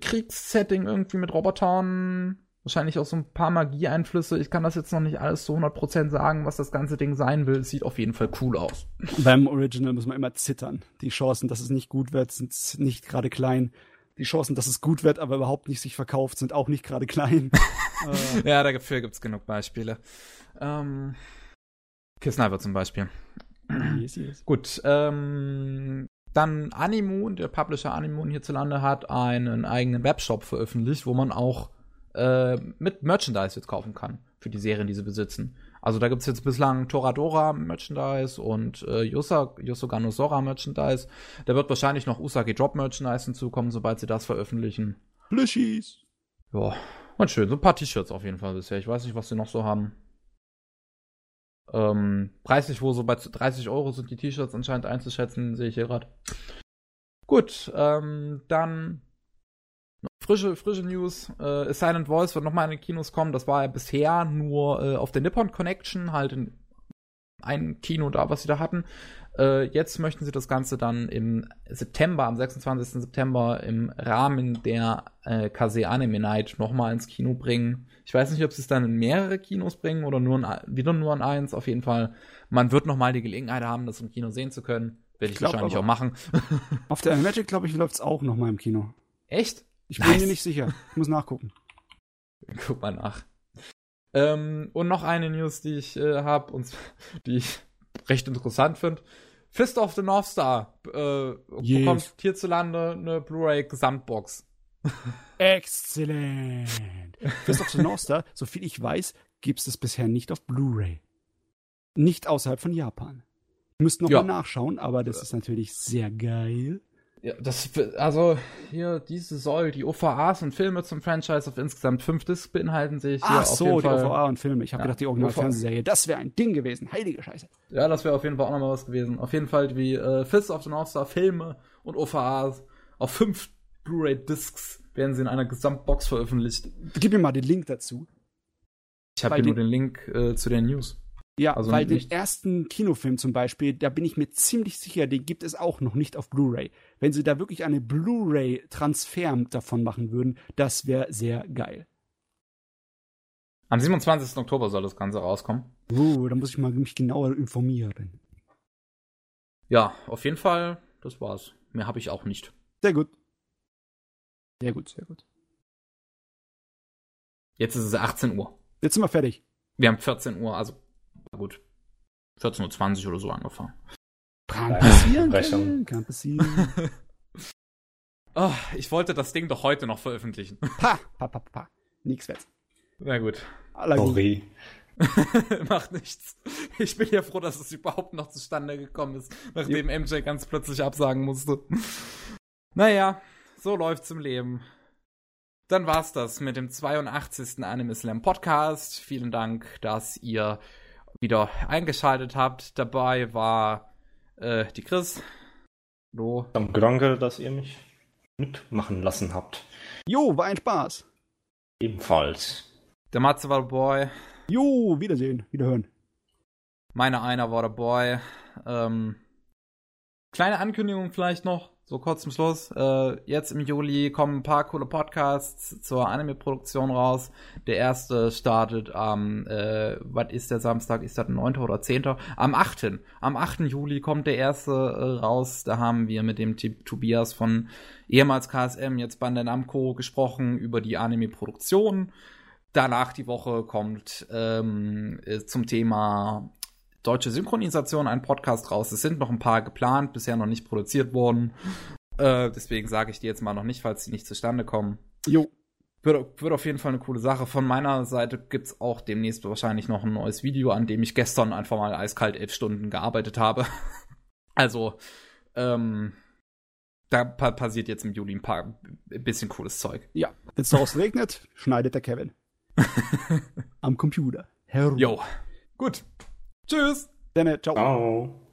Kriegssetting irgendwie mit Robotern. Wahrscheinlich auch so ein paar Magie-Einflüsse. Ich kann das jetzt noch nicht alles zu 100% sagen, was das ganze Ding sein will. Es sieht auf jeden Fall cool aus. Beim Original muss man immer zittern. Die Chancen, dass es nicht gut wird, sind nicht gerade klein. Die Chancen, dass es gut wird, aber überhaupt nicht sich verkauft, sind auch nicht gerade klein. äh. Ja, dafür gibt's genug Beispiele. Ähm, Kissniver zum Beispiel. Yes, yes. Gut, ähm, dann Animoon, der Publisher Animoon hierzulande hat einen eigenen Webshop veröffentlicht, wo man auch äh, mit Merchandise jetzt kaufen kann für die Serien, die sie besitzen. Also da gibt es jetzt bislang Toradora Merchandise und äh, Yusa, Yusugano Sora Merchandise. Da wird wahrscheinlich noch Usagi Drop Merchandise hinzukommen, sobald sie das veröffentlichen. Plüschis. Ja, und schön. So ein paar T-Shirts auf jeden Fall bisher. Ich weiß nicht, was sie noch so haben. Ähm, preislich wohl so bei 30 Euro sind die T-Shirts anscheinend einzuschätzen, sehe ich hier gerade. Gut, ähm, dann frische, frische News. Äh, Silent Voice wird nochmal in den Kinos kommen. Das war ja bisher nur äh, auf der Nippon Connection, halt in einem Kino da, was sie da hatten. Äh, jetzt möchten sie das Ganze dann im September, am 26. September im Rahmen der äh, Kase Anime Night nochmal ins Kino bringen. Ich weiß nicht, ob sie es dann in mehrere Kinos bringen oder nur in, wieder nur an eins. Auf jeden Fall, man wird nochmal die Gelegenheit haben, das im Kino sehen zu können. Werde ich, ich glaub, wahrscheinlich auch machen. auf der Animagic, glaube ich, läuft es auch nochmal im Kino. Echt? Ich bin nice. mir nicht sicher. Ich muss nachgucken. Guck mal nach. Ähm, und noch eine News, die ich äh, habe und die ich recht interessant finde. Fist of the North Star äh, yes. bekommt hierzulande eine Blu-ray-Gesamtbox. Exzellent. Fist of the North Star, soviel ich weiß, gibt es das bisher nicht auf Blu-ray. Nicht außerhalb von Japan. Müsst noch ja. mal nachschauen, aber das ist natürlich sehr geil. Ja, das, also hier, diese soll die OVAs und Filme zum Franchise auf insgesamt fünf Discs beinhalten, sehe ich hier Ach so, die OVA und Filme. Ich habe ja, gedacht, die Original-Fernsehserie, das wäre ein Ding gewesen. Heilige Scheiße. Ja, das wäre auf jeden Fall auch nochmal was gewesen. Auf jeden Fall wie äh, Fist of the North Star Filme und OVAs auf fünf Blu-ray-Discs werden sie in einer Gesamtbox veröffentlicht. Gib mir mal den Link dazu. Ich habe hier nur den Link äh, zu den News. Ja, also weil den ersten Kinofilm zum Beispiel, da bin ich mir ziemlich sicher, den gibt es auch noch nicht auf Blu-ray. Wenn sie da wirklich eine Blu-ray-Transfer davon machen würden, das wäre sehr geil. Am 27. Oktober soll das Ganze rauskommen. Oh, da muss ich mal mich genauer informieren. Ja, auf jeden Fall, das war's. Mehr habe ich auch nicht. Sehr gut. Sehr gut, sehr gut. Jetzt ist es 18 Uhr. Jetzt sind wir fertig. Wir haben 14 Uhr, also gut, 14.20 Uhr oder so angefangen. Kann passieren, kann, kann passieren. oh, ich wollte das Ding doch heute noch veröffentlichen. Pa, pa, pa, pa. Nix wert. Na gut. Sorry. Macht nichts. Ich bin ja froh, dass es überhaupt noch zustande gekommen ist, nachdem ja. MJ ganz plötzlich absagen musste. Naja, so läuft's im Leben. Dann war's das mit dem 82. Anime Slam Podcast. Vielen Dank, dass ihr wieder eingeschaltet habt. Dabei war äh, die Chris. Hallo. Danke, dass ihr mich mitmachen lassen habt. Jo, war ein Spaß. Ebenfalls. Der Matze war der Boy. Jo, Wiedersehen, Wiederhören. Meine einer war der Boy. Ähm, kleine Ankündigung vielleicht noch. So kurz zum Schluss. Äh, jetzt im Juli kommen ein paar coole Podcasts zur Anime-Produktion raus. Der erste startet am, äh, was ist der Samstag? Ist das 9. oder 10.? Am 8. Am 8. Juli kommt der erste äh, raus. Da haben wir mit dem T Tobias von ehemals KSM, jetzt Bandai Namco, gesprochen über die Anime-Produktion. Danach die Woche kommt ähm, äh, zum Thema deutsche Synchronisation ein Podcast raus. Es sind noch ein paar geplant, bisher noch nicht produziert worden. Äh, deswegen sage ich dir jetzt mal noch nicht, falls sie nicht zustande kommen. Jo. Wird, wird auf jeden Fall eine coole Sache. Von meiner Seite gibt's auch demnächst wahrscheinlich noch ein neues Video, an dem ich gestern einfach mal eiskalt elf Stunden gearbeitet habe. also, ähm, da pa passiert jetzt im Juli ein paar ein bisschen cooles Zeug. Ja, wenn es daraus regnet, schneidet der Kevin. Am Computer. Herum. Jo. Gut. Tschüss. Dann, ciao. Ciao.